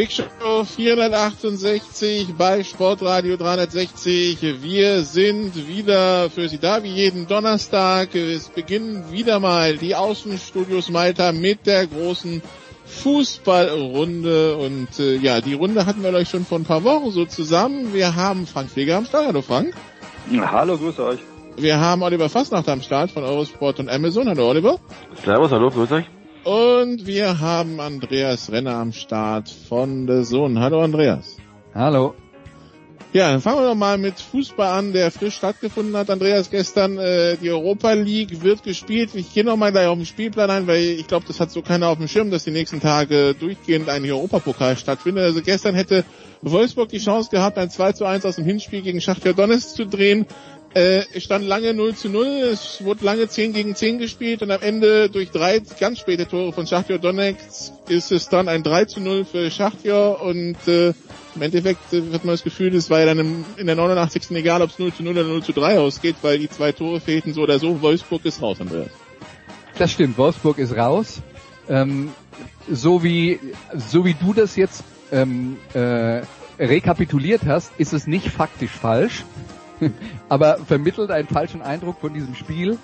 Big Show 468 bei Sportradio 360. Wir sind wieder für Sie da wie jeden Donnerstag. Es beginnen wieder mal die Außenstudios Malta mit der großen Fußballrunde und äh, ja, die Runde hatten wir euch schon vor ein paar Wochen so zusammen. Wir haben Frank Pfleger am Start. Hallo Frank. Hallo, grüße euch. Wir haben Oliver Fassnacht am Start von Eurosport und Amazon. Hallo Oliver. Servus, hallo, grüß euch. Und wir haben Andreas Renner am Start von der Sohn. Hallo Andreas. Hallo. Ja, dann fangen wir doch mal mit Fußball an, der frisch stattgefunden hat. Andreas, gestern äh, die Europa League wird gespielt. Ich gehe nochmal gleich auf den Spielplan ein, weil ich glaube, das hat so keiner auf dem Schirm, dass die nächsten Tage durchgehend ein Europapokal stattfindet. Also gestern hätte Wolfsburg die Chance gehabt, ein 2 zu 1 aus dem Hinspiel gegen Schachtja Donetsk zu drehen. Äh, es stand lange 0 zu 0, es wurde lange 10 gegen 10 gespielt und am Ende durch drei ganz späte Tore von Schachtja Donetsk ist es dann ein 3 zu 0 für Schachtja und äh, im Endeffekt äh, hat man das Gefühl, es war ja dann im, in der 89. egal, ob es 0 zu 0 oder 0 zu 3 ausgeht, weil die zwei Tore fehlten so oder so. Wolfsburg ist raus, Andreas. Das stimmt, Wolfsburg ist raus. Ähm, so wie so wie du das jetzt ähm, äh, rekapituliert hast, ist es nicht faktisch falsch, aber vermittelt einen falschen Eindruck von diesem Spiel,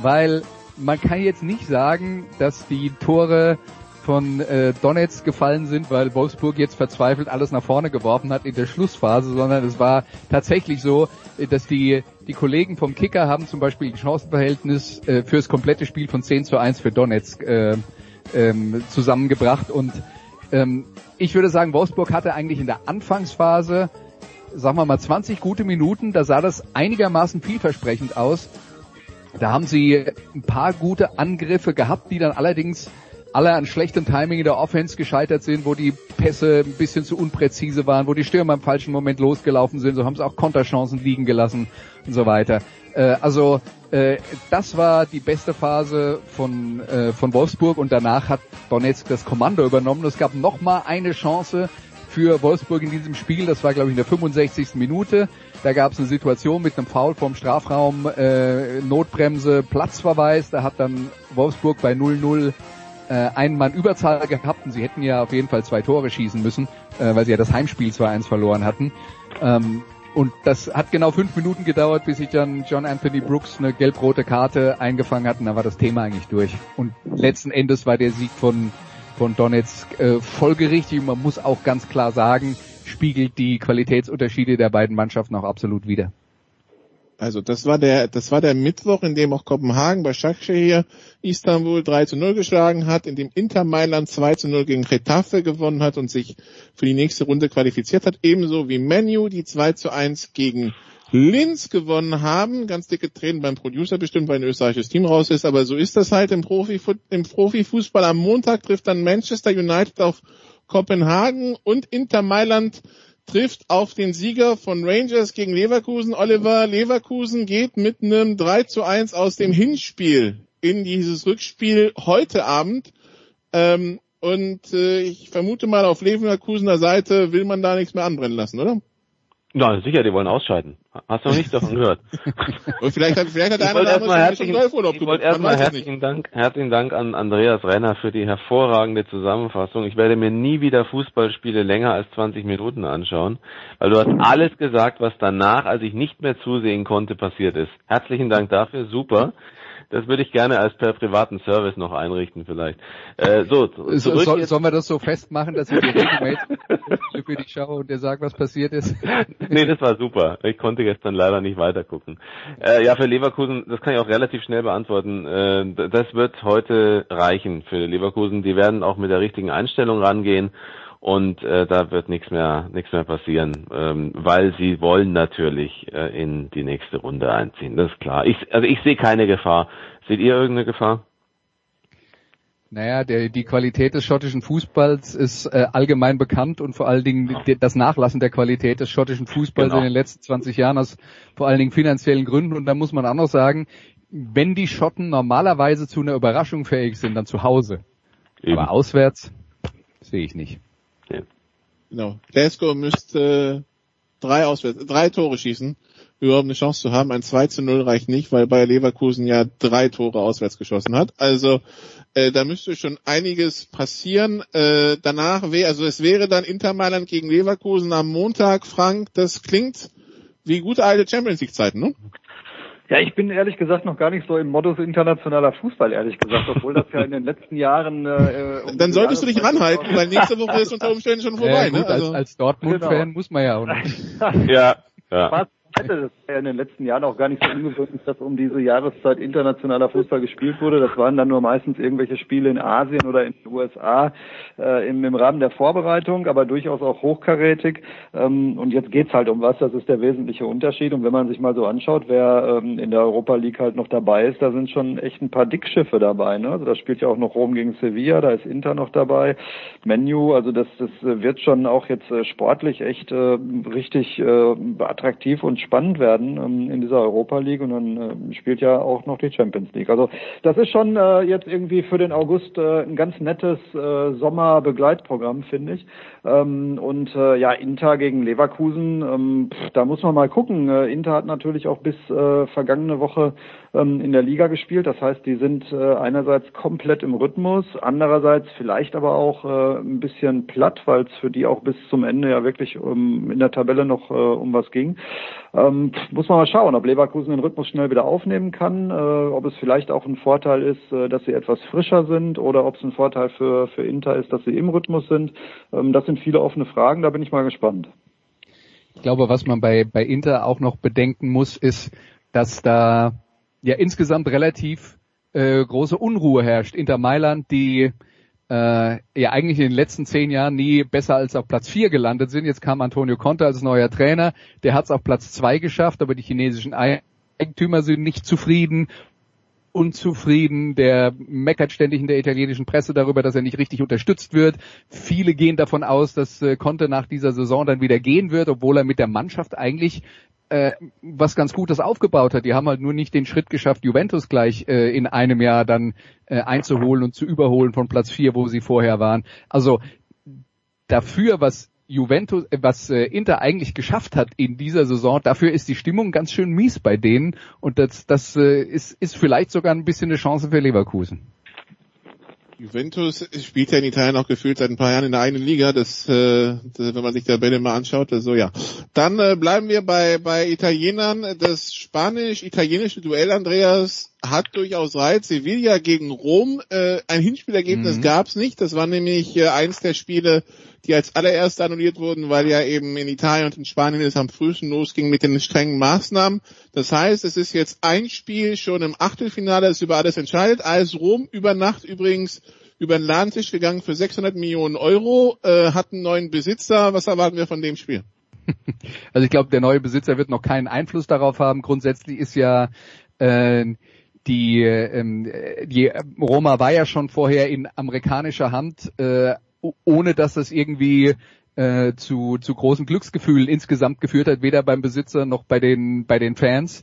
weil man kann jetzt nicht sagen, dass die Tore von äh, Donetsk gefallen sind, weil Wolfsburg jetzt verzweifelt alles nach vorne geworfen hat in der Schlussphase, sondern es war tatsächlich so, dass die, die Kollegen vom Kicker haben zum Beispiel ein Chancenverhältnis äh, fürs komplette Spiel von 10 zu 1 für Donetsk äh, ähm, zusammengebracht. Und ähm, ich würde sagen, Wolfsburg hatte eigentlich in der Anfangsphase, sagen wir mal 20 gute Minuten, da sah das einigermaßen vielversprechend aus. Da haben sie ein paar gute Angriffe gehabt, die dann allerdings alle an schlechtem Timing in der Offense gescheitert sind, wo die Pässe ein bisschen zu unpräzise waren, wo die Stürmer im falschen Moment losgelaufen sind, so haben sie auch Konterchancen liegen gelassen und so weiter. Äh, also äh, das war die beste Phase von, äh, von Wolfsburg und danach hat Donetsk das Kommando übernommen. Es gab nochmal eine Chance für Wolfsburg in diesem Spiel, das war glaube ich in der 65. Minute. Da gab es eine Situation mit einem Foul vom Strafraum, äh, Notbremse, Platzverweis. Da hat dann Wolfsburg bei 0-0 äh, einen Mann Überzahl gehabt und sie hätten ja auf jeden Fall zwei Tore schießen müssen, äh, weil sie ja das Heimspiel 2-1 verloren hatten. Ähm, und das hat genau fünf Minuten gedauert, bis sich dann John Anthony Brooks eine gelb-rote Karte eingefangen hat und dann war das Thema eigentlich durch. Und letzten Endes war der Sieg von, von Donetsk äh, folgerichtig man muss auch ganz klar sagen, spiegelt die Qualitätsunterschiede der beiden Mannschaften auch absolut wider. Also das war der, das war der Mittwoch, in dem auch Kopenhagen bei hier Istanbul 3 zu 0 geschlagen hat, in dem Inter Mailand 2 zu 0 gegen Retafe gewonnen hat und sich für die nächste Runde qualifiziert hat, ebenso wie Menu, die 2 zu 1 gegen Linz gewonnen haben. Ganz dicke Tränen beim Producer bestimmt, weil ein österreichisches Team raus ist, aber so ist das halt im, Profi, im Profifußball. Am Montag trifft dann Manchester United auf Kopenhagen und Inter Mailand trifft auf den Sieger von Rangers gegen Leverkusen. Oliver Leverkusen geht mit einem 3 zu 1 aus dem Hinspiel in dieses Rückspiel heute Abend. Ähm, und äh, ich vermute mal, auf Leverkusener Seite will man da nichts mehr anbrennen lassen, oder? Na, sicher, die wollen ausscheiden. Hast du noch nichts davon gehört? Und vielleicht hat, vielleicht hat Ich einer oder andere herzlichen, schon ich wollte erstmal herzlichen Dank, herzlichen Dank an Andreas Renner für die hervorragende Zusammenfassung. Ich werde mir nie wieder Fußballspiele länger als 20 Minuten anschauen, weil du hast alles gesagt, was danach, als ich nicht mehr zusehen konnte, passiert ist. Herzlichen Dank dafür, super. Das würde ich gerne als per privaten Service noch einrichten vielleicht. Äh, so, So, zurück soll, sollen wir das so festmachen, dass ich die Regelmate für dich schaue und dir sage, was passiert ist? nee, das war super. Ich konnte gestern leider nicht weitergucken. Äh, ja, für Leverkusen, das kann ich auch relativ schnell beantworten. Äh, das wird heute reichen für Leverkusen. Die werden auch mit der richtigen Einstellung rangehen und äh, da wird nichts mehr nichts mehr passieren, ähm, weil sie wollen natürlich äh, in die nächste Runde einziehen. Das ist klar. Ich, also ich sehe keine Gefahr. Seht ihr irgendeine Gefahr? Naja, der, die Qualität des schottischen Fußballs ist äh, allgemein bekannt und vor allen Dingen das Nachlassen der Qualität des schottischen Fußballs Genau. in den letzten 20 Jahren aus vor allen Dingen finanziellen Gründen. Und da muss man auch noch sagen, wenn die Schotten normalerweise zu einer Überraschung fähig sind, dann zu Hause. Eben. Aber auswärts sehe ich nicht. Genau. Glasgow müsste drei auswärts, drei Tore schießen, überhaupt eine Chance zu haben. Ein 2 zu 0 reicht nicht, weil Bayer Leverkusen ja drei Tore auswärts geschossen hat. Also äh, da müsste schon einiges passieren. Äh, danach wäre, also es wäre dann Inter Mailand gegen Leverkusen am Montag, Frank. Das klingt wie gute alte Champions League Zeiten, ne? Ja, ich bin ehrlich gesagt noch gar nicht so im Modus internationaler Fußball, ehrlich gesagt, obwohl das ja in den letzten Jahren. Äh, um Dann solltest du dich ranhalten, weil nächste Woche ist unter Umständen schon vorbei, Ja, gut, ne? als, Also, als Dortmund-Fan Genau. muss man ja auch nicht. Ja, ja. Spaß beiseite, das war ja in den letzten Jahren auch gar nicht so ungewöhnlich, dass um diese Jahreszeit internationaler Fußball gespielt wurde. Das waren dann nur meistens irgendwelche Spiele in Asien oder in den USA äh, im, im Rahmen der Vorbereitung, aber durchaus auch hochkarätig. Ähm, und jetzt geht's halt um was, das ist der wesentliche Unterschied. Und wenn man sich mal so anschaut, wer ähm, in der Europa League halt noch dabei ist, da sind schon echt ein paar Dickschiffe dabei. Ne? Also da spielt ja auch noch Rom gegen Sevilla, da ist Inter noch dabei, Menu, also das, das wird schon auch jetzt äh, sportlich echt äh, richtig äh, attraktiv und spannend werden ähm, in dieser Europa League und dann äh, spielt ja auch noch die Champions League. Also das ist schon äh, jetzt irgendwie für den August äh, ein ganz nettes äh, Sommerbegleitprogramm, finde ich. Ähm, und äh, ja, Inter gegen Leverkusen, ähm, pff, da muss man mal gucken. Äh, Inter hat natürlich auch bis äh, vergangene Woche ähm, in der Liga gespielt. Das heißt, die sind äh, einerseits komplett im Rhythmus, andererseits vielleicht aber auch äh, ein bisschen platt, weil es für die auch bis zum Ende ja wirklich ähm, in der Tabelle noch äh, um was ging. Ähm, muss man mal schauen, ob Leverkusen den Rhythmus schnell wieder aufnehmen kann, ob es vielleicht auch ein Vorteil ist, dass sie etwas frischer sind oder ob es ein Vorteil für, für Inter ist, dass sie im Rhythmus sind. Das sind viele offene Fragen, da bin ich mal gespannt. Ich glaube, was man bei, bei Inter auch noch bedenken muss, ist, dass da ja insgesamt relativ äh, große Unruhe herrscht. Inter Mailand, die äh, ja eigentlich in den letzten zehn Jahren nie besser als auf Platz vier gelandet sind. Jetzt kam Antonio Conte als neuer Trainer, der hat es auf Platz zwei geschafft, aber die chinesischen Eigentümer sind nicht zufrieden unzufrieden, der meckert ständig in der italienischen Presse darüber, dass er nicht richtig unterstützt wird. Viele gehen davon aus, dass äh, Conte nach dieser Saison dann wieder gehen wird, obwohl er mit der Mannschaft eigentlich äh, was ganz Gutes aufgebaut hat. Die haben halt nur nicht den Schritt geschafft, Juventus gleich äh, in einem Jahr dann äh, einzuholen und zu überholen von Platz vier, wo sie vorher waren. Also dafür, was Juventus, äh, was äh, Inter eigentlich geschafft hat in dieser Saison, dafür ist die Stimmung ganz schön mies bei denen und das, das äh, ist, ist vielleicht sogar ein bisschen eine Chance für Leverkusen. Juventus spielt ja in Italien auch gefühlt seit ein paar Jahren in der eigenen Liga. Das, äh, das wenn man sich die Tabelle mal anschaut, das so ja. Dann äh, bleiben wir bei bei Italienern. Das spanisch-italienische Duell, Andreas, hat durchaus Reiz. Sevilla gegen Rom. Äh, ein Hinspielergebnis Mhm. gab's nicht. Das war nämlich äh, eins der Spiele, die als allererste annulliert wurden, weil ja eben in Italien und in Spanien es am frühesten losging mit den strengen Maßnahmen. Das heißt, es ist jetzt ein Spiel schon im Achtelfinale, das über alles entscheidet. Als Rom über Nacht übrigens über den Ladentisch gegangen für 600 Millionen Euro, äh, hat einen neuen Besitzer. Was erwarten wir von dem Spiel? Also ich glaube, der neue Besitzer wird noch keinen Einfluss darauf haben. Grundsätzlich ist ja äh, die, ähm, die Roma war ja schon vorher in amerikanischer Hand, äh, ohne dass das irgendwie äh, zu, zu großen Glücksgefühlen insgesamt geführt hat, weder beim Besitzer noch bei den bei den Fans.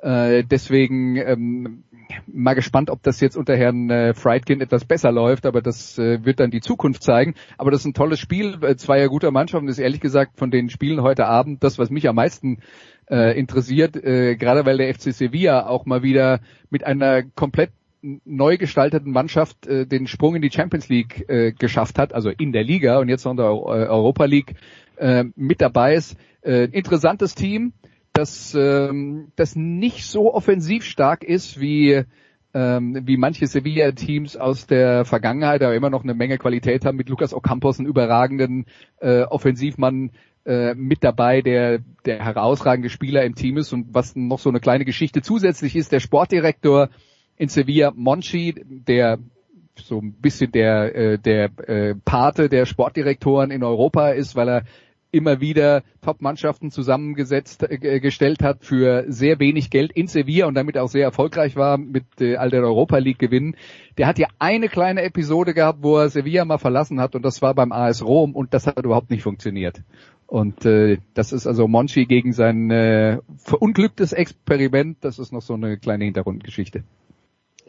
Äh, deswegen ähm, mal gespannt, ob das jetzt unter Herrn äh, Friedkin etwas besser läuft, aber das äh, wird dann die Zukunft zeigen. Aber das ist ein tolles Spiel, äh, zweier guter Mannschaften. Das ist ehrlich gesagt von den Spielen heute Abend das, was mich am meisten äh, interessiert, äh, gerade weil der FC Sevilla auch mal wieder mit einer komplett neu gestalteten Mannschaft äh, den Sprung in die Champions League äh, geschafft hat, also in der Liga und jetzt noch in der äh, Europa League äh, mit dabei ist. Äh, interessantes Team, das, ähm, das nicht so offensiv stark ist wie ähm, wie manche Sevilla-Teams aus der Vergangenheit, aber immer noch eine Menge Qualität haben, mit Lucas Ocampos, einen überragenden äh, Offensivmann äh, mit dabei, der der herausragende Spieler im Team ist und was noch so eine kleine Geschichte zusätzlich ist, der Sportdirektor in Sevilla, Monchi, der so ein bisschen der äh, der äh, Pate der Sportdirektoren in Europa ist, weil er immer wieder Top-Mannschaften zusammengesetzt äh, gestellt hat für sehr wenig Geld in Sevilla und damit auch sehr erfolgreich war mit äh, all der Europa League Gewinnen. Der hat ja eine kleine Episode gehabt, wo er Sevilla mal verlassen hat und das war beim AS Rom und das hat überhaupt nicht funktioniert. Und äh, das ist also Monchi gegen sein äh, verunglücktes Experiment. Das ist noch so eine kleine Hintergrundgeschichte.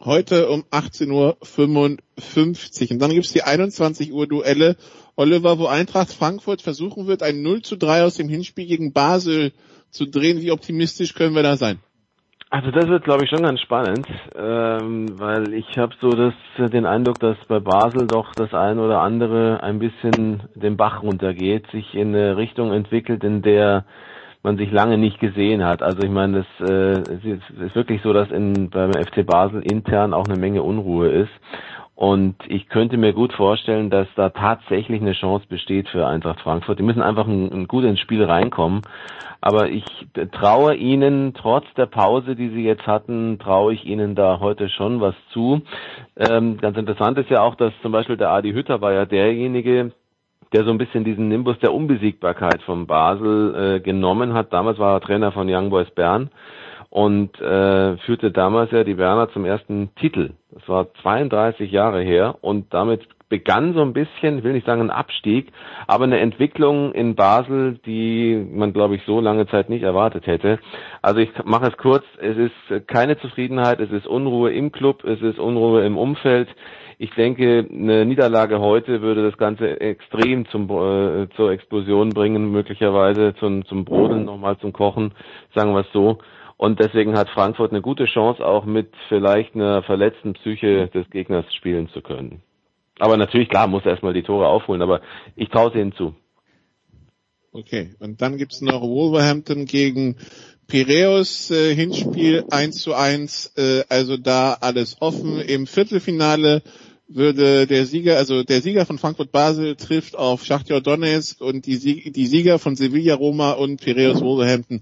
Heute um 18.55 Uhr. Und dann gibt's die 21 Uhr Duelle Oliver, wo Eintracht Frankfurt versuchen wird, ein 0 zu 3 aus dem Hinspiel gegen Basel zu drehen. Wie optimistisch können wir da sein? Also das wird, glaube ich, schon ganz spannend, ähm, weil ich habe so das, den Eindruck, dass bei Basel doch das ein oder andere ein bisschen den Bach runtergeht, sich in eine Richtung entwickelt, in der man sich lange nicht gesehen hat. Also ich meine, es, äh, es ist wirklich so, dass in, beim FC Basel intern auch eine Menge Unruhe ist. Und ich könnte mir gut vorstellen, dass da tatsächlich eine Chance besteht für Eintracht Frankfurt. Die müssen einfach ein, ein gut ins Spiel reinkommen. Aber ich traue ihnen, trotz der Pause, die sie jetzt hatten, traue ich ihnen da heute schon was zu. Ähm, ganz interessant ist ja auch, dass zum Beispiel der Adi Hütter war ja derjenige, der so ein bisschen diesen Nimbus der Unbesiegbarkeit von Basel äh, genommen hat. Damals war er Trainer von Young Boys Bern und äh, führte damals ja die Werner zum ersten Titel. Das war 32 Jahre her und damit begann so ein bisschen, will nicht sagen ein Abstieg, aber eine Entwicklung in Basel, die man glaube ich so lange Zeit nicht erwartet hätte. Also ich mache es kurz, es ist keine Zufriedenheit, es ist Unruhe im Club, es ist Unruhe im Umfeld. Ich denke, eine Niederlage heute würde das Ganze extrem zum, äh, zur Explosion bringen, möglicherweise zum, zum Brodeln nochmal zum Kochen, sagen wir es so. Und deswegen hat Frankfurt eine gute Chance, auch mit vielleicht einer verletzten Psyche des Gegners spielen zu können. Aber natürlich, klar, muss er erstmal die Tore aufholen, aber ich traue ihnen zu. Okay, und dann gibt's noch Wolverhampton gegen Piraeus, äh, Hinspiel 1 zu 1, äh, also da alles offen. Im Viertelfinale würde der Sieger, also der Sieger von Frankfurt Basel trifft auf Schachtjor Donetsk und die Sieger von Sevilla Roma und Piraeus Wolverhampton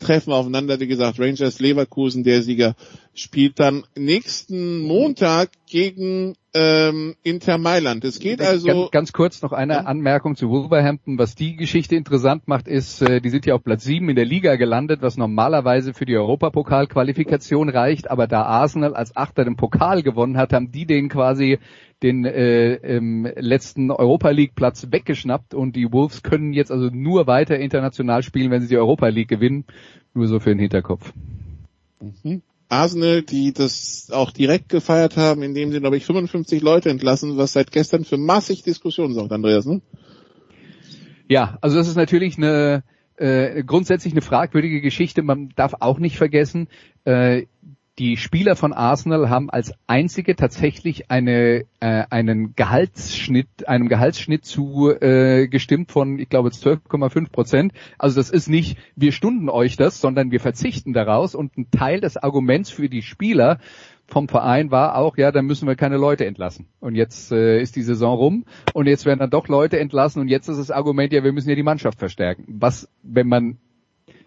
treffen aufeinander. Wie gesagt, Rangers Leverkusen, der Sieger, spielt dann nächsten Montag gegen ähm, Inter Mailand. Es geht also ganz, ganz kurz noch eine ja. Anmerkung zu Wolverhampton. Was die Geschichte interessant macht, ist, äh, die sind ja auf Platz 7 in der Liga gelandet, was normalerweise für die Europapokalqualifikation reicht. Aber da Arsenal als Achter den Pokal gewonnen hat, haben die den quasi den äh, im letzten Europa League Platz weggeschnappt und die Wolves können jetzt also nur weiter international spielen, wenn sie die Europa League gewinnen. Nur so für den Hinterkopf. Mhm. Arsenal, die das auch direkt gefeiert haben, indem sie, glaube ich, 55 Leute entlassen, was seit gestern für massig Diskussionen sorgt, Andreas, ne? Ja, also das ist natürlich eine äh, grundsätzlich eine fragwürdige Geschichte. Man darf auch nicht vergessen, äh, die Spieler von Arsenal haben als einzige tatsächlich eine, äh, einen Gehaltsschnitt, einem Gehaltsschnitt zu äh, gestimmt von, ich glaube, 12,5 Prozent. Also das ist nicht, wir stunden euch das, sondern wir verzichten daraus. Und ein Teil des Arguments für die Spieler vom Verein war auch, ja, dann müssen wir keine Leute entlassen. Und jetzt äh, ist die Saison rum und jetzt werden dann doch Leute entlassen und jetzt ist das Argument, ja, wir müssen ja die Mannschaft verstärken. Was, wenn man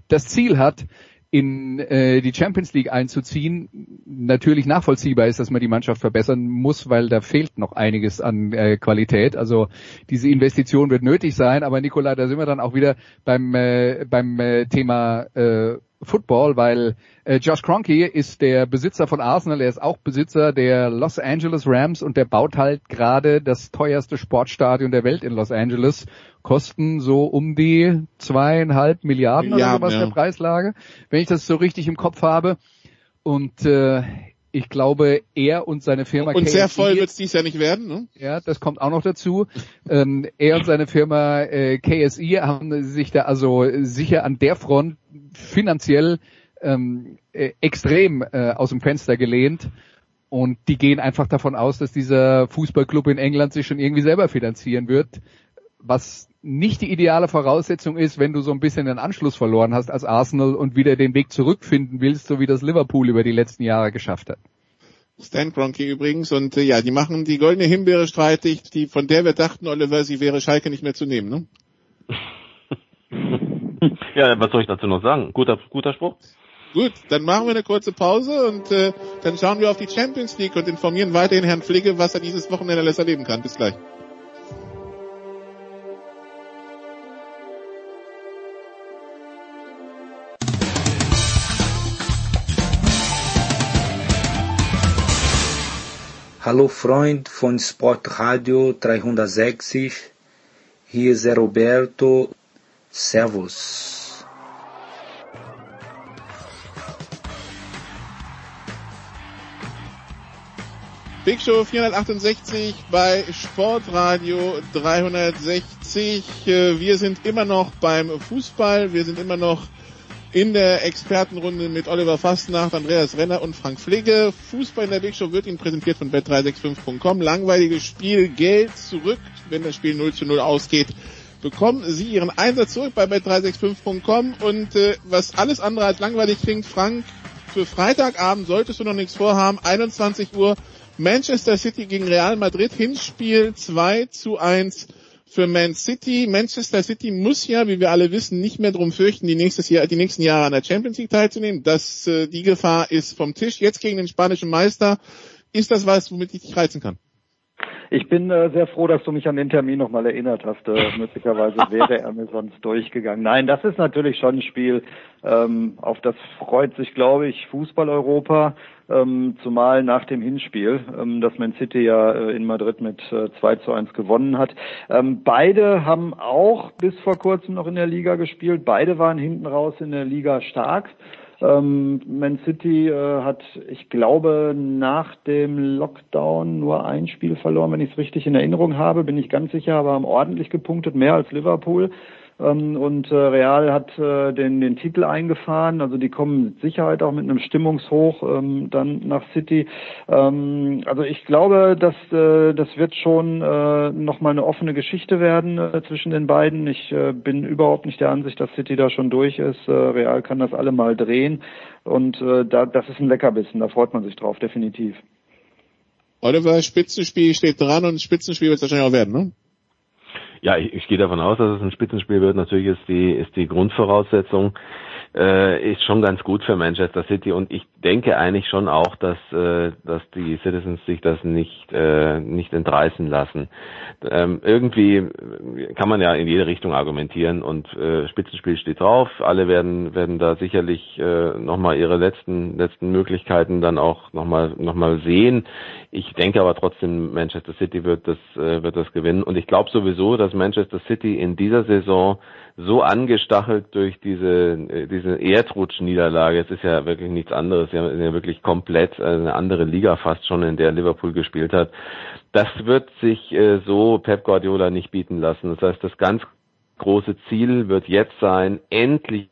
das Ziel hat, in äh, die Champions League einzuziehen, natürlich nachvollziehbar ist, dass man die Mannschaft verbessern muss, weil da fehlt noch einiges an äh, Qualität. Also diese Investition wird nötig sein, aber Nikola, da sind wir dann auch wieder beim äh, beim äh, Thema äh, Football, weil äh, Josh Kroenke ist der Besitzer von Arsenal, er ist auch Besitzer der Los Angeles Rams und der baut halt gerade das teuerste Sportstadion der Welt in Los Angeles. Kosten so um die zweieinhalb Milliarden, Milliarden oder sowas ja. der Preislage, wenn ich das so richtig im Kopf habe. Und äh, ich glaube, er und seine Firma und KFC, sehr voll wird es dies ja nicht werden. Ne? Ja, das kommt auch noch dazu. ähm, er und seine Firma äh, KSI haben sich da also sicher an der Front finanziell ähm, äh, extrem äh, aus dem Fenster gelehnt. Und die gehen einfach davon aus, dass dieser Fußballclub in England sich schon irgendwie selber finanzieren wird, was nicht die ideale Voraussetzung ist, wenn du so ein bisschen den Anschluss verloren hast als Arsenal und wieder den Weg zurückfinden willst, so wie das Liverpool über die letzten Jahre geschafft hat. Stan Kroenke übrigens und äh, ja, die machen die goldene Himbeere streitig, die von der wir dachten, Oliver, sie wäre Schalke nicht mehr zu nehmen, ne? ja, was soll ich dazu noch sagen? Guter, guter Spruch. Gut, dann machen wir eine kurze Pause und äh, dann schauen wir auf die Champions League und informieren weiterhin Herrn Pflege, was er dieses Wochenende alles erleben kann. Bis gleich. Hallo Freund von Sportradio 360, hier ist Roberto, Servus. Big Show 468 bei Sportradio 360. Wir sind immer noch beim Fußball, wir sind immer noch in der Expertenrunde mit Oliver Fastnacht, Andreas Renner und Frank Pflege. Fußball in der Big Show wird Ihnen präsentiert von bet365.com. Langweiliges Spiel, Geld zurück, wenn das Spiel 0 zu 0 ausgeht. Bekommen Sie Ihren Einsatz zurück bei bet365.com und äh, was alles andere als langweilig klingt, Frank, für Freitagabend solltest du noch nichts vorhaben. 21 Uhr Manchester City gegen Real Madrid, Hinspiel 2 zu 1 für Man City. Manchester City muss ja, wie wir alle wissen, nicht mehr drum fürchten, die, nächstes Jahr, die nächsten Jahre an der Champions League teilzunehmen. Das, äh, die Gefahr ist vom Tisch. Jetzt gegen den spanischen Meister. Ist das was, womit ich dich reizen kann? Ich bin äh, sehr froh, dass du mich an den Termin nochmal erinnert hast. Äh, möglicherweise wäre er mir sonst durchgegangen. Nein, das ist natürlich schon ein Spiel, ähm, auf das freut sich, glaube ich, Fußball-Europa, ähm, zumal nach dem Hinspiel, ähm, das Man City ja äh, in Madrid mit äh, 2 zu 1 gewonnen hat. Ähm, beide haben auch bis vor kurzem noch in der Liga gespielt. Beide waren hinten raus in der Liga stark. Ähm, Man City äh, hat, ich glaube, nach dem Lockdown nur ein Spiel verloren, wenn ich es richtig in Erinnerung habe, bin ich ganz sicher, aber haben ordentlich gepunktet, mehr als Liverpool. Ähm, und äh, Real hat äh, den, den Titel eingefahren. Also die kommen mit Sicherheit auch mit einem Stimmungshoch ähm, dann nach City. Ähm, also ich glaube, dass äh, das wird schon äh, nochmal eine offene Geschichte werden zwischen den beiden. Ich bin überhaupt nicht der Ansicht, dass City da schon durch ist. Real kann das alle mal drehen. Und da, das ist ein Leckerbissen, da freut man sich drauf, definitiv. Oliver, Spitzenspiel steht dran und Spitzenspiel wird es wahrscheinlich auch werden, ne? Ja, ich, ich gehe davon aus, dass es ein Spitzenspiel wird. Natürlich ist die, ist die Grundvoraussetzung äh, ist schon ganz gut für Manchester City und ich denke eigentlich schon auch, dass, äh, dass die Citizens sich das nicht, äh, nicht entreißen lassen. Ähm, irgendwie kann man ja in jede Richtung argumentieren und äh, Spitzenspiel steht drauf. Alle werden, werden da sicherlich äh, nochmal ihre letzten, letzten Möglichkeiten dann auch nochmal noch mal sehen. Ich denke aber trotzdem, Manchester City wird das, äh, wird das gewinnen und ich glaube sowieso, dass Manchester City in dieser Saison so angestachelt durch diese, äh, diese Erdrutsch-Niederlage. Es ist ja wirklich nichts anderes. Sie haben ja wirklich komplett eine andere Liga fast schon, in der Liverpool gespielt hat. Das wird sich äh, so Pep Guardiola nicht bieten lassen. Das heißt, das ganz große Ziel wird jetzt sein, endlich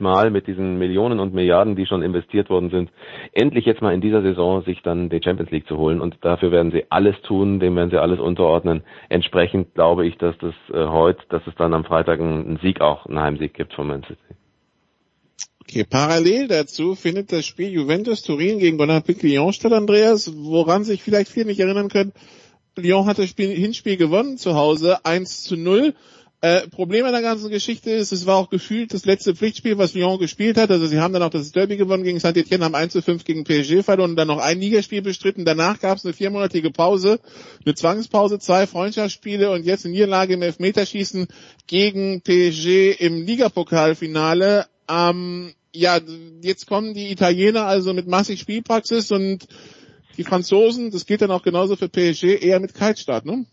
mal mit diesen Millionen und Milliarden, die schon investiert worden sind, endlich jetzt mal in dieser Saison sich dann die Champions League zu holen. Und dafür werden sie alles tun, dem werden sie alles unterordnen. Entsprechend glaube ich, dass das äh, heute, dass es dann am Freitag einen Sieg auch, einen Heimsieg gibt von Man City. Okay, parallel dazu findet das Spiel Juventus Turin gegen Olympique Lyon statt, Andreas, woran sich vielleicht viele nicht erinnern können. Lyon hat das Spiel, Hinspiel gewonnen zu Hause, 1 zu 0. Äh, Problem an der ganzen Geschichte ist, es war auch gefühlt das letzte Pflichtspiel, was Lyon gespielt hat. Also sie haben dann auch das Derby gewonnen gegen Saint-Etienne, haben 1 zu 5 gegen PSG verloren und dann noch ein Ligaspiel bestritten. Danach gab es eine viermonatige Pause, eine Zwangspause, zwei Freundschaftsspiele und jetzt eine Niederlage im Elfmeterschießen gegen PSG im Ligapokalfinale. Ähm, ja, jetzt kommen die Italiener also mit massig Spielpraxis und die Franzosen, das gilt dann auch genauso für PSG, eher mit Kaltstart, ne?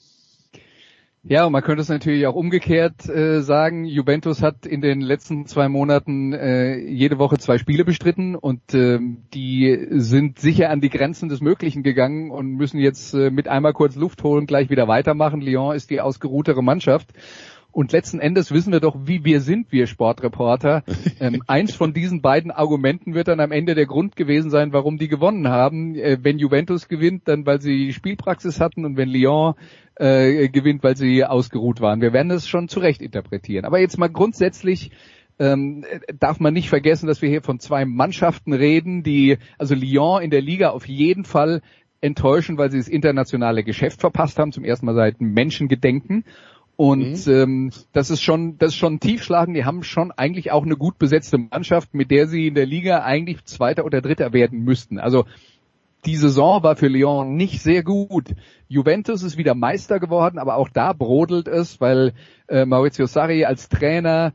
Ja, und man könnte es natürlich auch umgekehrt äh, sagen. Juventus hat in den letzten zwei Monaten äh, jede Woche zwei Spiele bestritten und äh, die sind sicher an die Grenzen des Möglichen gegangen und müssen jetzt äh, mit einmal kurz Luft holen, gleich wieder weitermachen. Lyon ist die ausgeruhtere Mannschaft. Und letzten Endes wissen wir doch, wie wir sind, wir Sportreporter. Ähm, eins von diesen beiden Argumenten wird dann am Ende der Grund gewesen sein, warum die gewonnen haben. Äh, wenn Juventus gewinnt, dann weil sie Spielpraxis hatten und wenn Lyon äh, gewinnt, weil sie ausgeruht waren. Wir werden es schon zurecht interpretieren. Aber jetzt mal grundsätzlich ähm, darf man nicht vergessen, dass wir hier von zwei Mannschaften reden, die, also Lyon in der Liga auf jeden Fall enttäuschen, weil sie das internationale Geschäft verpasst haben, zum ersten Mal seit Menschengedenken. Und mhm. ähm, das ist schon, das ist schon ein Tiefschlagen. Die haben schon eigentlich auch eine gut besetzte Mannschaft, mit der sie in der Liga eigentlich Zweiter oder Dritter werden müssten. Also die Saison war für Lyon nicht sehr gut. Juventus ist wieder Meister geworden, aber auch da brodelt es, weil äh, Maurizio Sarri als Trainer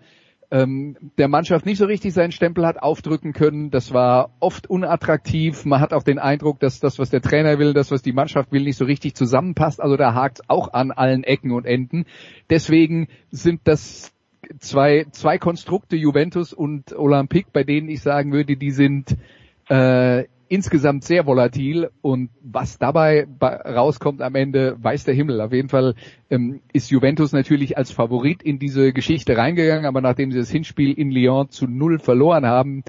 ähm, der Mannschaft nicht so richtig seinen Stempel hat aufdrücken können. Das war oft unattraktiv. Man hat auch den Eindruck, dass das, was der Trainer will, das, was die Mannschaft will, nicht so richtig zusammenpasst. Also da hakt auch an allen Ecken und Enden. Deswegen sind das zwei, zwei Konstrukte Juventus und Olympique, bei denen ich sagen würde, die sind äh, insgesamt sehr volatil und was dabei rauskommt am Ende, weiß der Himmel. Auf jeden Fall ähm, ist Juventus natürlich als Favorit in diese Geschichte reingegangen, aber nachdem sie das Hinspiel in Lyon zu null verloren haben,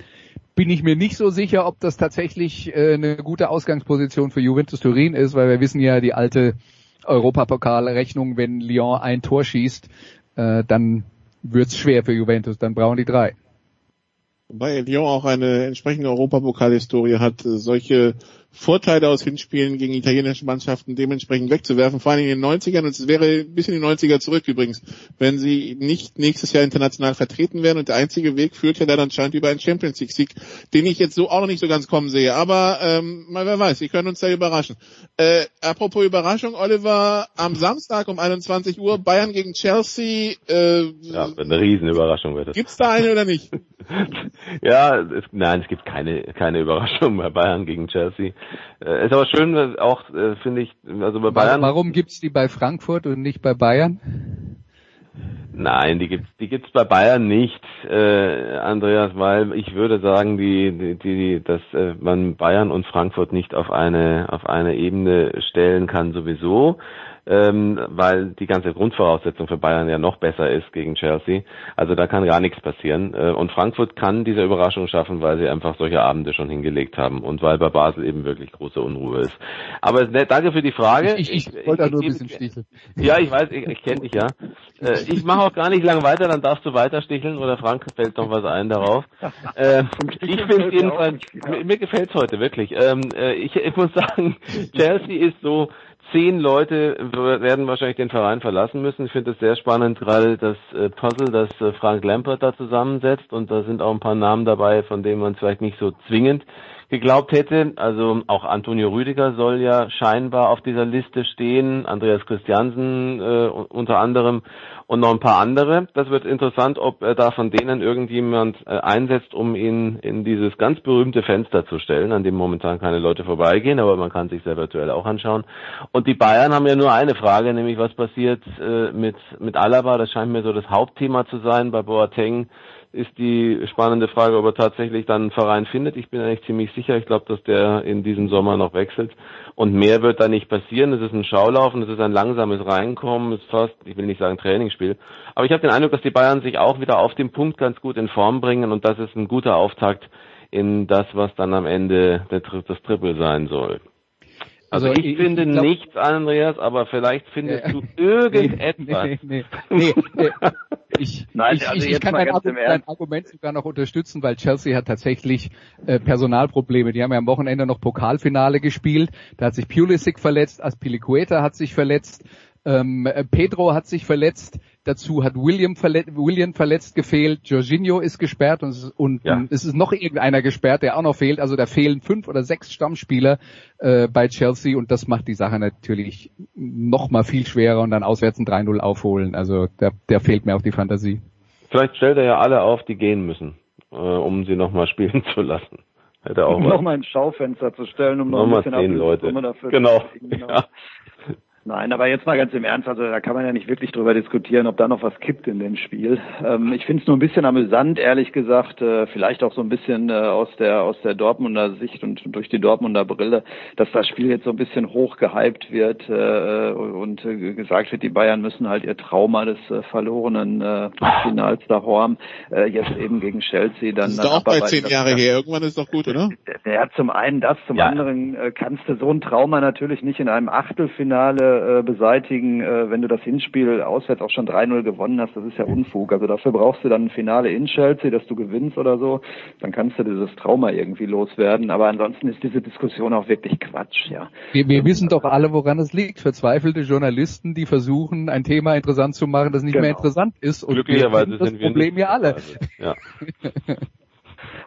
bin ich mir nicht so sicher, ob das tatsächlich äh, eine gute Ausgangsposition für Juventus Turin ist, weil wir wissen ja die alte Europapokalrechnung, wenn Lyon ein Tor schießt, äh, dann wird's schwer für Juventus, dann brauchen die drei. Wobei Lyon auch eine entsprechende Europapokalhistorie hat, solche Vorteile aus Hinspielen gegen italienische Mannschaften dementsprechend wegzuwerfen, vor allem in den 90ern. Und es wäre bis in die 90er zurück übrigens, wenn sie nicht nächstes Jahr international vertreten wären. Und der einzige Weg führt ja dann anscheinend über einen Champions League Sieg, den ich jetzt so auch noch nicht so ganz kommen sehe. Aber ähm, mal wer weiß, wir können uns da überraschen. Äh, apropos Überraschung, Oliver, am Samstag um 21 Uhr Bayern gegen Chelsea. Äh, ja, eine Riesenüberraschung wird das. Gibt's da eine oder nicht? ja, es, nein, es gibt keine keine Überraschung bei Bayern gegen Chelsea. Äh, ist aber schön, auch äh, finde ich, also bei Bayern. Warum gibt's die bei Frankfurt und nicht bei Bayern? Nein, die gibt's, die gibt's bei Bayern nicht, äh, Andreas, weil ich würde sagen, die, die, die, dass äh, man Bayern und Frankfurt nicht auf eine auf eine Ebene stellen kann sowieso ähm, weil die ganze Grundvoraussetzung für Bayern ja noch besser ist gegen Chelsea. Also da kann gar nichts passieren. Äh, und Frankfurt kann diese Überraschung schaffen, weil sie einfach solche Abende schon hingelegt haben und weil bei Basel eben wirklich große Unruhe ist. Aber ne, danke für die Frage. Ich, ich, ich wollte da nur ein bisschen sticheln. Ja, ich weiß, ich, ich kenne dich ja. Äh, ich mache auch gar nicht lang weiter, dann darfst du weiter sticheln oder Frank fällt noch was ein darauf. Äh, ich finde jedenfalls, mir, mir gefällt's heute wirklich. Ähm, äh, ich, ich muss sagen, Chelsea ist so zehn Leute werden wahrscheinlich den Verein verlassen müssen. Ich finde es sehr spannend, gerade das äh, Puzzle, das äh, Frank Lampert da zusammensetzt. Und da sind auch ein paar Namen dabei, von denen man vielleicht nicht so zwingend geglaubt hätte. Also auch Antonio Rüdiger soll ja scheinbar auf dieser Liste stehen, Andreas Christiansen äh, unter anderem und noch ein paar andere. Das wird interessant, ob er da von denen irgendjemand äh, einsetzt, um ihn in dieses ganz berühmte Fenster zu stellen, an dem momentan keine Leute vorbeigehen, aber man kann sich sehr virtuell auch anschauen. Und die Bayern haben ja nur eine Frage, nämlich was passiert äh, mit, mit Alaba. Das scheint mir so das Hauptthema zu sein bei Boateng ist die spannende Frage, ob er tatsächlich dann einen Verein findet. Ich bin eigentlich ziemlich sicher. Ich glaube, dass der in diesem Sommer noch wechselt. Und mehr wird da nicht passieren. Es ist ein Schaulaufen, es ist ein langsames Reinkommen, es ist fast, ich will nicht sagen Trainingsspiel. Aber ich habe den Eindruck, dass die Bayern sich auch wieder auf den Punkt ganz gut in Form bringen und das ist ein guter Auftakt in das, was dann am Ende das Triple sein soll. Also, also ich, ich, finde ich glaub, nichts, Andreas, aber vielleicht findest äh, du irgendetwas. Nee, nee, nee, nee, Ich, Nein, ich, also ich kann dein Argument, dein Argument, sogar noch unterstützen, weil Chelsea hat tatsächlich äh, Personalprobleme. Die haben ja am Wochenende noch Pokalfinale gespielt. Da hat sich Pulisic verletzt, Aspilicueta hat sich verletzt, ähm, Pedro hat sich verletzt. Dazu hat William, verletzt, William verletzt gefehlt, Jorginho ist gesperrt und, und ja. es ist noch irgendeiner gesperrt, der auch noch fehlt. Also da fehlen fünf oder sechs Stammspieler äh, bei Chelsea und das macht die Sache natürlich noch mal viel schwerer und dann auswärts ein 3-0 aufholen. Also da, der fehlt mir auch die Fantasie. Vielleicht stellt er ja alle auf, die gehen müssen. äh, um sie nochmal spielen zu lassen. Hätte auch um nochmal ins Schaufenster zu stellen, um noch nochmal ein bisschen zehn Leute. dafür Genau. genau. Ja. Nein, aber jetzt mal ganz im Ernst, also da kann man ja nicht wirklich drüber diskutieren, ob da noch was kippt in dem Spiel. Ähm, ich finde es nur ein bisschen amüsant, ehrlich gesagt, äh, vielleicht auch so ein bisschen äh, aus der aus der Dortmunder Sicht und durch die Dortmunder Brille, dass das Spiel jetzt so ein bisschen hoch gehypt wird äh, und äh, gesagt wird, die Bayern müssen halt ihr Trauma des äh, verlorenen äh, Finals da Horm äh, jetzt eben gegen Chelsea dann Das ist dann doch auch bei zehn Jahre her. Irgendwann ist doch gut, oder? ja, zum einen das, zum Ja. anderen äh, kannst du so ein Trauma natürlich nicht in einem Achtelfinale äh, beseitigen, äh, wenn du das Hinspiel auswärts auch schon 3-0 gewonnen hast. Das ist ja Unfug. Also dafür brauchst du dann ein Finale in Chelsea, dass du gewinnst oder so. Dann kannst du dieses Trauma irgendwie loswerden. Aber ansonsten ist diese Diskussion auch wirklich Quatsch, ja. Wir, wir wissen doch alle, woran es liegt. Verzweifelte Journalisten, die versuchen, ein Thema interessant zu machen, das nicht mehr Genau. interessant ist. Und wir Glücklicherweise das sind wir Problem nicht ja alle. Ja.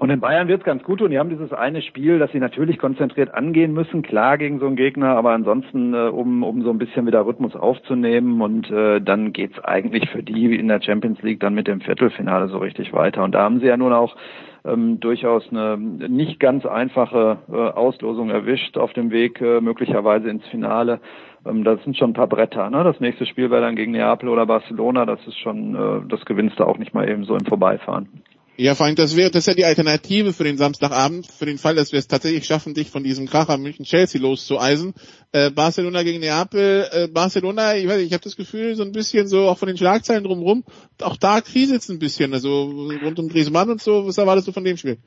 Und in Bayern wird's ganz gut tun. Die haben dieses eine Spiel, das sie natürlich konzentriert angehen müssen, klar gegen so einen Gegner, aber ansonsten, äh, um, um so ein bisschen wieder Rhythmus aufzunehmen und äh, dann geht's eigentlich für die in der Champions League dann mit dem Viertelfinale so richtig weiter. Und da haben sie ja nun auch ähm, durchaus eine nicht ganz einfache äh, Auslosung erwischt auf dem Weg äh, möglicherweise ins Finale. Ähm, das sind schon ein paar Bretter. Ne? Das nächste Spiel wäre dann gegen Neapel oder Barcelona. Das ist schon, äh, das gewinnst du auch nicht mal eben so im Vorbeifahren. Ja, allem, das wäre, das ist ja die Alternative für den Samstagabend, für den Fall, dass wir es tatsächlich schaffen, dich von diesem Kracher München-Chelsea loszueisen. Äh, Barcelona gegen Neapel, äh, Barcelona, ich weiß nicht, ich habe das Gefühl, so ein bisschen so, auch von den Schlagzeilen drumherum, auch da kriselt ein bisschen, also rund um Griezmann und so, was erwartest du von dem Spiel?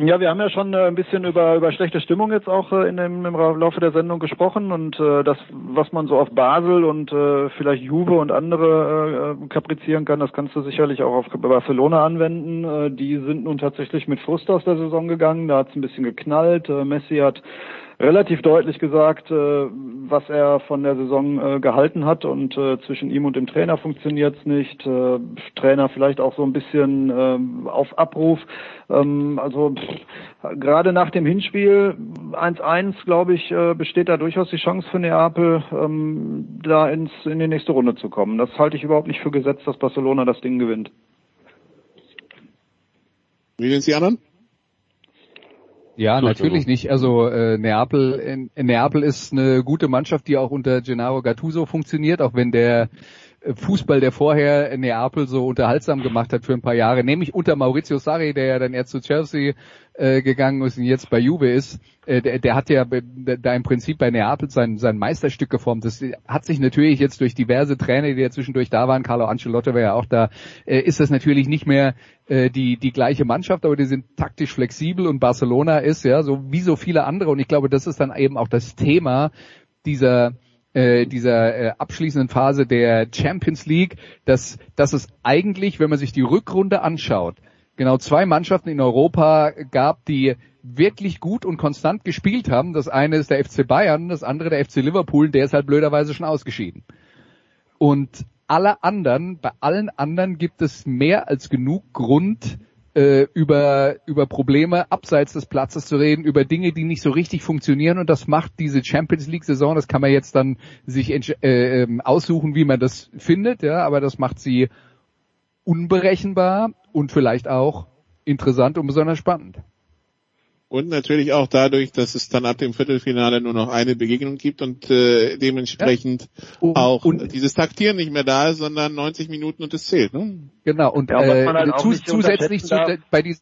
Ja, wir haben ja schon äh, ein bisschen über, über schlechte Stimmung jetzt auch äh, in dem, im Laufe der Sendung gesprochen und äh, das, was man so auf Basel und äh, vielleicht Juve und andere äh, kaprizieren kann, das kannst du sicherlich auch auf Barcelona anwenden. Äh, die sind nun tatsächlich mit Frust aus der Saison gegangen, da hat es ein bisschen geknallt. Äh, Messi hat relativ deutlich gesagt, äh, was er von der Saison äh, gehalten hat und äh, zwischen ihm und dem Trainer funktioniert's nicht. Äh, Trainer vielleicht auch so ein bisschen äh, auf Abruf. Ähm, also gerade nach dem Hinspiel 1-1, glaube ich, besteht da durchaus die Chance für Neapel, ähm, da ins, in die nächste Runde zu kommen. Das halte ich überhaupt nicht für gesetzt, dass Barcelona das Ding gewinnt. Wie sehen die anderen? Ja, natürlich nicht. Also äh, Neapel, in, in Neapel ist eine gute Mannschaft, die auch unter Gennaro Gattuso funktioniert, auch wenn der Fußball, der vorher Neapel so unterhaltsam gemacht hat für ein paar Jahre, nämlich unter Maurizio Sarri, der ja dann erst zu Chelsea äh, gegangen ist und jetzt bei Juve ist, äh, der, der hat ja da im Prinzip bei Neapel sein, sein Meisterstück geformt. Das hat sich natürlich jetzt durch diverse Trainer, die ja zwischendurch da waren, Carlo Ancelotti war ja auch da, äh, ist das natürlich nicht mehr äh, die, die gleiche Mannschaft, aber die sind taktisch flexibel und Barcelona ist ja so wie so viele andere und ich glaube, das ist dann eben auch das Thema dieser äh, dieser äh, abschließenden Phase der Champions League, dass, dass es eigentlich, wenn man sich die Rückrunde anschaut, genau zwei Mannschaften in Europa gab, die wirklich gut und konstant gespielt haben. Das eine ist der FC Bayern, das andere der FC Liverpool, der ist halt blöderweise schon ausgeschieden. Und alle anderen, bei allen anderen gibt es mehr als genug Grund, äh, über, über Probleme abseits des Platzes zu reden, über Dinge, die nicht so richtig funktionieren. Und das macht diese Champions League Saison, das kann man jetzt dann sich äh, ähm, aussuchen, wie man das findet, ja, aber das macht sie unberechenbar und vielleicht auch interessant und besonders spannend. Und natürlich auch dadurch, dass es dann ab dem Viertelfinale nur noch eine Begegnung gibt und äh, dementsprechend Und- auch und- dieses Taktieren nicht mehr da ist, sondern 90 Minuten und es zählt. Ne? Genau, und Ja, äh, halt zu, zusätzlich zu, bei diesem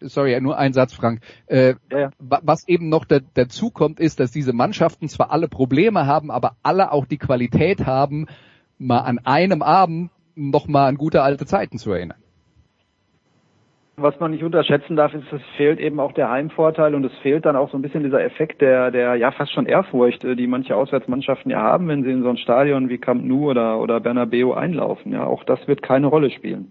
sorry, nur ein Satz, Frank. Äh, Ja, ja. wa- Was eben noch da, dazu kommt, ist, dass diese Mannschaften zwar alle Probleme haben, aber alle auch die Qualität haben, mal an einem Abend noch mal an gute alte Zeiten zu erinnern. Was man nicht unterschätzen darf, ist, es fehlt eben auch der Heimvorteil und es fehlt dann auch so ein bisschen dieser Effekt der, der ja fast schon Ehrfurcht, äh, die manche Auswärtsmannschaften ja haben, wenn sie in so ein Stadion wie Camp Nou oder, oder Bernabeu einlaufen. Ja, auch das wird keine Rolle spielen.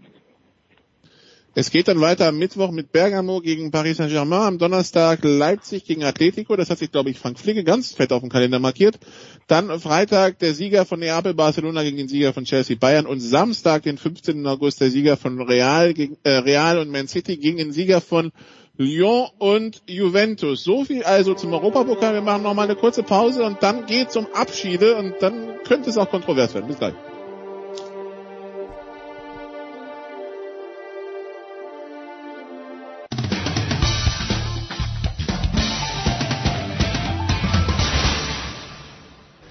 Es geht dann weiter am Mittwoch mit Bergamo gegen Paris Saint-Germain, am Donnerstag Leipzig gegen Atletico, das hat sich, glaube ich, Frank Flicke ganz fett auf dem Kalender markiert. Dann Freitag der Sieger von Neapel Barcelona gegen den Sieger von Chelsea Bayern und Samstag, den 15. August, der Sieger von Real, gegen, äh, Real und Man City gegen den Sieger von Lyon und Juventus. So viel also zum Europapokal. Wir machen nochmal eine kurze Pause und dann geht's um Abschiede und dann könnte es auch kontrovers werden. Bis gleich.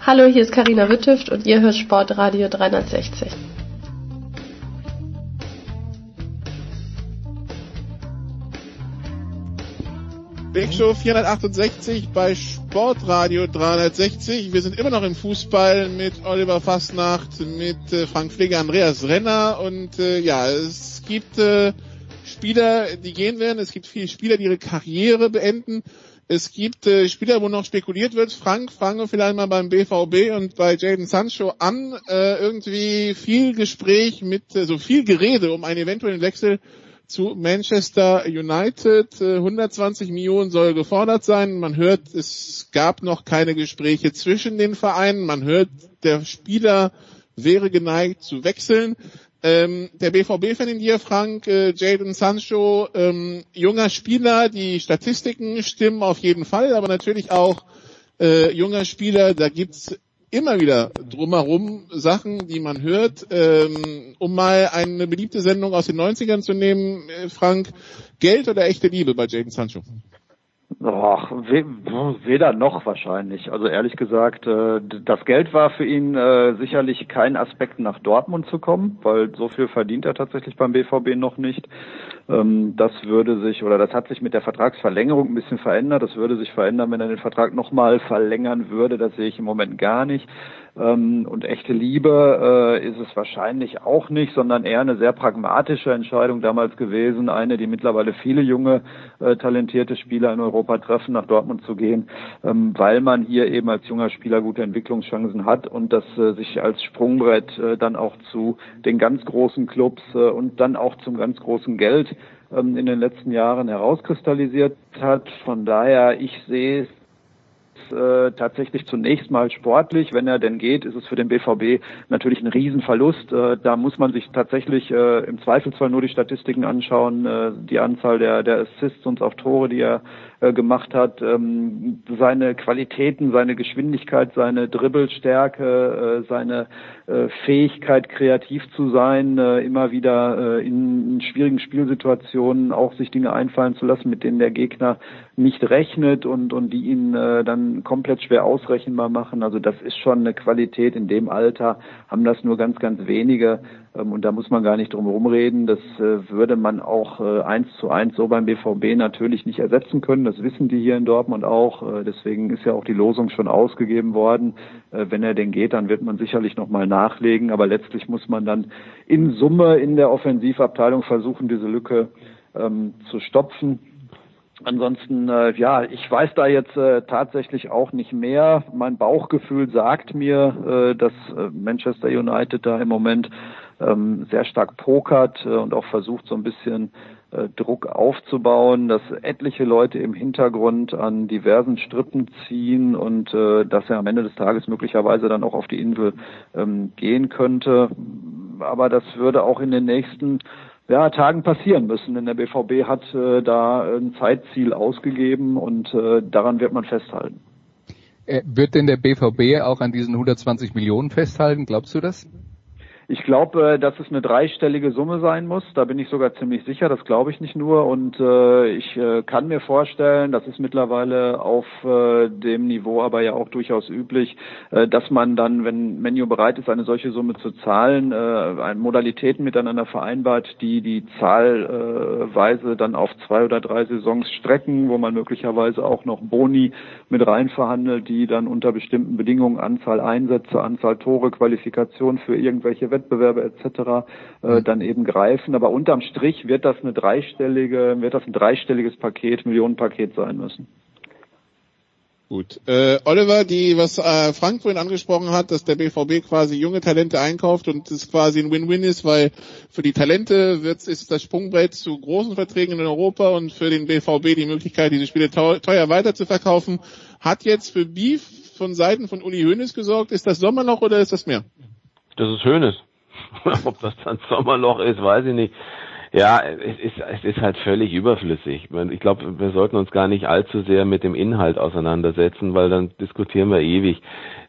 Hallo, hier ist Karina Wittüft und ihr hört Sportradio 360. Big Show 468 bei Sportradio 360. Wir sind immer noch im Fußball mit Oliver Fastnacht, mit äh, Frank Pfleger, Andreas Renner und äh, ja, es gibt äh, Spieler, die gehen werden. Es gibt viele Spieler, die ihre Karriere beenden. Es gibt äh, Spieler, wo noch spekuliert wird. Frank, fangen wir vielleicht mal beim BVB und bei Jaden Sancho an. Äh, irgendwie viel Gespräch mit, äh, so viel Gerede um einen eventuellen Wechsel zu Manchester United. 120 Millionen soll gefordert sein. Man hört, es gab noch keine Gespräche zwischen den Vereinen. Man hört, der Spieler wäre geneigt zu wechseln. Ähm, der BVB-Fan in dir, Frank, äh, Jadon Sancho, ähm, junger Spieler, die Statistiken stimmen auf jeden Fall, aber natürlich auch äh, junger Spieler, da gibt's immer wieder drumherum Sachen, die man hört. Ähm, um mal eine beliebte Sendung aus den 90ern zu nehmen, äh, Frank, Geld oder echte Liebe bei Jaden Sancho? Ach, weder noch wahrscheinlich. Also ehrlich gesagt, äh, das Geld war für ihn äh, sicherlich kein Aspekt, nach Dortmund zu kommen, weil so viel verdient er tatsächlich beim BVB noch nicht. Ähm, das würde sich, oder das hat sich mit der Vertragsverlängerung ein bisschen verändert. Das würde sich verändern, wenn er den Vertrag nochmal verlängern würde. Das sehe ich im Moment gar nicht. Ähm, und echte Liebe äh, ist es wahrscheinlich auch nicht, sondern eher eine sehr pragmatische Entscheidung damals gewesen. Eine, die mittlerweile viele junge, äh, talentierte Spieler in Europa treffen, nach Dortmund zu gehen, ähm, weil man hier eben als junger Spieler gute Entwicklungschancen hat und das äh, sich als Sprungbrett äh, dann auch zu den ganz großen Clubs äh, und dann auch zum ganz großen Geld ähm, in den letzten Jahren herauskristallisiert hat. Von daher, ich sehe es äh, tatsächlich zunächst mal sportlich. Wenn er denn geht, ist es für den BVB natürlich ein Riesenverlust. Äh, da muss man sich tatsächlich äh, im Zweifelsfall nur die Statistiken anschauen, äh, die Anzahl der, der Assists und auch Tore, die er äh, gemacht hat, ähm, seine Qualitäten, seine Geschwindigkeit, seine Dribbelstärke, äh, seine äh, Fähigkeit, kreativ zu sein, äh, immer wieder äh, in, in schwierigen Spielsituationen auch sich Dinge einfallen zu lassen, mit denen der Gegner nicht rechnet und, und die ihn äh, dann komplett schwer ausrechenbar machen. Also das ist schon eine Qualität. In dem Alter haben das nur ganz, ganz wenige. Ähm, und da muss man gar nicht drum herum reden. Das äh, würde man auch äh, eins zu eins so beim BVB natürlich nicht ersetzen können. Das wissen die hier in Dortmund auch. Äh, deswegen ist ja auch die Losung schon ausgegeben worden. Wenn er denn geht, dann wird man sicherlich nochmal nachlegen. Aber letztlich muss man dann in Summe in der Offensivabteilung versuchen, diese Lücke ähm, zu stopfen. Ansonsten, äh, ja, ich weiß da jetzt äh, tatsächlich auch nicht mehr. Mein Bauchgefühl sagt mir, äh, dass Manchester United da im Moment ähm, sehr stark pokert äh, und auch versucht, so ein bisschen äh, Druck aufzubauen, dass etliche Leute im Hintergrund an diversen Strippen ziehen und äh, dass er am Ende des Tages möglicherweise dann auch auf die Insel ähm, gehen könnte. Aber das würde auch in den nächsten ja, Tagen passieren müssen, denn der BVB hat äh, da ein Zeitziel ausgegeben und äh, daran wird man festhalten. Äh, wird denn der BVB auch an diesen 120 Millionen festhalten? Glaubst du das? Ich glaube, äh, dass es eine dreistellige Summe sein muss. Da bin ich sogar ziemlich sicher. Das glaube ich nicht nur. Und äh, ich äh, kann mir vorstellen, das ist mittlerweile auf äh, dem Niveau aber ja auch durchaus üblich, äh, dass man dann, wenn Menu bereit ist, eine solche Summe zu zahlen, äh, Modalitäten miteinander vereinbart, die die Zahlweise dann auf zwei oder drei Saisons strecken, wo man möglicherweise auch noch Boni mit rein verhandelt, die dann unter bestimmten Bedingungen Anzahl Einsätze, Anzahl Tore, Qualifikation für irgendwelche Wettbewerbe etc. Äh, mhm. dann eben greifen. Aber unterm Strich wird das eine dreistellige, wird das ein dreistelliges Paket, Millionenpaket sein müssen. Gut. Äh, Oliver, die, was äh, Frank vorhin angesprochen hat, dass der BVB quasi junge Talente einkauft und es quasi ein Win-Win ist, weil für die Talente wird, ist das Sprungbrett zu großen Verträgen in Europa und für den BVB die Möglichkeit, diese Spiele teuer, teuer weiter zu verkaufen, hat jetzt für Beef von Seiten von Uli Hoeneß gesorgt. Ist das Sommerloch oder ist das mehr? Das ist Hönes. Ob das dann Sommerloch ist, weiß ich nicht. Ja, es ist, es ist halt völlig überflüssig. Ich glaube, wir sollten uns gar nicht allzu sehr mit dem Inhalt auseinandersetzen, weil dann diskutieren wir ewig.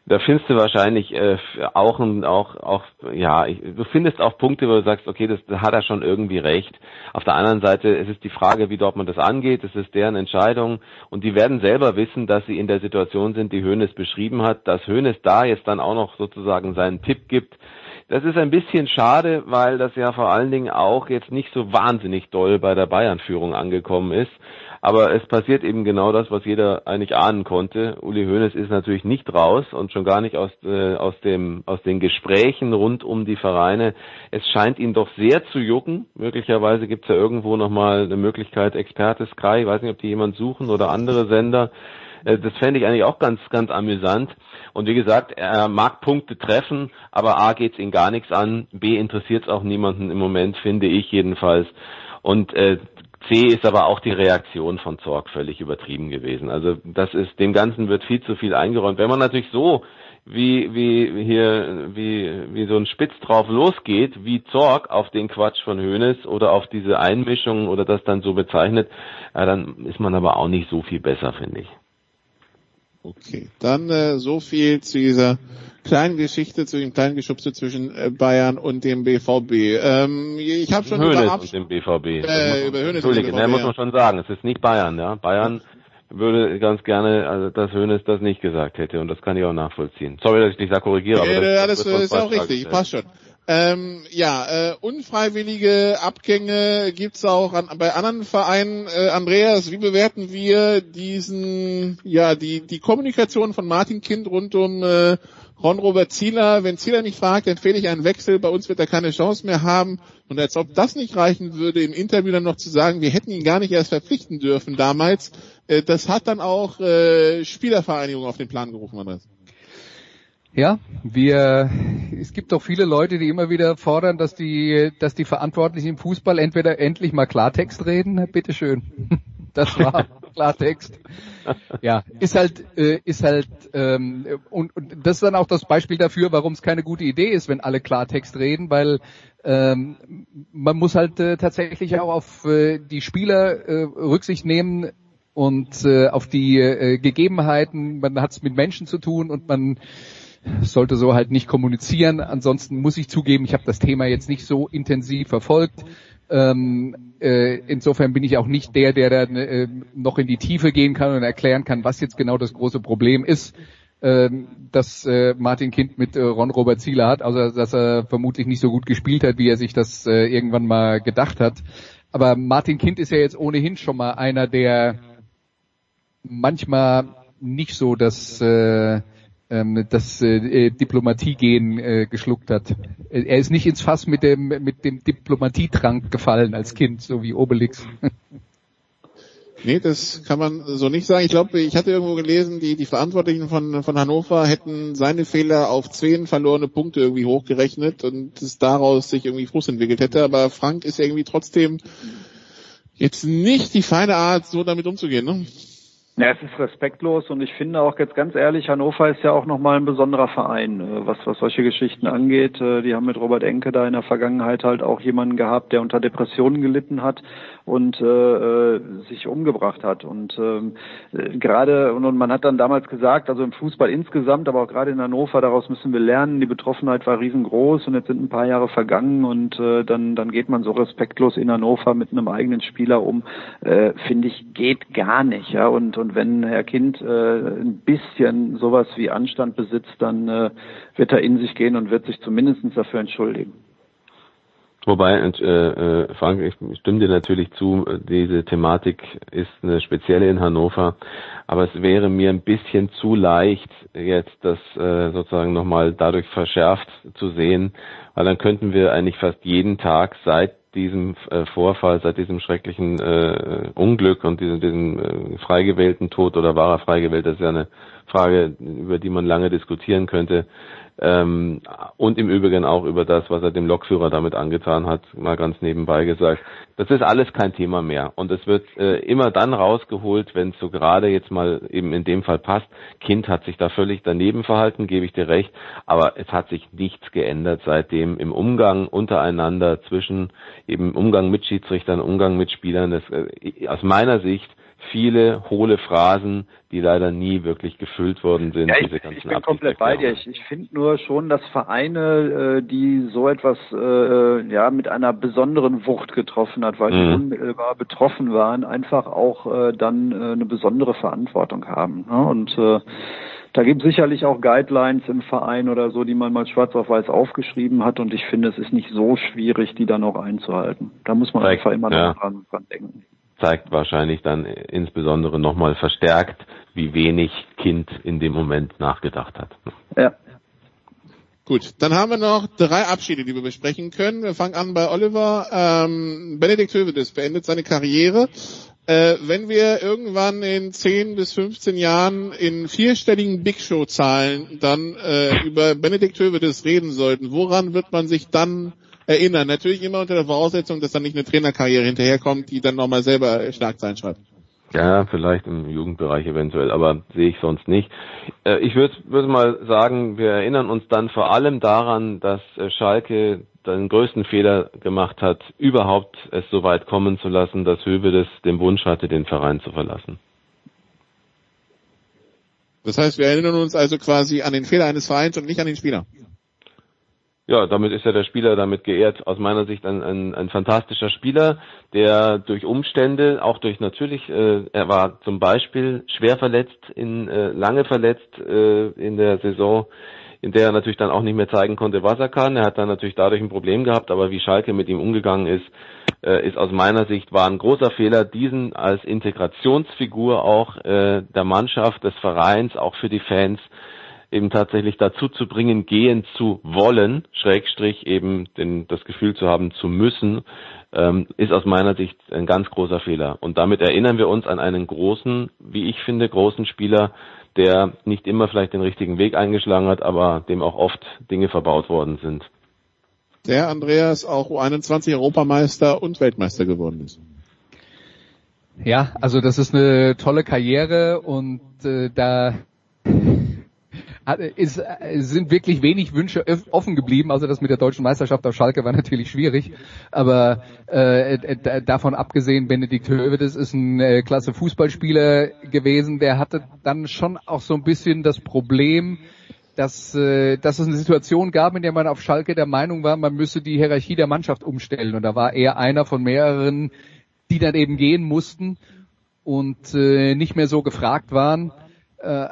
Da findest du wahrscheinlich äh, auch, auch, auch, ja, ich, du findest auch Punkte, wo du sagst, okay, das, da hat er schon irgendwie recht. Auf der anderen Seite, es ist die Frage, wie dort man das angeht. Es ist deren Entscheidung und die werden selber wissen, dass sie in der Situation sind, die Hönes beschrieben hat, dass Hönes da jetzt dann auch noch sozusagen seinen Tipp gibt das ist ein bisschen schade, weil das ja vor allen Dingen auch jetzt nicht so wahnsinnig doll bei der Bayern-Führung angekommen ist. Aber es passiert eben genau das, was jeder eigentlich ahnen konnte. Uli Hoeneß ist natürlich nicht raus und schon gar nicht aus, äh, aus, dem, aus den Gesprächen rund um die Vereine. Es scheint ihn doch sehr zu jucken. Möglicherweise gibt es ja irgendwo nochmal eine Möglichkeit, Experte Sky, ich weiß nicht, ob die jemand suchen oder andere Sender. Äh, das fände ich eigentlich auch ganz, ganz amüsant. Und wie gesagt, er mag Punkte treffen, aber A geht es ihn gar nichts an, B interessiert es auch niemanden im Moment, finde ich jedenfalls. Und äh, C ist aber auch die Reaktion von Zorg völlig übertrieben gewesen. Also das ist, dem Ganzen wird viel zu viel eingeräumt. Wenn man natürlich so wie, wie hier, wie, wie so ein Spitz drauf losgeht, wie Zorg auf den Quatsch von Hoeneß oder auf diese Einmischung oder das dann so bezeichnet, ja, dann ist man aber auch nicht so viel besser, finde ich. Okay, dann äh, so viel zu dieser kleinen Geschichte, zu dem kleinen Geschubse zwischen äh, Bayern und dem BVB. Ähm, ich habe schon Hönes über und dem BVB. Äh, über Hönes Entschuldige, BVB, muss man schon sagen, es ist nicht Bayern, ja. Bayern würde ganz gerne, also dass Hönes das nicht gesagt hätte und das kann ich auch nachvollziehen. Sorry, dass ich dich da korrigiere, aber äh, das, das, das ist auch richtig, passt schon. Ähm, ja, äh, unfreiwillige Abgänge gibt's auch an, bei anderen Vereinen. Äh, Andreas, wie bewerten wir diesen, ja, die die Kommunikation von Martin Kind rund um äh, Ron-Robert Zieler? Wenn Zieler nicht fragt, empfehle ich einen Wechsel. Bei uns wird er keine Chance mehr haben. Und als ob das nicht reichen würde, im Interview dann noch zu sagen, wir hätten ihn gar nicht erst verpflichten dürfen damals. Äh, das hat dann auch äh, Spielervereinigung auf den Plan gerufen, Andreas. Ja, wir, es gibt doch viele Leute, die immer wieder fordern, dass die, dass die Verantwortlichen im Fußball entweder endlich mal Klartext reden. Bitteschön. Das war Klartext. Ja, ist halt, äh, ist halt, ähm, und, und das ist dann auch das Beispiel dafür, warum es keine gute Idee ist, wenn alle Klartext reden, weil ähm, man muss halt äh, tatsächlich auch auf äh, die Spieler äh, Rücksicht nehmen und äh, auf die äh, Gegebenheiten. Man hat es mit Menschen zu tun und man sollte so halt nicht kommunizieren. Ansonsten muss ich zugeben, ich habe das Thema jetzt nicht so intensiv verfolgt. Ähm, äh, insofern bin ich auch nicht der, der dann äh, noch in die Tiefe gehen kann und erklären kann, was jetzt genau das große Problem ist, äh, dass äh, Martin Kind mit äh, Ron Robert Zieler hat, also dass er vermutlich nicht so gut gespielt hat, wie er sich das äh, irgendwann mal gedacht hat. Aber Martin Kind ist ja jetzt ohnehin schon mal einer, der manchmal nicht so das äh, ähm, das äh, Diplomatiegehen äh, geschluckt hat. Er ist nicht ins Fass mit dem mit dem Diplomatietrank gefallen als Kind, so wie Obelix. Nee, das kann man so nicht sagen. Ich glaube, ich hatte irgendwo gelesen, die, die Verantwortlichen von, von Hannover hätten seine Fehler auf zehn verlorene Punkte irgendwie hochgerechnet und es daraus sich irgendwie Frust entwickelt hätte. Aber Frank ist irgendwie trotzdem jetzt nicht die feine Art, so damit umzugehen. Ne? Ja, es ist respektlos und ich finde auch jetzt ganz ehrlich, Hannover ist ja auch nochmal ein besonderer Verein, äh, was, was solche Geschichten angeht. Äh, die haben mit Robert Enke da in der Vergangenheit halt auch jemanden gehabt, der unter Depressionen gelitten hat und äh, äh sich umgebracht hat. Und ähm, gerade, und, und man hat dann damals gesagt, also im Fußball insgesamt, aber auch gerade in Hannover, daraus müssen wir lernen, die Betroffenheit war riesengroß und jetzt sind ein paar Jahre vergangen und äh, dann, dann geht man so respektlos in Hannover mit einem eigenen Spieler um, äh, finde ich, geht gar nicht. Ja, und, und wenn Herr Kind äh, ein bisschen sowas wie Anstand besitzt, dann äh, wird er in sich gehen und wird sich zumindest dafür entschuldigen. Wobei, äh, äh, Frank, ich stimme dir natürlich zu, diese Thematik ist eine spezielle in Hannover, aber es wäre mir ein bisschen zu leicht, jetzt das äh, sozusagen nochmal dadurch verschärft zu sehen, weil dann könnten wir eigentlich fast jeden Tag seit diesem äh, Vorfall, seit diesem schrecklichen äh, Unglück und diesem, diesem äh, frei gewählten Tod oder war er frei gewählt, das ist ja eine Frage, über die man lange diskutieren könnte, Ähm, und im Übrigen auch über das, was er dem Lokführer damit angetan hat, mal ganz nebenbei gesagt. Das ist alles kein Thema mehr. Und es wird äh, immer dann rausgeholt, wenn es so gerade jetzt mal eben in dem Fall passt. Kind hat sich da völlig daneben verhalten, gebe ich dir recht. Aber es hat sich nichts geändert seitdem im Umgang untereinander zwischen eben Umgang mit Schiedsrichtern, Umgang mit Spielern. Das, äh, aus meiner Sicht viele hohle Phrasen, die leider nie wirklich gefüllt worden sind. Ja, ich, ich bin komplett bei dir. Ich, ich finde nur schon, dass Vereine, äh, die so etwas äh, ja mit einer besonderen Wucht getroffen hat, weil mhm. sie unmittelbar betroffen waren, einfach auch äh, dann äh, eine besondere Verantwortung haben. Ne? Und äh, da gibt es sicherlich auch Guidelines im Verein oder so, die man mal schwarz auf weiß aufgeschrieben hat. Und ich finde, es ist nicht so schwierig, die dann auch einzuhalten. Da muss man Vielleicht, einfach immer ja. dran denken zeigt wahrscheinlich dann insbesondere nochmal verstärkt, wie wenig Kind in dem Moment nachgedacht hat. Ja. Gut, dann haben wir noch drei Abschiede, die wir besprechen können. Wir fangen an bei Oliver. Ähm, Benedikt Hövedes beendet seine Karriere. Äh, wenn wir irgendwann in 10 bis 15 Jahren in vierstelligen Big Show Zahlen dann äh, über Benedikt Hövedes reden sollten, woran wird man sich dann erinnern. Natürlich immer unter der Voraussetzung, dass dann nicht eine Trainerkarriere hinterherkommt, die dann nochmal selber Schlagzeilen schreibt. Ja, vielleicht im Jugendbereich eventuell, aber sehe ich sonst nicht. Äh, ich würde würd mal sagen, wir erinnern uns dann vor allem daran, dass äh, Schalke den größten Fehler gemacht hat, überhaupt es so weit kommen zu lassen, dass Höbe den Wunsch hatte, den Verein zu verlassen. Das heißt, wir erinnern uns also quasi an den Fehler eines Vereins und nicht an den Spieler. Ja, damit ist ja der Spieler damit geehrt. Aus meiner Sicht ein, ein, ein fantastischer Spieler, der durch Umstände, auch durch natürlich, äh, er war zum Beispiel schwer verletzt, in äh, lange verletzt äh, in der Saison, in der er natürlich dann auch nicht mehr zeigen konnte, was er kann. Er hat dann natürlich dadurch ein Problem gehabt, aber wie Schalke mit ihm umgegangen ist, äh, ist aus meiner Sicht war ein großer Fehler, diesen als Integrationsfigur auch äh, der Mannschaft, des Vereins, auch für die Fans eben tatsächlich dazu zu bringen, gehen zu wollen, Schrägstrich eben den, das Gefühl zu haben zu müssen, ähm, ist aus meiner Sicht ein ganz großer Fehler. Und damit erinnern wir uns an einen großen, wie ich finde, großen Spieler, der nicht immer vielleicht den richtigen Weg eingeschlagen hat, aber dem auch oft Dinge verbaut worden sind. Der Andreas auch U21 Europameister und Weltmeister geworden ist. Ja, also das ist eine tolle Karriere und äh, da ist, sind wirklich wenig Wünsche offen geblieben. Also das mit der deutschen Meisterschaft auf Schalke war natürlich schwierig. Aber äh, davon abgesehen, Benedikt Hövedes ist ein äh, klasse Fußballspieler gewesen. Der hatte dann schon auch so ein bisschen das Problem, dass, äh, dass es eine Situation gab, in der man auf Schalke der Meinung war, man müsse die Hierarchie der Mannschaft umstellen. Und da war er einer von mehreren, die dann eben gehen mussten und äh, nicht mehr so gefragt waren. Äh,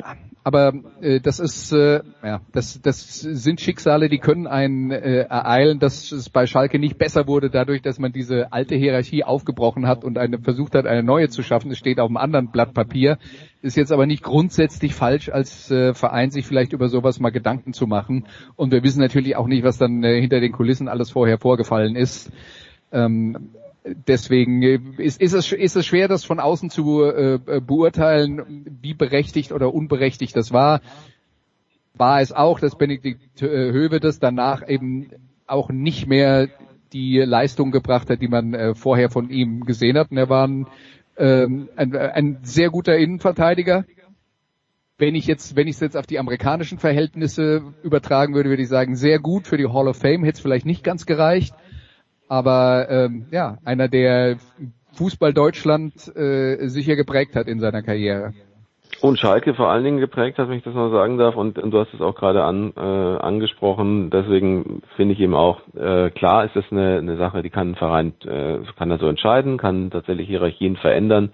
aber äh, das ist äh, ja das das sind Schicksale, die können einen äh, ereilen, dass es bei Schalke nicht besser wurde dadurch, dass man diese alte Hierarchie aufgebrochen hat und eine versucht hat, eine neue zu schaffen. Es steht auf einem anderen Blatt Papier. Ist jetzt aber nicht grundsätzlich falsch, als äh, Verein sich vielleicht über sowas mal Gedanken zu machen. Und wir wissen natürlich auch nicht, was dann äh, hinter den Kulissen alles vorher vorgefallen ist. Ähm, deswegen äh, ist, ist, es, ist es schwer, das von außen zu äh, beurteilen, wie berechtigt oder unberechtigt das war. War es auch, dass Benedikt äh, Höwe das danach eben auch nicht mehr die Leistung gebracht hat, die man äh, vorher von ihm gesehen hat. Und er war ein, ähm, ein, ein sehr guter Innenverteidiger. Wenn ich jetzt, wenn ich es jetzt auf die amerikanischen Verhältnisse übertragen würde, würde ich sagen, sehr gut für die Hall of Fame, hätte es vielleicht nicht ganz gereicht aber ähm, ja, einer, der Fußball Deutschland äh, sicher geprägt hat in seiner Karriere. Und Schalke vor allen Dingen geprägt hat, wenn ich das mal sagen darf, und, und du hast es auch gerade an, äh, angesprochen, deswegen finde ich eben auch, äh, klar ist das eine, eine Sache, die kann ein Verein, äh, kann er so entscheiden, kann tatsächlich Hierarchien verändern.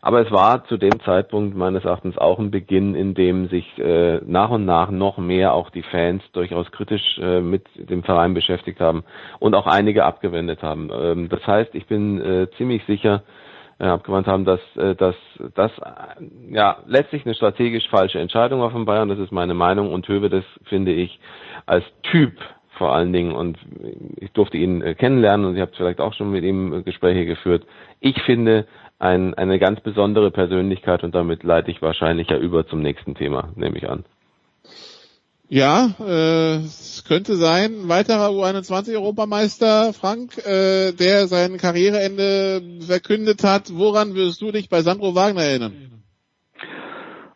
Aber es war zu dem Zeitpunkt meines Erachtens auch ein Beginn, in dem sich äh, nach und nach noch mehr auch die Fans durchaus kritisch äh, mit dem Verein beschäftigt haben und auch einige abgewendet haben. Ähm, das heißt, ich bin äh, ziemlich sicher, äh, abgewandt haben, dass äh, dass das äh, ja letztlich eine strategisch falsche Entscheidung war von Bayern. Das ist meine Meinung und Höwe, das finde ich als Typ vor allen Dingen und ich durfte ihn äh, kennenlernen und ihr habt vielleicht auch schon mit ihm Gespräche geführt. Ich finde, ein, eine ganz besondere Persönlichkeit und damit leite ich wahrscheinlich ja über zum nächsten Thema, nehme ich an. Ja, äh, es könnte sein, ein weiterer U21-Europameister, Frank, äh, der sein Karriereende verkündet hat. Woran wirst du dich bei Sandro Wagner erinnern?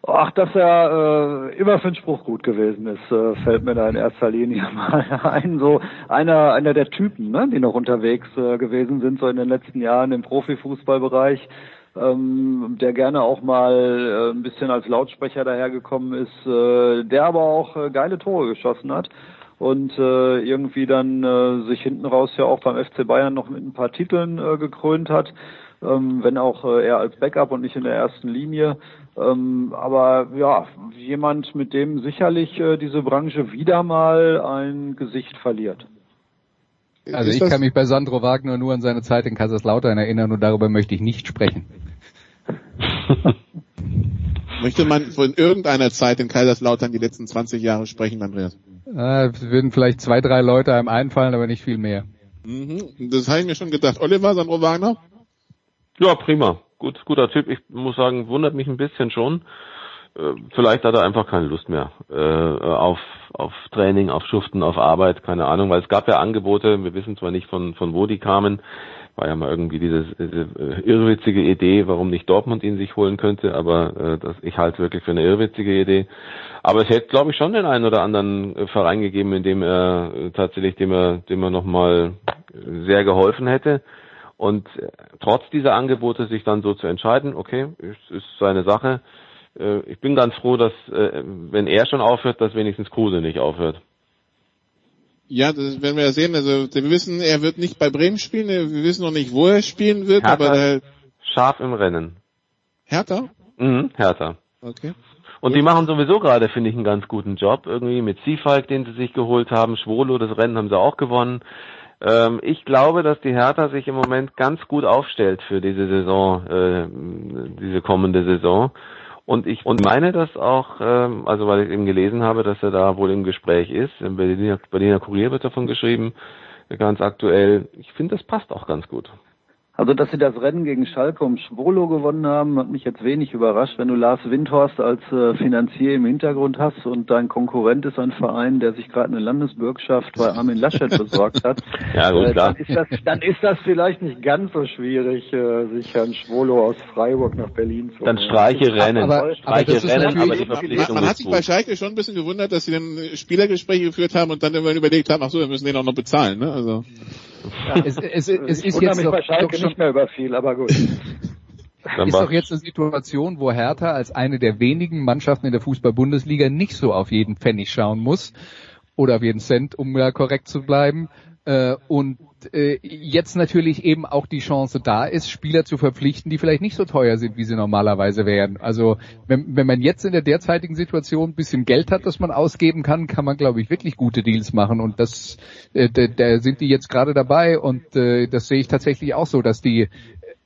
Ach, dass er äh, immer für den Spruch gut gewesen ist, äh, fällt mir da in erster Linie mal ein. So einer, einer der Typen, ne, die noch unterwegs äh, gewesen sind, so in den letzten Jahren im Profifußballbereich ähm, der gerne auch mal äh, ein bisschen als Lautsprecher dahergekommen ist, äh, der aber auch äh, geile Tore geschossen hat und äh, irgendwie dann äh, sich hinten raus ja auch beim FC Bayern noch mit ein paar Titeln äh, gekrönt hat, ähm, wenn auch äh, eher als Backup und nicht in der ersten Linie. Ähm, aber ja, jemand, mit dem sicherlich äh, diese Branche wieder mal ein Gesicht verliert. Also ich kann mich bei Sandro Wagner nur an seine Zeit in Kaiserslautern erinnern und darüber möchte ich nicht sprechen. Möchte man von irgendeiner Zeit in Kaiserslautern die letzten 20 Jahre sprechen, Andreas? Äh, es würden vielleicht zwei, drei Leute einem einfallen, aber nicht viel mehr. Mhm, das habe ich mir schon gedacht. Oliver, Sandro Wagner? Ja, prima. Gut, guter Typ. Ich muss sagen, wundert mich ein bisschen schon. Äh, vielleicht hat er einfach keine Lust mehr äh, auf auf Training, auf Schuften, auf Arbeit, keine Ahnung, weil es gab ja Angebote, wir wissen zwar nicht von von wo die kamen, war ja mal irgendwie diese, diese äh, irrwitzige Idee, warum nicht Dortmund ihn sich holen könnte, aber äh, das, ich halte wirklich für eine irrwitzige Idee. Aber es hätte, glaube ich, schon den einen oder anderen Verein gegeben, in dem er tatsächlich, dem er, dem er nochmal sehr geholfen hätte. Und trotz dieser Angebote sich dann so zu entscheiden, okay, ist, ist seine Sache äh, ich bin ganz froh, dass äh, wenn er schon aufhört, dass wenigstens Kruse nicht aufhört. Ja, das werden wir ja sehen. Also wir wissen, er wird nicht bei Bremen spielen, wir wissen noch nicht, wo er spielen wird, Hertha, aber äh, scharf im Rennen. Hertha? Mhm, Hertha. Okay. Und die machen sowieso gerade, finde ich, einen ganz guten Job. Irgendwie mit Seafalk, den sie sich geholt haben, Schwolo, das Rennen haben sie auch gewonnen. Ähm, ich glaube, dass die Hertha sich im Moment ganz gut aufstellt für diese Saison, äh, diese kommende Saison. Und ich und meine das auch, ähm, also weil ich eben gelesen habe, dass er da wohl im Gespräch ist. Im Berliner, Berliner Kurier wird davon geschrieben, ganz aktuell. Ich finde, das passt auch ganz gut. Also, dass sie das Rennen gegen Schalke um Schwolo gewonnen haben, hat mich jetzt wenig überrascht. Wenn du Lars Windhorst als äh, Finanzier im Hintergrund hast und dein Konkurrent ist ein Verein, der sich gerade eine Landesbürgschaft bei Armin Laschet besorgt hat, ja, gut, äh, klar. Dann, ist das, dann ist das vielleicht nicht ganz so schwierig, äh, sich Herrn Schwolo aus Freiburg nach Berlin zu Dann streiche Rennen. Aber- streiche aber Rennen, aber die Verpflichtung man hat sich bei. Schalke schon ein bisschen gewundert, dass sie dann Spielergespräche geführt haben und dann immer überlegt haben, ach so, wir müssen den auch noch bezahlen, ne? Also Es, es, es ist jetzt mich doch, bei Schalke doch schon nicht mehr über viel, aber gut. Dann ist doch jetzt eine Situation, wo Hertha als eine der wenigen Mannschaften in der Fußball-Bundesliga nicht so auf jeden Pfennig schauen muss oder auf jeden Cent, um ja korrekt zu bleiben. Äh, und äh, jetzt natürlich eben auch die Chance da ist, Spieler zu verpflichten, die vielleicht nicht so teuer sind, wie sie normalerweise wären. Also wenn, wenn man jetzt in der derzeitigen Situation ein bisschen Geld hat, das man ausgeben kann, kann man, glaube ich, wirklich gute Deals machen. Und das, äh, da, da sind die jetzt gerade dabei und äh, das sehe ich tatsächlich auch so, dass die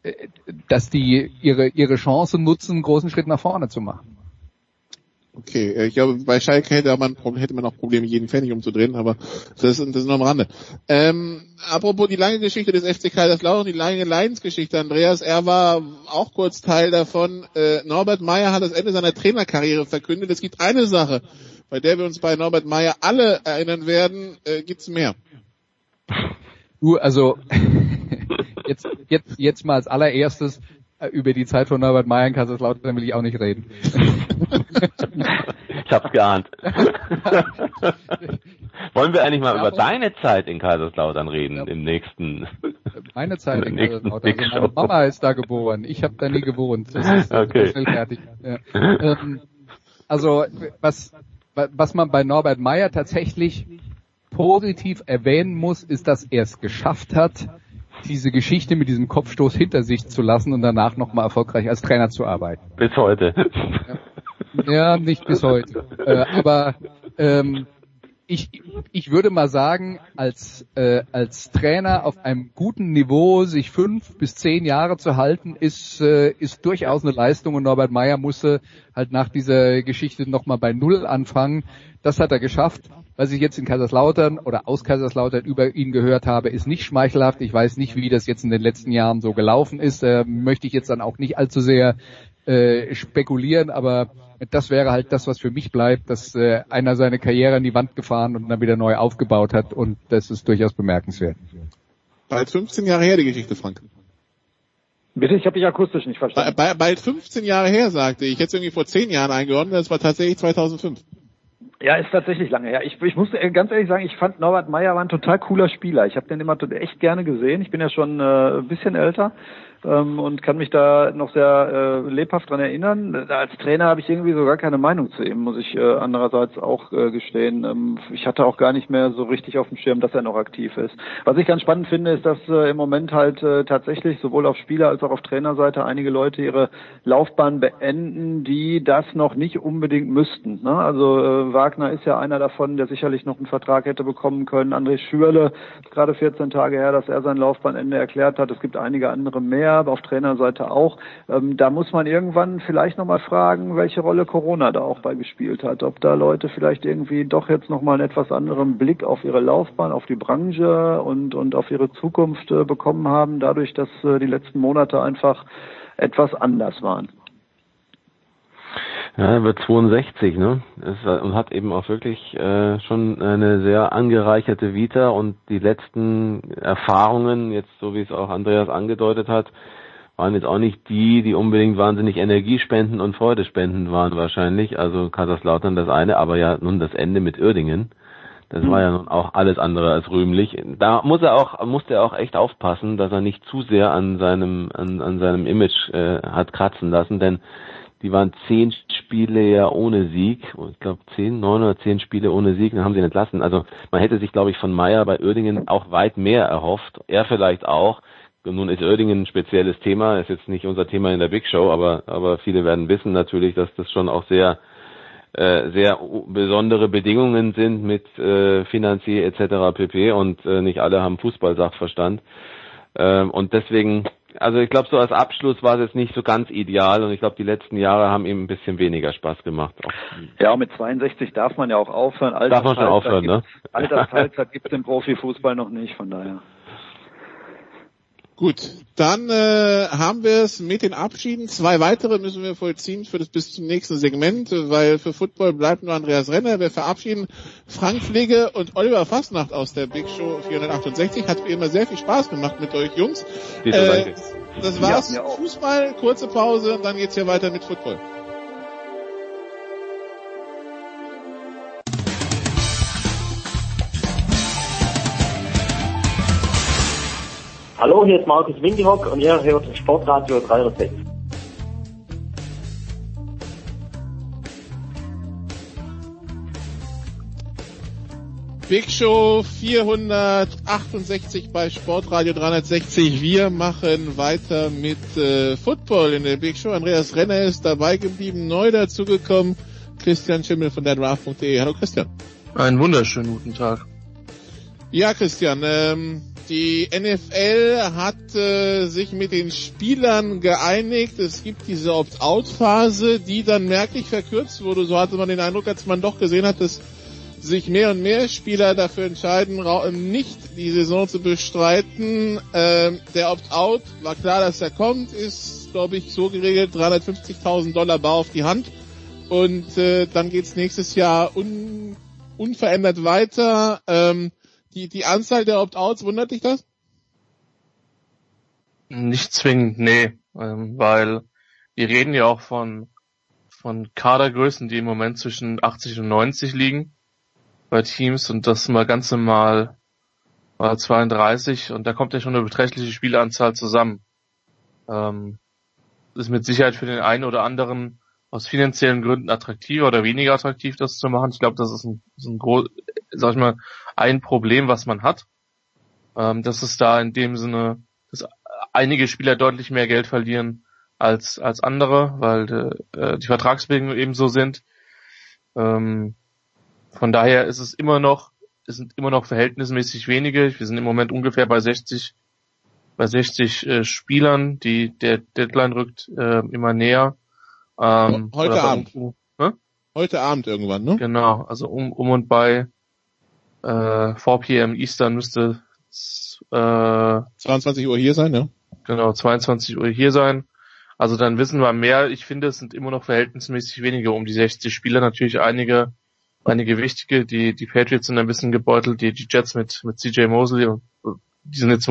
äh, dass die ihre ihre Chance nutzen, einen großen Schritt nach vorne zu machen. Okay, äh, ich glaube, bei Schalke hätte man, hätte man auch Probleme, jeden Pfennig umzudrehen, aber das ist, das ist nur am Rande. Ähm, apropos die lange Geschichte des FC Kaiserslautern, die lange Leidensgeschichte, Andreas, er war auch kurz Teil davon. Äh, Norbert Meyer hat das Ende seiner Trainerkarriere verkündet. Es gibt eine Sache, bei der wir uns bei Norbert Meyer alle erinnern werden, äh, gibt's mehr. Du, also jetzt, jetzt, jetzt mal als allererstes über die Zeit von Norbert Meyer in Kaiserslautern will ich auch nicht reden. Ich hab's geahnt. Wollen wir eigentlich mal Ja, über deine Zeit in Kaiserslautern reden im nächsten? Meine Zeit in Kaiserslautern. Also meine. Mama ist da geboren. Ich habe da nie gewohnt. Das ist Okay. schnell fertig. Ja. Ähm, also was, wa- was man bei Norbert Meyer tatsächlich positiv erwähnen muss, ist, dass er es geschafft hat, diese Geschichte mit diesem Kopfstoß hinter sich zu lassen und danach nochmal erfolgreich als Trainer zu arbeiten. Bis heute. Ja, nicht bis heute. Äh, aber ähm, ich, ich würde mal sagen, als, äh, als Trainer auf einem guten Niveau sich fünf bis zehn Jahre zu halten, ist, äh, ist durchaus eine Leistung und Norbert Meyer musste halt nach dieser Geschichte nochmal bei Null anfangen. Das hat er geschafft. Was ich jetzt in Kaiserslautern oder aus Kaiserslautern über ihn gehört habe, ist nicht schmeichelhaft. Ich weiß nicht, wie das jetzt in den letzten Jahren so gelaufen ist. Äh, möchte ich jetzt dann auch nicht allzu sehr äh, spekulieren, aber das wäre halt das, was für mich bleibt, dass äh, einer seine Karriere an die Wand gefahren und dann wieder neu aufgebaut hat und das ist durchaus bemerkenswert. Bald 15 Jahre her die Geschichte, Frank. Bitte, ich habe dich akustisch nicht verstanden. Bei, bald 15 Jahre her, sagte ich. Ich hätte es irgendwie vor 10 Jahren eingeordnet, das war tatsächlich 2005. Ja, ist tatsächlich lange her. Ich, ich muss ganz ehrlich sagen, ich fand Norbert Meyer war ein total cooler Spieler. Ich habe den immer echt gerne gesehen. Ich bin ja schon äh, ein bisschen älter ähm, und kann mich da noch sehr äh, lebhaft dran erinnern. Als Trainer habe ich irgendwie so gar keine Meinung zu ihm, muss ich äh, andererseits auch äh, gestehen. Ähm, ich hatte auch gar nicht mehr so richtig auf dem Schirm, dass er noch aktiv ist. Was ich ganz spannend finde, ist, dass äh, im Moment halt äh, tatsächlich sowohl auf Spieler als auch auf Trainerseite einige Leute ihre Laufbahn beenden, die das noch nicht unbedingt müssten. Ne? Also äh, Wagner ist ja einer davon, der sicherlich noch einen Vertrag hätte bekommen können. André Schürle, gerade 14 Tage her, dass er sein Laufbahnende erklärt hat. Es gibt einige andere mehr aber auf Trainerseite auch. Ähm, da muss man irgendwann vielleicht nochmal fragen, welche Rolle Corona da auch bei gespielt hat. Ob da Leute vielleicht irgendwie doch jetzt nochmal einen etwas anderen Blick auf ihre Laufbahn, auf die Branche und, und auf ihre Zukunft äh, bekommen haben, dadurch, dass äh, die letzten Monate einfach etwas anders waren. Ja, er wird 62, ne? Und hat eben auch wirklich äh, schon eine sehr angereicherte Vita und die letzten Erfahrungen, jetzt so wie es auch Andreas angedeutet hat, waren jetzt auch nicht die, die unbedingt wahnsinnig Energiespenden und Freudespenden waren wahrscheinlich. Also Kaiserslautern das eine, aber ja nun das Ende mit Uerdingen. Das war ja nun auch alles andere als rühmlich. Da muss er auch, musste er auch echt aufpassen, dass er nicht zu sehr an seinem, an, an seinem Image äh, hat kratzen lassen, denn die waren zehn Spiele ja ohne Sieg. Ich glaube zehn, neun oder zehn Spiele ohne Sieg, dann haben sie ihn entlassen. Also man hätte sich, glaube ich, von Meyer bei Oerdingen auch weit mehr erhofft. Er vielleicht auch. Nun ist Oerdingen ein spezielles Thema, ist jetzt nicht unser Thema in der Big Show, aber, aber viele werden wissen natürlich, dass das schon auch sehr äh, sehr besondere Bedingungen sind mit äh, Finanzier etc. pp. und äh, nicht alle haben Fußballsachverstand. Ähm, und deswegen also ich glaube, so als Abschluss war es jetzt nicht so ganz ideal und ich glaube, die letzten Jahre haben ihm ein bisschen weniger Spaß gemacht. Ja, mit 62 darf man ja auch aufhören. darf man schon aufhören, ne? Altersteilzeit gibt es im Profifußball noch nicht, von daher. Gut, dann äh, haben wir es mit den Abschieden. Zwei weitere müssen wir vollziehen für das bis zum nächsten Segment, weil für Football bleibt nur Andreas Renner. Wir verabschieden Frank Pflege und Oliver Fastnacht aus der Big Show 468. Hat wie immer sehr viel Spaß gemacht mit euch Jungs. Äh, das war's. Ja, Fußball, kurze Pause und dann geht's hier weiter mit Football. Hallo, hier ist Markus Windihock und ihr hört Sportradio 306. Big Show 468 bei Sportradio 360. Wir machen weiter mit äh, Football in der Big Show. Andreas Renner ist dabei geblieben, neu dazugekommen. Christian Schimmel von der Draft.de. Hallo Christian. Einen wunderschönen guten Tag. Ja, Christian, ähm, die NFL hat äh, sich mit den Spielern geeinigt. Es gibt diese Opt-out-Phase, die dann merklich verkürzt wurde. So hatte man den Eindruck, als man doch gesehen hat, dass sich mehr und mehr Spieler dafür entscheiden, nicht die Saison zu bestreiten. Ähm, der Opt-out war klar, dass er kommt, ist, glaube ich, so geregelt, 350.000 Dollar bar auf die Hand. Und äh, dann geht's nächstes Jahr un unverändert weiter. Ähm, die, die Anzahl der Opt-outs, wundert dich das? Nicht zwingend, nee, ähm, weil wir reden ja auch von, von Kadergrößen, die im Moment zwischen 80 und 90 liegen bei Teams und das mal ganz normal war 32 und da kommt ja schon eine beträchtliche Spielanzahl zusammen. Ähm, ist mit Sicherheit für den einen oder anderen aus finanziellen Gründen attraktiver oder weniger attraktiv, das zu machen. Ich glaube, das ist ein, ist ein groß, sag ich mal, ein Problem, was man hat. Ähm, dass es da in dem Sinne, dass einige Spieler deutlich mehr Geld verlieren als, als andere, weil äh, die Vertragsbedingungen eben so sind. Ähm, von daher ist es immer noch, es sind immer noch verhältnismäßig wenige. Wir sind im Moment ungefähr bei 60, bei 60 äh, Spielern, die der Deadline rückt äh, immer näher. Ähm, Heute Abend. Hm? Heute Abend irgendwann, ne? Genau, also um, um und bei äh, 4 p.m. Eastern müsste äh, 22 Uhr hier sein, ja? Genau, 22 Uhr hier sein. Also dann wissen wir mehr. Ich finde, es sind immer noch verhältnismäßig wenige um die 60 Spieler. Natürlich einige, einige wichtige. Die, die Patriots sind ein bisschen gebeutelt, die, die Jets mit, mit CJ Mosley und die sind jetzt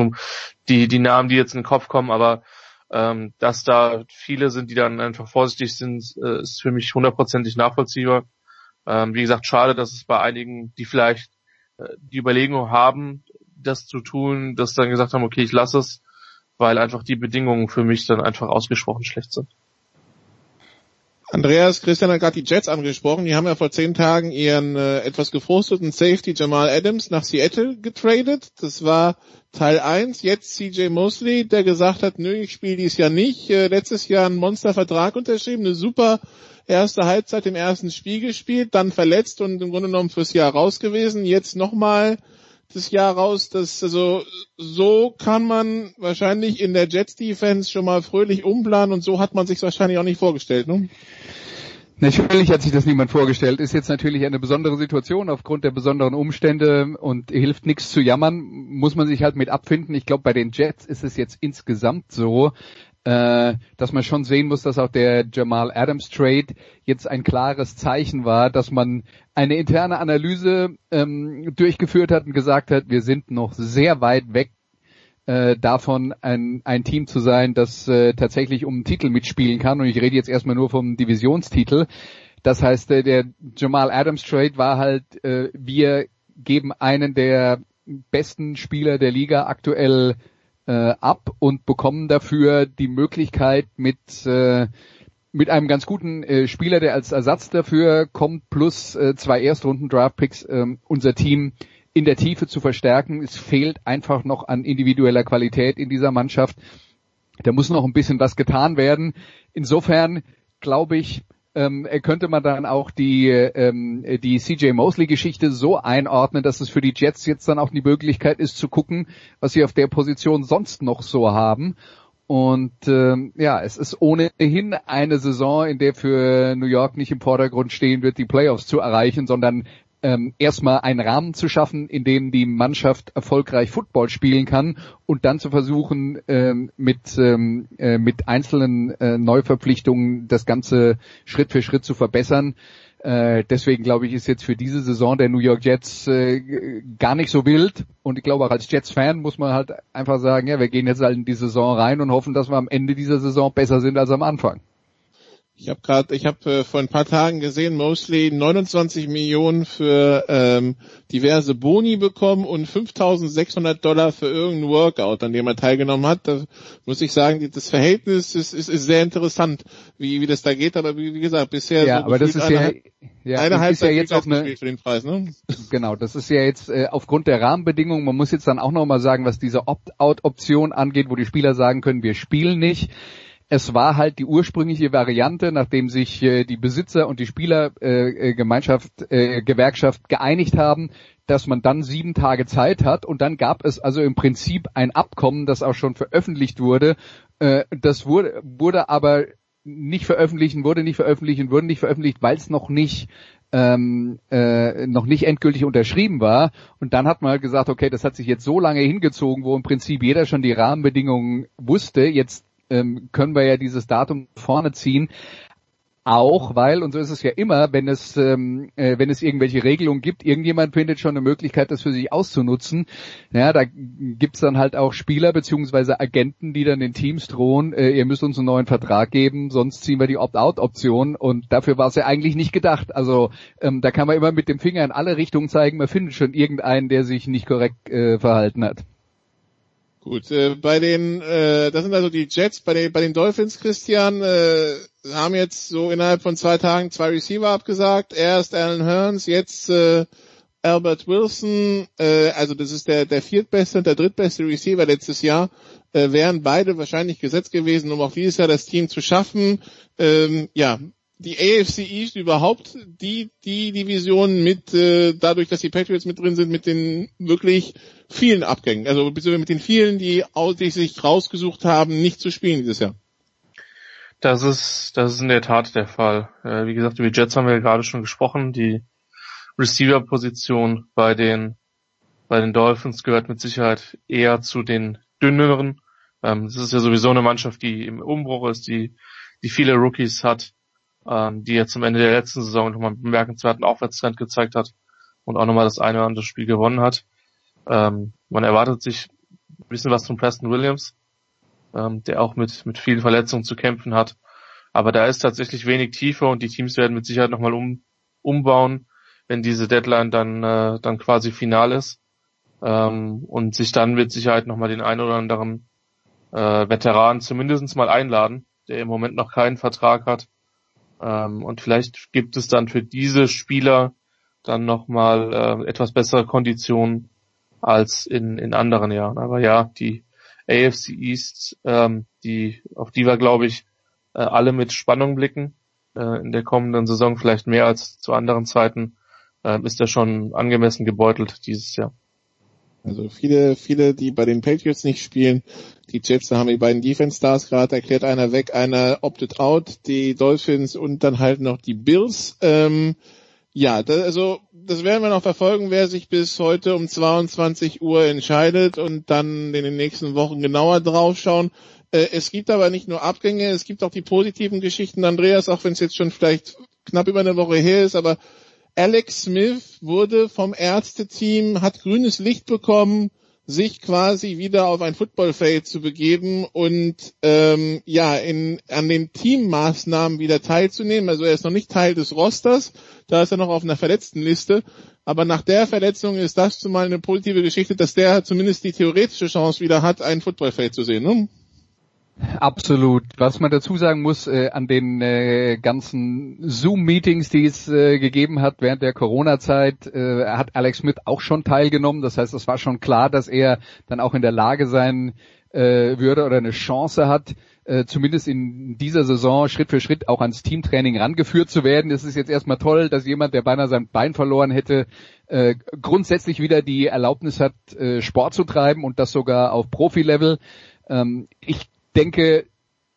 die, die Namen, die jetzt in den Kopf kommen, aber ähm, dass da viele sind, die dann einfach vorsichtig sind, äh, ist für mich hundertprozentig nachvollziehbar. Ähm, wie gesagt, schade, dass es bei einigen, die vielleicht die Überlegung haben, das zu tun, dass dann gesagt haben, okay, ich lasse es, weil einfach die Bedingungen für mich dann einfach ausgesprochen schlecht sind. Andreas, Christian hat gerade die Jets angesprochen. Die haben ja vor zehn Tagen ihren äh, etwas gefrusteten Safety Jamal Adams nach Seattle getradet. Das war Teil 1. Jetzt CJ Mosley, der gesagt hat, nö, ich spiele dies Jahr nicht. Äh, letztes Jahr einen Monstervertrag unterschrieben, eine super erste Halbzeit im ersten Spiel gespielt, dann verletzt und im Grunde genommen fürs Jahr raus gewesen. Jetzt nochmal das Jahr raus. Das, also, so kann man wahrscheinlich in der Jets Defense schon mal fröhlich umplanen und so hat man sich wahrscheinlich auch nicht vorgestellt, ne? Natürlich hat sich das niemand vorgestellt. Ist jetzt natürlich eine besondere Situation aufgrund der besonderen Umstände und hilft nichts zu jammern. Muss man sich halt mit abfinden. Ich glaube, bei den Jets ist es jetzt insgesamt so, dass man schon sehen muss, dass auch der Jamal Adams Trade jetzt ein klares Zeichen war, dass man eine interne Analyse ähm, durchgeführt hat und gesagt hat, wir sind noch sehr weit weg äh, davon, ein, ein Team zu sein, das äh, tatsächlich um einen Titel mitspielen kann. Und ich rede jetzt erstmal nur vom Divisionstitel. Das heißt, äh, der Jamal Adams Trade war halt, äh, wir geben einen der besten Spieler der Liga aktuell äh, ab und bekommen dafür die Möglichkeit mit äh, mit einem ganz guten äh, Spieler, der als Ersatz dafür kommt, plus äh, zwei Erstrunden Draftpicks äh, unser Team in der Tiefe zu verstärken. Es fehlt einfach noch an individueller Qualität in dieser Mannschaft. Da muss noch ein bisschen was getan werden. Insofern glaube ich, ähm, könnte man dann auch die, ähm, die CJ Mosley-Geschichte so einordnen, dass es für die Jets jetzt dann auch die Möglichkeit ist zu gucken, was sie auf der Position sonst noch so haben. Und ähm, ja, es ist ohnehin eine Saison, in der für New York nicht im Vordergrund stehen wird, die Playoffs zu erreichen, sondern ähm, erstmal einen Rahmen zu schaffen, in dem die Mannschaft erfolgreich Football spielen kann und dann zu versuchen, ähm, mit, ähm, äh, mit einzelnen äh, Neuverpflichtungen das Ganze Schritt für Schritt zu verbessern. Äh, deswegen glaube ich, ist jetzt für diese Saison der New York Jets äh, gar nicht so wild. Und ich glaube auch als Jets-Fan muss man halt einfach sagen, ja, wir gehen jetzt halt in die Saison rein und hoffen, dass wir am Ende dieser Saison besser sind als am Anfang. Ich habe gerade, ich habe äh, vor ein paar Tagen gesehen, Mosley 29 Millionen für ähm, diverse Boni bekommen und 5.600 Dollar für irgendein Workout, an dem er teilgenommen hat. Da muss ich sagen, das Verhältnis ist, ist, ist sehr interessant, wie, wie das da geht. Aber wie, wie gesagt, bisher ja, so aber das ist ja, ja, eine Halbzeit ja jetzt auch eine, für den Preis, ne? Genau, das ist ja jetzt äh, aufgrund der Rahmenbedingungen. Man muss jetzt dann auch noch mal sagen, was diese Opt-out-Option angeht, wo die Spieler sagen können, wir spielen nicht es war halt die ursprüngliche Variante, nachdem sich äh, die Besitzer und die Spielergemeinschaft, äh, äh, Gewerkschaft geeinigt haben, dass man dann sieben Tage Zeit hat und dann gab es also im Prinzip ein Abkommen, das auch schon veröffentlicht wurde. Äh, das wurde, wurde aber nicht veröffentlichen, wurde nicht veröffentlichen, wurde nicht veröffentlicht, weil es noch nicht ähm, äh, noch nicht endgültig unterschrieben war. Und dann hat man halt gesagt, okay, das hat sich jetzt so lange hingezogen, wo im Prinzip jeder schon die Rahmenbedingungen wusste. Jetzt ähm, können wir ja dieses Datum vorne ziehen. Auch weil, und so ist es ja immer, wenn es, ähm, äh, wenn es irgendwelche Regelungen gibt, irgendjemand findet schon eine Möglichkeit, das für sich auszunutzen. Ja, da gibt's dann halt auch Spieler beziehungsweise Agenten, die dann den Teams drohen, äh, ihr müsst uns einen neuen Vertrag geben, sonst ziehen wir die Opt-out-Option und dafür war es ja eigentlich nicht gedacht. Also ähm, da kann man immer mit dem Finger in alle Richtungen zeigen, man findet schon irgendeinen, der sich nicht korrekt äh, verhalten hat. Gut, äh, bei den, äh, das sind also die Jets, bei den, bei den Dolphins, Christian, äh, haben jetzt so innerhalb von zwei Tagen zwei Receiver abgesagt. Erst Alan Hearns, jetzt äh, Albert Wilson, äh, also das ist der, der viertbeste und der drittbeste Receiver letztes Jahr, äh, wären beide wahrscheinlich gesetzt gewesen, um auch dieses Jahr das Team zu schaffen. Ähm, ja, die AFC East überhaupt die die Division mit äh, dadurch, dass die Patriots mit drin sind, mit den wirklich vielen Abgängen, also mit den vielen, die, die sich rausgesucht haben, nicht zu spielen dieses Jahr. Das ist das ist in der Tat der Fall. Äh, wie gesagt, über die Jets haben wir ja gerade schon gesprochen. Die Receiver-Position bei den bei den Dolphins gehört mit Sicherheit eher zu den dünneren Ähm, das ist ja sowieso eine Mannschaft, die im Umbruch ist, die, die viele Rookies hat, ähm, die jetzt zum Ende der letzten Saison nochmal einen bemerkenswerten Aufwärtstrend gezeigt hat und auch nochmal das eine oder andere Spiel gewonnen hat. Ähm, man erwartet sich ein bisschen was von Preston Williams, ähm, der auch mit, mit vielen Verletzungen zu kämpfen hat. Aber da ist tatsächlich wenig Tiefe und die Teams werden mit Sicherheit nochmal um, umbauen, wenn diese Deadline dann, äh, dann quasi final ist. Ähm, und sich dann mit Sicherheit nochmal den einen oder anderen äh, Veteran zumindest mal einladen, der im Moment noch keinen Vertrag hat. Ähm, und vielleicht gibt es dann für diese Spieler dann nochmal äh, etwas bessere Konditionen als in, in anderen Jahren. Aber ja, die AFC East, ähm, die, auf die wir, glaube ich, äh, alle mit Spannung blicken. Äh, in der kommenden Saison vielleicht mehr als zu anderen Zeiten, äh, ist er schon angemessen gebeutelt dieses Jahr. Also viele, viele, die bei den Patriots nicht spielen, die Jets, da haben die beiden Defense Stars gerade erklärt, einer weg, einer opted out, die Dolphins und dann halt noch die Bills. Ähm, ja, das, also das werden wir noch verfolgen, wer sich bis heute um 22 Uhr entscheidet und dann in den nächsten Wochen genauer draufschauen. Äh, es gibt aber nicht nur Abgänge, es gibt auch die positiven Geschichten, Andreas, auch wenn es jetzt schon vielleicht knapp über eine Woche her ist, aber Alex Smith wurde vom Ärzteteam, hat grünes Licht bekommen, sich quasi wieder auf ein Footballfeld zu begeben und ähm, ja in, an den Teammaßnahmen wieder teilzunehmen. Also er ist noch nicht Teil des Rosters, da ist er noch auf einer Verletztenliste. Aber nach der Verletzung ist das zumal eine positive Geschichte, dass der zumindest die theoretische Chance wieder hat, ein Footballfeld zu sehen. Ne? Absolut. Was man dazu sagen muss, äh, an den äh, ganzen Zoom-Meetings, die es äh, gegeben hat während der Corona-Zeit, äh, hat Alex Smith auch schon teilgenommen. Das heißt, es war schon klar, dass er dann auch in der Lage sein äh, würde oder eine Chance hat, äh, zumindest in dieser Saison Schritt für Schritt auch ans Teamtraining rangeführt zu werden. Es ist jetzt erstmal toll, dass jemand, der beinahe sein Bein verloren hätte, äh, grundsätzlich wieder die Erlaubnis hat, äh, Sport zu treiben und das sogar auf Profi-Level. Ähm, ich denke,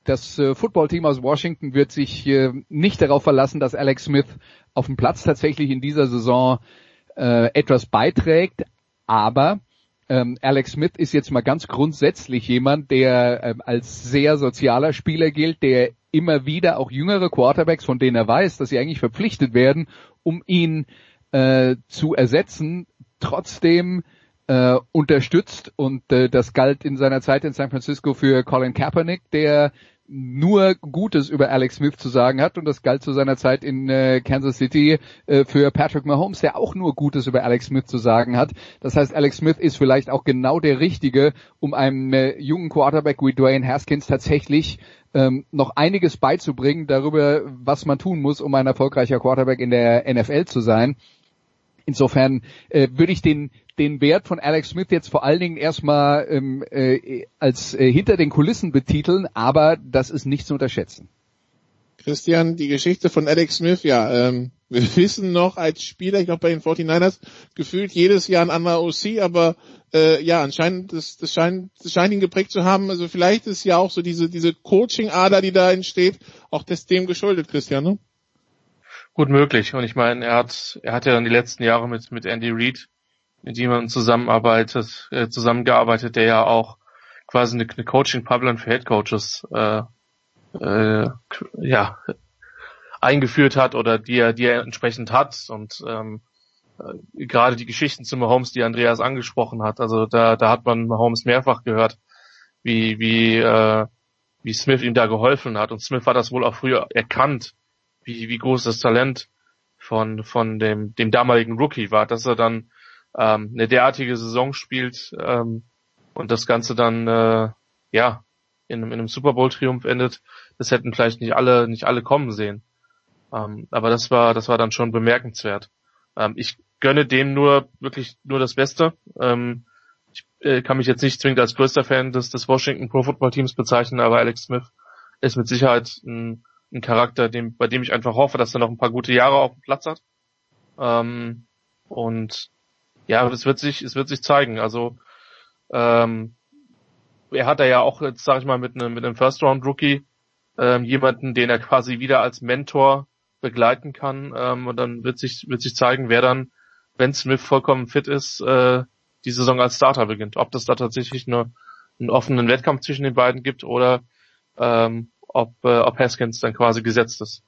das äh, Footballteam aus Washington wird sich äh, nicht darauf verlassen, dass Alex Smith auf dem Platz tatsächlich in dieser Saison äh, etwas beiträgt, aber ähm, Alex Smith ist jetzt mal ganz grundsätzlich jemand, der ähm, als sehr sozialer Spieler gilt, der immer wieder auch jüngere Quarterbacks, von denen er weiß, dass sie eigentlich verpflichtet werden, um ihn äh, zu ersetzen, trotzdem äh, unterstützt und äh, das galt in seiner Zeit in San Francisco für Colin Kaepernick, der nur Gutes über Alex Smith zu sagen hat und das galt zu seiner Zeit in äh, Kansas City äh, für Patrick Mahomes, der auch nur Gutes über Alex Smith zu sagen hat. Das heißt, Alex Smith ist vielleicht auch genau der Richtige, um einem äh, jungen Quarterback wie Dwayne Haskins tatsächlich ähm, noch einiges beizubringen darüber, was man tun muss, um ein erfolgreicher Quarterback in der NFL zu sein. Insofern äh, würde ich den den Wert von Alex Smith jetzt vor allen Dingen erstmal ähm, äh, als äh, hinter den Kulissen betiteln, aber das ist nicht zu unterschätzen. Christian, die Geschichte von Alex Smith, ja, ähm, wir wissen noch als Spieler, ich glaube bei den 49ers, gefühlt jedes Jahr ein anderer OC, aber äh, ja, anscheinend, das, das, scheint, das scheint ihn geprägt zu haben. Also vielleicht ist ja auch so diese, diese Coaching-Ader, die da entsteht, auch das dem geschuldet, Christian, ne? Gut möglich. Und ich meine, er hat, er hat ja dann die letzten Jahre mit, mit Andy Reid mit jemandem zusammenarbeitet, äh, zusammengearbeitet, der ja auch quasi eine, eine Coaching-Pipeline für Head Coaches äh, äh, ja, eingeführt hat oder die er, die er entsprechend hat und ähm, äh, gerade die Geschichten zu Mahomes, die Andreas angesprochen hat, also da, da hat man Mahomes mehrfach gehört, wie, wie, äh, wie Smith ihm da geholfen hat. Und Smith hat das wohl auch früher erkannt, wie, wie groß das Talent von, von dem, dem damaligen Rookie war, dass er dann ähm, eine derartige Saison spielt ähm, und das Ganze dann äh, ja in, in einem Super Bowl Triumph endet, das hätten vielleicht nicht alle nicht alle kommen sehen. Ähm, aber das war das war dann schon bemerkenswert. Ähm, ich gönne dem nur wirklich nur das Beste. Ähm, ich äh, kann mich jetzt nicht zwingend als größter Fan des, des Washington Pro Football Teams bezeichnen, aber Alex Smith ist mit Sicherheit ein, ein Charakter, dem, bei dem ich einfach hoffe, dass er noch ein paar gute Jahre auf dem Platz hat. Ähm, und ja, es wird sich, es wird sich zeigen. Also ähm, er hat ja auch jetzt, sag ich mal, mit einem mit einem First Round Rookie ähm, jemanden, den er quasi wieder als Mentor begleiten kann. Ähm, und dann wird sich wird sich zeigen, wer dann, wenn Smith vollkommen fit ist, äh, die Saison als Starter beginnt. Ob das da tatsächlich eine einen offenen Wettkampf zwischen den beiden gibt oder ähm, ob, äh, ob Haskins dann quasi gesetzt ist.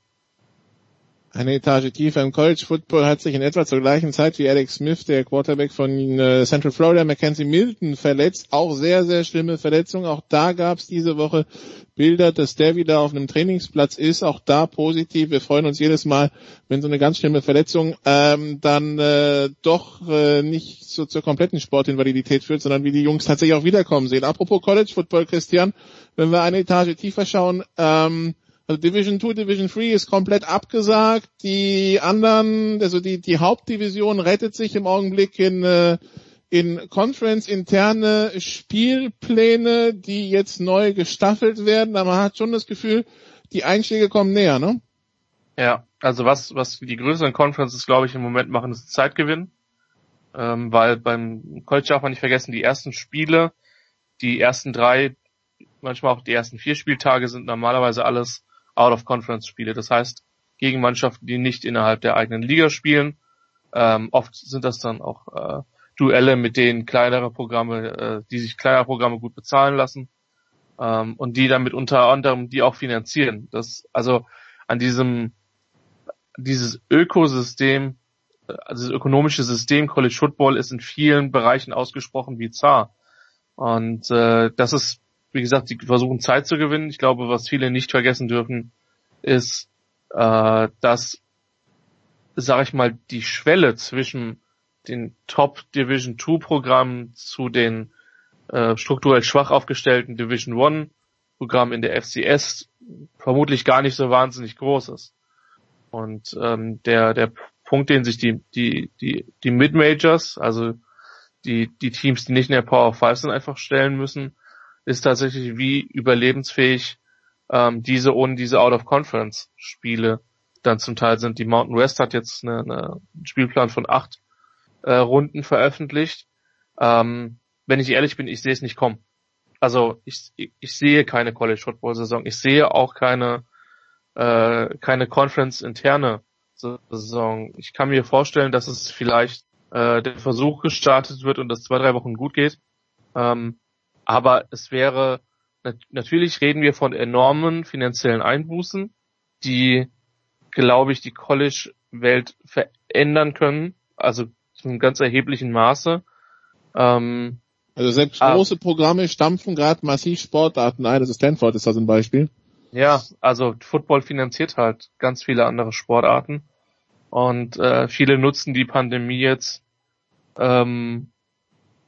Eine Etage tiefer im College Football hat sich in etwa zur gleichen Zeit wie Alex Smith, der Quarterback von äh, Central Florida, Mackenzie Milton verletzt. Auch sehr, sehr schlimme Verletzung. Auch da gab es diese Woche Bilder, dass der wieder auf einem Trainingsplatz ist. Auch da positiv. Wir freuen uns jedes Mal, wenn so eine ganz schlimme Verletzung ähm, dann äh, doch äh, nicht so zur kompletten Sportinvalidität führt, sondern wie die Jungs tatsächlich auch wiederkommen sehen. Apropos College Football, Christian, wenn wir eine Etage tiefer schauen, ähm, also Division 2, Division 3 ist komplett abgesagt. Die anderen, also die, die Hauptdivision rettet sich im Augenblick in, äh, in Conference interne Spielpläne, die jetzt neu gestaffelt werden. Aber man hat schon das Gefühl, die Einschläge kommen näher, ne? Ja, also was, was die größeren Conferences, glaube ich, im Moment machen, ist Zeitgewinn. Ähm, weil beim College darf man nicht vergessen, die ersten Spiele, die ersten drei, manchmal auch die ersten vier Spieltage sind normalerweise alles Out-of-Conference-Spiele. Das heißt, gegen Mannschaften, die nicht innerhalb der eigenen Liga spielen. Ähm, oft sind das dann auch äh, Duelle, mit denen kleinere Programme, äh, die sich kleinere Programme gut bezahlen lassen ähm, und die damit unter anderem die auch finanzieren. Das also an diesem dieses Ökosystem, also das ökonomische System College Football ist in vielen Bereichen ausgesprochen bizarr. Und äh, das ist wie gesagt, sie versuchen Zeit zu gewinnen. Ich glaube, was viele nicht vergessen dürfen, ist, äh, dass, sage ich mal, die Schwelle zwischen den Top Division 2 Programmen zu den äh, strukturell schwach aufgestellten Division 1 Programmen in der FCS vermutlich gar nicht so wahnsinnig groß ist. Und ähm, der, der Punkt, den sich die, die, die, die Mid-Majors, also die, die Teams, die nicht in der Power 5 sind, einfach stellen müssen, ist tatsächlich wie überlebensfähig ähm, diese ohne diese Out-of-Conference-Spiele dann zum Teil sind. Die Mountain West hat jetzt eine, eine, einen Spielplan von acht äh, Runden veröffentlicht. Ähm, wenn ich ehrlich bin, ich sehe es nicht kommen. Also ich, ich, ich sehe keine College Football Saison. Ich sehe auch keine äh, keine Conference interne Saison. Ich kann mir vorstellen, dass es vielleicht äh, der Versuch gestartet wird und das zwei drei Wochen gut geht. Ähm, aber es wäre, natürlich reden wir von enormen finanziellen Einbußen, die, glaube ich, die College-Welt verändern können, also zu einem ganz erheblichen Maße. Ähm, also selbst ah. große Programme stampfen gerade massiv Sportarten ein, also Stanford ist das ein Beispiel. Ja, also Football finanziert halt ganz viele andere Sportarten und äh, viele nutzen die Pandemie jetzt, ähm,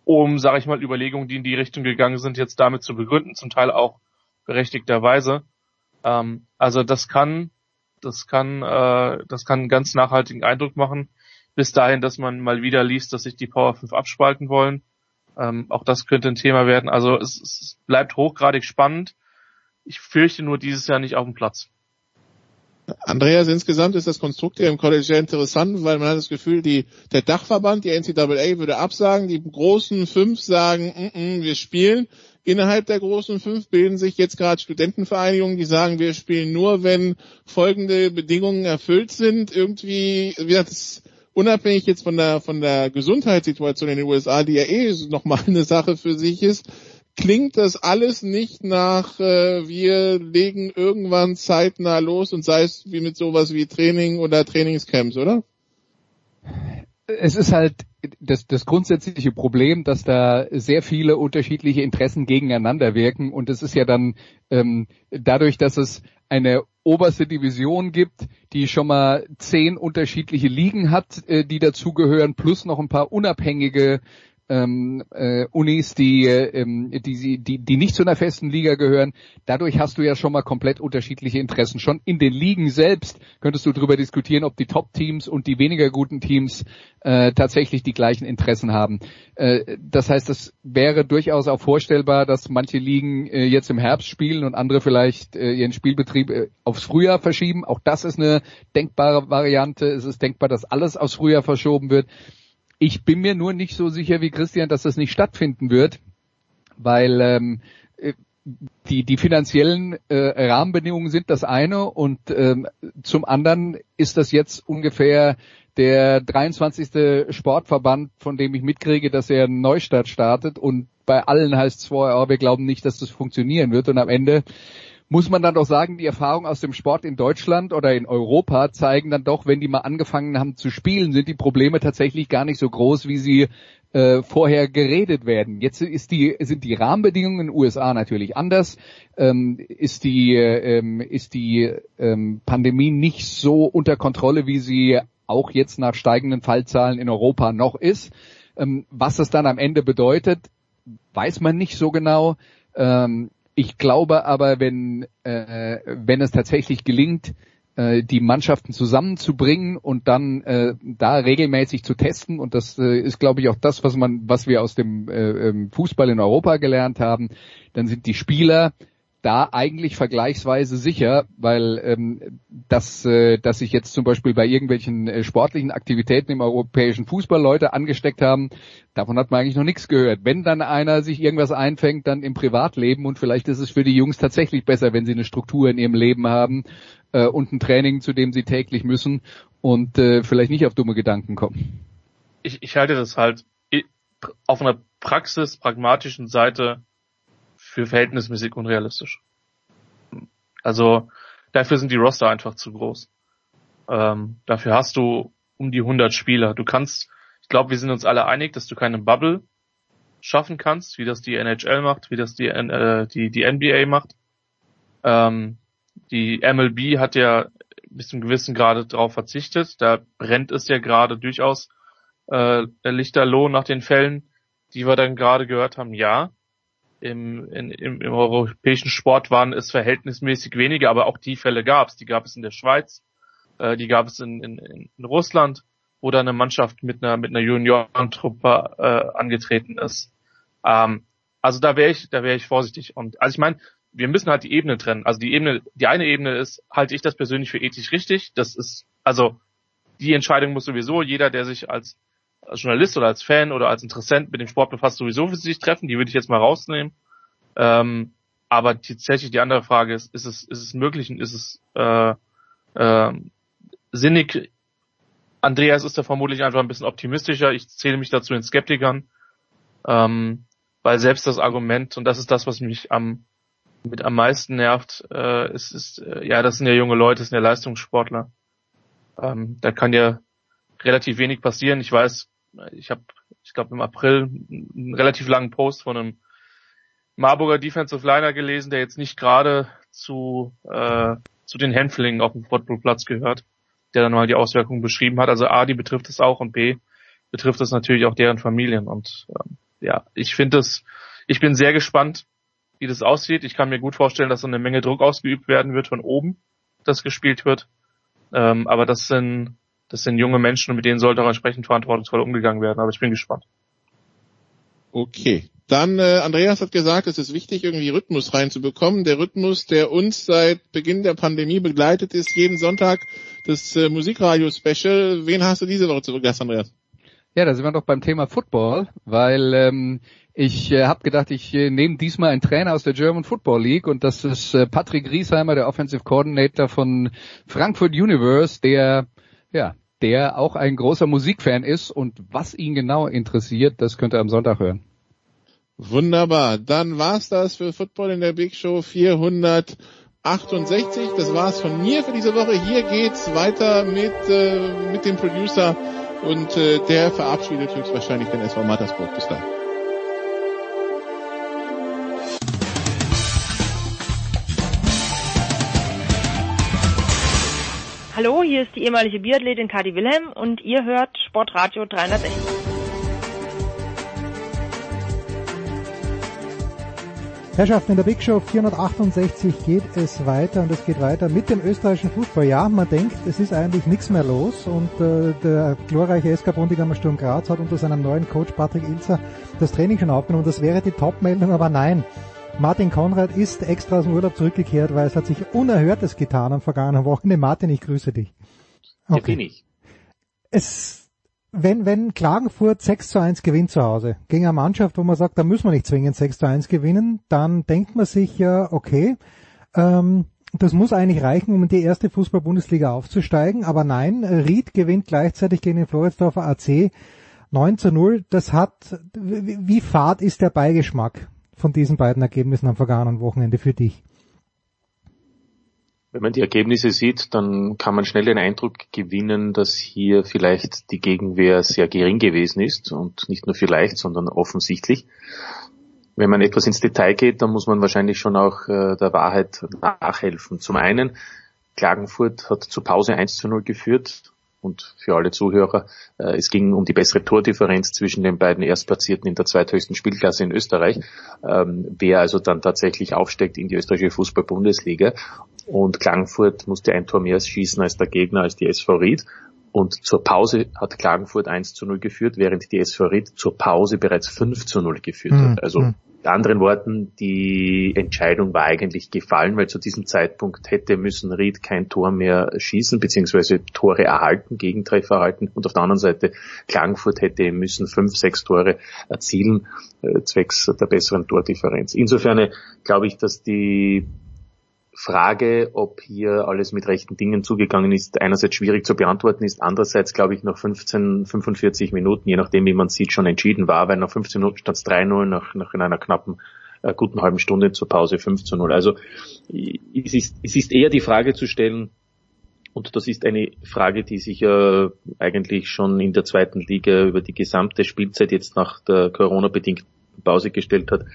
um, sage ich mal, Überlegungen, die in die Richtung gegangen sind, jetzt damit zu begründen, zum Teil auch berechtigterweise. Ähm, also das kann, das kann, äh, das kann einen ganz nachhaltigen Eindruck machen. Bis dahin, dass man mal wieder liest, dass sich die Power 5 abspalten wollen. Ähm, auch das könnte ein Thema werden. Also es, es bleibt hochgradig spannend. Ich fürchte nur dieses Jahr nicht auf dem Platz. Andreas, insgesamt ist das Konstrukt hier im College sehr interessant, weil man hat das Gefühl, die, der Dachverband, die NCAA würde absagen, die großen fünf sagen, mm -mm, wir spielen. Innerhalb der großen fünf bilden sich jetzt gerade Studentenvereinigungen, die sagen, wir spielen nur, wenn folgende Bedingungen erfüllt sind. Irgendwie, wie das unabhängig jetzt von der, von der Gesundheitssituation in den USA, die ja eh nochmal eine Sache für sich ist, klingt das alles nicht nach, äh, wir legen irgendwann zeitnah los und sei es wie mit sowas wie Training oder Trainingscamps, oder? Es ist halt das, das grundsätzliche Problem, dass da sehr viele unterschiedliche Interessen gegeneinander wirken und es ist ja dann ähm, dadurch, dass es eine oberste Division gibt, die schon mal zehn unterschiedliche Ligen hat, äh, die dazugehören, plus noch ein paar unabhängige ähm, äh, Unis, die, ähm, die, die, die nicht zu einer festen Liga gehören. Dadurch hast du ja schon mal komplett unterschiedliche Interessen. Schon in den Ligen selbst könntest du darüber diskutieren, ob die Top-Teams und die weniger guten Teams äh, tatsächlich die gleichen Interessen haben. Äh, das heißt, es wäre durchaus auch vorstellbar, dass manche Ligen äh, jetzt im Herbst spielen und andere vielleicht äh, ihren Spielbetrieb äh, aufs Frühjahr verschieben. Auch das ist eine denkbare Variante. Es ist denkbar, dass alles aufs Frühjahr verschoben wird. Ich bin mir nur nicht so sicher wie Christian, dass das nicht stattfinden wird, weil ähm, äh, die, die finanziellen äh, Rahmenbedingungen sind das eine und ähm, zum anderen ist das jetzt ungefähr der 23. Sportverband, von dem ich mitkriege, dass er einen Neustart startet und bei allen heißt es vorher, oh, wir glauben nicht, dass das funktionieren wird und am Ende muss man dann doch sagen, die Erfahrungen aus dem Sport in Deutschland oder in Europa zeigen dann doch, wenn die mal angefangen haben zu spielen, sind die Probleme tatsächlich gar nicht so groß, wie sie äh, vorher geredet werden. Jetzt ist die, sind die Rahmenbedingungen in den USA natürlich anders. Ähm, ist die, ähm, ist die ähm, Pandemie nicht so unter Kontrolle, wie sie auch jetzt nach steigenden Fallzahlen in Europa noch ist. Ähm, was das dann am Ende bedeutet, weiß man nicht so genau. Ähm, ich glaube aber, wenn, äh, wenn es tatsächlich gelingt, äh, die Mannschaften zusammenzubringen und dann äh, da regelmäßig zu testen. Und das äh, ist glaube ich auch das was man was wir aus dem äh, ähm, Fußball in Europa gelernt haben. Dann sind die Spieler da eigentlich vergleichsweise sicher, weil ähm, dass, äh, dass sich jetzt zum Beispiel bei irgendwelchen äh, sportlichen Aktivitäten im europäischen Fußball Leute angesteckt haben, davon hat man eigentlich noch nichts gehört. Wenn dann einer sich irgendwas einfängt, dann im Privatleben und vielleicht ist es für die Jungs tatsächlich besser, wenn sie eine Struktur in ihrem Leben haben äh, und ein Training, zu dem sie täglich müssen und äh, vielleicht nicht auf dumme Gedanken kommen. Ich, ich halte das halt auf einer praxis pragmatischen Seite für verhältnismäßig unrealistisch. Also dafür sind die Roster einfach zu groß. Ähm, dafür hast du um die 100 Spieler. Du kannst, ich glaube, wir sind uns alle einig, dass du keine Bubble schaffen kannst, wie das die NHL macht, wie das die, äh, die, die NBA macht. Ähm, die MLB hat ja bis zum gewissen Grade darauf verzichtet. Da brennt es ja gerade durchaus äh, Lichterloh nach den Fällen, die wir dann gerade gehört haben. Ja, im, in, im, im europäischen Sport waren es verhältnismäßig weniger, aber auch die Fälle gab es. Die gab es in der Schweiz, äh, die gab es in, in, in Russland, wo da eine Mannschaft mit einer mit einer Juniorentruppe äh, angetreten ist. Ähm, also da wäre ich, da wäre ich vorsichtig. Und also ich meine, wir müssen halt die Ebene trennen. Also die Ebene, die eine Ebene ist, halte ich das persönlich für ethisch richtig. Das ist, also die Entscheidung muss sowieso jeder, der sich als als Journalist oder als Fan oder als Interessent mit dem Sport befasst, sowieso für sich treffen. Die würde ich jetzt mal rausnehmen. Ähm, aber tatsächlich die andere Frage ist, ist es, ist es möglich und ist es äh, äh, sinnig? Andreas ist da vermutlich einfach ein bisschen optimistischer. Ich zähle mich dazu in Skeptikern, ähm, weil selbst das Argument, und das ist das, was mich am mit am meisten nervt, äh, ist, ist äh, ja, das sind ja junge Leute, das sind ja Leistungssportler. Ähm, da kann ja relativ wenig passieren. Ich weiß, ich habe, ich glaube im April einen relativ langen Post von einem Marburger Defensive Liner gelesen, der jetzt nicht gerade zu äh, zu den Hänflingen auf dem Footballplatz gehört, der dann mal die Auswirkungen beschrieben hat. Also A, die betrifft es auch und B, betrifft es natürlich auch deren Familien. Und ähm, ja, ich finde es, ich bin sehr gespannt, wie das aussieht. Ich kann mir gut vorstellen, dass so eine Menge Druck ausgeübt werden wird von oben, das gespielt wird. Ähm, aber das sind das sind junge Menschen und mit denen sollte auch entsprechend verantwortungsvoll umgegangen werden. Aber ich bin gespannt. Okay. Dann, äh, Andreas hat gesagt, es ist wichtig, irgendwie Rhythmus reinzubekommen. Der Rhythmus, der uns seit Beginn der Pandemie begleitet, ist jeden Sonntag das äh, Musikradio-Special. Wen hast du diese Woche zu Gast, Andreas? Ja, da sind wir doch beim Thema Football, weil ähm, ich äh, habe gedacht, ich äh, nehme diesmal einen Trainer aus der German Football League und das ist äh, Patrick Riesheimer, der Offensive Coordinator von Frankfurt Universe, der ja der auch ein großer Musikfan ist und was ihn genau interessiert, das könnt ihr am Sonntag hören. Wunderbar. Dann war's das für Football in der Big Show 468. Das war's von mir für diese Woche. Hier geht's weiter mit, äh, mit dem Producer und äh, der verabschiedet höchstwahrscheinlich den SV Mattersburg. Bis dann. Hallo, hier ist die ehemalige Biathletin Kadi Wilhelm und ihr hört Sportradio 360. Herrschaften, in der Big Show 468 geht es weiter und es geht weiter mit dem österreichischen Fußball. Ja, man denkt, es ist eigentlich nichts mehr los und äh, der glorreiche SK Bundigammer Sturm Graz hat unter seinem neuen Coach Patrick Ilzer das Training schon aufgenommen. Das wäre die Top-Meldung, aber nein. Martin Konrad ist extra aus dem Urlaub zurückgekehrt, weil es hat sich Unerhörtes getan am vergangenen Wochenende. Martin, ich grüße dich. Okay. Ja, bin ich. Es, wenn, wenn Klagenfurt 6 zu 1 gewinnt zu Hause, gegen eine Mannschaft, wo man sagt, da müssen wir nicht zwingend 6 zu 1 gewinnen, dann denkt man sich ja, okay, ähm, das muss eigentlich reichen, um in die erste Fußball-Bundesliga aufzusteigen, aber nein, Ried gewinnt gleichzeitig gegen den Floridsdorfer AC 9 zu 0, das hat, wie fad ist der Beigeschmack von diesen beiden Ergebnissen am vergangenen Wochenende für dich? Wenn man die Ergebnisse sieht, dann kann man schnell den Eindruck gewinnen, dass hier vielleicht die Gegenwehr sehr gering gewesen ist und nicht nur vielleicht, sondern offensichtlich. Wenn man etwas ins Detail geht, dann muss man wahrscheinlich schon auch äh, der Wahrheit nachhelfen. Zum einen, Klagenfurt hat zur Pause 1 zu 0 geführt und für alle Zuhörer, äh, es ging um die bessere Tordifferenz zwischen den beiden Erstplatzierten in der zweithöchsten Spielklasse in Österreich, ähm, wer also dann tatsächlich aufsteigt in die österreichische Fußball-Bundesliga. Und Klagenfurt musste ein Tor mehr schießen als der Gegner, als die SV Ried. Und zur Pause hat Klagenfurt 1 zu 0 geführt, während die SV Ried zur Pause bereits 5 zu 0 geführt hat. Hm, also mit anderen Worten, die Entscheidung war eigentlich gefallen, weil zu diesem Zeitpunkt hätte müssen Ried kein Tor mehr schießen, beziehungsweise Tore erhalten, Gegentreffer erhalten. Und auf der anderen Seite Klagenfurt hätte müssen fünf, sechs Tore erzielen, äh, zwecks der besseren Tordifferenz. Insofern äh, glaube ich, dass die Frage, ob hier alles mit rechten Dingen zugegangen ist, einerseits schwierig zu beantworten ist, andererseits glaube ich nach 15, 45 Minuten, je nachdem wie man sieht, schon entschieden war, weil nach 15 Minuten es 3-0, nach, nach in einer knappen äh, guten halben Stunde zur Pause 5 0. Also es ist, es ist eher die Frage zu stellen, und das ist eine Frage, die sich ja eigentlich schon in der zweiten Liga über die gesamte Spielzeit jetzt nach der Corona-bedingten Pause gestellt hat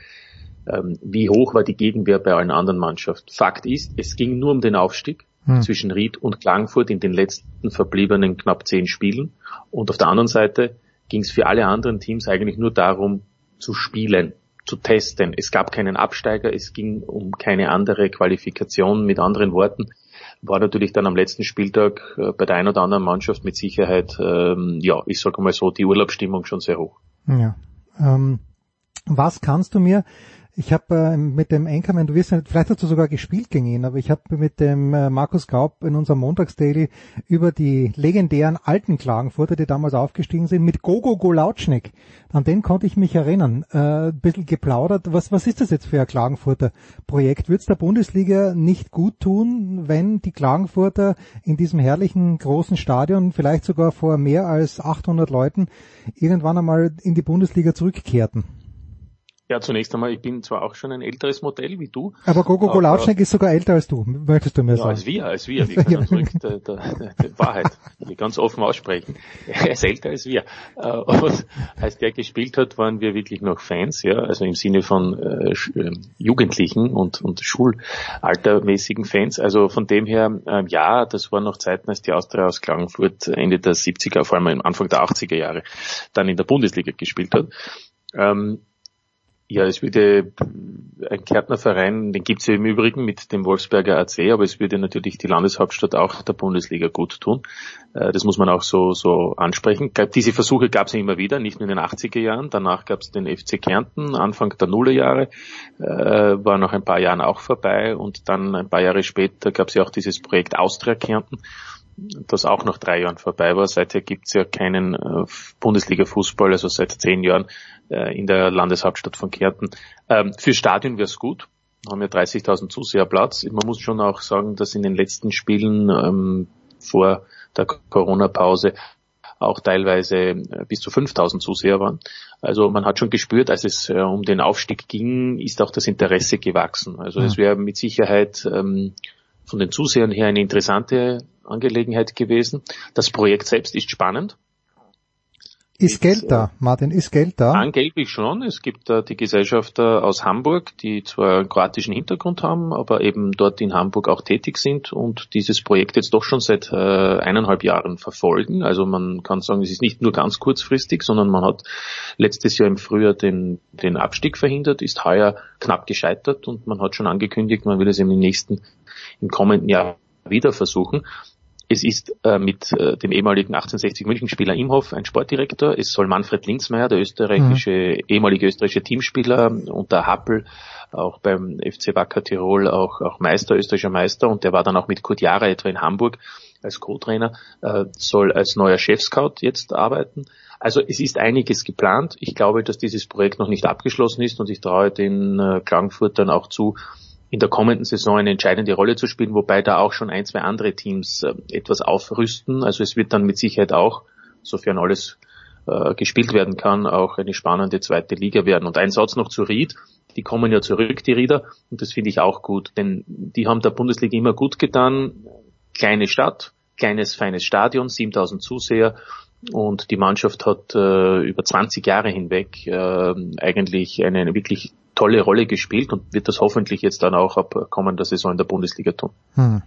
wie hoch war die Gegenwehr bei allen anderen Mannschaften. Fakt ist, es ging nur um den Aufstieg hm. zwischen Ried und Klagenfurt in den letzten verbliebenen knapp zehn Spielen. Und auf der anderen Seite ging es für alle anderen Teams eigentlich nur darum, zu spielen, zu testen. Es gab keinen Absteiger, es ging um keine andere Qualifikation. Mit anderen Worten, war natürlich dann am letzten Spieltag äh, bei der einen oder anderen Mannschaft mit Sicherheit, ähm, ja, ich sage mal so, die Urlaubsstimmung schon sehr hoch. Ja. Ähm, was kannst du mir ich habe äh, mit dem Anchorman, du wirst vielleicht hast du sogar gespielt gegen ihn, aber ich habe mit dem äh, Markus Gaub in unserem Montagsdaily über die legendären alten Klagenfurter, die damals aufgestiegen sind, mit Gogo Golautschnik. An den konnte ich mich erinnern. Äh, ein bisschen geplaudert. Was, was ist das jetzt für ein Klagenfurter Projekt? Wird es der Bundesliga nicht gut tun, wenn die Klagenfurter in diesem herrlichen großen Stadion, vielleicht sogar vor mehr als 800 Leuten, irgendwann einmal in die Bundesliga zurückkehrten? Ja, zunächst einmal, ich bin zwar auch schon ein älteres Modell wie du. Aber Gogo Golautschnik ist sogar älter als du, möchtest du mir ja, sagen? als wir, als wir. Wir können zurück der, der, der, Wahrheit die ganz offen aussprechen. Er ist älter als wir. Äh, und als der gespielt hat, waren wir wirklich noch Fans, ja, also im Sinne von äh, ähm, Jugendlichen und, und Schulaltermäßigen Fans. Also von dem her, äh, ja, das waren noch Zeiten, als die Austria aus Klagenfurt Ende der 70er, vor allem Anfang der 80er Jahre, dann in der Bundesliga gespielt hat. Ähm, ja, es würde ein Kärntnerverein, den gibt es ja im Übrigen mit dem Wolfsberger AC, aber es würde natürlich die Landeshauptstadt auch der Bundesliga gut tun. Äh, das muss man auch so, so ansprechen. Diese Versuche gab es ja immer wieder, nicht nur in den 80er Jahren. Danach gab es den FC Kärnten, Anfang der Nullerjahre, äh, war nach ein paar Jahren auch vorbei und dann ein paar Jahre später gab es ja auch dieses Projekt Austria Kärnten das auch nach drei Jahren vorbei war. Seither gibt es ja keinen äh, Bundesliga-Fußball, also seit zehn Jahren äh, in der Landeshauptstadt von Kärnten. Ähm, für Stadion wäre es gut. Wir haben ja 30.000 Zuseher Platz. Man muss schon auch sagen, dass in den letzten Spielen ähm, vor der Corona-Pause auch teilweise äh, bis zu 5000 Zuseher waren. Also man hat schon gespürt, als es äh, um den Aufstieg ging, ist auch das Interesse gewachsen. Also es wäre mit Sicherheit ähm, von den Zusehern her eine interessante Angelegenheit gewesen. Das Projekt selbst ist spannend. Ist Geld da, Martin, ist Geld da? Angeblich schon. Es gibt da die Gesellschafter aus Hamburg, die zwar einen kroatischen Hintergrund haben, aber eben dort in Hamburg auch tätig sind und dieses Projekt jetzt doch schon seit äh, eineinhalb Jahren verfolgen. Also man kann sagen, es ist nicht nur ganz kurzfristig, sondern man hat letztes Jahr im Frühjahr den, den Abstieg verhindert, ist heuer knapp gescheitert und man hat schon angekündigt, man will es im nächsten, im kommenden Jahr wieder versuchen. Es ist äh, mit äh, dem ehemaligen 1860 München-Spieler Imhoff ein Sportdirektor. Es soll Manfred Linzmeier, der österreichische, mhm. ehemalige österreichische Teamspieler unter Happel, auch beim FC Wacker Tirol, auch, auch Meister, österreichischer Meister. Und der war dann auch mit Kurt Jara etwa in Hamburg als Co-Trainer, äh, soll als neuer Chefscout jetzt arbeiten. Also es ist einiges geplant. Ich glaube, dass dieses Projekt noch nicht abgeschlossen ist und ich traue den äh, Klagenfurtern auch zu, in der kommenden Saison eine entscheidende Rolle zu spielen, wobei da auch schon ein, zwei andere Teams äh, etwas aufrüsten. Also es wird dann mit Sicherheit auch, sofern alles äh, gespielt werden kann, auch eine spannende zweite Liga werden. Und ein Satz noch zu Ried. Die kommen ja zurück, die Rieder, und das finde ich auch gut, denn die haben der Bundesliga immer gut getan. Kleine Stadt, kleines, feines Stadion, 7000 Zuseher und die Mannschaft hat äh, über 20 Jahre hinweg äh, eigentlich eine wirklich tolle Rolle gespielt und wird das hoffentlich jetzt dann auch ab kommender Saison in der Bundesliga tun. Hm.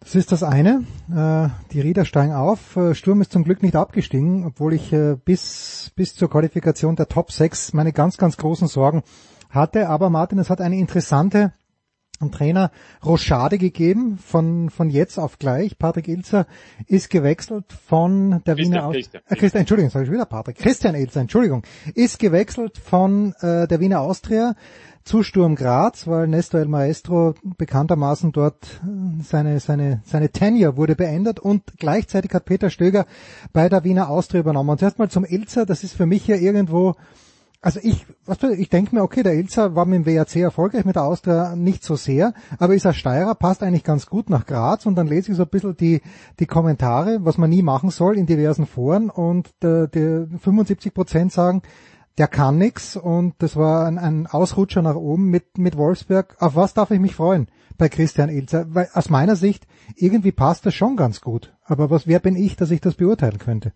Das ist das eine. Äh, die Rieder steigen auf. Äh, Sturm ist zum Glück nicht abgestiegen, obwohl ich äh, bis, bis zur Qualifikation der Top 6 meine ganz, ganz großen Sorgen hatte. Aber Martin, es hat eine interessante Trainer Rochade gegeben, von, von jetzt auf gleich. Patrick Ilzer ist gewechselt von der Christian, Wiener Austria. Christian, äh, Christian, Entschuldigung, sage ich wieder Patrick. Christian Ilzer, Entschuldigung, ist gewechselt von äh, der Wiener Austria zu Sturm Graz, weil Nestor El Maestro bekanntermaßen dort äh, seine, seine, seine Tenure wurde beendet und gleichzeitig hat Peter Stöger bei der Wiener Austria übernommen. Und erstmal zum Ilzer, das ist für mich ja irgendwo also ich, was du, ich denke mir, okay, der Ilzer war mit dem WAC erfolgreich, mit der Austria nicht so sehr, aber ist er Steirer, passt eigentlich ganz gut nach Graz und dann lese ich so ein bisschen die, die Kommentare, was man nie machen soll in diversen Foren und der, der 75 Prozent sagen, der kann nix und das war ein, ein Ausrutscher nach oben mit, mit Wolfsberg. Auf was darf ich mich freuen bei Christian Ilzer? Weil aus meiner Sicht, irgendwie passt das schon ganz gut. Aber was, wer bin ich, dass ich das beurteilen könnte?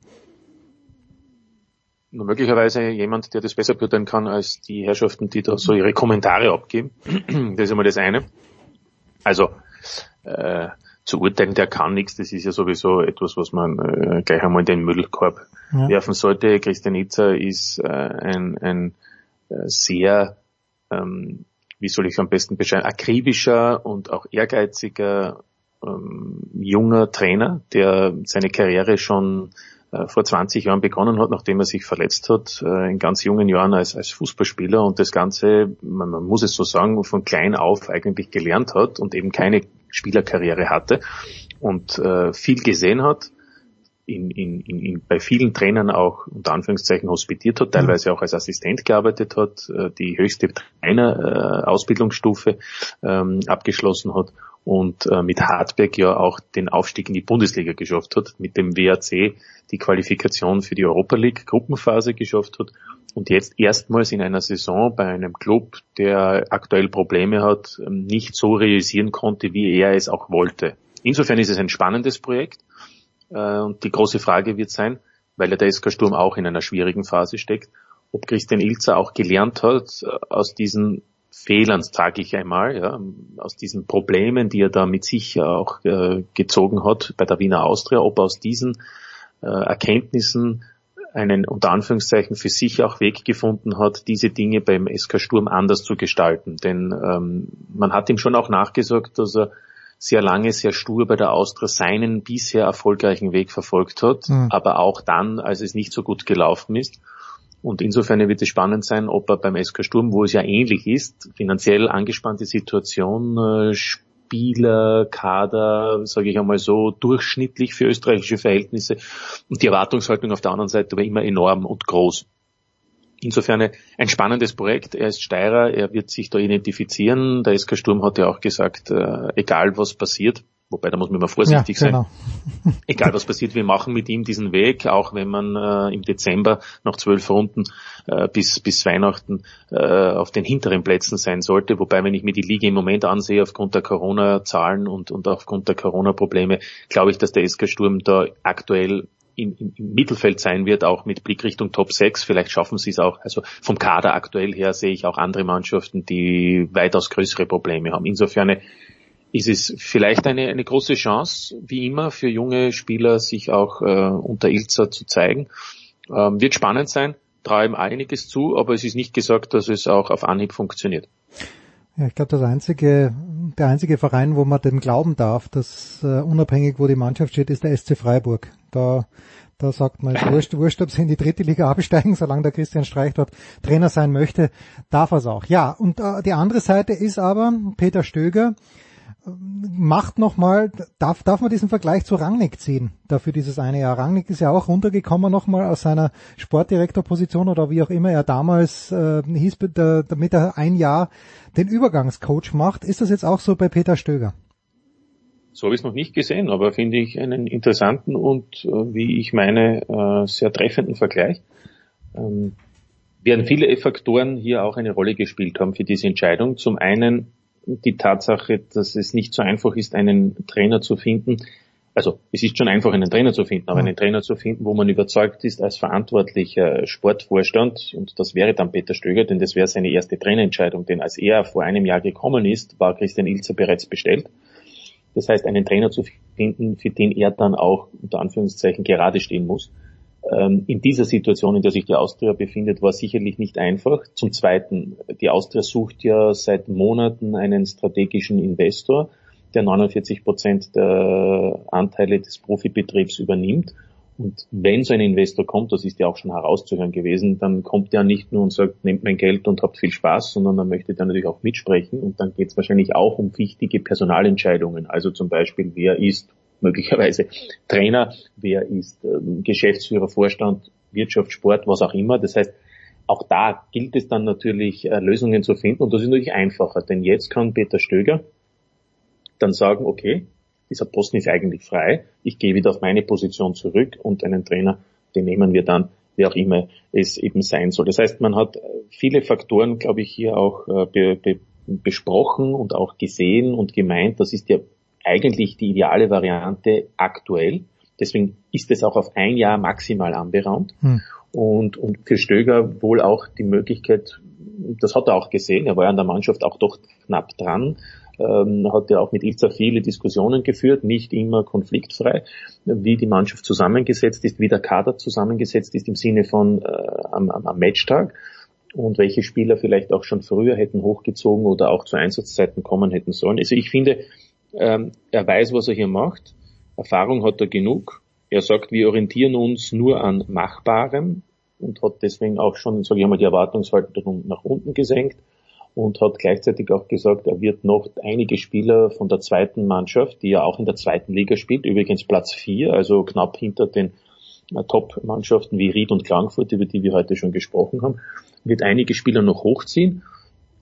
Nur möglicherweise jemand, der das besser beurteilen kann als die Herrschaften, die da so ihre Kommentare abgeben. das ist immer das eine. Also äh, zu urteilen, der kann nichts, das ist ja sowieso etwas, was man äh, gleich einmal in den Müllkorb ja. werfen sollte. Christian Itzer ist äh, ein, ein äh, sehr, ähm, wie soll ich am besten beschreiben, akribischer und auch ehrgeiziger ähm, junger Trainer, der seine Karriere schon vor 20 Jahren begonnen hat, nachdem er sich verletzt hat, äh, in ganz jungen Jahren als, als Fußballspieler und das Ganze, man, man muss es so sagen, von klein auf eigentlich gelernt hat und eben keine Spielerkarriere hatte und äh, viel gesehen hat, in, in, in, bei vielen Trainern auch unter Anführungszeichen hospitiert hat, teilweise auch als Assistent gearbeitet hat, äh, die höchste Trainer-Ausbildungsstufe ähm, abgeschlossen hat und äh, mit Hartberg ja auch den Aufstieg in die Bundesliga geschafft hat, mit dem WAC die Qualifikation für die Europa League Gruppenphase geschafft hat und jetzt erstmals in einer Saison bei einem Club, der aktuell Probleme hat, ähm, nicht so realisieren konnte, wie er es auch wollte. Insofern ist es ein spannendes Projekt äh, und die große Frage wird sein, weil der SK Sturm auch in einer schwierigen Phase steckt, ob Christian Ilzer auch gelernt hat äh, aus diesen Fehlern, sage ich einmal, ja, aus diesen Problemen, die er da mit sich auch äh, gezogen hat bei der Wiener Austria, ob er aus diesen äh, Erkenntnissen einen unter Anführungszeichen für sich auch Weg gefunden hat, diese Dinge beim SK Sturm anders zu gestalten. Denn ähm, man hat ihm schon auch nachgesagt, dass er sehr lange, sehr stur bei der Austria seinen bisher erfolgreichen Weg verfolgt hat, mhm. aber auch dann, als es nicht so gut gelaufen ist. Und insofern wird es spannend sein, ob er beim SK Sturm, wo es ja ähnlich ist, finanziell angespannte Situation, äh, Spieler, Kader, sage ich einmal so, durchschnittlich für österreichische Verhältnisse und die Erwartungshaltung auf der anderen Seite war immer enorm und groß. Insofern ein spannendes Projekt. Er ist Steirer, er wird sich da identifizieren. Der SK Sturm hat ja auch gesagt, äh, egal was passiert, wobei da muss man immer vorsichtig ja, genau. sein. Egal was passiert, wir machen mit ihm diesen Weg, auch wenn man äh, im Dezember nach zwölf Runden äh, bis, bis Weihnachten äh, auf den hinteren Plätzen sein sollte. Wobei, wenn ich mir die Liga im Moment ansehe, aufgrund der Corona-Zahlen und, und aufgrund der Corona-Probleme, glaube ich, dass der SK Sturm da aktuell im, im, im Mittelfeld sein wird, auch mit Blick Richtung Top 6. Vielleicht schaffen sie es auch. Also vom Kader aktuell her sehe ich auch andere Mannschaften, die weitaus größere Probleme haben. Insofern ist es vielleicht eine, eine große Chance, wie immer, für junge Spieler, sich auch äh, unter Ilza zu zeigen. Ähm, wird spannend sein, traue ihm einiges zu, aber es ist nicht gesagt, dass es auch auf Anhieb funktioniert. Ja, ich glaube, das einzige, der einzige Verein, wo man dem glauben darf, dass äh, unabhängig, wo die Mannschaft steht, ist der SC Freiburg. Da, da sagt man, wurscht, wurscht, ob sie in die dritte Liga absteigen, solange der Christian Streich dort Trainer sein möchte, darf er es auch. Ja, und äh, die andere Seite ist aber Peter Stöger, macht nochmal, darf, darf man diesen Vergleich zu Rangnick ziehen, dafür dieses eine Jahr. Rangnick ist ja auch runtergekommen nochmal aus seiner Sportdirektorposition oder wie auch immer er damals äh, hieß, damit er ein Jahr den Übergangscoach macht. Ist das jetzt auch so bei Peter Stöger? So habe ich es noch nicht gesehen, aber finde ich einen interessanten und, äh, wie ich meine, äh, sehr treffenden Vergleich. Ähm, werden viele Faktoren hier auch eine Rolle gespielt haben für diese Entscheidung. Zum einen die Tatsache, dass es nicht so einfach ist, einen Trainer zu finden. Also es ist schon einfach, einen Trainer zu finden, aber einen Trainer zu finden, wo man überzeugt ist als verantwortlicher Sportvorstand, und das wäre dann Peter Stöger, denn das wäre seine erste Trainerentscheidung, denn als er vor einem Jahr gekommen ist, war Christian Ilzer bereits bestellt. Das heißt, einen Trainer zu finden, für den er dann auch unter Anführungszeichen gerade stehen muss. Ähm, in dieser Situation, in der sich die Austria befindet, war sicherlich nicht einfach. Zum Zweiten, die Austria sucht ja seit Monaten einen strategischen Investor, der 49 Prozent der Anteile des Profibetriebs übernimmt. Und wenn so ein Investor kommt, das ist ja auch schon herauszuhören gewesen, dann kommt er nicht nur und sagt, nehmt mein Geld und habt viel Spaß, sondern dann möchte er natürlich auch mitsprechen. Und dann geht es wahrscheinlich auch um wichtige Personalentscheidungen. Also zum Beispiel, wer ist möglicherweise Trainer, wer ist ähm, Geschäftsführer, Vorstand, Wirtschaft, Sport, was auch immer. Das heißt, auch da gilt es dann natürlich, äh, Lösungen zu finden. Und das ist natürlich einfacher, denn jetzt kann Peter Stöger dann sagen, okay, dieser Posten ist eigentlich frei, ich gehe wieder auf meine Position zurück und einen Trainer, den nehmen wir dann, wie auch immer es eben sein soll. Das heißt, man hat viele Faktoren, glaube ich, hier auch äh, be, be, besprochen und auch gesehen und gemeint, das ist ja eigentlich die ideale Variante aktuell. Deswegen ist es auch auf ein Jahr maximal anberaumt. Hm. Und, und für Stöger wohl auch die Möglichkeit, das hat er auch gesehen, er war ja an der Mannschaft auch doch knapp dran, ähm, hat ja auch mit Ilza viele Diskussionen geführt, nicht immer konfliktfrei, wie die Mannschaft zusammengesetzt ist, wie der Kader zusammengesetzt ist im Sinne von äh, am, am Matchtag und welche Spieler vielleicht auch schon früher hätten hochgezogen oder auch zu Einsatzzeiten kommen hätten sollen. Also ich finde, ähm, er weiß, was er hier macht. Erfahrung hat er genug. Er sagt, wir orientieren uns nur an Machbarem und hat deswegen auch schon, sage ich mal, die Erwartungshaltung nach unten gesenkt und hat gleichzeitig auch gesagt, er wird noch einige Spieler von der zweiten Mannschaft, die ja auch in der zweiten Liga spielt, übrigens Platz vier, also knapp hinter den äh, Top-Mannschaften wie Ried und Klangfurt, über die wir heute schon gesprochen haben, wird einige Spieler noch hochziehen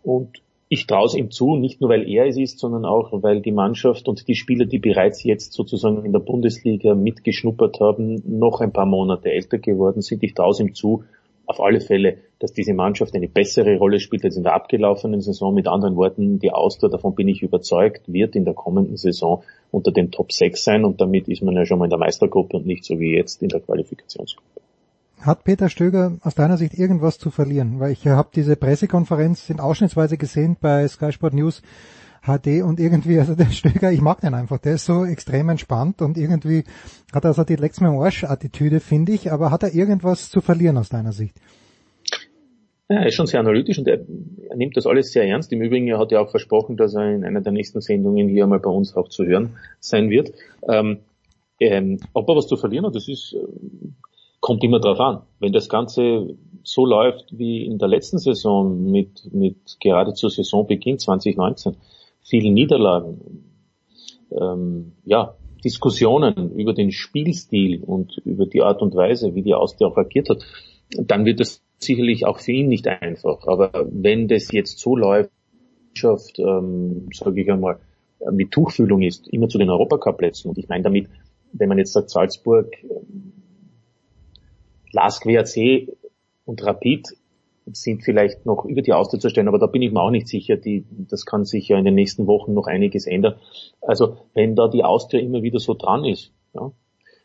und ich traue es ihm zu, nicht nur weil er es ist, sondern auch weil die Mannschaft und die Spieler, die bereits jetzt sozusagen in der Bundesliga mitgeschnuppert haben, noch ein paar Monate älter geworden sind. Ich traue es ihm zu, auf alle Fälle, dass diese Mannschaft eine bessere Rolle spielt als in der abgelaufenen Saison. Mit anderen Worten, die Austria, davon bin ich überzeugt, wird in der kommenden Saison unter den Top 6 sein und damit ist man ja schon mal in der Meistergruppe und nicht so wie jetzt in der Qualifikationsgruppe. Hat Peter Stöger aus deiner Sicht irgendwas zu verlieren? Weil ich habe diese Pressekonferenz in ausschnittsweise gesehen bei Sky Sport News HD und irgendwie, also der Stöger, ich mag den einfach, der ist so extrem entspannt und irgendwie hat er so die Lex mir Arsch Attitüde, finde ich, aber hat er irgendwas zu verlieren aus deiner Sicht? Ja, er ist schon sehr analytisch und er, er nimmt das alles sehr ernst. Im Übrigen, er hat ja auch versprochen, dass er in einer der nächsten Sendungen hier einmal bei uns auch zu hören sein wird. Ähm, ähm, ob er was zu verlieren hat, das ist, kommt immer drauf an. Wenn das Ganze so läuft wie in der letzten Saison mit, mit gerade zur Saisonbeginn 2019, vielen Niederlagen, ähm, ja, Diskussionen über den Spielstil und über die Art und Weise, wie die Austria auch agiert hat, dann wird es sicherlich auch für ihn nicht einfach. Aber wenn das jetzt so läuft, ähm, sage ich einmal, mit Tuchfühlung ist, immer zu den Europacup-Plätzen. Und ich meine damit, wenn man jetzt sagt Salzburg, ähm, Lask WRC und Rapid sind vielleicht noch über die Austria zu stellen, aber da bin ich mir auch nicht sicher. Die, das kann sich ja in den nächsten Wochen noch einiges ändern. Also wenn da die Austria immer wieder so dran ist, ja,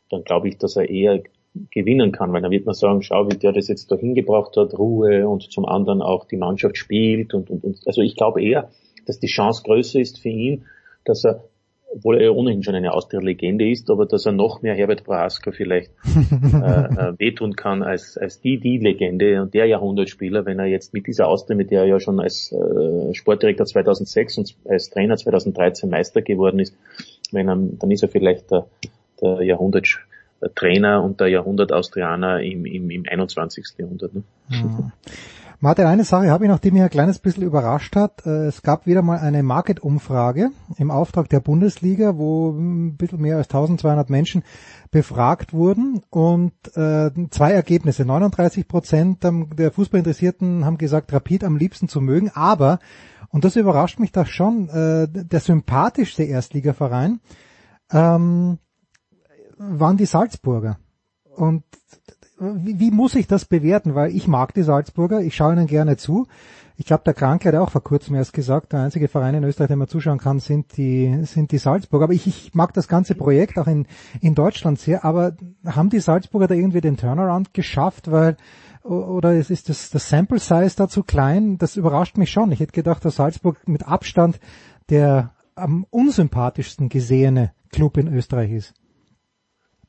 dann glaube ich, dass er eher gewinnen kann, weil dann wird man sagen, schau, wie der das jetzt da hingebracht hat, Ruhe und zum anderen auch die Mannschaft spielt und, und, und also ich glaube eher, dass die Chance größer ist für ihn, dass er obwohl er ohnehin schon eine Austria-Legende ist, aber dass er noch mehr Herbert Prohaska vielleicht äh, äh, wehtun kann als, als die, die Legende und der Jahrhundertspieler, wenn er jetzt mit dieser Austria, mit der er ja schon als äh, Sportdirektor 2006 und als Trainer 2013 Meister geworden ist, wenn er, dann ist er vielleicht der, der Jahrhunderttrainer und der Jahrhundert-Austrianer im, im, im 21. Jahrhundert. Ne? Mhm. Martin, eine Sache habe ich noch, die mich ein kleines bisschen überrascht hat. Äh, es gab wieder mal eine Market-Umfrage im Auftrag der Bundesliga, wo ein bisschen mehr als 1200 Menschen befragt wurden und äh, zwei Ergebnisse. 39 Prozent der Fußballinteressierten haben gesagt, Rapid am liebsten zu mögen, aber, und das überrascht mich doch schon, äh, der sympathischste Erstligaverein ähm, waren die Salzburger. Und wie, wie muss ich das bewerten? Weil ich mag die Salzburger, ich schaue ihnen gerne zu. Ich glaube, der Kranke hat auch vor kurzem erst gesagt, der einzige Verein in Österreich, den man zuschauen kann, sind die, sind die Salzburger. Aber ich, ich mag das ganze Projekt auch in, in Deutschland sehr. Aber haben die Salzburger da irgendwie den Turnaround geschafft? Weil, oder ist, das, das Sample Size da zu klein? Das überrascht mich schon. Ich hätte gedacht, dass Salzburg mit Abstand der am unsympathischsten gesehene Club in Österreich ist.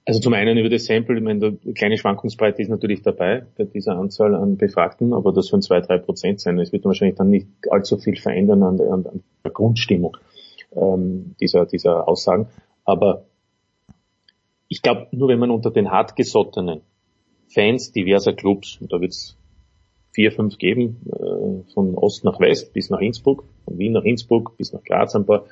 Also zum einen über das Sample, ich meine, die kleine Schwankungsbreite ist natürlich dabei bei dieser Anzahl an Befragten, aber das sollen zwei, drei Prozent sein. Es wird wahrscheinlich dann nicht allzu viel verändern an der, an der Grundstimmung ähm, dieser, dieser Aussagen. Aber ich glaube, nur wenn man unter den hartgesottenen Fans diverser Clubs, und da wird es vier, fünf geben, äh, von Ost nach West bis nach Innsbruck, von Wien nach Innsbruck bis nach Graz ein paar,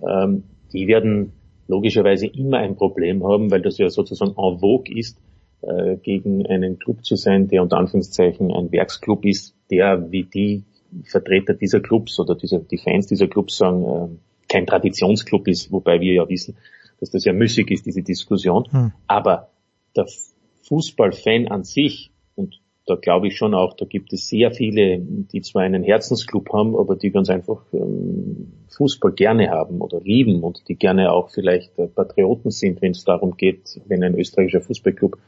ähm, die werden logischerweise immer ein Problem haben, weil das ja sozusagen en vogue ist, äh, gegen einen Club zu sein, der unter Anführungszeichen ein Werksclub ist, der wie die Vertreter dieser Clubs oder dieser, die Fans dieser Clubs sagen, äh, kein Traditionsclub ist, wobei wir ja wissen, dass das ja müßig ist, diese Diskussion. Hm. Aber der Fußballfan an sich, da glaube ich schon auch, da gibt es sehr viele, die zwar einen Herzensclub haben, aber die ganz einfach ähm, Fußball gerne haben oder lieben und die gerne auch vielleicht äh, Patrioten sind, wenn es darum geht, wenn ein österreichischer Fußballclub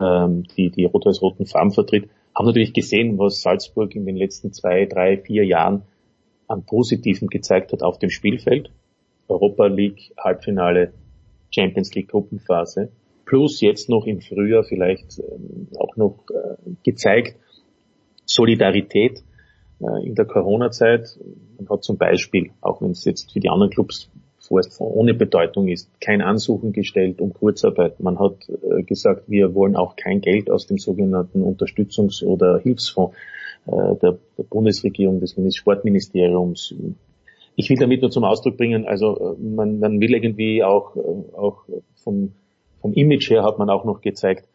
ähm, die, die rot-weiß-roten Farben vertritt, haben natürlich gesehen, was Salzburg in den letzten zwei, drei, vier Jahren an Positiven gezeigt hat auf dem Spielfeld. Europa League, Halbfinale, Champions League Gruppenphase plus jetzt noch im Frühjahr vielleicht ähm, auch noch äh, gezeigt, Solidarität äh, in der Corona-Zeit. Man hat zum Beispiel, auch wenn es jetzt für die anderen Clubs vorerst ohne Bedeutung ist, kein Ansuchen gestellt um Kurzarbeit. Man hat äh, gesagt, wir wollen auch kein Geld aus dem sogenannten Unterstützungs- oder Hilfsfonds der, Bundesregierung, des Sportministeriums. Ich will damit nur zum Ausdruck bringen, also man, man will irgendwie auch, auch vom vom Image her hat man auch noch gezeigt,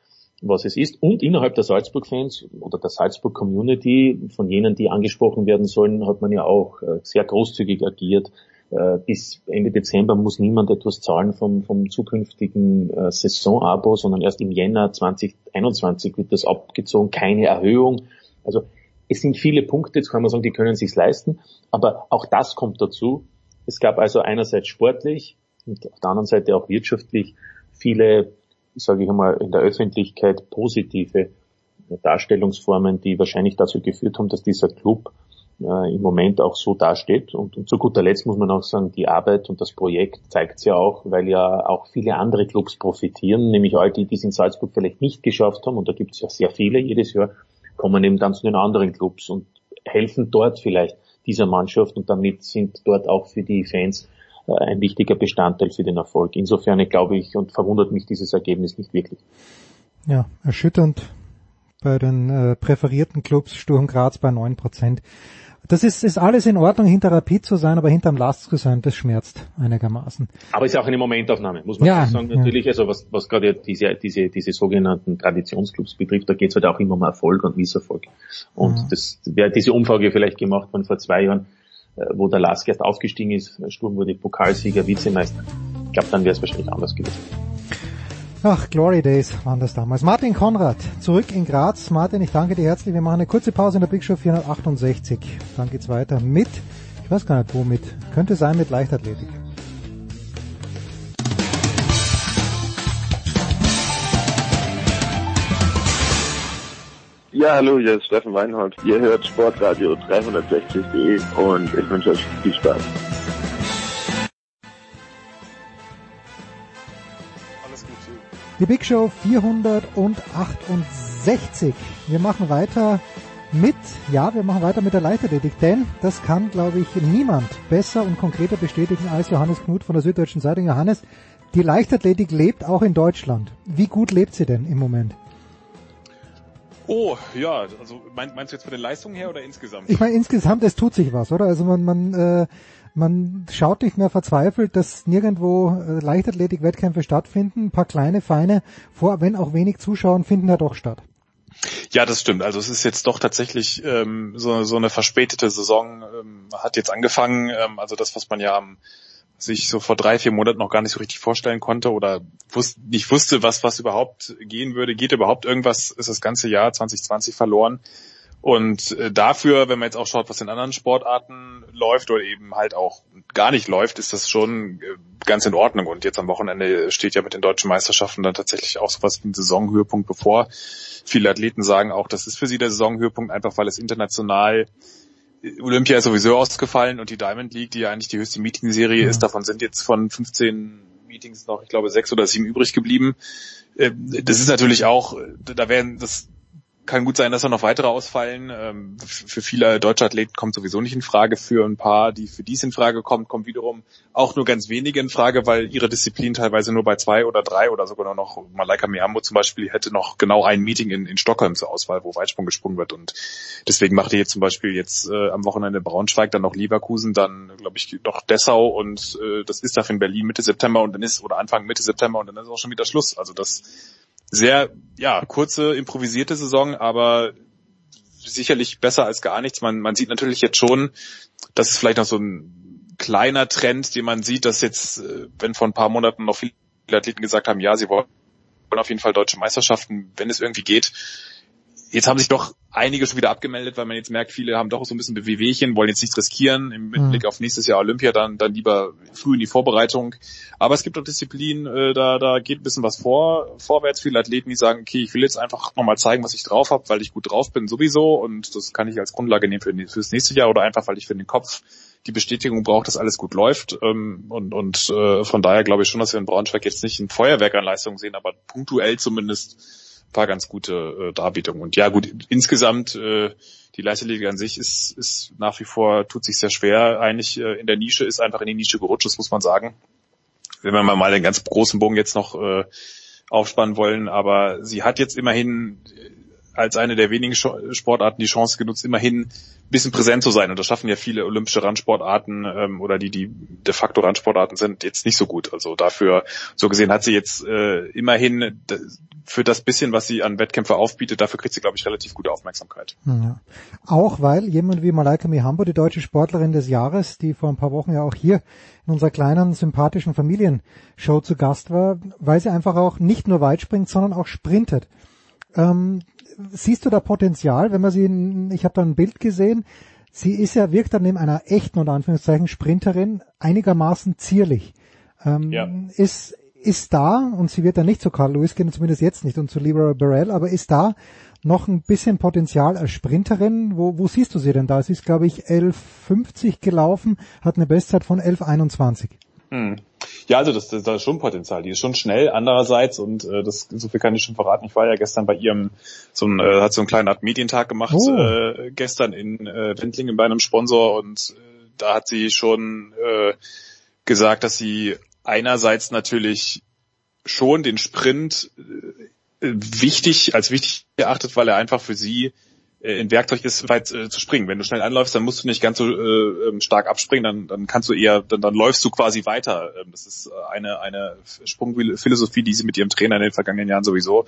was es ist. Und innerhalb der Salzburg-Fans oder der Salzburg-Community, von jenen, die angesprochen werden sollen, hat man ja auch äh, sehr großzügig agiert. Äh, bis Ende Dezember muss niemand etwas zahlen vom, vom zukünftigen äh, Saisonabo, sondern erst im Jänner 2021 wird das abgezogen, keine Erhöhung. Also es sind viele Punkte, jetzt kann man sagen, die können sich leisten, aber auch das kommt dazu. Es gab also einerseits sportlich und auf der anderen Seite auch wirtschaftlich viele, sage ich einmal, in der Öffentlichkeit positive Darstellungsformen, die wahrscheinlich dazu geführt haben, dass dieser Club äh, im Moment auch so dasteht. Und, und zu guter Letzt muss man auch sagen, die Arbeit und das Projekt zeigt es ja auch, weil ja auch viele andere Clubs profitieren, nämlich all die, die es in Salzburg vielleicht nicht geschafft haben, und da gibt es ja sehr viele jedes Jahr, kommen eben dann zu den anderen Clubs und helfen dort vielleicht dieser Mannschaft und damit sind dort auch für die Fans ein wichtiger Bestandteil für den Erfolg. Insofern glaube ich und verwundert mich dieses Ergebnis nicht wirklich. Ja, erschütternd bei den äh, präferierten Clubs Sturm Graz bei neun Prozent. Das ist, ist alles in Ordnung, hinter Rapid zu sein, aber hinterm Last zu sein, das schmerzt einigermaßen. Aber ist auch eine Momentaufnahme, muss man ja, sagen. Natürlich, ja. also was, was gerade diese, diese, diese sogenannten Traditionsclubs betrifft, da geht es halt auch immer um Erfolg und Misserfolg. Und ja. das wäre diese Umfrage vielleicht gemacht worden vor zwei Jahren, äh, wo der Lask erst aufgestiegen ist. Sturm wurde Pokalsieger, Vizemeister. Ich glaube, dann wäre es wahrscheinlich anders gewesen. Ach, Glory Days waren das damals. Martin Konrad, zurück in Graz. Martin, ich danke dir herzlich. Wir machen eine kurze Pause in der Big Show 468. Dann geht's weiter mit, ich weiß gar nicht womit, könnte sein mit Leichtathletik. Ja, hallo, hier ist Steffen Weinhold. Ihr hört Sportradio 360.de und ich wünsche euch viel Spaß. Alles gut. Die Big Show 468. Wir machen weiter mit, ja, wir machen weiter mit der Leichtathletik, denn das kann, glaube ich, niemand besser und konkreter bestätigen als Johannes Knut von der Süddeutschen Zeitung. Johannes, die Leichtathletik lebt auch in Deutschland. Wie gut lebt sie denn im Moment? Oh, ja, also mein, meinst du jetzt von den Leistungen her oder insgesamt? Ich meine insgesamt, es tut sich was, oder? Also man, man, äh, man schaut nicht mehr verzweifelt, dass nirgendwo äh, Leichtathletik-Wettkämpfe stattfinden. Ein paar kleine, feine, vor, wenn auch wenig Zuschauer, finden ja doch statt. Ja, das stimmt. Also es ist jetzt doch tatsächlich ähm, so, so eine verspätete Saison ähm, hat jetzt angefangen. Ähm, also das, was man ja am sich so vor drei, vier Monaten noch gar nicht so richtig vorstellen konnte oder wusste, nicht wusste, was, was überhaupt gehen würde. Geht überhaupt irgendwas, ist das ganze Jahr 2020 verloren. Und äh, dafür, wenn man jetzt auch schaut, was in anderen Sportarten läuft oder eben halt auch gar nicht läuft, ist das schon äh, ganz in Ordnung. Und jetzt am Wochenende steht ja mit den deutschen Meisterschaften dann tatsächlich auch sowas wie ein Saisonhöhepunkt bevor. Viele Athleten sagen auch, das ist für sie der Saisonhöhepunkt, einfach weil es international Olympia ist sowieso ausgefallen und die Diamond League, die ja eigentlich die höchste Meetingserie ja. ist, davon sind jetzt von 15 Meetings noch, ich glaube, sechs oder sieben übrig geblieben. Das ist natürlich auch, da werden das kann gut sein, dass da noch weitere ausfallen. Ähm, für viele deutsche Athleten kommt sowieso nicht in Frage. Für ein paar, die für dies in Frage kommt, kommt wiederum auch nur ganz wenige in Frage, weil ihre Disziplin teilweise nur bei zwei oder drei oder sogar noch Malaika Miambo zum Beispiel hätte noch genau ein Meeting in, in Stockholm zur Auswahl, wo Weitsprung gesprungen wird. Und deswegen macht ihr jetzt zum Beispiel jetzt äh, am Wochenende Braunschweig, dann noch Leverkusen, dann glaube ich noch Dessau und äh, das ist dafür in Berlin Mitte September und dann ist oder Anfang Mitte September und dann ist auch schon wieder Schluss. Also das sehr, ja, kurze, improvisierte Saison, aber sicherlich besser als gar nichts. Man, man sieht natürlich jetzt schon, das ist vielleicht noch so ein kleiner Trend, den man sieht, dass jetzt, äh, wenn vor ein paar Monaten noch viele Athleten gesagt haben, ja, sie wollen auf jeden Fall deutsche Meisterschaften, wenn es irgendwie geht, Jetzt haben sich doch einige schon wieder abgemeldet, weil man jetzt merkt, viele haben doch so ein bisschen Bewegchen, wollen jetzt nichts riskieren. Im mhm. Blick auf nächstes Jahr Olympia dann, dann lieber früh in die Vorbereitung. Aber es gibt auch Disziplinen, äh, da, da geht ein bisschen was vor, vorwärts. Viele Athleten, die sagen, okay, ich will jetzt einfach nochmal zeigen, was ich drauf habe, weil ich gut drauf bin sowieso und das kann ich als Grundlage nehmen für, fürs nächste Jahr oder einfach, weil ich für den Kopf die Bestätigung brauche, dass alles gut läuft. Ähm, und und äh, von daher glaube ich schon, dass wir in Braunschweig jetzt nicht ein Feuerwerk an Leistungen sehen, aber punktuell zumindest paar ganz gute äh, Darbietungen. Und ja gut, insgesamt äh, die Leisterliga an sich ist, ist nach wie vor, tut sich sehr schwer. Eigentlich äh, in der Nische ist einfach in die Nische gerutscht, das muss man sagen. Wenn wir mal den ganz großen Bogen jetzt noch äh, aufspannen wollen, aber sie hat jetzt immerhin als eine der wenigen Sportarten die Chance genutzt, immerhin ein bisschen präsent zu sein. Und das schaffen ja viele olympische Randsportarten ähm, oder die, die de facto Randsportarten sind, jetzt nicht so gut. Also dafür, so gesehen, hat sie jetzt äh, immerhin für das bisschen, was sie an Wettkämpfe aufbietet, dafür kriegt sie, glaube ich, relativ gute Aufmerksamkeit. Ja. Auch weil jemand wie Malaika Mihambo, die deutsche Sportlerin des Jahres, die vor ein paar Wochen ja auch hier in unserer kleinen, sympathischen Familienshow zu Gast war, weil sie einfach auch nicht nur weit springt, sondern auch sprintet. Ähm, siehst du da Potenzial, wenn man sie, in, ich habe da ein Bild gesehen, sie ist ja, wirkt dann neben einer echten, unter Anführungszeichen, Sprinterin einigermaßen zierlich. Ähm, ja. Ist, ist da, und sie wird dann nicht zu Carl Lewis gehen, zumindest jetzt nicht, und zu Libera Burrell, aber ist da noch ein bisschen Potenzial als Sprinterin? Wo, wo siehst du sie denn da? Sie ist, glaube ich, 11.50 gelaufen, hat eine Bestzeit von 11.21. Hm. Ja, also das, das, das ist schon Potenzial. Die ist schon schnell. Andererseits und äh, das so viel kann ich schon verraten. Ich war ja gestern bei ihrem so ein äh, hat so einen kleinen Art Medientag gemacht oh. äh, gestern in äh, Wendlingen bei einem Sponsor und äh, da hat sie schon äh, gesagt, dass sie einerseits natürlich schon den Sprint äh, wichtig als wichtig erachtet, weil er einfach für sie äh, ein Werkzeug ist, weit äh, zu springen. Wenn du schnell anläufst, dann musst du nicht ganz so äh, ähm, stark abspringen, dann, dann kannst du eher, dann, dann läufst du quasi weiter. Ähm, das ist eine, eine Sprungphilosophie, die sie mit ihrem Trainer in den vergangenen Jahren sowieso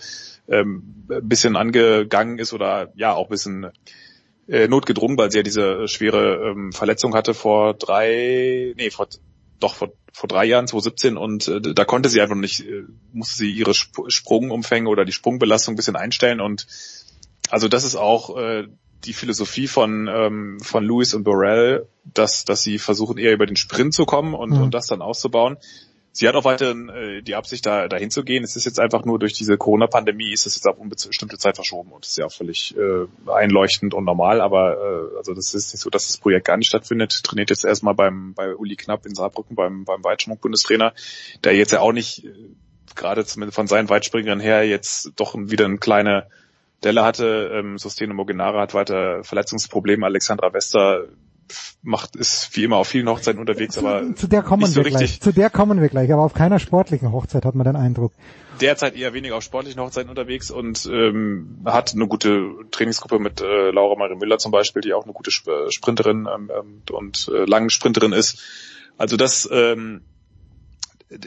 ähm, ein bisschen angegangen ist oder ja auch ein bisschen notgedrungen, weil sie ja diese schwere Verletzung hatte vor drei, nee, vor doch vor, vor drei Jahren, 2017, und äh, da konnte sie einfach nicht, äh, musste sie ihre Sp Sprungumfänge oder die Sprungbelastung ein bisschen einstellen und also das ist auch äh, die Philosophie von ähm, von Lewis und Borrell, dass dass sie versuchen eher über den Sprint zu kommen und, mhm. und das dann auszubauen. Sie hat auch weiterhin äh, die Absicht, da dahin zu gehen. Es ist jetzt einfach nur durch diese Corona-Pandemie ist es jetzt auf unbestimmte Zeit verschoben und ist ja auch völlig äh, einleuchtend und normal. Aber äh, also das ist nicht so, dass das Projekt gar nicht stattfindet. Trainiert jetzt erstmal beim bei Uli Knapp in Saarbrücken beim beim Weitsprung-Bundestrainer, der jetzt ja auch nicht äh, gerade von seinen Weitspringern her jetzt doch wieder eine kleine Delle hatte, ähm, Sosteno Mogenara hat weiter Verletzungsprobleme, Alexandra Wester macht ist wie immer auf vielen Hochzeiten unterwegs, zu, aber zu der kommen so wir gleich. Zu der kommen wir gleich, aber auf keiner sportlichen Hochzeit hat man den Eindruck. Derzeit eher weniger auf sportlichen Hochzeiten unterwegs und ähm, hat eine gute Trainingsgruppe mit äh, Laura Marie Müller zum Beispiel, die auch eine gute Sprinterin ähm, ähm, und äh, langen Sprinterin ist. Also das ähm,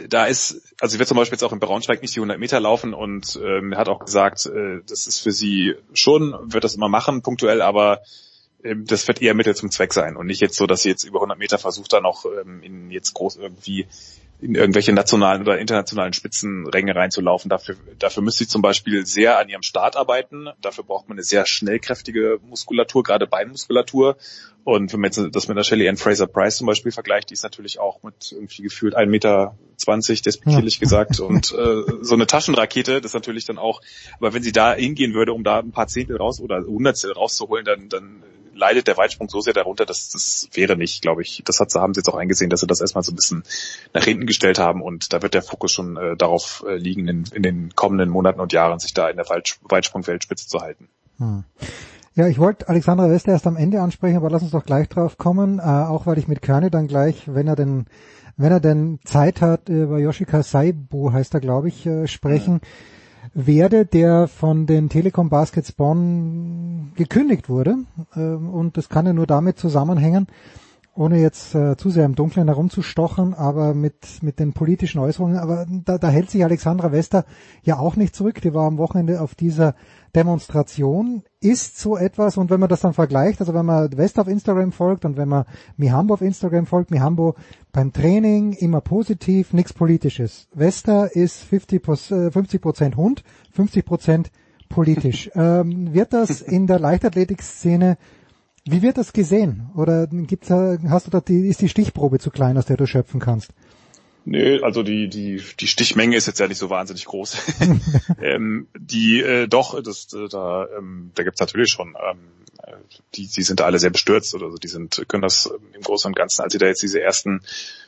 da ist, also sie wird zum Beispiel jetzt auch in Braunschweig nicht die 100 Meter laufen und ähm, hat auch gesagt, äh, das ist für sie schon, wird das immer machen, punktuell, aber das wird eher Mittel zum Zweck sein und nicht jetzt so, dass sie jetzt über 100 Meter versucht, da noch ähm, in jetzt groß irgendwie in irgendwelche nationalen oder internationalen Spitzenränge reinzulaufen. Dafür, dafür müsste sie zum Beispiel sehr an ihrem Start arbeiten. Dafür braucht man eine sehr schnellkräftige Muskulatur, gerade Beinmuskulatur. Und wenn man jetzt das mit der Shelly Ann Fraser Price zum Beispiel vergleicht, die ist natürlich auch mit irgendwie gefühlt 1,20 Meter, despektierlich ja. gesagt. Und äh, so eine Taschenrakete, das ist natürlich dann auch, aber wenn sie da hingehen würde, um da ein paar Zehntel raus oder Hundertstel rauszuholen, dann, dann leidet der Weitsprung so sehr darunter, dass das wäre nicht, glaube ich. Das hat, haben sie jetzt auch eingesehen, dass sie das erstmal so ein bisschen nach hinten gestellt haben und da wird der Fokus schon äh, darauf äh, liegen, in, in, den kommenden Monaten und Jahren sich da in der Weitsprung-Weltspitze zu halten. Hm. Ja, ich wollte Alexandra Wester erst am Ende ansprechen, aber lass uns doch gleich drauf kommen, äh, auch weil ich mit Körne dann gleich, wenn er denn, wenn er denn Zeit hat, über Yoshika Saibu heißt er, glaube ich, äh, sprechen. Mhm werde, der von den Telekom Baskets Bonn gekündigt wurde. Ähm, und das kann ja nur damit zusammenhängen, ohne jetzt äh, zu sehr im Dunkeln herumzustochen, aber mit, mit den politischen Äußerungen. Aber da, da hält sich Alexandra Wester ja auch nicht zurück. Die war am Wochenende auf dieser Demonstration. Ist so etwas, und wenn man das dann vergleicht, also wenn man Wester auf Instagram folgt und wenn man Mihambo auf Instagram folgt, Mihambo beim Training immer positiv, nichts Politisches. Wester ist 50 äh, Prozent Hund, 50 Prozent politisch. ähm, wird das in der Leichtathletikszene wie wird das gesehen? Oder gibt's da, hast du da die, ist die Stichprobe zu klein, aus der du schöpfen kannst? Nö, also die, die, die Stichmenge ist jetzt ja nicht so wahnsinnig groß. ähm, die, äh, doch, das, äh, da, ähm, da gibt's natürlich schon, ähm, die, die sind da alle sehr bestürzt oder so, die sind, können das im Großen und Ganzen, als sie da jetzt diese ersten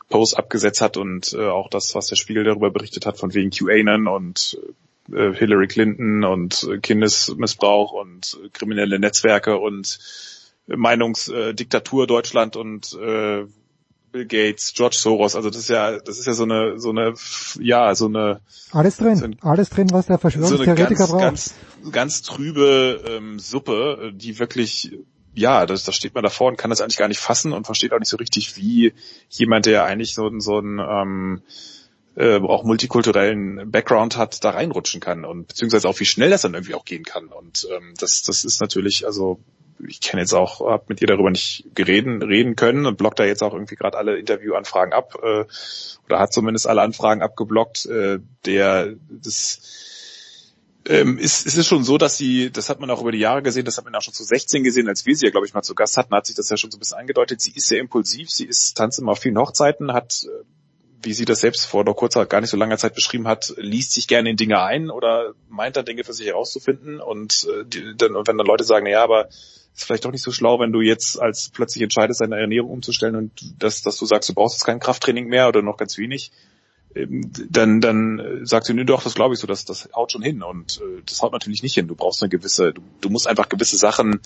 Posts abgesetzt hat und äh, auch das, was der Spiegel darüber berichtet hat, von wegen QAnon und äh, Hillary Clinton und Kindesmissbrauch und kriminelle Netzwerke und Meinungsdiktatur Deutschland und äh, Bill Gates, George Soros, also das ist ja, das ist ja so eine, so eine, ja, so eine alles drin, so ein, alles drin, was der Verschwörungstheoretiker so eine ganz, braucht. Ganz, ganz trübe ähm, Suppe, die wirklich, ja, das, da steht man davor und kann das eigentlich gar nicht fassen und versteht auch nicht so richtig, wie jemand, der eigentlich so, so ein ähm, äh, auch multikulturellen Background hat, da reinrutschen kann und beziehungsweise auch wie schnell das dann irgendwie auch gehen kann. Und ähm, das, das ist natürlich, also ich kenne jetzt auch, habe mit ihr darüber nicht gereden, reden können und blockt da jetzt auch irgendwie gerade alle Interviewanfragen ab äh, oder hat zumindest alle Anfragen abgeblockt. Äh, der das ähm, ist, ist es schon so, dass sie, das hat man auch über die Jahre gesehen, das hat man auch schon zu 16 gesehen, als wir sie ja, glaube ich, mal zu Gast hatten, hat sich das ja schon so ein bisschen angedeutet. Sie ist sehr impulsiv, sie ist tanzt immer auf vielen Hochzeiten, hat äh, wie sie das selbst vor noch kurzer, gar nicht so langer Zeit beschrieben hat, liest sich gerne in Dinge ein oder meint dann Dinge für sich herauszufinden und äh, die, dann, wenn dann Leute sagen, ja, aber ist vielleicht doch nicht so schlau, wenn du jetzt als plötzlich entscheidest, deine Ernährung umzustellen und dass, dass du sagst, du brauchst jetzt kein Krafttraining mehr oder noch ganz wenig, ähm, dann, dann sagt sie, nö doch, das glaube ich so, das, das haut schon hin und äh, das haut natürlich nicht hin. Du brauchst eine gewisse, du, du musst einfach gewisse Sachen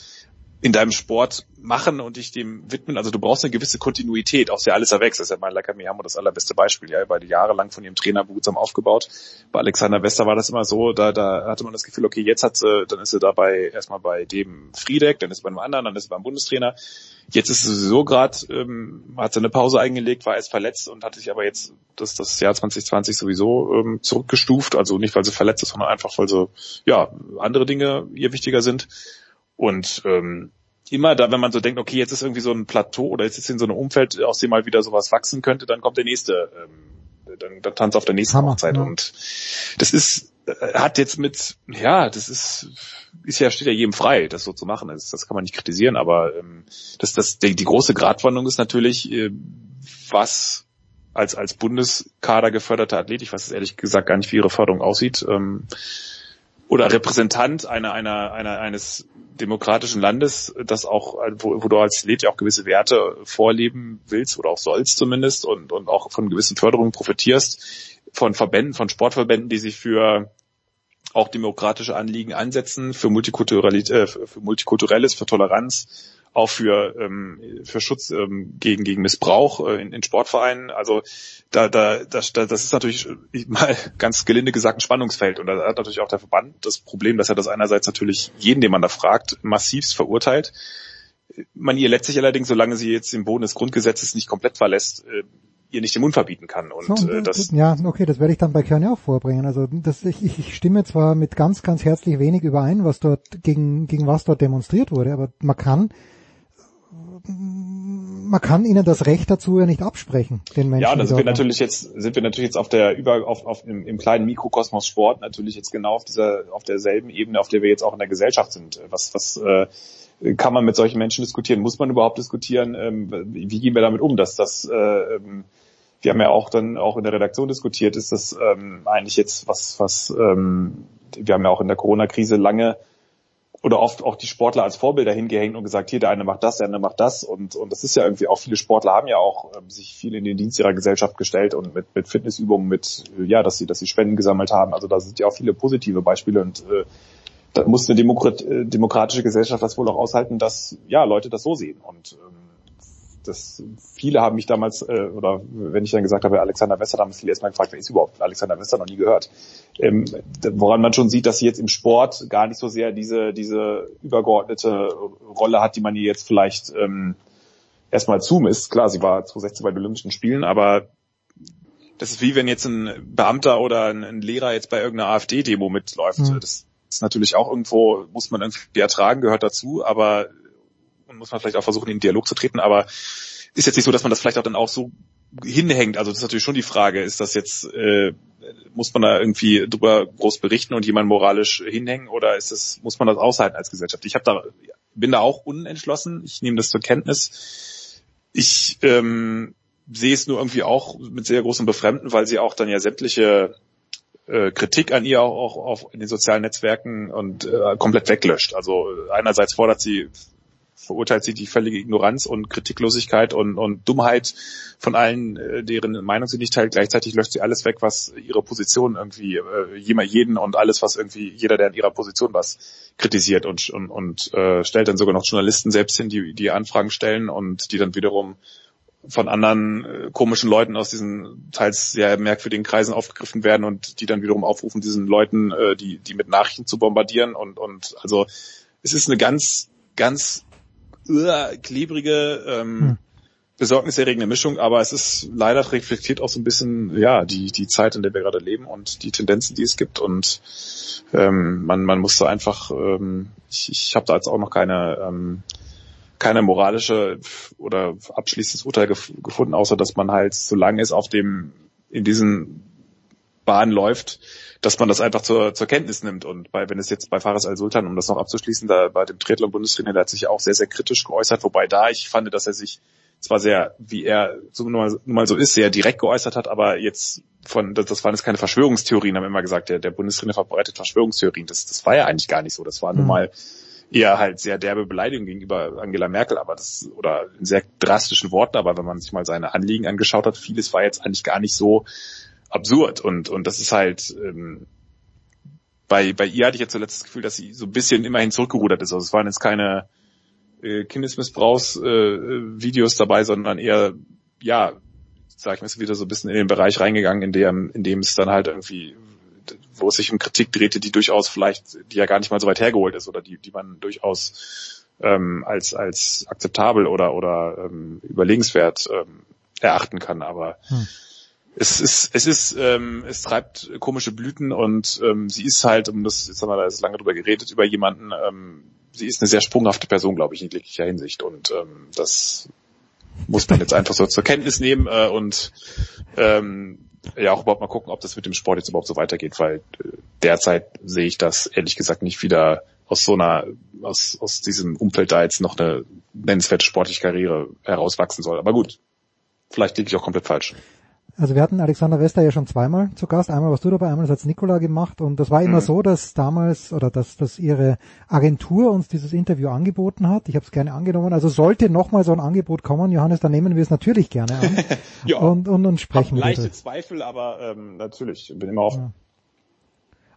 in deinem Sport machen und dich dem widmen. Also du brauchst eine gewisse Kontinuität, auch sehr alles erwächst. Das ist ja mein Lecker Miyamo das allerbeste Beispiel. Ja, weil jahrelang von ihrem Trainer behutsam aufgebaut. Bei Alexander Wester war das immer so, da, da hatte man das Gefühl, okay, jetzt hat sie, dann ist sie dabei erstmal bei dem Friedeck, dann ist sie bei einem anderen, dann ist sie beim Bundestrainer. Jetzt ist sie sowieso gerade, ähm, hat sie eine Pause eingelegt, war erst verletzt und hat sich aber jetzt das, das Jahr 2020 sowieso ähm, zurückgestuft. Also nicht, weil sie verletzt ist, sondern einfach, weil so ja andere Dinge ihr wichtiger sind. Und ähm, immer da, wenn man so denkt, okay, jetzt ist irgendwie so ein Plateau oder jetzt ist in so einem Umfeld, aus dem mal wieder sowas wachsen könnte, dann kommt der nächste, ähm, dann, dann tanzt auf der nächsten Hammer, Hochzeit. Ja. Und das ist, äh, hat jetzt mit, ja, das ist, ist ja, steht ja jedem frei, das so zu machen. Das, das kann man nicht kritisieren, aber ähm, das, das, die, die große Gratwanderung ist natürlich, äh, was als, als Bundeskader geförderte Athlet, ich weiß ehrlich gesagt gar nicht, wie ihre Förderung aussieht, ähm, oder Repräsentant einer, einer, einer, eines demokratischen Landes, das auch, wo, wo du als Athlet ja auch gewisse Werte vorleben willst oder auch sollst zumindest und, und auch von gewissen Förderungen profitierst, von Verbänden, von Sportverbänden, die sich für auch demokratische Anliegen einsetzen, für, Multikulturalität, äh, für Multikulturelles, für Toleranz, auch für, ähm, für Schutz ähm, gegen, gegen Missbrauch äh, in, in Sportvereinen. Also da, da, das, das ist natürlich mal ganz gelinde gesagt ein Spannungsfeld. Und da hat natürlich auch der Verband das Problem, dass er das einerseits natürlich jeden, den man da fragt, massivst verurteilt. Man ihr letztlich allerdings, solange sie jetzt den Boden des Grundgesetzes nicht komplett verlässt, äh, ihr nicht den Mund verbieten kann. Und so, äh, das ja, okay, das werde ich dann bei Kern ja auch vorbringen. Also das, ich, ich stimme zwar mit ganz, ganz herzlich wenig überein, was dort gegen gegen was dort demonstriert wurde, aber man kann man kann ihnen das Recht dazu ja nicht absprechen, den Menschen. Ja, da sind wir natürlich jetzt, sind wir natürlich jetzt auf der über auf, auf im, im kleinen Mikrokosmos Sport natürlich jetzt genau auf dieser auf derselben Ebene, auf der wir jetzt auch in der Gesellschaft sind. Was was äh, kann man mit solchen Menschen diskutieren? Muss man überhaupt diskutieren? Ähm, wie, wie gehen wir damit um, dass das äh, ähm, wir haben ja auch dann auch in der Redaktion diskutiert, ist das ähm, eigentlich jetzt was was ähm, wir haben ja auch in der Corona-Krise lange oder oft auch die Sportler als Vorbilder hingehängt und gesagt, hier, der eine macht das, der andere macht das und, und das ist ja irgendwie auch, viele Sportler haben ja auch ähm, sich viel in den Dienst ihrer Gesellschaft gestellt und mit, mit Fitnessübungen, mit, äh, ja, dass sie, dass sie Spenden gesammelt haben. Also da sind ja auch viele positive Beispiele und äh, da muss eine Demokrat, äh, demokratische Gesellschaft das wohl auch aushalten, dass, ja, Leute das so sehen und ähm, das, viele haben mich damals, äh, oder wenn ich dann gesagt habe, Alexander Wester, haben viele erstmal gefragt, wer ist überhaupt Alexander Wester, noch nie gehört. Ähm, woran man schon sieht, dass sie jetzt im Sport gar nicht so sehr diese, diese übergeordnete Rolle hat, die man ihr jetzt vielleicht ähm, erstmal zumisst. Klar, sie war 2016 bei den Olympischen Spielen, aber das ist wie wenn jetzt ein Beamter oder ein, Lehrer jetzt bei irgendeiner AfD-Demo mitläuft. Mhm. Das ist natürlich auch irgendwo, muss man irgendwie ertragen, gehört dazu, aber und muss man vielleicht auch versuchen, in den Dialog zu treten, aber ist jetzt nicht so, dass man das vielleicht auch dann auch so hinhängt. Also das ist natürlich schon die Frage, ist das jetzt, äh, muss man da irgendwie drüber groß berichten und jemand moralisch hinhängen oder ist das, muss man das aushalten als Gesellschaft? Ich habe da, bin da auch unentschlossen, ich nehme das zur Kenntnis. Ich ähm, sehe es nur irgendwie auch mit sehr großem Befremden, weil sie auch dann ja sämtliche äh, Kritik an ihr auch, auch auf in den sozialen Netzwerken und äh, komplett weglöscht. Also äh, einerseits fordert sie verurteilt sie die völlige Ignoranz und Kritiklosigkeit und, und Dummheit von allen, äh, deren Meinung sie nicht teilt. Gleichzeitig löscht sie alles weg, was ihre Position irgendwie, äh, jemand jeden und alles, was irgendwie jeder, der in ihrer Position was kritisiert und, und, und äh, stellt dann sogar noch Journalisten selbst hin, die, die Anfragen stellen und die dann wiederum von anderen äh, komischen Leuten aus diesen teils sehr merkwürdigen Kreisen aufgegriffen werden und die dann wiederum aufrufen, diesen Leuten, äh, die, die mit Nachrichten zu bombardieren und, und also es ist eine ganz, ganz uh, klebrige, ähm, besorgniserregende Mischung, aber es ist leider reflektiert auch so ein bisschen, ja, die, die Zeit, in der wir gerade leben und die Tendenzen, die es gibt und ähm, man, man muss da einfach, ähm, ich, ich habe da jetzt auch noch keine, ähm, keine moralische oder abschließendes Urteil gef gefunden, außer dass man halt, solange es auf dem, in diesen Bahn läuft, dass man das einfach zur, zur Kenntnis nimmt. Und bei, wenn es jetzt bei Fares Al-Sultan, um das noch abzuschließen, da bei dem Triathlon-Bundestrainer, der hat sich auch sehr, sehr kritisch geäußert, wobei da ich fand, dass er sich zwar sehr, wie er so nun mal, so ist, sehr direkt geäußert hat, aber jetzt von, das, das waren jetzt keine Verschwörungstheorien, haben immer gesagt, der, der Bundestrainer verbreitet Verschwörungstheorien. Das, das war ja eigentlich gar nicht so. Das war nun Mhm. mal eher halt sehr derbe Beleidigung gegenüber Angela Merkel, aber das, oder in sehr drastischen Worten, aber wenn man sich mal seine Anliegen angeschaut hat, vieles war jetzt eigentlich gar nicht so absurd und, und das ist halt, ähm, bei, bei ihr hatte ich jetzt zuletzt das Gefühl, dass sie so ein bisschen immerhin zurückgerudert ist. Also es waren jetzt keine äh, Kindesmissbrauchs-Videos äh, Videos dabei, sondern eher, ja, sag ich mal, ist wieder so ein bisschen in den Bereich reingegangen, in dem, in dem es dann halt irgendwie, wo es sich um Kritik drehte, die durchaus vielleicht, die ja gar nicht mal so weit hergeholt ist oder die, die man durchaus ähm, als, als akzeptabel oder, oder ähm, überlegenswert ähm, erachten kann. Aber Hm. Es ist, es ist, ähm, es treibt komische Blüten und ähm, sie ist halt, um das, jetzt haben wir da jetzt lange drüber geredet, über jemanden, ähm, sie ist eine sehr sprunghafte Person, glaube ich, in jeglicher Hinsicht und ähm, das muss man jetzt einfach so zur Kenntnis nehmen äh, und ähm, ja auch überhaupt mal gucken, ob das mit dem Sport jetzt überhaupt so weitergeht, weil äh, derzeit sehe ich das ehrlich gesagt nicht wieder aus so einer, aus, aus diesem Umfeld da jetzt noch eine nennenswerte sportliche Karriere herauswachsen soll. Aber gut, vielleicht liege ich auch komplett falsch. Also wir hatten Alexander Wester ja schon zweimal zu Gast. Einmal warst du dabei, einmal hat Nikola gemacht. Und das war immer Mhm. so, dass damals oder dass, dass ihre Agentur uns dieses Interview angeboten hat. Ich habe es gerne angenommen. Also sollte nochmal so ein Angebot kommen, Johannes, dann nehmen wir es natürlich gerne an Ja. und, und, und sprechen Hab leichte. Zweifel, aber ähm, natürlich, bin immer offen.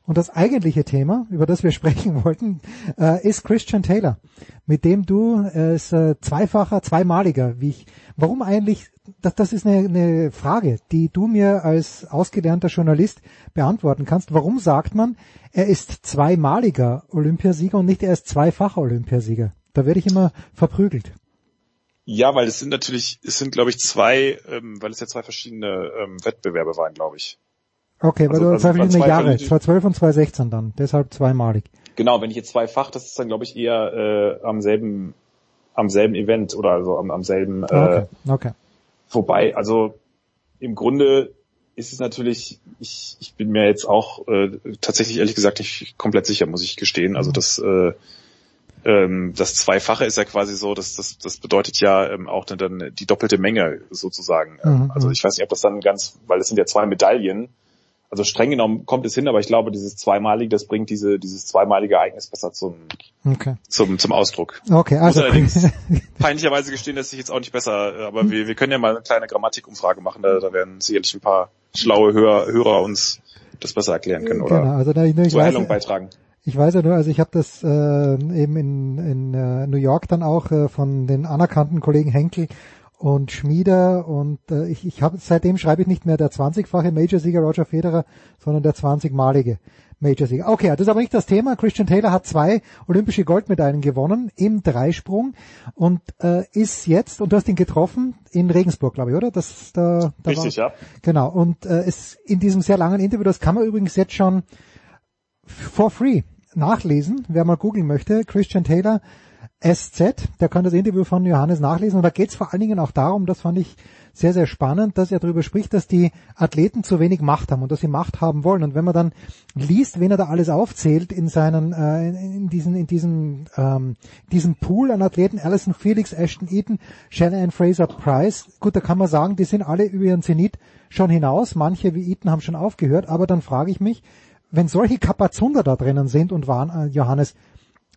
Und das eigentliche Thema, über das wir sprechen wollten, äh, ist Christian Taylor, mit dem du äh, ist, äh, zweifacher, zweimaliger, wie ich. Warum eigentlich? Das, das ist eine, eine Frage, die du mir als ausgelernter Journalist beantworten kannst. Warum sagt man, er ist zweimaliger Olympiasieger und nicht er ist zweifacher Olympiasieger? Da werde ich immer verprügelt. Ja, weil es sind natürlich, es sind glaube ich zwei, ähm, weil es ja zwei verschiedene ähm, Wettbewerbe waren, glaube ich. Okay, weil Also- du also verschiedene Jahre, verschiedene- 2012 und 2016 dann, deshalb zweimalig. Genau, wenn ich jetzt zweifach, das ist dann glaube ich eher äh, am selben am selben Event oder also am, am selben äh, Okay, okay. vorbei. Also im Grunde ist es natürlich, ich, ich bin mir jetzt auch äh, tatsächlich ehrlich gesagt nicht komplett sicher, muss ich gestehen. Also das äh, ähm, das Zweifache ist ja quasi so, dass das, das bedeutet ja ähm, auch dann, dann die doppelte Menge sozusagen. Ähm, Mhm. Also ich weiß nicht, ob das dann ganz, weil es sind ja zwei Medaillen. Also streng genommen kommt es hin, aber ich glaube, dieses zweimalige, das bringt diese dieses zweimalige Ereignis besser zum Okay. zum zum Ausdruck. Okay, also Muss allerdings peinlicherweise gestehen, dass ich jetzt auch nicht besser, aber wir, wir können ja mal eine kleine Grammatikumfrage machen, da, da werden sicherlich ein paar schlaue Hörer, Hörer uns das besser erklären können oder Genau, also da, ich, ich zur weiß, Erhellung beitragen. Ich weiß ja nur, also ich habe das äh, eben in, in äh, New York dann auch äh, von den anerkannten Kollegen Henkel und Schmieder und äh, ich, ich habe seitdem schreibe ich nicht mehr der 20-fache Major-Sieger Roger Federer, sondern der 20-malige Major-Sieger. Okay, das ist aber nicht das Thema. Christian Taylor hat zwei olympische Goldmedaillen gewonnen im Dreisprung und äh, ist jetzt, und du hast ihn getroffen, in Regensburg, glaube ich, oder? Das, da, da Richtig, war, ja. Genau, und äh, es in diesem sehr langen Interview, das kann man übrigens jetzt schon for free nachlesen, wer mal googeln möchte, Christian Taylor SZ, der kann das Interview von Johannes nachlesen und da geht es vor allen Dingen auch darum, das fand ich sehr, sehr spannend, dass er darüber spricht, dass die Athleten zu wenig Macht haben und dass sie Macht haben wollen. Und wenn man dann liest, wen er da alles aufzählt in seinen, äh, in, diesen, in diesem, ähm, diesem Pool an Athleten, Alison Felix, Ashton Eaton, Shannon Fraser Price, gut, da kann man sagen, die sind alle über ihren Zenit schon hinaus. Manche wie Eaton haben schon aufgehört, aber dann frage ich mich, wenn solche Kapazunder da drinnen sind und waren, äh, Johannes,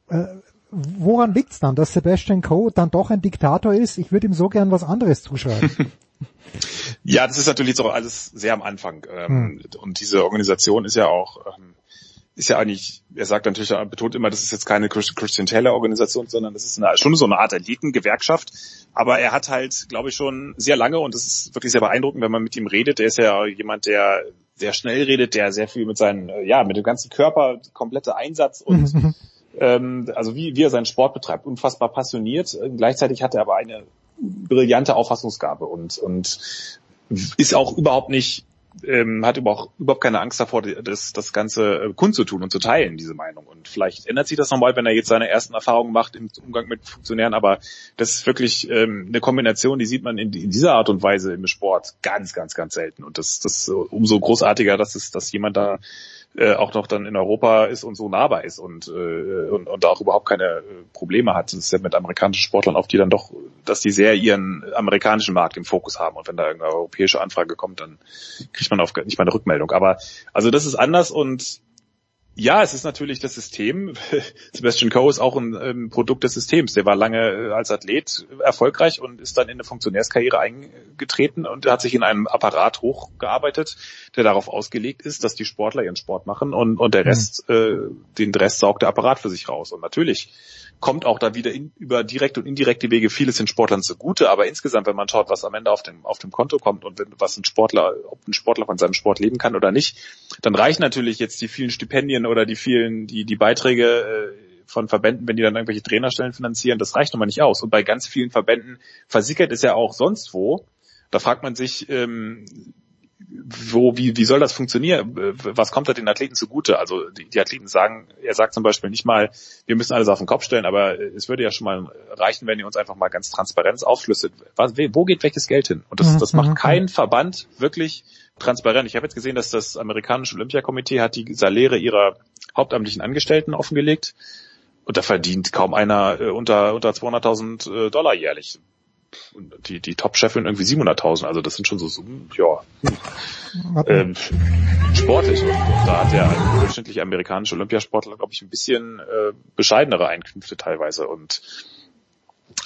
äh, woran liegt's dann, dass Sebastian Coe dann doch ein Diktator ist? Ich würde ihm so gern was anderes zuschreiben. Ja, das ist natürlich so alles sehr am Anfang. Ähm, Und diese Organisation ist ja auch, ähm, ist ja eigentlich, er sagt natürlich, er betont immer, das ist jetzt keine Christ- Christian Taylor Organisation, sondern das ist eine, schon so eine Art Elitengewerkschaft. Aber er hat halt, glaube ich, schon sehr lange und das ist wirklich sehr beeindruckend, wenn man mit ihm redet. Er ist ja jemand, der sehr schnell redet, der sehr viel mit seinen, äh, ja, mit dem ganzen Körper, komplette Einsatz und ähm, also wie, wie er seinen Sport betreibt, unfassbar passioniert. Äh, Gleichzeitig hat er aber eine brillante Auffassungsgabe und, und ist auch überhaupt nicht, ähm, hat überhaupt, überhaupt keine Angst davor, das, das Ganze äh, kundzutun und zu teilen, diese Meinung. Und vielleicht ändert sich das nochmal, wenn er jetzt seine ersten Erfahrungen macht im Umgang mit Funktionären, aber das ist wirklich ähm, eine Kombination, die sieht man in, in dieser Art und Weise im Sport ganz, ganz, ganz selten. Und das, das umso großartiger, dass es, dass jemand da äh, auch noch dann in Europa ist und so nahbar ist und, äh, und, und da auch überhaupt keine äh, Probleme hat. Das ist ja mit amerikanischen Sportlern oft, die dann doch, dass die sehr ihren amerikanischen Markt im Fokus haben und wenn da irgendeine europäische Anfrage kommt, dann kriegt man auf nicht mal eine Rückmeldung. Aber also das ist anders und ja, es ist natürlich das System. Sebastian Coe ist auch ein ähm, Produkt des Systems. Der war lange äh, als Athlet erfolgreich und ist dann in eine Funktionärskarriere eingetreten und hat sich in einem Apparat hochgearbeitet, der darauf ausgelegt ist, dass die Sportler ihren Sport machen und, und der Rest, äh, den Rest saugt der Apparat für sich raus. Und natürlich kommt auch da wieder in, über direkte und indirekte Wege vieles den Sportlern zugute, aber insgesamt, wenn man schaut, was am Ende auf dem, auf dem Konto kommt und wenn, was ein Sportler, ob ein Sportler von seinem Sport leben kann oder nicht, dann reichen natürlich jetzt die vielen Stipendien oder die vielen, die, die Beiträge äh, von Verbänden, wenn die dann irgendwelche Trainerstellen finanzieren, das reicht nun mal nicht aus. Und bei ganz vielen Verbänden versickert es ja auch sonst wo. Da fragt man sich, ähm, wo, wie, wie soll das funktionieren? Was kommt da den Athleten zugute? Also die, die Athleten sagen, er sagt zum Beispiel nicht mal, wir müssen alles auf den Kopf stellen, aber es würde ja schon mal reichen, wenn ihr uns einfach mal ganz transparent aufschlüsselt. Was, wo geht welches Geld hin? Und das, das macht kein Verband wirklich transparent. Ich habe jetzt gesehen, dass das amerikanische Olympiakomitee hat die Saläre ihrer hauptamtlichen Angestellten offengelegt. Und da verdient kaum einer äh, unter, unter 200.000 äh, Dollar jährlich. Und die, die Top-Chefin irgendwie 700.000. Also das sind schon so Summen, ja, ähm, sportlich. Und da hat der durchschnittliche amerikanische Olympiasportler, glaube ich, ein bisschen äh, bescheidenere Einkünfte teilweise. Und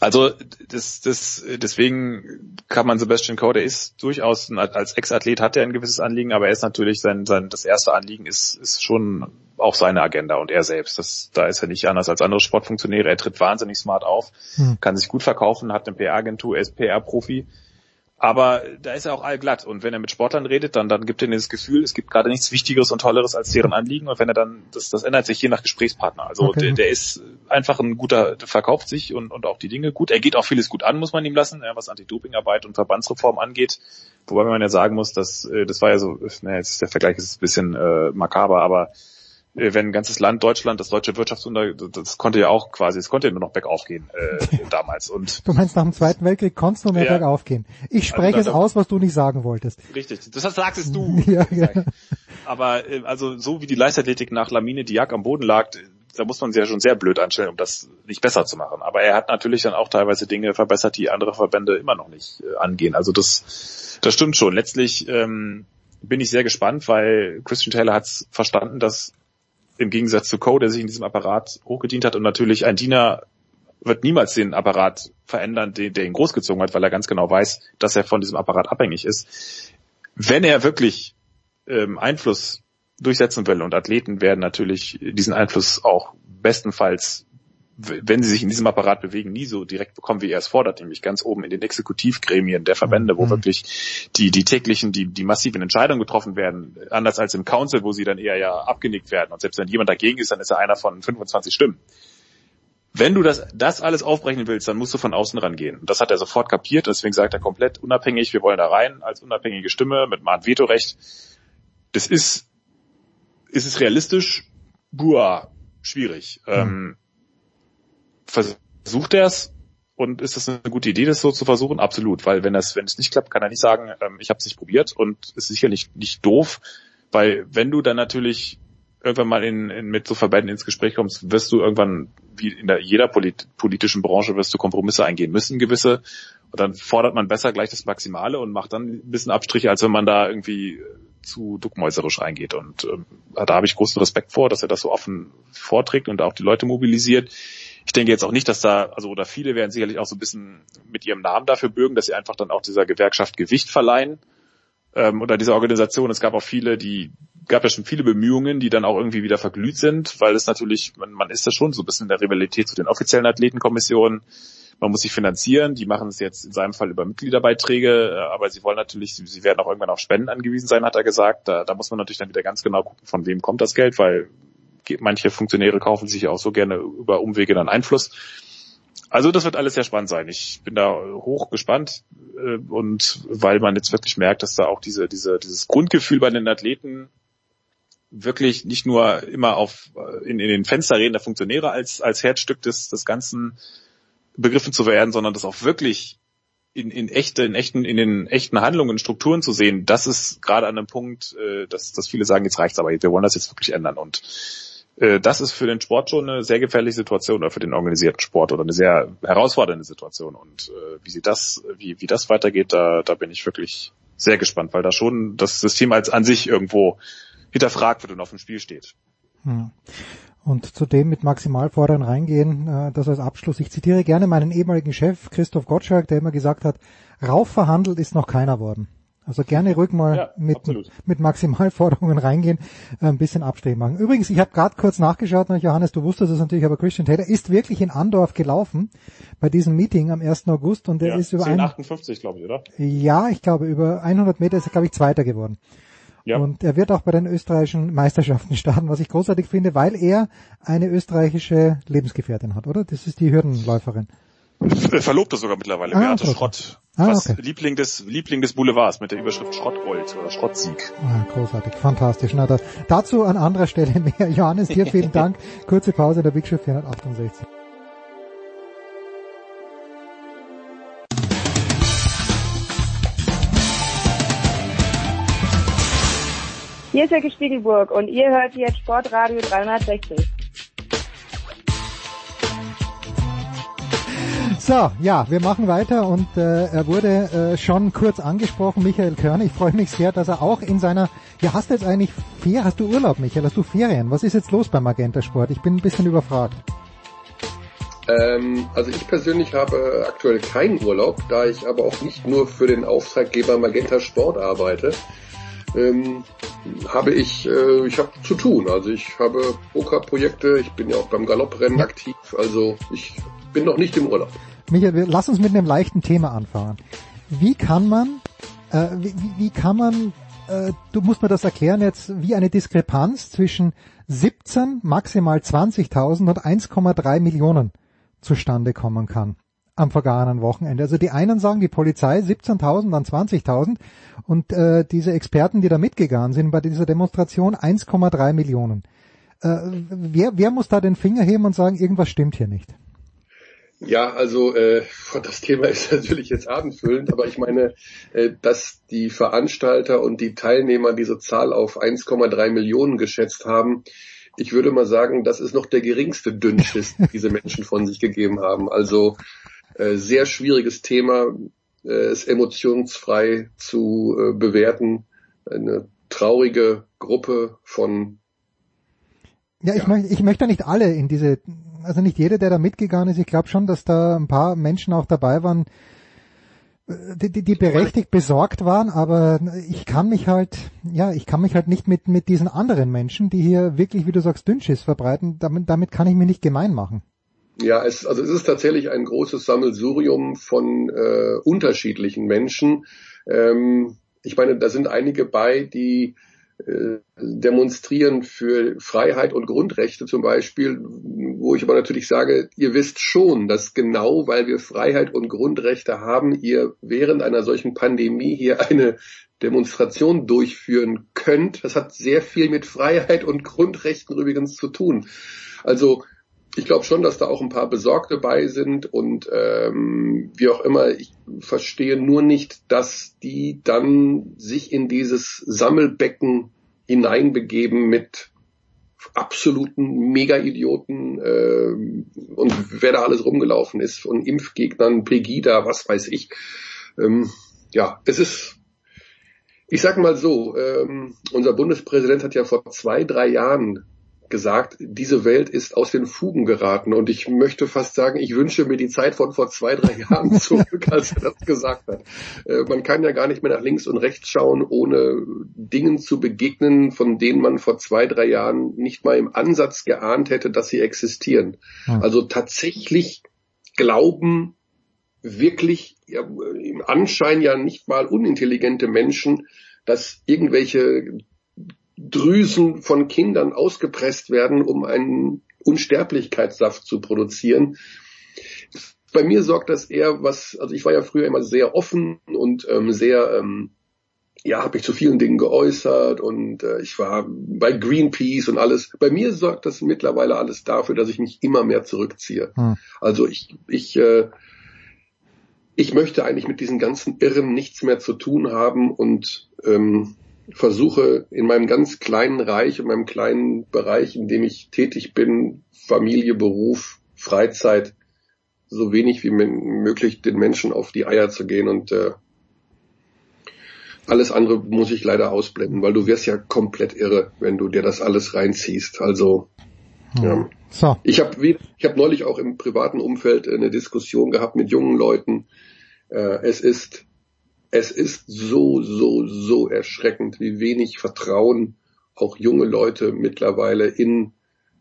also das, das, deswegen kann man Sebastian Coe, der ist durchaus ein, als Ex-Athlet hat er ein gewisses Anliegen, aber er ist natürlich sein, sein das erste Anliegen ist, ist schon auch seine Agenda und er selbst. Das, da ist er nicht anders als andere Sportfunktionäre. Er tritt wahnsinnig smart auf, Hm. kann sich gut verkaufen, hat eine PR-Agentur, er ist PR-Profi. Aber da ist er auch allglatt. Und wenn er mit Sportlern redet, dann, dann gibt er ihnen das Gefühl, es gibt gerade nichts Wichtigeres und Tolleres als deren Anliegen. Und wenn er dann, das, das ändert sich je nach Gesprächspartner. Also Okay. der, der ist einfach ein guter, der verkauft sich und, und auch die Dinge gut. Er geht auch vieles gut an, muss man ihm lassen, ja, was Anti-Doping-Arbeit und Verbandsreform angeht. Wobei man ja sagen muss, dass äh, das war ja so, naja, jetzt ist der Vergleich ist ein bisschen äh, makaber, aber äh, wenn ein ganzes Land, Deutschland, das deutsche Wirtschaftswunder, das konnte ja auch quasi, es konnte ja nur noch bergauf gehen äh, damals. Und Du meinst, nach dem Zweiten Weltkrieg konntest du nur mehr Ja. bergauf gehen. Ich spreche Also es aus, was du nicht sagen wolltest. richtig, das sagst du. Ja, ja. Aber äh, also so wie die Leichtathletik nach Lamine Diak am Boden lag, da muss man sich ja schon sehr blöd anstellen, um das nicht besser zu machen. Aber er hat natürlich dann auch teilweise Dinge verbessert, die andere Verbände immer noch nicht äh, angehen. Also das, das stimmt schon. Letztlich ähm, bin ich sehr gespannt, weil Christian Taylor hat es verstanden, dass im Gegensatz zu Cole, der sich in diesem Apparat hochgedient hat und natürlich ein Diener wird niemals den Apparat verändern, den, der ihn großgezogen hat, weil er ganz genau weiß, dass er von diesem Apparat abhängig ist. Wenn er wirklich ähm, Einfluss durchsetzen will und Athleten werden natürlich diesen Einfluss auch bestenfalls, wenn sie sich in diesem Apparat bewegen, nie so direkt bekommen, wie er es fordert, nämlich ganz oben in den Exekutivgremien der Verbände, wo wirklich die, die täglichen, die, die massiven Entscheidungen getroffen werden, anders als im Council, wo sie dann eher ja abgenickt werden. Und selbst wenn jemand dagegen ist, dann ist er einer von 25 Stimmen. Wenn du das, das alles aufbrechen willst, dann musst du von außen rangehen. Und das hat er sofort kapiert, deswegen sagt er komplett unabhängig, wir wollen da rein als unabhängige Stimme mit Mahn Vetorecht. Das ist, ist es realistisch? Buah, schwierig. Ähm, versucht er es? Und ist das eine gute Idee, das so zu versuchen? Absolut, weil wenn das, wenn es nicht klappt, kann er nicht sagen, ähm, ich habe es nicht probiert und es ist sicherlich nicht doof, weil wenn du dann natürlich irgendwann mal in, in, mit so Verbänden ins Gespräch kommst, wirst du irgendwann, wie in der, jeder polit, politischen Branche, wirst du Kompromisse eingehen müssen, gewisse. Und dann fordert man besser gleich das Maximale und macht dann ein bisschen Abstriche, als wenn man da irgendwie zu duckmäuserisch reingeht. Und ähm, da habe ich großen Respekt vor, dass er das so offen vorträgt und auch die Leute mobilisiert. Ich denke jetzt auch nicht, dass da, also oder viele werden sicherlich auch so ein bisschen mit ihrem Namen dafür bürgen, dass sie einfach dann auch dieser Gewerkschaft Gewicht verleihen ähm, oder dieser Organisation. Es gab auch viele, die gab ja schon viele Bemühungen, die dann auch irgendwie wieder verglüht sind, weil es natürlich, man, man ist da schon so ein bisschen in der Rivalität zu den offiziellen Athletenkommissionen. Man muss sich finanzieren, die machen es jetzt in seinem Fall über Mitgliederbeiträge, äh, aber sie wollen natürlich, sie, sie werden auch irgendwann auf Spenden angewiesen sein, hat er gesagt. Da, da muss man natürlich dann wieder ganz genau gucken, von wem kommt das Geld, weil manche Funktionäre kaufen sich auch so gerne über Umwege dann Einfluss. Also das wird alles sehr spannend sein. Ich bin da hoch gespannt äh, und weil man jetzt wirklich merkt, dass da auch diese, diese, dieses Grundgefühl bei den Athleten wirklich nicht nur immer auf äh, in, in den Fensterreden der Funktionäre als als Herzstück des des Ganzen begriffen zu werden, sondern das auch wirklich in, in echte, in echten, in den echten Handlungen, Strukturen zu sehen, das ist gerade an einem Punkt, äh, dass, dass viele sagen, jetzt reicht's aber, wir wollen das jetzt wirklich ändern. Und äh, das ist für den Sport schon eine sehr gefährliche Situation oder für den organisierten Sport oder eine sehr herausfordernde Situation. Und äh, wie sie das, wie, wie das weitergeht, da, da bin ich wirklich sehr gespannt, weil da schon das System als an sich irgendwo hinterfragt wird und auf dem Spiel steht. Hm. Und zudem mit Maximalfordern reingehen, äh, das als Abschluss. Ich zitiere gerne meinen ehemaligen Chef Christoph Gottschalk, der immer gesagt hat, raufverhandelt ist noch keiner worden. Also gerne ruhig mal Ja, mit, absolut. mit Maximalforderungen reingehen, äh, ein bisschen Abstriche machen. Übrigens, ich habe gerade kurz nachgeschaut, noch, Johannes, du wusstest es natürlich, aber Christian Taylor ist wirklich in Andorf gelaufen bei diesem Meeting am 1. August und er Ja, ist über ein, 1058, glaube ich, oder? ja, ich glaube, über 100 Meter ist er, glaube ich, Zweiter geworden. Ja. Und er wird auch bei den österreichischen Meisterschaften starten, was ich großartig finde, weil er eine österreichische Lebensgefährtin hat, oder? Das ist die Hürdenläuferin. Verlobte sogar mittlerweile, Ah, Beate okay. Schrott. Ah, Fast okay. Liebling des, Liebling des Boulevards mit der Überschrift Schrottgold oder Schrottsieg. Ah, großartig, fantastisch. Na, da, dazu an anderer Stelle mehr. Johannes, dir vielen Dank. Kurze Pause der Big Show 468. Hier ist Jörg Spiegelburg und ihr hört jetzt Sportradio 360. So, ja, wir machen weiter und äh, er wurde äh, schon kurz angesprochen, Michael Körner. Ich freue mich sehr, dass er auch in seiner, ja, hast du jetzt eigentlich Ferien, hast du Urlaub, Michael, hast du Ferien? Was ist jetzt los beim Magenta Sport? Ich bin ein bisschen überfragt. Ähm, also ich persönlich habe aktuell keinen Urlaub, da ich aber auch nicht nur für den Auftraggeber Magenta Sport arbeite. Ähm, habe ich, äh, ich habe zu tun. Also ich habe Pokerprojekte, ich bin ja auch beim Galopprennen aktiv, also ich bin noch nicht im Urlaub. Michael, lass uns mit einem leichten Thema anfangen. Wie kann man, äh, wie, wie- kann man, äh, du musst mir das erklären jetzt, wie eine Diskrepanz zwischen 17, maximal 20.000 und 1,3 Millionen zustande kommen kann am vergangenen Wochenende. Also die einen sagen, die Polizei 17.000, dann 20.000 und äh, diese Experten, die da mitgegangen sind bei dieser Demonstration, 1,3 Millionen. Äh, wer, wer muss da den Finger heben und sagen, irgendwas stimmt hier nicht? Ja, also äh, das Thema ist natürlich jetzt abendfüllend, aber ich meine, äh, dass die Veranstalter und die Teilnehmer diese Zahl auf 1,3 Millionen geschätzt haben, ich würde mal sagen, das ist noch der geringste Dünnschiss, den diese Menschen von sich gegeben haben. Also äh, sehr schwieriges Thema, äh, es emotionsfrei zu äh, bewerten. Eine traurige Gruppe von ja, ich, ja. Möchte, ich möchte nicht alle in diese, also nicht jeder, der da mitgegangen ist. Ich glaube schon, dass da ein paar Menschen auch dabei waren, die, die, die berechtigt besorgt waren, aber ich kann mich halt, ja, ich kann mich halt nicht mit, mit diesen anderen Menschen, die hier wirklich, wie du sagst, Dünnschiss verbreiten, damit, damit kann ich mir nicht gemein machen. Ja, es, also es ist tatsächlich ein großes Sammelsurium von äh, unterschiedlichen Menschen. Ähm, ich meine, da sind einige bei, die äh, demonstrieren für Freiheit und Grundrechte zum Beispiel, wo ich aber natürlich sage, ihr wisst schon, dass genau weil wir Freiheit und Grundrechte haben, ihr während einer solchen Pandemie hier eine Demonstration durchführen könnt. Das hat sehr viel mit Freiheit und Grundrechten übrigens zu tun. Also ich glaube schon, dass da auch ein paar Besorgte bei sind und ähm, wie auch immer, ich verstehe nur nicht, dass die dann sich in dieses Sammelbecken hineinbegeben mit absoluten Mega-Idioten äh, und wer da alles rumgelaufen ist, von Impfgegnern, Pegida, was weiß ich. Ähm, ja, es ist, ich sag mal so, ähm, unser Bundespräsident hat ja vor zwei, drei Jahren gesagt, diese Welt ist aus den Fugen geraten. Und ich möchte fast sagen, ich wünsche mir die Zeit von vor zwei, drei Jahren zurück, als er das gesagt hat. Äh, man kann ja gar nicht mehr nach links und rechts schauen, ohne Dingen zu begegnen, von denen man vor zwei, drei Jahren nicht mal im Ansatz geahnt hätte, dass sie existieren. Hm. Also tatsächlich glauben wirklich ja, im Anschein ja nicht mal unintelligente Menschen, dass irgendwelche Drüsen von Kindern ausgepresst werden, um einen Unsterblichkeitssaft zu produzieren. Bei mir sorgt das eher was, also ich war ja früher immer sehr offen und ähm, sehr, ähm, ja, habe mich zu vielen Dingen geäußert und äh, ich war bei Greenpeace und alles. Bei mir sorgt das mittlerweile alles dafür, dass ich mich immer mehr zurückziehe. Hm. Also ich, ich, äh, ich möchte eigentlich mit diesen ganzen Irren nichts mehr zu tun haben und ähm, versuche in meinem ganz kleinen Reich, in meinem kleinen Bereich, in dem ich tätig bin, Familie, Beruf, Freizeit, so wenig wie möglich den Menschen auf die Eier zu gehen und äh, alles andere muss ich leider ausblenden, weil du wirst ja komplett irre, wenn du dir das alles reinziehst. Also hm. ja. So. Ich habe ich hab neulich auch im privaten Umfeld eine Diskussion gehabt mit jungen Leuten. Äh, es ist es ist so, so, so erschreckend, wie wenig Vertrauen auch junge Leute mittlerweile in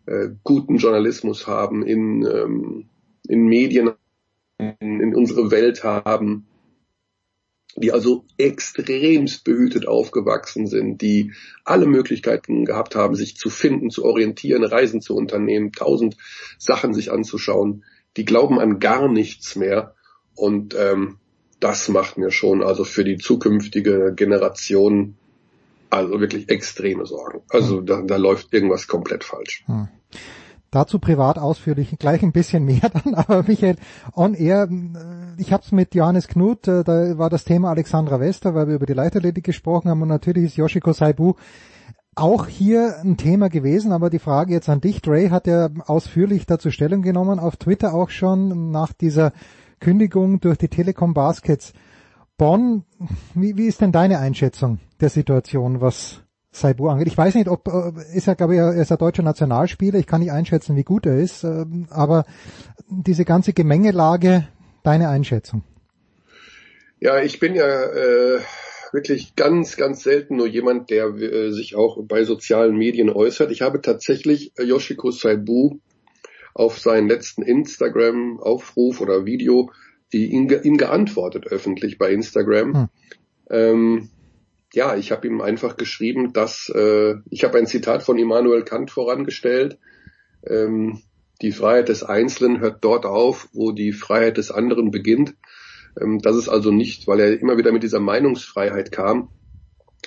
äh, guten Journalismus haben, in, ähm, in Medien, in, in unsere Welt haben, die also extremst behütet aufgewachsen sind, die alle Möglichkeiten gehabt haben, sich zu finden, zu orientieren, Reisen zu unternehmen, tausend Sachen sich anzuschauen, die glauben an gar nichts mehr. Und ähm, das macht mir schon also für die zukünftige Generation also wirklich extreme Sorgen. Also hm. da, da läuft irgendwas komplett falsch. Hm. Dazu privat ausführlich gleich ein bisschen mehr dann, aber Michael, on air, ich habe es mit Johannes Knut, äh, da war das Thema Alexandra Wester, weil wir über die Leichtathletik gesprochen haben und natürlich ist Yoshiko Saibu auch hier ein Thema gewesen, aber die Frage jetzt an dich, Dre hat ja ausführlich dazu Stellung genommen, auf Twitter auch schon nach dieser Kündigung durch die Telekom Baskets. Bonn, wie, wie ist denn deine Einschätzung der Situation, was Saibu angeht? Ich weiß nicht, ob äh, ist ja, glaube ich, er ist ein deutscher Nationalspieler. Ich kann nicht einschätzen, wie gut er ist, ähm, aber diese ganze Gemengelage, deine Einschätzung? Ja, ich bin ja äh, wirklich ganz, ganz selten nur jemand, der äh, sich auch bei sozialen Medien äußert. Ich habe tatsächlich äh, Yoshiko Saibu auf seinen letzten Instagram-Aufruf oder Video die ihm, ihm geantwortet öffentlich bei Instagram. Hm. Ähm, ja, ich habe ihm einfach geschrieben, dass äh, ich habe ein Zitat von Immanuel Kant vorangestellt. Ähm, die Freiheit des Einzelnen hört dort auf, wo die Freiheit des anderen beginnt. Ähm, das ist also nicht, weil er immer wieder mit dieser Meinungsfreiheit kam,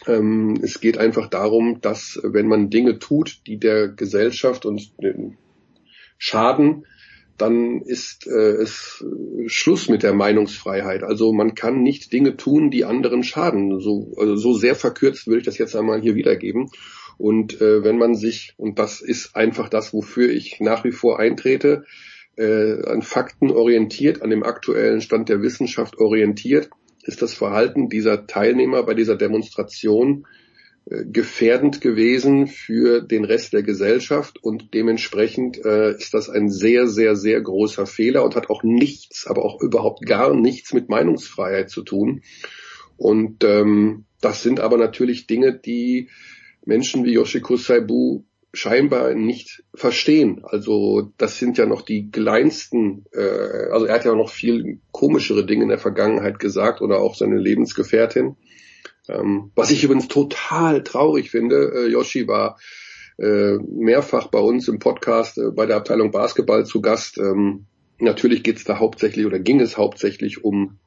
Ähm, es geht einfach darum, dass wenn man Dinge tut, die der Gesellschaft und den schaden, dann ist äh, es Schluss mit der Meinungsfreiheit. Also man kann nicht Dinge tun, die anderen schaden. So, also so sehr verkürzt würde ich das jetzt einmal hier wiedergeben. Und äh, wenn man sich, und das ist einfach das, wofür ich nach wie vor eintrete, äh, an Fakten orientiert, an dem aktuellen Stand der Wissenschaft orientiert, ist das Verhalten dieser Teilnehmer bei dieser Demonstration äh, gefährdend gewesen für den Rest der Gesellschaft und dementsprechend äh, ist das ein sehr, sehr, sehr großer Fehler und hat auch nichts, aber auch überhaupt gar nichts mit Meinungsfreiheit zu tun. Und ähm, das sind aber natürlich Dinge, die Menschen wie Yoshiko Saibu scheinbar nicht verstehen. Also das sind ja noch die kleinsten, äh, also er hat ja noch viel komischere Dinge in der Vergangenheit gesagt oder auch seine Lebensgefährtin. Ähm, was ich übrigens total traurig finde, äh, Yoshi war äh, mehrfach bei uns im Podcast äh, bei der Abteilung Basketball zu Gast. Ähm, natürlich geht es da hauptsächlich oder ging es hauptsächlich um,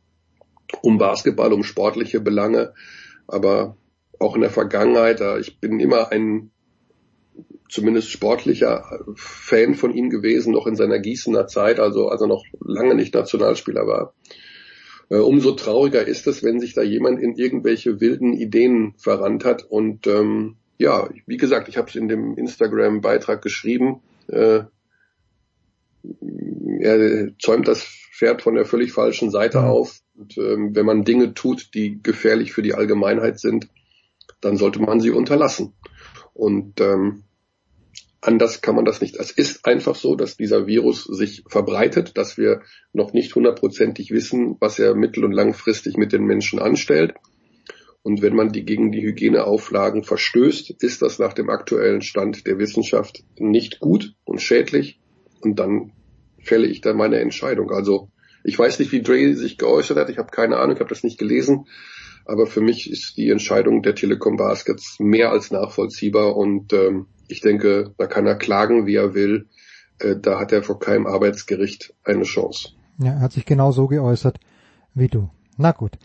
um Basketball, um sportliche Belange, aber auch in der Vergangenheit, äh, ich bin immer ein zumindest sportlicher Fan von ihm gewesen, noch in seiner Gießener Zeit, also als er noch lange nicht Nationalspieler war. Äh, umso trauriger ist es, wenn sich da jemand in irgendwelche wilden Ideen verrannt hat. Und ähm, ja, wie gesagt, ich habe es in dem Instagram-Beitrag geschrieben. Äh, er zäumt das Pferd von der völlig falschen Seite auf. Und ähm, wenn man Dinge tut, die gefährlich für die Allgemeinheit sind, dann sollte man sie unterlassen. Und ähm, Anders kann man das nicht. Es ist einfach so, dass dieser Virus sich verbreitet, dass wir noch nicht hundertprozentig wissen, was er mittel- und langfristig mit den Menschen anstellt. Und wenn man die gegen die Hygieneauflagen verstößt, ist das nach dem aktuellen Stand der Wissenschaft nicht gut und schädlich. Und dann fälle ich dann meine Entscheidung. Also ich weiß nicht, wie Dre sich geäußert hat. Ich habe keine Ahnung, ich habe das nicht gelesen. Aber für mich ist die Entscheidung der Telekom Baskets mehr als nachvollziehbar und ähm, ich denke, da kann er klagen, wie er will. Äh, da hat er vor keinem Arbeitsgericht eine Chance. Ja, er hat sich genau so geäußert wie du. Na gut.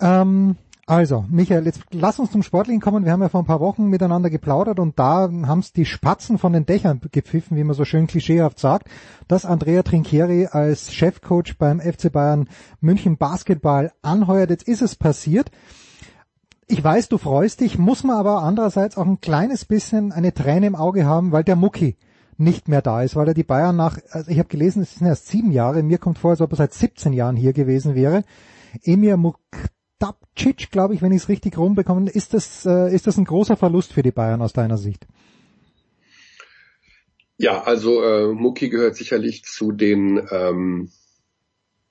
Ähm, also, Michael, jetzt lass uns zum Sportlichen kommen. Wir haben ja vor ein paar Wochen miteinander geplaudert und da haben es die Spatzen von den Dächern gepfiffen, wie man so schön klischeehaft sagt, dass Andrea Trinchieri als Chefcoach beim FC Bayern München Basketball anheuert. Jetzt ist es passiert ich weiß, du freust dich, muss man aber andererseits auch ein kleines bisschen eine Träne im Auge haben, weil der Mucki nicht mehr da ist, weil er die Bayern nach, also ich habe gelesen, es sind erst sieben Jahre, mir kommt vor, als ob er seit 17 Jahren hier gewesen wäre. Emir Muktapcic, glaube ich, wenn ich es richtig rumbekomme, ist das, äh, ist das ein großer Verlust für die Bayern aus deiner Sicht? Ja, also äh, Mucki gehört sicherlich zu den ähm,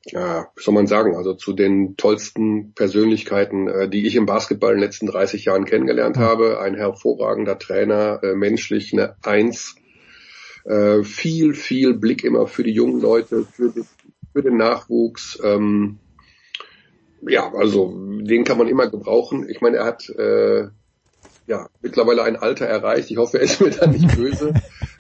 ja, wie soll man sagen, also zu den tollsten Persönlichkeiten, äh, die ich im Basketball in den letzten 30 Jahren kennengelernt habe. Ein hervorragender Trainer, äh, menschlich eine Eins. Äh, viel, viel Blick immer für die jungen Leute, für, für den Nachwuchs. Ähm, ja, also den kann man immer gebrauchen. Ich meine, er hat äh, ja, mittlerweile ein Alter erreicht, ich hoffe, er ist mir da nicht böse,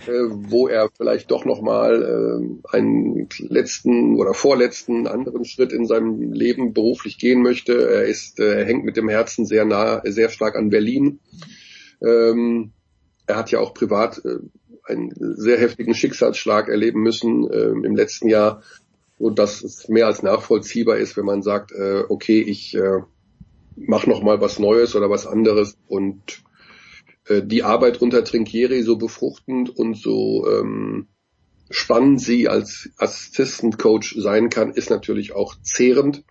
wo er vielleicht doch nochmal äh, einen letzten oder vorletzten anderen Schritt in seinem Leben beruflich gehen möchte. Er ist, äh, er hängt mit dem Herzen sehr nah, sehr stark an Berlin. Ähm, er hat ja auch privat äh, einen sehr heftigen Schicksalsschlag erleben müssen äh, im letzten Jahr, so dass es mehr als nachvollziehbar ist, wenn man sagt, äh, okay, ich äh, mach noch mal was Neues oder was anderes und äh, die Arbeit unter Trinkieri so befruchtend und so ähm, spannend sie als Assistant Coach sein kann, ist natürlich auch zehrend.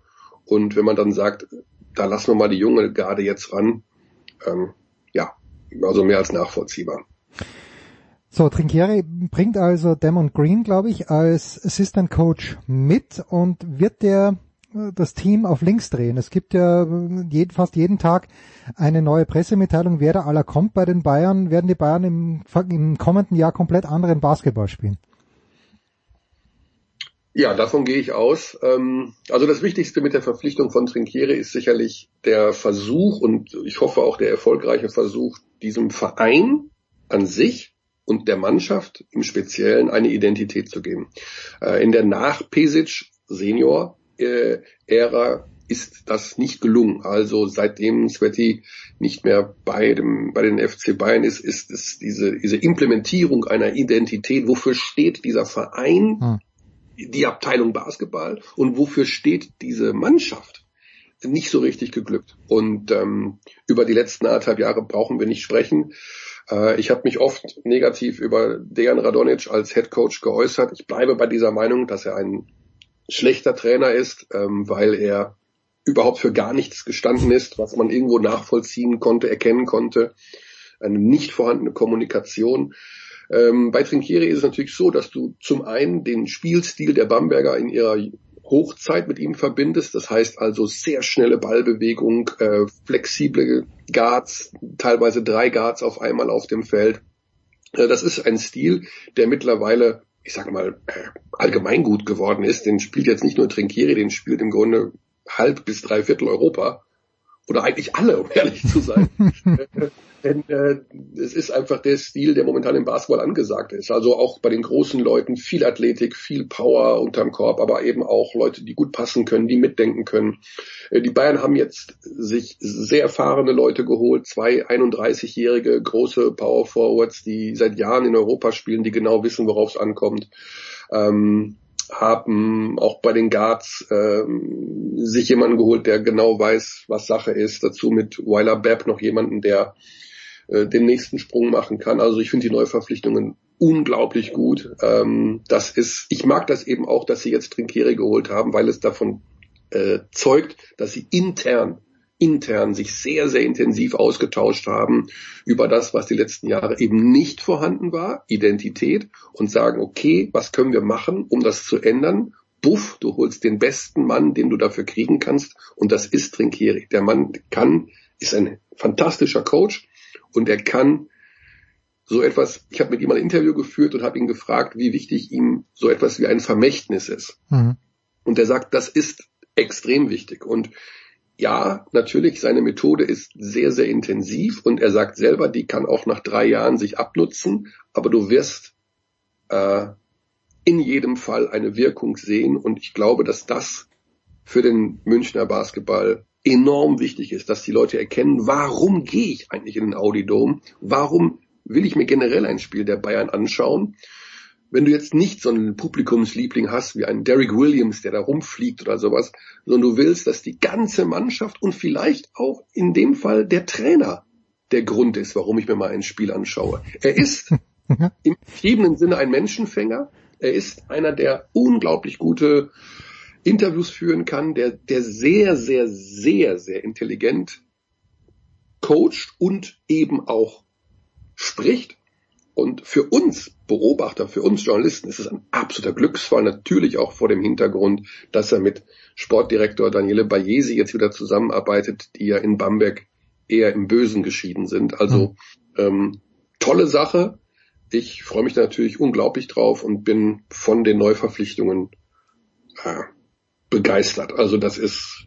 Und wenn man dann sagt, da lassen wir mal die junge Garde jetzt ran, ähm, ja, also mehr als nachvollziehbar. So, Trinkieri bringt also Damon Green, glaube ich, als Assistant Coach mit und wird der das Team auf links drehen. Es gibt ja jeden, fast jeden Tag eine neue Pressemitteilung, wer da aller kommt bei den Bayern. Werden die Bayern im, im kommenden Jahr komplett anderen Basketball spielen? Ja, davon gehe ich aus. Ähm, also das Wichtigste mit der Verpflichtung von Trinkiere ist sicherlich der Versuch und ich hoffe auch der erfolgreiche Versuch, diesem Verein an sich und der Mannschaft im Speziellen eine Identität zu geben. Äh, in der Nach-Pesic Senior äh, Ära ist das nicht gelungen. Also seitdem Sveti nicht mehr bei dem bei den FC Bayern ist, ist es diese diese Implementierung einer Identität. Wofür steht dieser Verein, hm. die Abteilung Basketball und wofür steht diese Mannschaft? Nicht so richtig geglückt. Und ähm, über die letzten anderthalb Jahre brauchen wir nicht sprechen. Äh, ich habe mich oft negativ über Dejan Radonic als Head Coach geäußert. Ich bleibe bei dieser Meinung, dass er ein schlechter Trainer ist, ähm, weil er überhaupt für gar nichts gestanden ist, was man irgendwo nachvollziehen konnte, erkennen konnte. Eine nicht vorhandene Kommunikation. Ähm, bei Trinkieri ist es natürlich so, dass du zum einen den Spielstil der Bamberger in ihrer Hochzeit mit ihm verbindest. Das heißt also sehr schnelle Ballbewegung, äh, flexible Guards, teilweise drei Guards auf einmal auf dem Feld. Äh, das ist ein Stil, der mittlerweile, ich sag mal, äh, allgemein gut geworden ist. Den spielt jetzt nicht nur Trinkieri, den spielt im Grunde halb bis drei Viertel Europa. Oder eigentlich alle, um ehrlich zu sein. Denn äh, es ist einfach der Stil, der momentan im Basketball angesagt ist. Also auch bei den großen Leuten viel Athletik, viel Power unterm Korb, aber eben auch Leute, die gut passen können, die mitdenken können. Äh, die Bayern haben jetzt sich sehr erfahrene Leute geholt, zwei 31-jährige große Power Forwards, die seit Jahren in Europa spielen, die genau wissen, worauf es ankommt. Ähm, haben auch bei den Guards ähm, sich jemanden geholt, der genau weiß, was Sache ist. Dazu mit Weiler Bepp noch jemanden, der äh, den nächsten Sprung machen kann. Also ich finde die Neuverpflichtungen unglaublich gut. Ähm, das ist, ich mag das eben auch, dass sie jetzt Trinkeri geholt haben, weil es davon äh, zeugt, dass sie intern intern sich sehr, sehr intensiv ausgetauscht haben über das, was die letzten Jahre eben nicht vorhanden war, Identität, und sagen, okay, was können wir machen, um das zu ändern? Buff, du holst den besten Mann, den du dafür kriegen kannst, und das ist Trinkieri. Der Mann kann, ist ein fantastischer Coach und er kann so etwas, ich habe mit ihm ein Interview geführt und habe ihn gefragt, wie wichtig ihm so etwas wie ein Vermächtnis ist. Mhm. Und er sagt, das ist extrem wichtig. Und ja, natürlich, seine Methode ist sehr, sehr intensiv und er sagt selber, die kann auch nach drei Jahren sich abnutzen, aber du wirst äh, in jedem Fall eine Wirkung sehen und ich glaube, dass das für den Münchner Basketball enorm wichtig ist, dass die Leute erkennen, warum gehe ich eigentlich in den Audi Dome? Warum will ich mir generell ein Spiel der Bayern anschauen? wenn du jetzt nicht so einen Publikumsliebling hast wie einen Derek Williams, der da rumfliegt oder sowas, sondern du willst, dass die ganze Mannschaft und vielleicht auch in dem Fall der Trainer der Grund ist, warum ich mir mal ein Spiel anschaue. Er ist im gegebenen Sinne ein Menschenfänger. Er ist einer, der unglaublich gute Interviews führen kann, der, der sehr, sehr, sehr, sehr intelligent coacht und eben auch spricht. Und für uns Beobachter, für uns Journalisten ist es ein absoluter Glücksfall, natürlich auch vor dem Hintergrund, dass er mit Sportdirektor Daniele Bayesi jetzt wieder zusammenarbeitet, die ja in Bamberg eher im Bösen geschieden sind. Also ähm, tolle Sache. Ich freue mich natürlich unglaublich drauf und bin von den Neuverpflichtungen äh, begeistert. Also das ist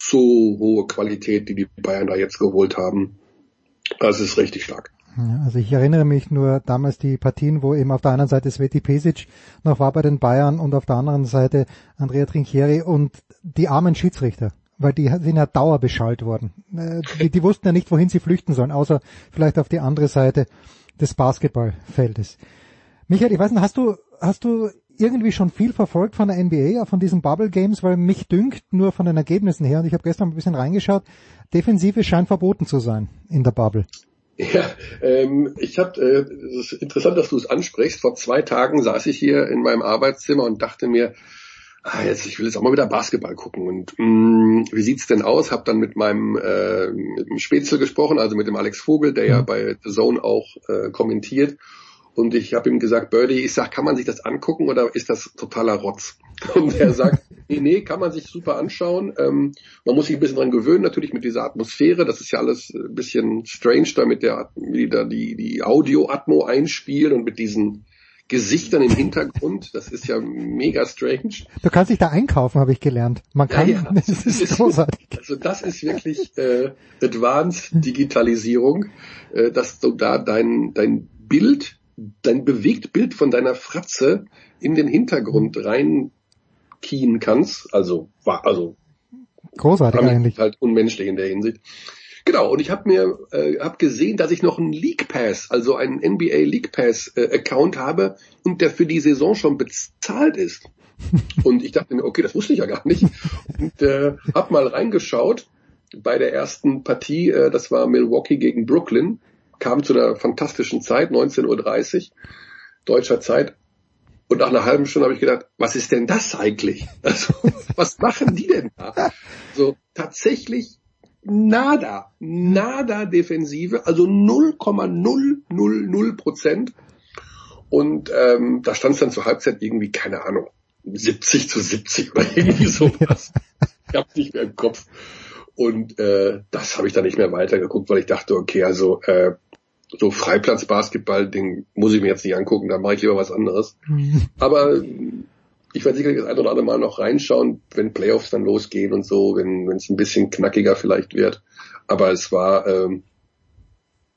so hohe Qualität, die die Bayern da jetzt geholt haben. Das ist richtig stark. Also ich erinnere mich nur damals die Partien, wo eben auf der einen Seite Sveti Pesic noch war bei den Bayern und auf der anderen Seite Andrea Trinchieri und die armen Schiedsrichter, weil die sind ja dauerbeschallt worden. Äh, die, die wussten ja nicht, wohin sie flüchten sollen, außer vielleicht auf die andere Seite des Basketballfeldes. Michael, ich weiß nicht, hast du, hast du irgendwie schon viel verfolgt von der NBA, von diesen Bubble Games, weil mich dünkt, nur von den Ergebnissen her, und ich habe gestern ein bisschen reingeschaut, Defensive scheint verboten zu sein in der Bubble. Ja, ähm, ich habe, äh, es ist interessant, dass du es ansprichst. Vor zwei Tagen saß ich hier in meinem Arbeitszimmer und dachte mir, ah, jetzt ich will jetzt auch mal wieder Basketball gucken. Und mh, mm, wie sieht's denn aus? Hab dann mit meinem äh, mit dem Spätzle gesprochen, also mit dem Alex Vogel, der ja mhm. bei The Zone auch äh, kommentiert. Und ich habe ihm gesagt, Birdie, ich sag, kann man sich das angucken oder ist das totaler Rotz? Und er sagt, nee, nee, kann man sich super anschauen. Ähm, man muss sich ein bisschen dran gewöhnen, natürlich mit dieser Atmosphäre. Das ist ja alles ein bisschen strange, damit der wieder die, die Audio-Atmo einspielen und mit diesen Gesichtern im Hintergrund. Das ist ja mega strange. Du kannst dich da einkaufen, habe ich gelernt. Man kann, ja, ja. das ist großartig. Also das ist wirklich äh, Advanced Digitalisierung, äh, dass du da dein, dein Bild dein bewegt Bild von deiner Fratze in den Hintergrund reinkien kannst. Also, war, also Großartig eigentlich. Halt unmenschlich in der Hinsicht. Genau, und ich habe mir äh, hab gesehen, dass ich noch einen League Pass, also einen NBA League Pass äh, Account habe und der für die Saison schon bezahlt ist. und ich dachte mir, okay, das wusste ich ja gar nicht. Und äh, habe mal reingeschaut bei der ersten Partie, äh, das war Milwaukee gegen Brooklyn, kam zu einer fantastischen Zeit, 19.30 Uhr deutscher Zeit. Und nach einer halben Stunde habe ich gedacht, was ist denn das eigentlich? Also, was machen die denn da? So, tatsächlich nada, nada Defensive, also 0,000 Prozent. Und ähm, da stand es dann zur Halbzeit irgendwie, keine Ahnung, 70 zu 70 oder irgendwie sowas. ich hab's nicht mehr im Kopf. Und äh, das habe ich dann nicht mehr weitergeguckt, weil ich dachte, okay, also äh, so Freiplatz-Basketball-Ding muss ich mir jetzt nicht angucken, da mache ich lieber was anderes. Mhm. Aber ich werde sicherlich das ein oder andere Mal noch reinschauen, wenn Playoffs dann losgehen und so, wenn wenn es ein bisschen knackiger vielleicht wird. Aber es war, ähm,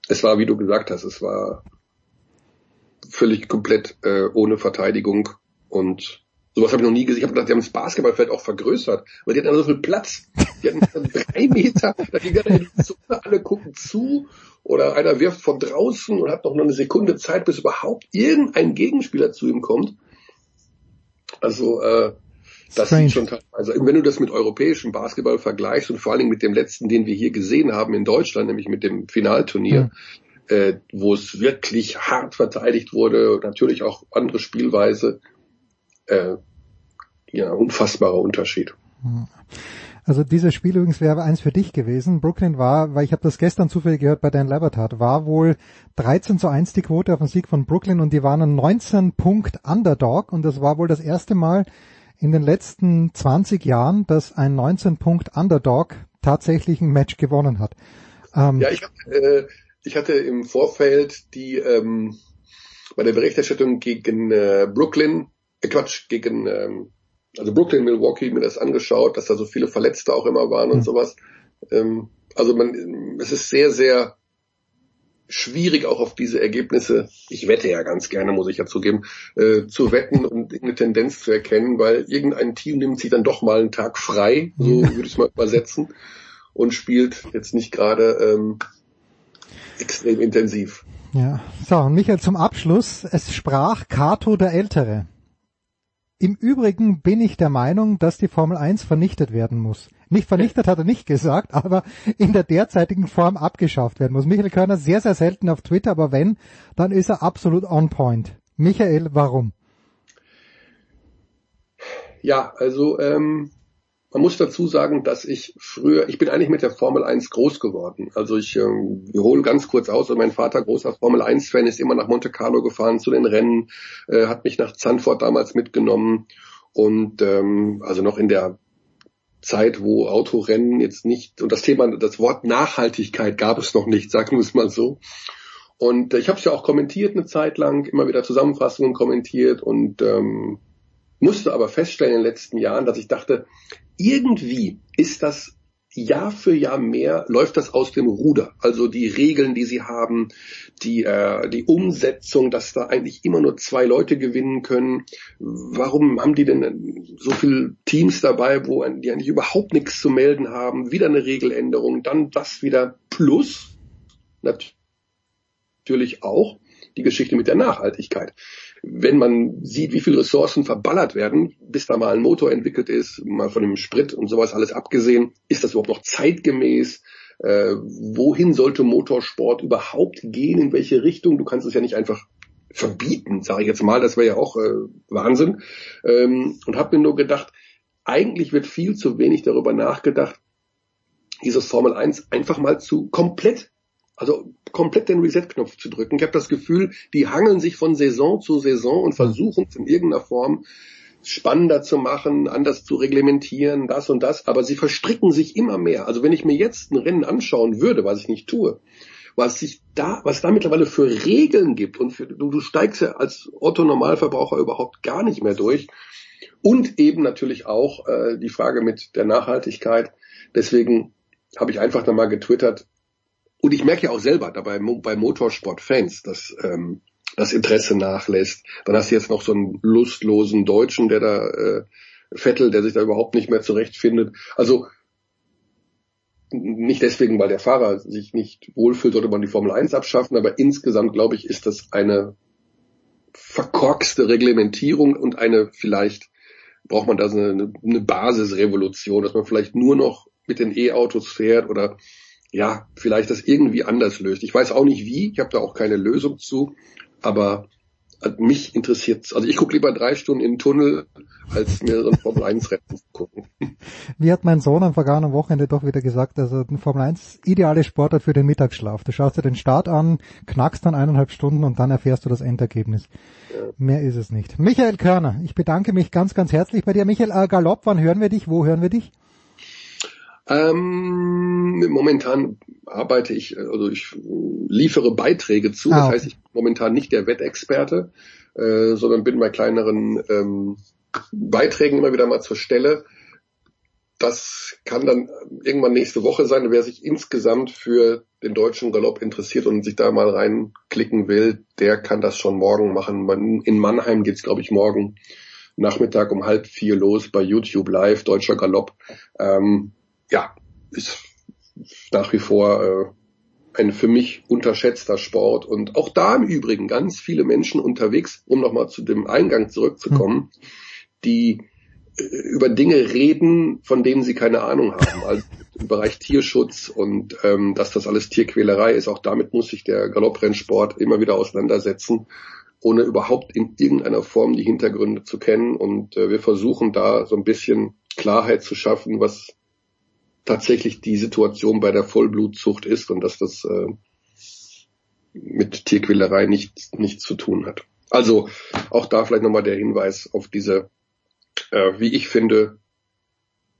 es war, wie du gesagt hast, es war völlig komplett äh, ohne Verteidigung und sowas habe ich noch nie gesehen. Ich habe gedacht, die haben das Basketballfeld auch vergrößert, weil die hatten so viel Platz. Die hatten drei Meter, da ging dann die Zone, alle gucken zu oder einer wirft von draußen und hat noch eine Sekunde Zeit, bis überhaupt irgendein Gegenspieler zu ihm kommt. Also äh, das Strange. sieht schon teilweise, wenn du das mit europäischem Basketball vergleichst und vor allen Dingen mit dem letzten, den wir hier gesehen haben in Deutschland, nämlich mit dem Finalturnier, mhm. äh, wo es wirklich hart verteidigt wurde, natürlich auch andere Spielweise, äh, ja, unfassbarer Unterschied. Mhm. Also dieses Spiel übrigens wäre eins für dich gewesen. Brooklyn war, weil ich habe das gestern zufällig gehört bei Dan Labertat, war wohl 13 zu 1 die Quote auf den Sieg von Brooklyn und die waren ein 19 Punkt Underdog und das war wohl das erste Mal in den letzten 20 Jahren, dass ein 19 Punkt Underdog tatsächlich ein Match gewonnen hat. Ähm, ja, ich, äh, ich hatte im Vorfeld die ähm, bei der Berichterstattung gegen äh, Brooklyn, äh, Quatsch, gegen ähm, also Brooklyn, Milwaukee, mir das angeschaut, dass da so viele Verletzte auch immer waren und mhm. sowas. Ähm, also man, es ist sehr, sehr schwierig auch auf diese Ergebnisse, ich wette ja ganz gerne, muss ich ja zugeben, äh, zu wetten und eine Tendenz zu erkennen, weil irgendein Team nimmt sich dann doch mal einen Tag frei, so mhm. würde ich es mal übersetzen, und spielt jetzt nicht gerade ähm, extrem intensiv. Ja, so, und Michael zum Abschluss, es sprach Kato der Ältere. Im Übrigen bin ich der Meinung, dass die Formel 1 vernichtet werden muss. Nicht vernichtet hat er nicht gesagt, aber in der derzeitigen Form abgeschafft werden muss. Michael Körner sehr, sehr selten auf Twitter, aber wenn, dann ist er absolut on point. Michael, warum? Ja, also ähm, man muss dazu sagen, dass ich früher, ich bin eigentlich mit der Formel 1 groß geworden. Also ich ähm, hole ganz kurz aus, also mein Vater, großer Formel 1-Fan, ist immer nach Monte Carlo gefahren zu den Rennen, äh, hat mich nach Zandvoort damals mitgenommen und ähm, also noch in der Zeit, wo Autorennen jetzt nicht, und das Thema, das Wort Nachhaltigkeit gab es noch nicht, sagen wir es mal so. Und äh, ich habe es ja auch kommentiert eine Zeit lang, immer wieder Zusammenfassungen kommentiert und ähm, musste aber feststellen in den letzten Jahren, dass ich dachte, irgendwie ist das Jahr für Jahr mehr läuft das aus dem Ruder. Also die Regeln, die sie haben, die, äh, die Umsetzung, dass da eigentlich immer nur zwei Leute gewinnen können. Warum haben die denn so viele Teams dabei, wo die eigentlich überhaupt nichts zu melden haben? Wieder eine Regeländerung, dann das wieder plus. Natürlich auch die Geschichte mit der Nachhaltigkeit wenn man sieht, wie viele Ressourcen verballert werden, bis da mal ein Motor entwickelt ist, mal von dem Sprit und sowas alles abgesehen, ist das überhaupt noch zeitgemäß? Äh, wohin sollte Motorsport überhaupt gehen? In welche Richtung? Du kannst es ja nicht einfach verbieten, sage ich jetzt mal. Das wäre ja auch äh, Wahnsinn. Ähm, und habe mir nur gedacht, eigentlich wird viel zu wenig darüber nachgedacht, dieses Formel 1 einfach mal zu komplett also komplett den Reset-Knopf zu drücken. Ich habe das Gefühl, die hangeln sich von Saison zu Saison und versuchen es in irgendeiner Form spannender zu machen, anders zu reglementieren, das und das, aber sie verstricken sich immer mehr. Also wenn ich mir jetzt ein Rennen anschauen würde, was ich nicht tue, was sich da, was da mittlerweile für Regeln gibt und für, du, du steigst ja als Otto Normalverbraucher überhaupt gar nicht mehr durch. Und eben natürlich auch äh, die Frage mit der Nachhaltigkeit. Deswegen habe ich einfach dann mal getwittert, und ich merke ja auch selber dabei bei Motorsport-Fans, dass ähm, das Interesse nachlässt. Dann hast du jetzt noch so einen lustlosen Deutschen, der da äh, Vettel, der sich da überhaupt nicht mehr zurechtfindet. Also nicht deswegen, weil der Fahrer sich nicht wohlfühlt, sollte man die Formel 1 abschaffen, aber insgesamt glaube ich, ist das eine verkorkste Reglementierung und eine vielleicht braucht man da so eine, eine Basisrevolution, dass man vielleicht nur noch mit den E-Autos fährt oder ja, vielleicht das irgendwie anders löst. Ich weiß auch nicht wie, ich habe da auch keine Lösung zu, aber mich interessiert Also ich gucke lieber drei Stunden in den Tunnel, als mir so ein Formel 1 Rennen zu gucken. Wie hat mein Sohn am vergangenen Wochenende doch wieder gesagt, also ein Formel 1 ideale Sportart für den Mittagsschlaf. Du schaust dir den Start an, knackst dann eineinhalb Stunden und dann erfährst du das Endergebnis. Ja. Mehr ist es nicht. Michael Körner, ich bedanke mich ganz, ganz herzlich bei dir. Michael äh, Galopp, wann hören wir dich? Wo hören wir dich? Ähm, momentan arbeite ich, also ich liefere Beiträge zu. Ah, okay. Das heißt, ich bin momentan nicht der Wettexperte, äh, sondern bin bei kleineren ähm, Beiträgen immer wieder mal zur Stelle. Das kann dann irgendwann nächste Woche sein. Wer sich insgesamt für den deutschen Galopp interessiert und sich da mal reinklicken will, der kann das schon morgen machen. In Mannheim geht's, glaube ich, morgen Nachmittag um halb vier los bei YouTube Live, Deutscher Galopp. Ähm, ja, ist nach wie vor äh, ein für mich unterschätzter Sport. Und auch da im Übrigen ganz viele Menschen unterwegs, um nochmal zu dem Eingang zurückzukommen, mhm. die äh, über Dinge reden, von denen sie keine Ahnung haben. Also im Bereich Tierschutz und ähm, dass das alles Tierquälerei ist. Auch damit muss sich der Galopprennsport immer wieder auseinandersetzen, ohne überhaupt in irgendeiner Form die Hintergründe zu kennen. Und äh, wir versuchen da so ein bisschen Klarheit zu schaffen, was tatsächlich die Situation bei der Vollblutzucht ist und dass das äh, mit Tierquälerei nichts nichts zu tun hat. Also auch da vielleicht nochmal der Hinweis auf diese, äh, wie ich finde,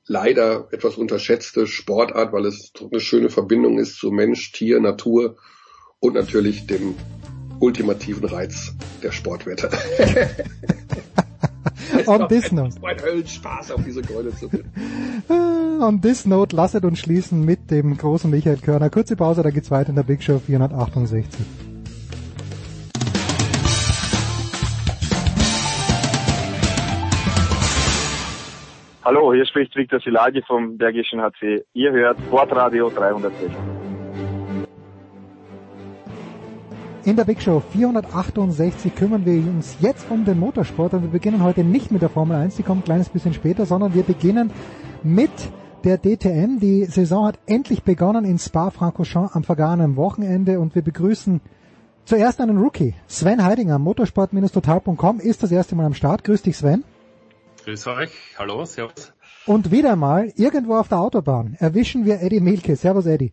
leider etwas unterschätzte Sportart, weil es eine schöne Verbindung ist zu Mensch, Tier, Natur und natürlich dem ultimativen Reiz der Sportwetter. On this note. Mein Höllenspaß auf diese Keule zu finden. On this note, lasset uns schließen mit dem großen Michael Körner. Kurze Pause, da geht's weiter in der Big Show 468. Hallo, hier spricht Viktor Silagi vom Bergischen HC. Ihr hört Sportradio 360. In der Big Show 468 kümmern wir uns jetzt um den Motorsport und wir beginnen heute nicht mit der Formel 1, die kommt ein kleines bisschen später, sondern wir beginnen mit der DTM. Die Saison hat endlich begonnen in Spa-Francorchamps am vergangenen Wochenende und wir begrüßen zuerst einen Rookie. Sven Heidinger, motorsport-total.com ist das erste Mal am Start. Grüß dich Sven. Grüß euch. Hallo, servus. Und wieder mal, irgendwo auf der Autobahn, erwischen wir Eddie Milke. Servus Eddie.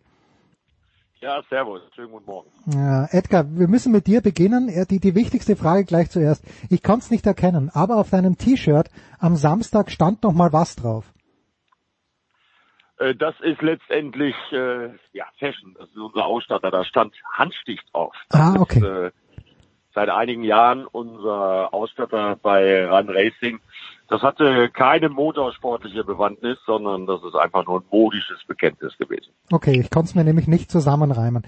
Ja, servus, schönen guten Morgen. Ja, Edgar, wir müssen mit dir beginnen. Die, die wichtigste Frage gleich zuerst. Ich konnte es nicht erkennen, aber auf deinem T-Shirt am Samstag stand noch mal was drauf. Äh, das ist letztendlich äh, ja Fashion, das ist unser Ausstatter. Da stand Handstich drauf. Das ah, okay. Ist, äh, seit einigen Jahren unser Ausstatter bei Run Racing das hatte keine motorsportliche Bewandtnis, sondern das ist einfach nur ein modisches Bekenntnis gewesen. Okay, ich konnte es mir nämlich nicht zusammenreimen.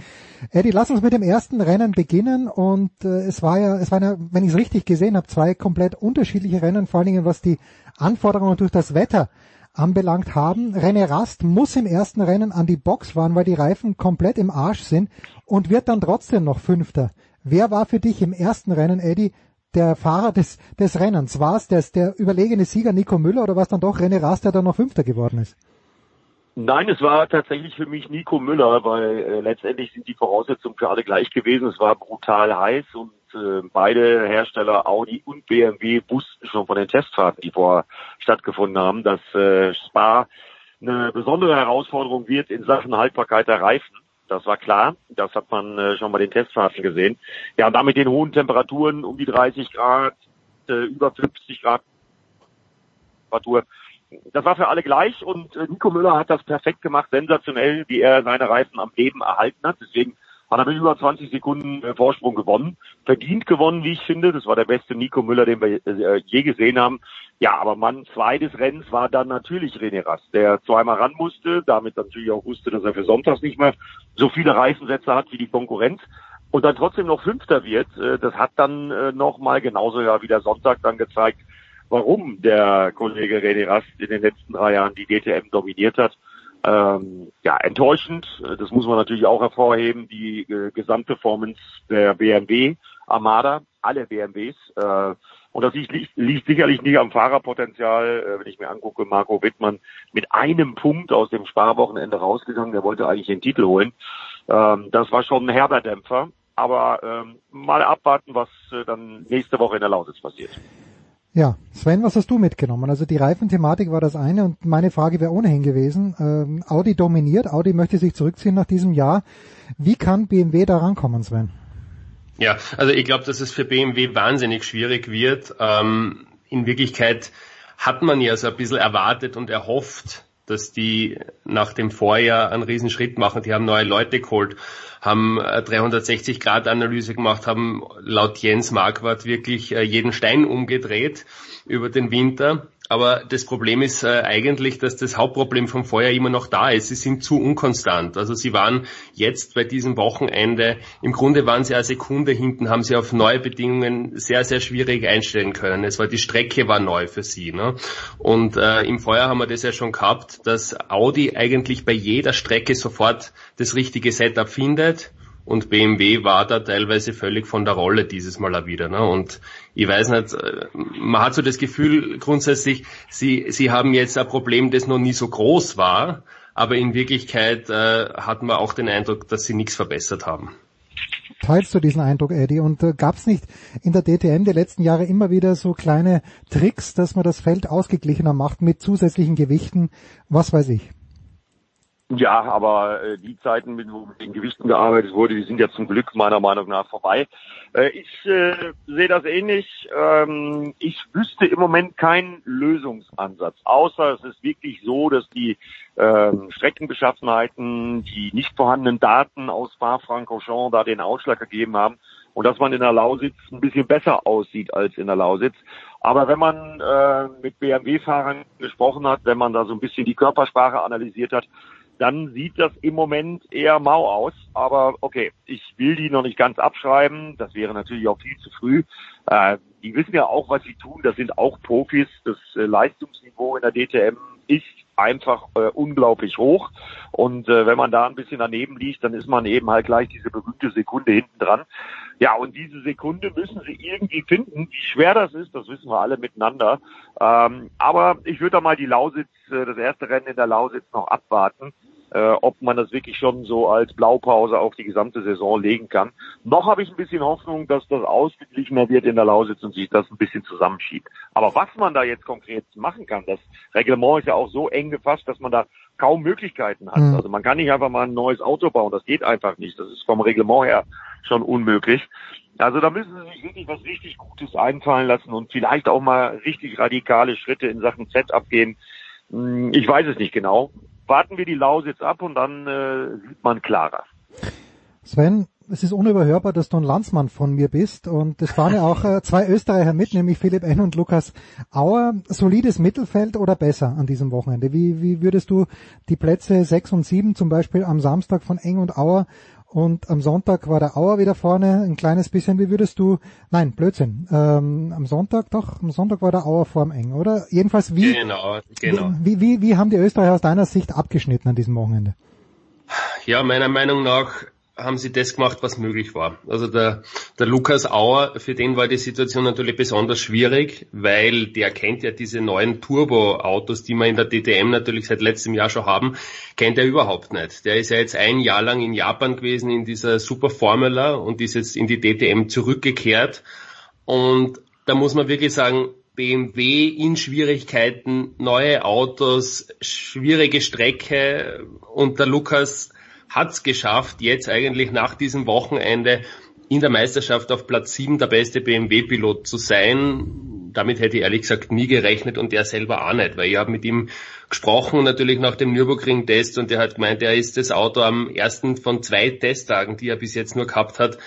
Eddie, lass uns mit dem ersten Rennen beginnen und äh, es war ja, es waren ja, wenn ich es richtig gesehen habe, zwei komplett unterschiedliche Rennen, vor allen Dingen was die Anforderungen durch das Wetter anbelangt haben. René Rast muss im ersten Rennen an die Box fahren, weil die Reifen komplett im Arsch sind und wird dann trotzdem noch Fünfter. Wer war für dich im ersten Rennen, Eddie, der Fahrer des, des Rennens? War es der, der überlegene Sieger Nico Müller oder war es dann doch René Rast, der dann noch Fünfter geworden ist? Nein, es war tatsächlich für mich Nico Müller, weil äh, letztendlich sind die Voraussetzungen für alle gleich gewesen. Es war brutal heiß und äh, beide Hersteller Audi und BMW wussten schon von den Testfahrten, die vorher stattgefunden haben, dass äh, Spa eine besondere Herausforderung wird in Sachen Haltbarkeit der Reifen. Das war klar. Das hat man äh, schon bei den Testfahrten gesehen. Ja, und damit den hohen Temperaturen um die 30 Grad, äh, über 50 Grad Temperatur. Das war für alle gleich und äh, Nico Müller hat das perfekt gemacht, sensationell, wie er seine Reifen am Leben erhalten hat. Deswegen hat er mit über 20 Sekunden äh, Vorsprung gewonnen. Verdient gewonnen, wie ich finde. Das war der beste Nico Müller, den wir äh, je gesehen haben. Ja, aber Mann zwei des Rennens war dann natürlich René Rast, der zweimal ran musste, damit natürlich auch wusste, dass er für Sonntags nicht mehr so viele Reifensätze hat wie die Konkurrenz und dann trotzdem noch Fünfter wird. Äh, das hat dann nochmal genauso ja wie der Sonntag dann gezeigt, warum der Kollege René Rast in den letzten drei Jahren die DTM dominiert hat. Ähm, ja, enttäuschend, das muss man natürlich auch hervorheben, die äh, Gesamtperformance der BMW Armada, alle BMWs. Äh, und das liegt, liegt sicherlich nicht am Fahrerpotenzial. Äh, wenn ich mir angucke, Marco Wittmann mit einem Punkt aus dem Sparwochenende rausgegangen, der wollte eigentlich den Titel holen. Ähm, das war schon ein herber Dämpfer. Aber ähm, mal abwarten, was äh, dann nächste Woche in der Lausitz passiert. Ja, Sven, was hast du mitgenommen? Also die Reifenthematik war das eine und meine Frage wäre ohnehin gewesen. Ähm, Audi dominiert, Audi möchte sich zurückziehen nach diesem Jahr. Wie kann BMW da rankommen, Sven? Ja, also ich glaube, dass es für BMW wahnsinnig schwierig wird. Ähm, in Wirklichkeit hat man ja so ein bisschen erwartet und erhofft, dass die nach dem Vorjahr einen Riesenschritt machen. Die haben neue Leute geholt, haben 360-Grad-Analyse gemacht, haben laut Jens Marquardt wirklich äh, jeden Stein umgedreht über den Winter. Aber das Problem ist äh, eigentlich, dass das Hauptproblem vom Vorjahr immer noch da ist. Sie sind zu unkonstant. Also sie waren jetzt bei diesem Wochenende, im Grunde waren sie eine Sekunde hinten, haben sie auf neue Bedingungen sehr, sehr schwierig einstellen können. Es war die Strecke war neu für sie. Ne? Und äh, im Vorjahr haben wir das ja schon gehabt, dass Audi eigentlich bei jeder Strecke sofort das richtige Setup findet und BMW war da teilweise völlig von der Rolle dieses Mal auch wieder. Ne? Und ich weiß nicht, äh, man hat so das Gefühl grundsätzlich, sie, sie haben jetzt ein Problem, das noch nie so groß war, aber in Wirklichkeit äh, hat man auch den Eindruck, dass sie nichts verbessert haben. Teilst du diesen Eindruck, Eddie? Und äh, gab es nicht in der DTM die letzten Jahre immer wieder so kleine Tricks, dass man das Feld ausgeglichener macht mit zusätzlichen Gewichten, was weiß ich? Ja, aber äh, die Zeiten, wo mit den Gewichten gearbeitet wurde, die sind ja zum Glück meiner Meinung nach vorbei. Äh, ich äh, sehe das ähnlich. Ähm, ich wüsste im Moment keinen Lösungsansatz, außer es ist wirklich so, dass die ähm, Streckenbeschaffenheiten, die nicht vorhandenen Daten aus Spa-Francorchamps da den Ausschlag gegeben haben und dass man in der Lausitz ein bisschen besser aussieht als in der Lausitz. Aber wenn man äh, mit BMW-Fahrern gesprochen hat, wenn man da so ein bisschen die Körpersprache analysiert hat, dann sieht das im Moment eher mau aus. Aber okay, ich will die noch nicht ganz abschreiben. Das wäre natürlich auch viel zu früh. Äh, die wissen ja auch, was sie tun. Das sind auch Profis. Das äh, Leistungsniveau in der DTM ist einfach äh, unglaublich hoch. Und äh, wenn man da ein bisschen daneben liegt, dann ist man eben halt gleich diese berühmte Sekunde hinten dran. Ja, und diese Sekunde müssen sie irgendwie finden. Wie schwer das ist, das wissen wir alle miteinander. Ähm, aber ich würde da mal die Lausitz, äh, das erste Rennen in der Lausitz noch abwarten äh, ob man das wirklich schon so als Blaupause auf die gesamte Saison legen kann. Noch habe ich ein bisschen Hoffnung, dass das ausgeglichener wird in der Lausitz und sich das ein bisschen zusammenschiebt. Aber was man da jetzt konkret machen kann, das Reglement ist ja auch so eng gefasst, dass man da kaum Möglichkeiten hat. Mhm. Also man kann nicht einfach mal ein neues Auto bauen, das geht einfach nicht. Das ist vom Reglement her schon unmöglich. Also da müssen sie sich wirklich was richtig Gutes einfallen lassen und vielleicht auch mal richtig radikale Schritte in Sachen Setup gehen. Hm, ich weiß es nicht genau warten wir die Lausitz ab und dann äh, sieht man klarer. Sven, es ist unüberhörbar, dass du ein Landsmann von mir bist und es fahren ja auch äh, zwei Österreicher mit, nämlich Philipp N. und Lukas Auer. Solides Mittelfeld oder besser an diesem Wochenende? Wie, wie würdest du die Plätze sechs und sieben zum Beispiel am Samstag von Eng und Auer und am Sonntag war der Auer wieder vorne, ein kleines bisschen. Wie würdest du, nein, Blödsinn, ähm, am Sonntag, doch, am Sonntag war der Auer vorm Eng, oder? Jedenfalls, wie, genau, genau. Wie, wie, wie haben die Österreicher aus deiner Sicht abgeschnitten an diesem Wochenende? Ja, meiner Meinung nach haben sie das gemacht, was möglich war. Also der, der Lukas Auer, für den war die Situation natürlich besonders schwierig, weil der kennt ja diese neuen Turbo-Autos, die wir in der DTM natürlich seit letztem Jahr schon haben, kennt er überhaupt nicht. Der ist ja jetzt ein Jahr lang in Japan gewesen in dieser Super Formula und ist jetzt in die DTM zurückgekehrt. Und da muss man wirklich sagen, BMW in Schwierigkeiten, neue Autos, schwierige Strecke und der Lukas hat es geschafft, jetzt eigentlich nach diesem Wochenende in der Meisterschaft auf Platz 7 der beste BMW-Pilot zu sein. Damit hätte ich ehrlich gesagt nie gerechnet und er selber auch nicht, weil ich habe mit ihm gesprochen natürlich nach dem Nürburgring-Test und er hat gemeint, er ist das Auto am ersten von zwei Testtagen, die er bis jetzt nur gehabt hat,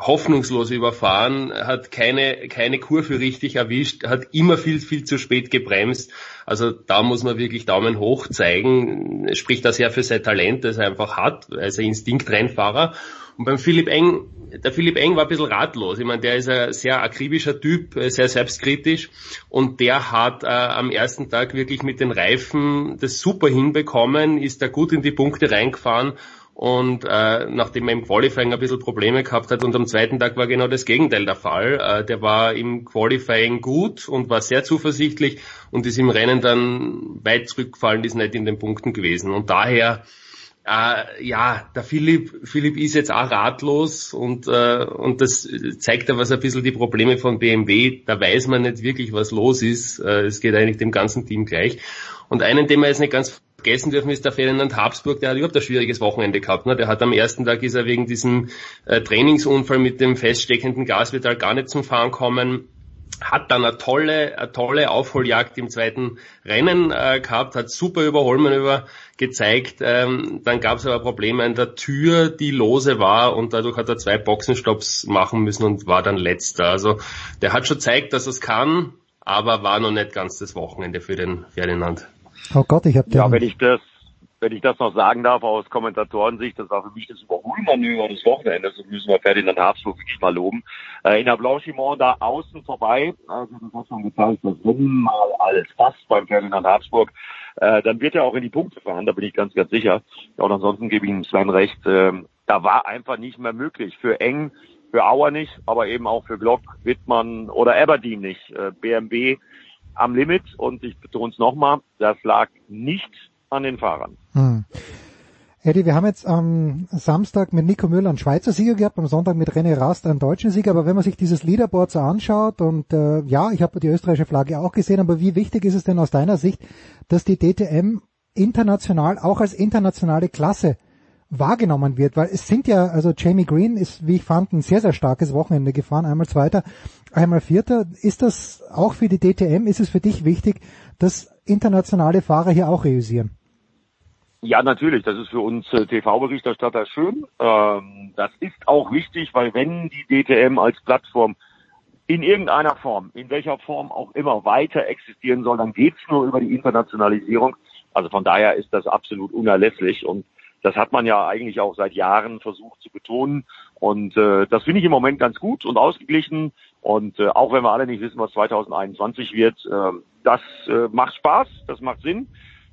hoffnungslos überfahren, hat keine, keine Kurve richtig erwischt, hat immer viel, viel zu spät gebremst. Also da muss man wirklich Daumen hoch zeigen. Spricht da sehr für sein Talent, das er einfach hat, als ein Instinktrennfahrer. Und beim Philipp Eng, der Philipp Eng war ein bisschen ratlos. Ich meine, der ist ein sehr akribischer Typ, sehr selbstkritisch und der hat äh, am ersten Tag wirklich mit den Reifen das super hinbekommen, ist da gut in die Punkte reingefahren und äh, nachdem er im Qualifying ein bisschen Probleme gehabt hat und am zweiten Tag war genau das Gegenteil der Fall. Äh, der war im Qualifying gut und war sehr zuversichtlich und ist im Rennen dann weit zurückgefallen, ist nicht in den Punkten gewesen. Und daher äh, ja, der Philipp, Philipp ist jetzt auch ratlos und, äh, und das zeigt ja was ein bisschen die Probleme von BMW. Da weiß man nicht wirklich, was los ist. Äh, es geht eigentlich dem ganzen Team gleich. Und einen, den wir jetzt nicht ganz vergessen dürfen, ist der Ferdinand Habsburg, der hat überhaupt ein schwieriges Wochenende gehabt. Ne? Der hat am ersten Tag ist er wegen diesem äh, Trainingsunfall mit dem feststeckenden Gasmetall gar nicht zum Fahren kommen hat dann eine tolle, eine tolle Aufholjagd im zweiten Rennen äh, gehabt, hat super Überholmanöver gezeigt. Ähm, dann gab es aber Probleme an der Tür, die lose war und dadurch hat er zwei Boxenstopps machen müssen und war dann letzter. Also der hat schon gezeigt, dass er es kann, aber war noch nicht ganz das Wochenende für den Ferdinand. Oh Gott, ich habe Ja, wenn ich das wenn ich das noch sagen darf aus Kommentatorensicht, das war für mich das Überholmanöver des Wochenendes, das müssen wir Ferdinand Habsburg wirklich mal loben. Äh, in der Blanchimont da außen vorbei, also das hat schon gezeigt, dass wenn mal alles passt beim Ferdinand Habsburg, äh, dann wird er auch in die Punkte fahren, da bin ich ganz, ganz sicher. Und ansonsten gebe ich ihm Sven recht, äh, da war einfach nicht mehr möglich. Für Eng, für Auer nicht, aber eben auch für Glock, Wittmann oder Aberdeen nicht. Äh, BMW am Limit und ich betone es nochmal, das lag nicht an den Fahrern. Hm. Eddie, wir haben jetzt am Samstag mit Nico Müller einen Schweizer Sieger gehabt, am Sonntag mit René Rast einen deutschen Sieger, aber wenn man sich dieses Leaderboard so anschaut und äh, ja, ich habe die österreichische Flagge auch gesehen, aber wie wichtig ist es denn aus deiner Sicht, dass die DTM international auch als internationale Klasse wahrgenommen wird, weil es sind ja, also Jamie Green ist, wie ich fand, ein sehr, sehr starkes Wochenende gefahren, einmal Zweiter, einmal Vierter. Ist das auch für die DTM, ist es für dich wichtig, dass internationale Fahrer hier auch reüssieren? Ja, natürlich. Das ist für uns äh, TV-Berichterstatter schön. Ähm, das ist auch wichtig, weil wenn die DTM als Plattform in irgendeiner Form, in welcher Form auch immer weiter existieren soll, dann geht's nur über die Internationalisierung. Also von daher ist das absolut unerlässlich und das hat man ja eigentlich auch seit Jahren versucht zu betonen. Und äh, das finde ich im Moment ganz gut und ausgeglichen. Und äh, auch wenn wir alle nicht wissen, was 2021 wird, äh, das äh, macht Spaß, das macht Sinn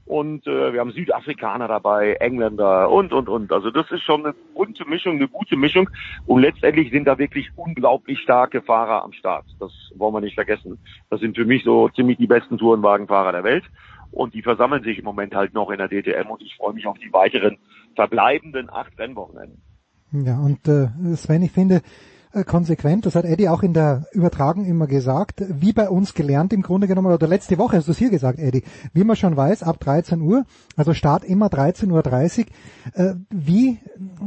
und äh, wir haben Südafrikaner dabei, Engländer und und und. Also das ist schon eine bunte Mischung, eine gute Mischung und letztendlich sind da wirklich unglaublich starke Fahrer am Start. Das wollen wir nicht vergessen. Das sind für mich so ziemlich die besten Tourenwagenfahrer der Welt und die versammeln sich im Moment halt noch in der DTM und ich freue mich auf die weiteren verbleibenden acht Rennwochenenden. Ja und äh, Sven, ich finde äh, konsequent, das hat Eddie auch in der Übertragung immer gesagt, wie bei uns gelernt im Grunde genommen, oder letzte Woche hast du es hier gesagt, Eddie, wie man schon weiß, ab 13 Uhr, also Start immer 13.30 Uhr, äh, wie,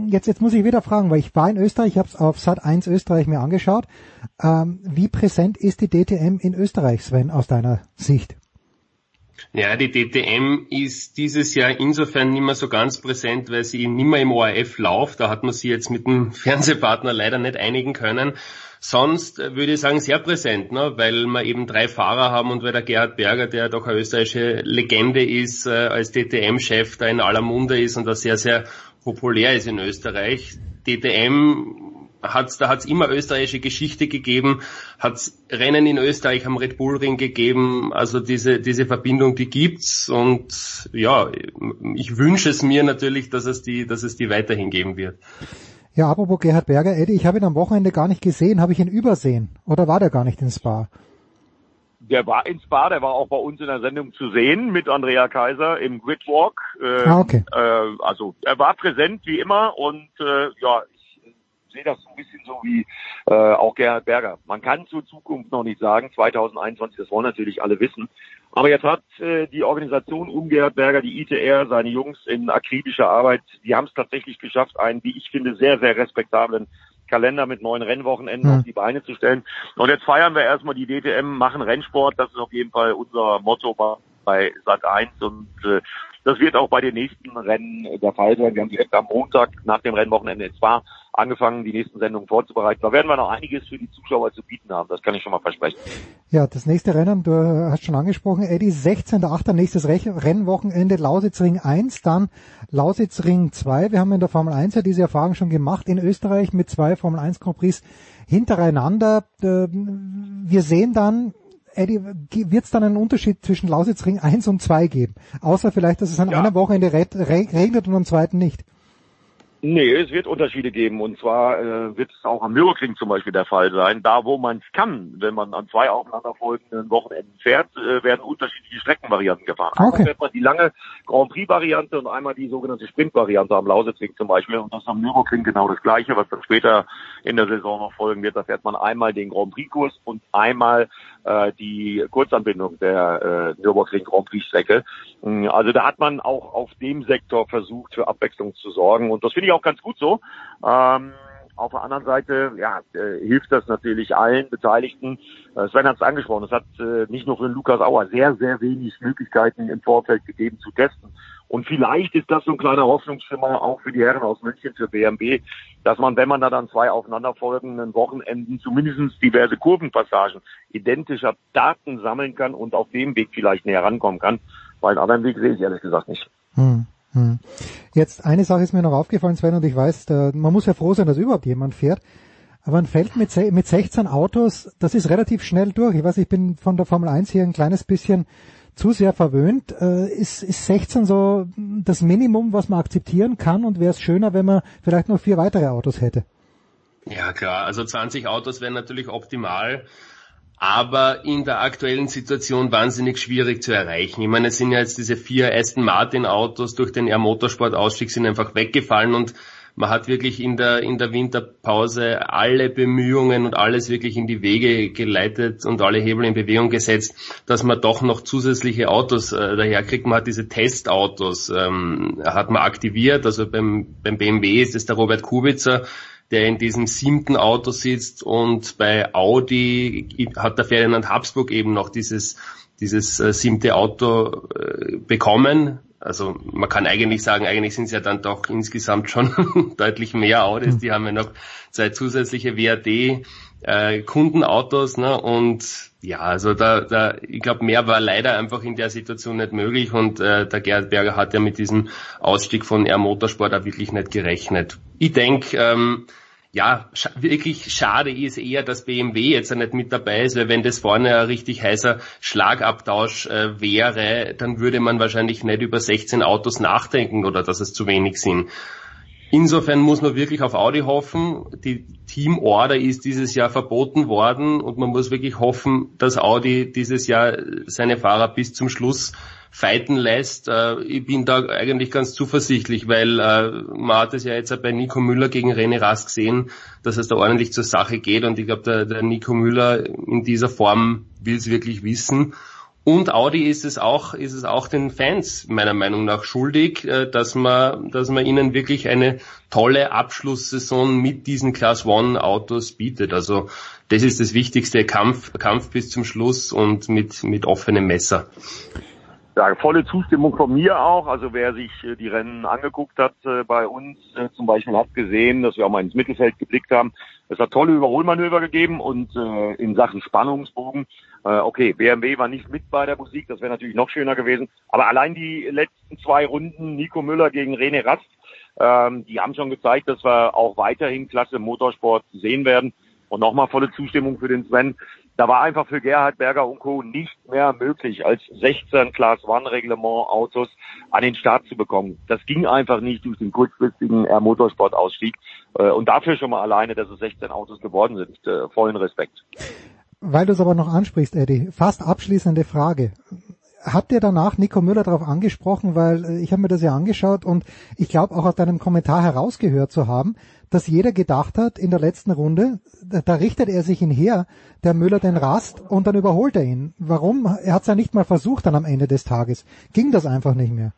jetzt, jetzt muss ich wieder fragen, weil ich war in Österreich, ich habe es auf Sat 1 Österreich mir angeschaut, ähm, wie präsent ist die DTM in Österreich, Sven, aus deiner Sicht? Ja, die DTM ist dieses Jahr insofern nicht mehr so ganz präsent, weil sie nicht mehr im ORF läuft. Da hat man sie jetzt mit dem Fernsehpartner leider nicht einigen können. Sonst würde ich sagen sehr präsent, ne? weil wir eben drei Fahrer haben und weil der Gerhard Berger, der doch eine österreichische Legende ist, äh, als DTM-Chef da in aller Munde ist und da sehr, sehr populär ist in Österreich. DTM hat's, da hat's immer österreichische Geschichte gegeben, hat's Rennen in Österreich am Red Bull Ring gegeben, also diese, diese Verbindung, die gibt's und ja, ich wünsche es mir natürlich, dass es die, dass es die weiterhin geben wird. Ja, apropos Gerhard Berger, Eddie, ich habe ihn am Wochenende gar nicht gesehen, habe ich ihn übersehen oder war der gar nicht in Spa? Der war in Spa, der war auch bei uns in der Sendung zu sehen mit Andrea Kaiser im Gridwalk. Äh, ah, okay. Äh, also er war präsent wie immer und äh, ja, sehe das so ein bisschen so wie äh, auch Gerhard Berger. Man kann zur Zukunft noch nicht sagen, 2021, das wollen natürlich alle wissen. Aber jetzt hat äh, die Organisation um Gerhard Berger, die ITR, seine Jungs in akribischer Arbeit, die haben es tatsächlich geschafft, einen, wie ich finde, sehr, sehr respektablen Kalender mit neuen Rennwochenenden mhm. auf die Beine zu stellen. Und jetzt feiern wir erstmal die DTM, machen Rennsport. Das ist auf jeden Fall unser Motto bei Sat 1 und äh, das wird auch bei den nächsten Rennen der Fall sein. Wir haben direkt am Montag nach dem Rennwochenende zwar angefangen, die nächsten Sendungen vorzubereiten. Da werden wir noch einiges für die Zuschauer zu bieten haben. Das kann ich schon mal versprechen. Ja, das nächste Rennen, du hast schon angesprochen, Eddie, 16.8. nächstes Rennwochenende, Lausitz Ring 1, dann Lausitz Ring 2. Wir haben in der Formel 1 ja diese Erfahrung schon gemacht in Österreich mit zwei Formel 1 Grand Prix hintereinander. Äh, wir sehen dann, Eddie, wird es dann einen Unterschied zwischen Lausitz Ring 1 und 2 geben? Außer vielleicht, dass es an ja. einem Wochenende regnet und am zweiten nicht. Nee, es wird Unterschiede geben und zwar äh, wird es auch am Nürburgring zum Beispiel der Fall sein. Da, wo man es kann, wenn man an zwei aufeinanderfolgenden Wochenenden fährt, äh, werden unterschiedliche Streckenvarianten gefahren. Okay. Einmal fährt man die lange Grand Prix-Variante und einmal die sogenannte Sprint-Variante am Lausitzring zum Beispiel. Und das ist am Nürburgring genau das Gleiche, was dann später in der Saison noch folgen wird. Da fährt man einmal den Grand Prix-Kurs und einmal äh, die Kurzanbindung der äh, Nürburgring Grand Prix-Strecke. Also da hat man auch auf dem Sektor versucht, für Abwechslung zu sorgen und das finde ich auch ganz gut so. Ähm, auf der anderen Seite ja, äh, hilft das natürlich allen Beteiligten. Äh, Sven hat es angesprochen, es hat äh, nicht nur für Lukas Auer sehr, sehr wenig Möglichkeiten im Vorfeld gegeben zu testen. Und vielleicht ist das so ein kleiner Hoffnungsschimmer auch für die Herren aus München, für BMW, dass man, wenn man da dann zwei aufeinanderfolgenden Wochenenden zumindest diverse Kurvenpassagen identischer Daten sammeln kann und auf dem Weg vielleicht näher rankommen kann. Weil einen anderen Weg sehe ich ehrlich gesagt nicht. Hm. Hm. Jetzt eine Sache ist mir noch aufgefallen, Sven, und ich weiß, da, man muss ja froh sein, dass überhaupt jemand fährt. Aber ein Feld mit, mit 16 Autos, das ist relativ schnell durch. Ich weiß, ich bin von der Formel 1 hier ein kleines bisschen zu sehr verwöhnt. Äh, ist, ist 16 so das Minimum, was man akzeptieren kann? Und wäre es schöner, wenn man vielleicht noch vier weitere Autos hätte? Ja klar, also 20 Autos wären natürlich optimal aber in der aktuellen Situation wahnsinnig schwierig zu erreichen. Ich meine, es sind ja jetzt diese vier Aston Martin Autos durch den Air Motorsport Ausstieg sind einfach weggefallen und man hat wirklich in der, in der Winterpause alle Bemühungen und alles wirklich in die Wege geleitet und alle Hebel in Bewegung gesetzt, dass man doch noch zusätzliche Autos äh, daherkriegt. Man hat diese Testautos, ähm, hat man aktiviert. Also beim, beim BMW ist es der Robert Kubica, der in diesem siebten Auto sitzt und bei Audi hat der Ferdinand Habsburg eben noch dieses, dieses äh, siebte Auto äh, bekommen. Also man kann eigentlich sagen, eigentlich sind es ja dann doch insgesamt schon deutlich mehr Audis. Die haben ja noch zwei zusätzliche WAD äh, Kundenautos, ne? Und ja, also da, da ich glaube, mehr war leider einfach in der Situation nicht möglich und äh, der Gerhard Berger hat ja mit diesem Ausstieg von Air Motorsport auch wirklich nicht gerechnet. Ich denke, ähm, ja, sch wirklich schade ist eher, dass BMW jetzt nicht mit dabei ist, weil wenn das vorne ein richtig heißer Schlagabtausch äh, wäre, dann würde man wahrscheinlich nicht über 16 Autos nachdenken oder dass es zu wenig sind. Insofern muss man wirklich auf Audi hoffen. Die Team Order ist dieses Jahr verboten worden und man muss wirklich hoffen, dass Audi dieses Jahr seine Fahrer bis zum Schluss fighten lässt. Äh, ich bin da eigentlich ganz zuversichtlich, weil äh, man hat es ja jetzt bei Nico Müller gegen René Rast gesehen, dass es da ordentlich zur Sache geht und ich glaube, der, der Nico Müller in dieser Form will es wirklich wissen. Und Audi ist es auch, ist es auch den Fans meiner Meinung nach schuldig, äh, dass man, dass man ihnen wirklich eine tolle Abschlusssaison mit diesen Class One Autos bietet. Also das ist das wichtigste Kampf, Kampf bis zum Schluss und mit, mit offenem Messer. Ja, volle Zustimmung von mir auch. Also wer sich äh, die Rennen angeguckt hat äh, bei uns zum Beispiel, hat gesehen, dass wir auch mal ins Mittelfeld geblickt haben. Es hat tolle Überholmanöver gegeben und in Sachen Spannungsbogen äh, okay, BMW war nicht mit bei der Musik, das wäre natürlich noch schöner gewesen. Aber allein die letzten zwei Runden, Nico Müller gegen René Rast, ähm, die haben schon gezeigt, dass wir auch weiterhin klasse Motorsport sehen werden. Und nochmal volle Zustimmung für den Sven. Da war einfach für Gerhard Berger und Co. nicht mehr möglich, als 16 Class One Reglement Autos an den Start zu bekommen. Das ging einfach nicht durch den kurzfristigen Air Motorsport Ausstieg. Äh, und dafür schon mal alleine, dass es 16 Autos geworden sind. Äh, vollen Respekt. Weil du es aber noch ansprichst, Eddie, fast abschließende Frage. Habt ihr danach Nico Müller darauf angesprochen, weil äh, ich habe mir das ja angeschaut und ich glaube auch aus deinem Kommentar herausgehört zu haben, dass jeder gedacht hat in der letzten Runde, da, richtet er sich ihn her, der Müller den Rast und dann überholt er ihn. Warum? Er hat es ja nicht mal versucht dann am Ende des Tages. Ging das einfach nicht mehr?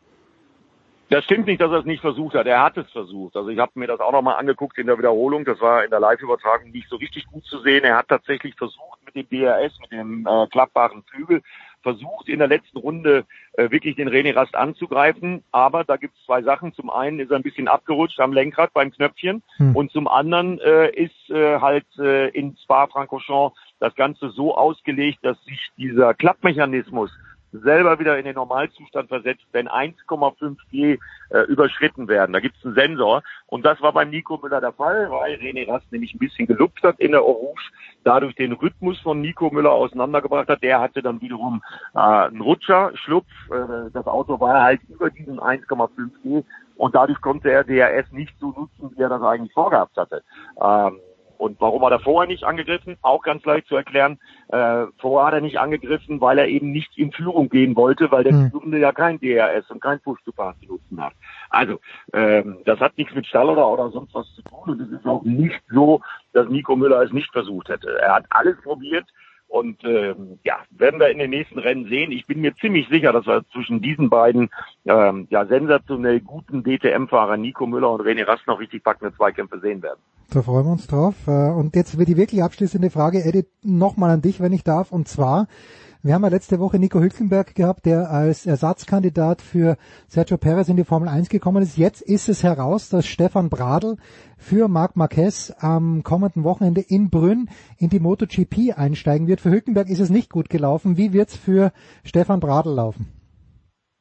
Das stimmt nicht, dass er es nicht versucht hat. Er hat es versucht. Also ich habe mir das auch nochmal angeguckt in der Wiederholung. Das war in der Live-Übertragung nicht so richtig gut zu sehen. Er hat tatsächlich versucht mit dem DRS, mit dem äh, klappbaren Flügel, versucht in der letzten Runde äh, wirklich den René Rast anzugreifen. Aber da gibt es zwei Sachen. Zum einen ist er ein bisschen abgerutscht am Lenkrad beim Knöpfchen Hm. und zum anderen äh, ist äh, halt äh, in Spa-Francorchamps das Ganze so ausgelegt, dass sich dieser Klappmechanismus selber wieder in den Normalzustand versetzt, wenn 1,5 G äh, überschritten werden. Da gibt es einen Sensor und das war beim Nico Müller der Fall, weil René Rast nämlich ein bisschen gelupft hat in der Orange, dadurch den Rhythmus von Nico Müller auseinandergebracht hat. Der hatte dann wiederum äh, einen Rutscher, Schlupf. Äh, das Auto war halt über diesen 1,5 G und dadurch konnte er DRS nicht so nutzen, wie er das eigentlich vorgehabt hatte. Ähm, und warum hat er vorher nicht angegriffen? Auch ganz leicht zu erklären. Äh, vorher hat er nicht angegriffen, weil er eben nicht in Führung gehen wollte, weil der Hm. Führende ja kein DRS und kein Push-to-Pass zu nutzen hat. Also, ähm, das hat nichts mit Stall oder, oder sonst was zu tun. Und es ist auch nicht so, dass Nico Müller es nicht versucht hätte. Er hat alles probiert. Und ähm, ja, werden wir in den nächsten Rennen sehen. Ich bin mir ziemlich sicher, dass wir zwischen diesen beiden ähm, ja sensationell guten DTM-Fahrern Nico Müller und René Rast noch richtig packende Zweikämpfe sehen werden. Da freuen wir uns drauf. Äh, Und jetzt wird die wirklich abschließende Frage, Edith, nochmal an dich, wenn ich darf. Und zwar, wir haben ja letzte Woche Nico Hülkenberg gehabt, der als Ersatzkandidat für Sergio Perez in die Formel 1 gekommen ist. Jetzt ist es heraus, dass Stefan Bradl für Marc Marquez am kommenden Wochenende in Brünn in die MotoGP einsteigen wird. Für Hülkenberg ist es nicht gut gelaufen. Wie wird's für Stefan Bradl laufen?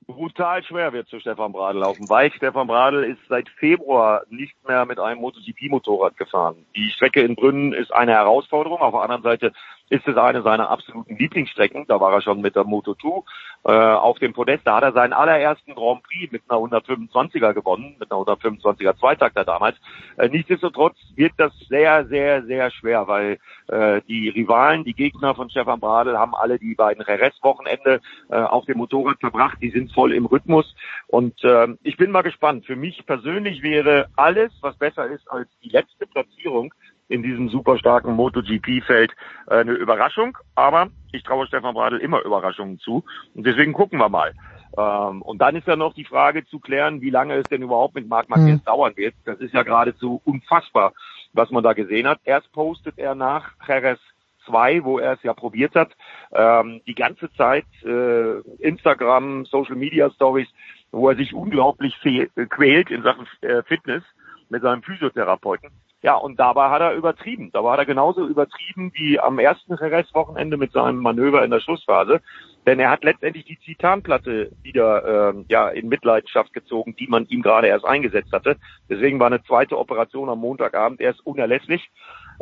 Brutal schwer wird für Stefan Bradl laufen, weil Stefan Bradl ist seit Februar nicht mehr mit einem MotoGP-Motorrad gefahren. Die Strecke in Brünn ist eine Herausforderung. Auf der anderen Seite ist es eine seiner absoluten Lieblingsstrecken. Da war er schon mit der Moto2 äh, auf dem Podest. Da hat er seinen allerersten Grand Prix mit einer 125er gewonnen, mit einer 125er Zweitakter damals. Äh, nichtsdestotrotz wird das sehr, sehr, sehr schwer, weil äh, die Rivalen, die Gegner von Stefan Bradl haben alle die beiden Jerez-Wochenende äh, auf dem Motorrad verbracht. Die sind voll im Rhythmus. Und äh, ich bin mal gespannt. Für mich persönlich wäre alles, was besser ist als die letzte Platzierung, in diesem super starken MotoGP-Feld äh, eine Überraschung. Aber ich traue Stefan Bradl immer Überraschungen zu. Und deswegen gucken wir mal. Ähm, und dann ist ja noch die Frage zu klären, wie lange es denn überhaupt mit Marc Marquez Mhm. dauern wird. Das ist ja geradezu unfassbar, was man da gesehen hat. Erst postet er nach Jerez 2, wo er es ja probiert hat, ähm, die ganze Zeit äh, Instagram, Social Media Stories, wo er sich unglaublich äh, quält in Sachen äh, Fitness mit seinem Physiotherapeuten. Ja, und dabei hat er übertrieben. Dabei hat er genauso übertrieben wie am ersten Jerez-Wochenende mit seinem Manöver in der Schlussphase. Denn er hat letztendlich die Titanplatte wieder ähm, ja, in Mitleidenschaft gezogen, die man ihm gerade erst eingesetzt hatte. Deswegen war eine zweite Operation am Montagabend erst unerlässlich.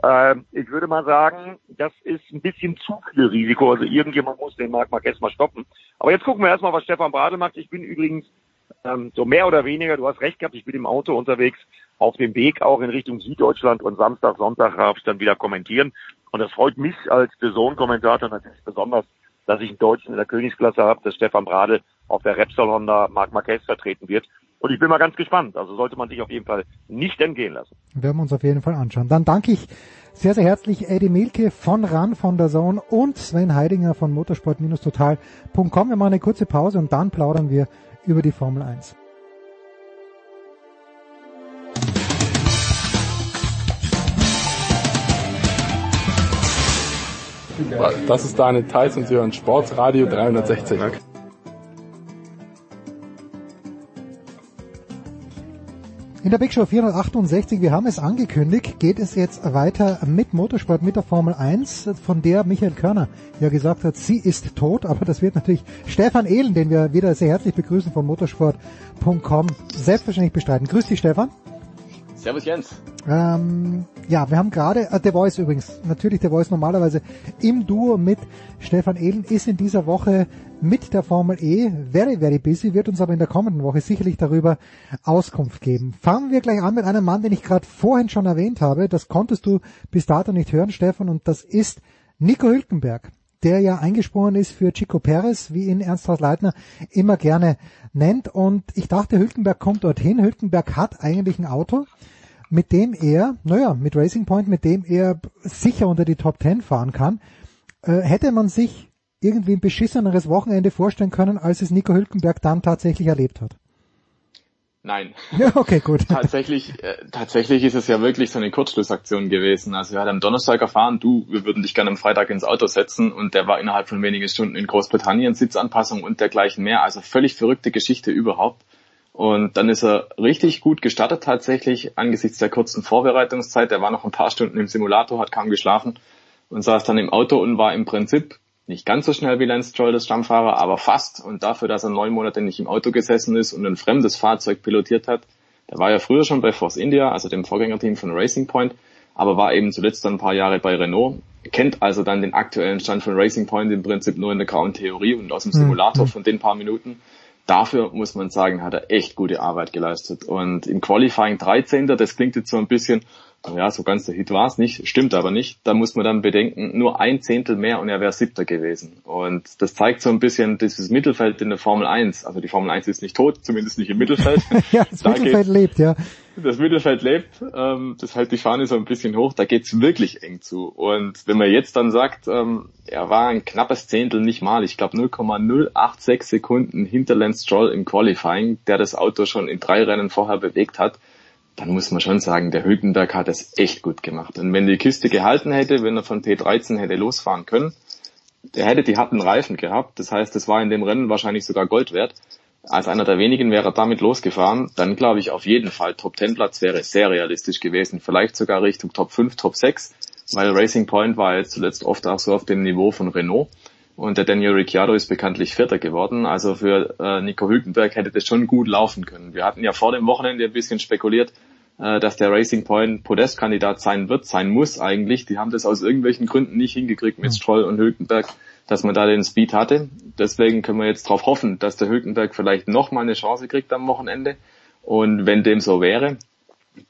Ähm, ich würde mal sagen, das ist ein bisschen zu viel Risiko. Also irgendjemand muss den Marc Marquez mal stoppen. Aber jetzt gucken wir erstmal, was Stefan Bradl macht. Ich bin übrigens ähm, so mehr oder weniger, du hast recht gehabt, ich bin im Auto unterwegs, auf dem Weg auch in Richtung Süddeutschland und Samstag, Sonntag darf ich dann wieder kommentieren. Und das freut mich als The Zone-Kommentator natürlich besonders, dass ich einen Deutschen in der Königsklasse habe, dass Stefan Bradl auf der Repsol Honda Marc Marquez vertreten wird. Und ich bin mal ganz gespannt. Also sollte man sich auf jeden Fall nicht entgehen lassen. Werden wir uns auf jeden Fall anschauen. Dann danke ich sehr, sehr herzlich Eddie Milke von RAN von der Zone und Sven Heidinger von motorsport-total.com. Wir machen eine kurze Pause und dann plaudern wir über die Formel 1. Das ist Daniel Theiss und Sie hören Sportsradio 360. In der Big Show 468, wir haben es angekündigt, geht es jetzt weiter mit Motorsport, mit der Formel 1, von der Michael Körner ja gesagt hat, sie ist tot, aber das wird natürlich Stefan Ehlen, den wir wieder sehr herzlich begrüßen von motorsport.com, selbstverständlich bestreiten. Grüß dich, Stefan. Servus Jens. Ähm, ja, wir haben gerade, äh, The Voice übrigens, natürlich The Voice normalerweise im Duo mit Stefan Ehlen ist in dieser Woche mit der Formel E very, very busy, wird uns aber in der kommenden Woche sicherlich darüber Auskunft geben. Fangen wir gleich an mit einem Mann, den ich gerade vorhin schon erwähnt habe. Das konntest du bis dato nicht hören, Stefan, und das ist Nico Hülkenberg der ja eingesprungen ist für Chico Perez, wie ihn Ernst Leitner immer gerne nennt. Und ich dachte, Hülkenberg kommt dorthin. Hülkenberg hat eigentlich ein Auto, mit dem er, naja, mit Racing Point, mit dem er sicher unter die Top Ten fahren kann. Äh, hätte man sich irgendwie ein beschisseneres Wochenende vorstellen können, als es Nico Hülkenberg dann tatsächlich erlebt hat? Nein. Ja, okay, gut. tatsächlich, äh, tatsächlich ist es ja wirklich so eine Kurzschlussaktion gewesen. Also wir hatten am Donnerstag erfahren, du, wir würden dich gerne am Freitag ins Auto setzen und der war innerhalb von wenigen Stunden in Großbritannien, Sitzanpassung und dergleichen mehr. Also völlig verrückte Geschichte überhaupt. Und dann ist er richtig gut gestartet tatsächlich angesichts der kurzen Vorbereitungszeit. Er war noch ein paar Stunden im Simulator, hat kaum geschlafen und saß dann im Auto und war im Prinzip nicht ganz so schnell wie Lance Stroll, das Stammfahrer, aber fast. Und dafür, dass er neun Monate nicht im Auto gesessen ist und ein fremdes Fahrzeug pilotiert hat, der war ja früher schon bei Force India, also dem Vorgängerteam von Racing Point, aber war eben zuletzt dann ein paar Jahre bei Renault, kennt also dann den aktuellen Stand von Racing Point im Prinzip nur in der grauen Theorie und aus dem hm, Simulator hm. von den paar Minuten. Dafür muss man sagen, hat er echt gute Arbeit geleistet. Und im Qualifying 13. Das klingt jetzt so ein bisschen, ja, so ganz der Hit war es nicht, stimmt aber nicht. Da muss man dann bedenken, nur ein Zehntel mehr und er wäre siebter gewesen. Und das zeigt so ein bisschen dieses Mittelfeld in der Formel 1. Also die Formel 1 ist nicht tot, zumindest nicht im Mittelfeld. ja, das da Mittelfeld lebt, ja. Das Mittelfeld lebt, ähm, das hält die Fahne so ein bisschen hoch, da geht's wirklich eng zu. Und wenn man jetzt dann sagt, ähm, er war ein knappes Zehntel nicht mal, ich glaube 0,086 Sekunden hinter Lance Stroll im Qualifying, der das Auto schon in drei Rennen vorher bewegt hat, dann muss man schon sagen, der Hülkenberg hat es echt gut gemacht. Und wenn die Kiste gehalten hätte, wenn er von P13 hätte losfahren können, der hätte die harten Reifen gehabt. Das heißt, es war in dem Rennen wahrscheinlich sogar Gold wert. Als einer der wenigen wäre er damit losgefahren. Dann glaube ich auf jeden Fall Top 10 Platz wäre sehr realistisch gewesen. Vielleicht sogar Richtung Top 5, Top 6, weil Racing Point war jetzt zuletzt oft auch so auf dem Niveau von Renault. Und der Daniel Ricciardo ist bekanntlich Vierter geworden. Also für äh, Nico Hülkenberg hätte das schon gut laufen können. Wir hatten ja vor dem Wochenende ein bisschen spekuliert, äh, dass der Racing Point Podestkandidat sein wird, sein muss eigentlich. Die haben das aus irgendwelchen Gründen nicht hingekriegt mit Stroll und Hülkenberg, dass man da den Speed hatte. Deswegen können wir jetzt darauf hoffen, dass der Hülkenberg vielleicht noch mal eine Chance kriegt am Wochenende. Und wenn dem so wäre,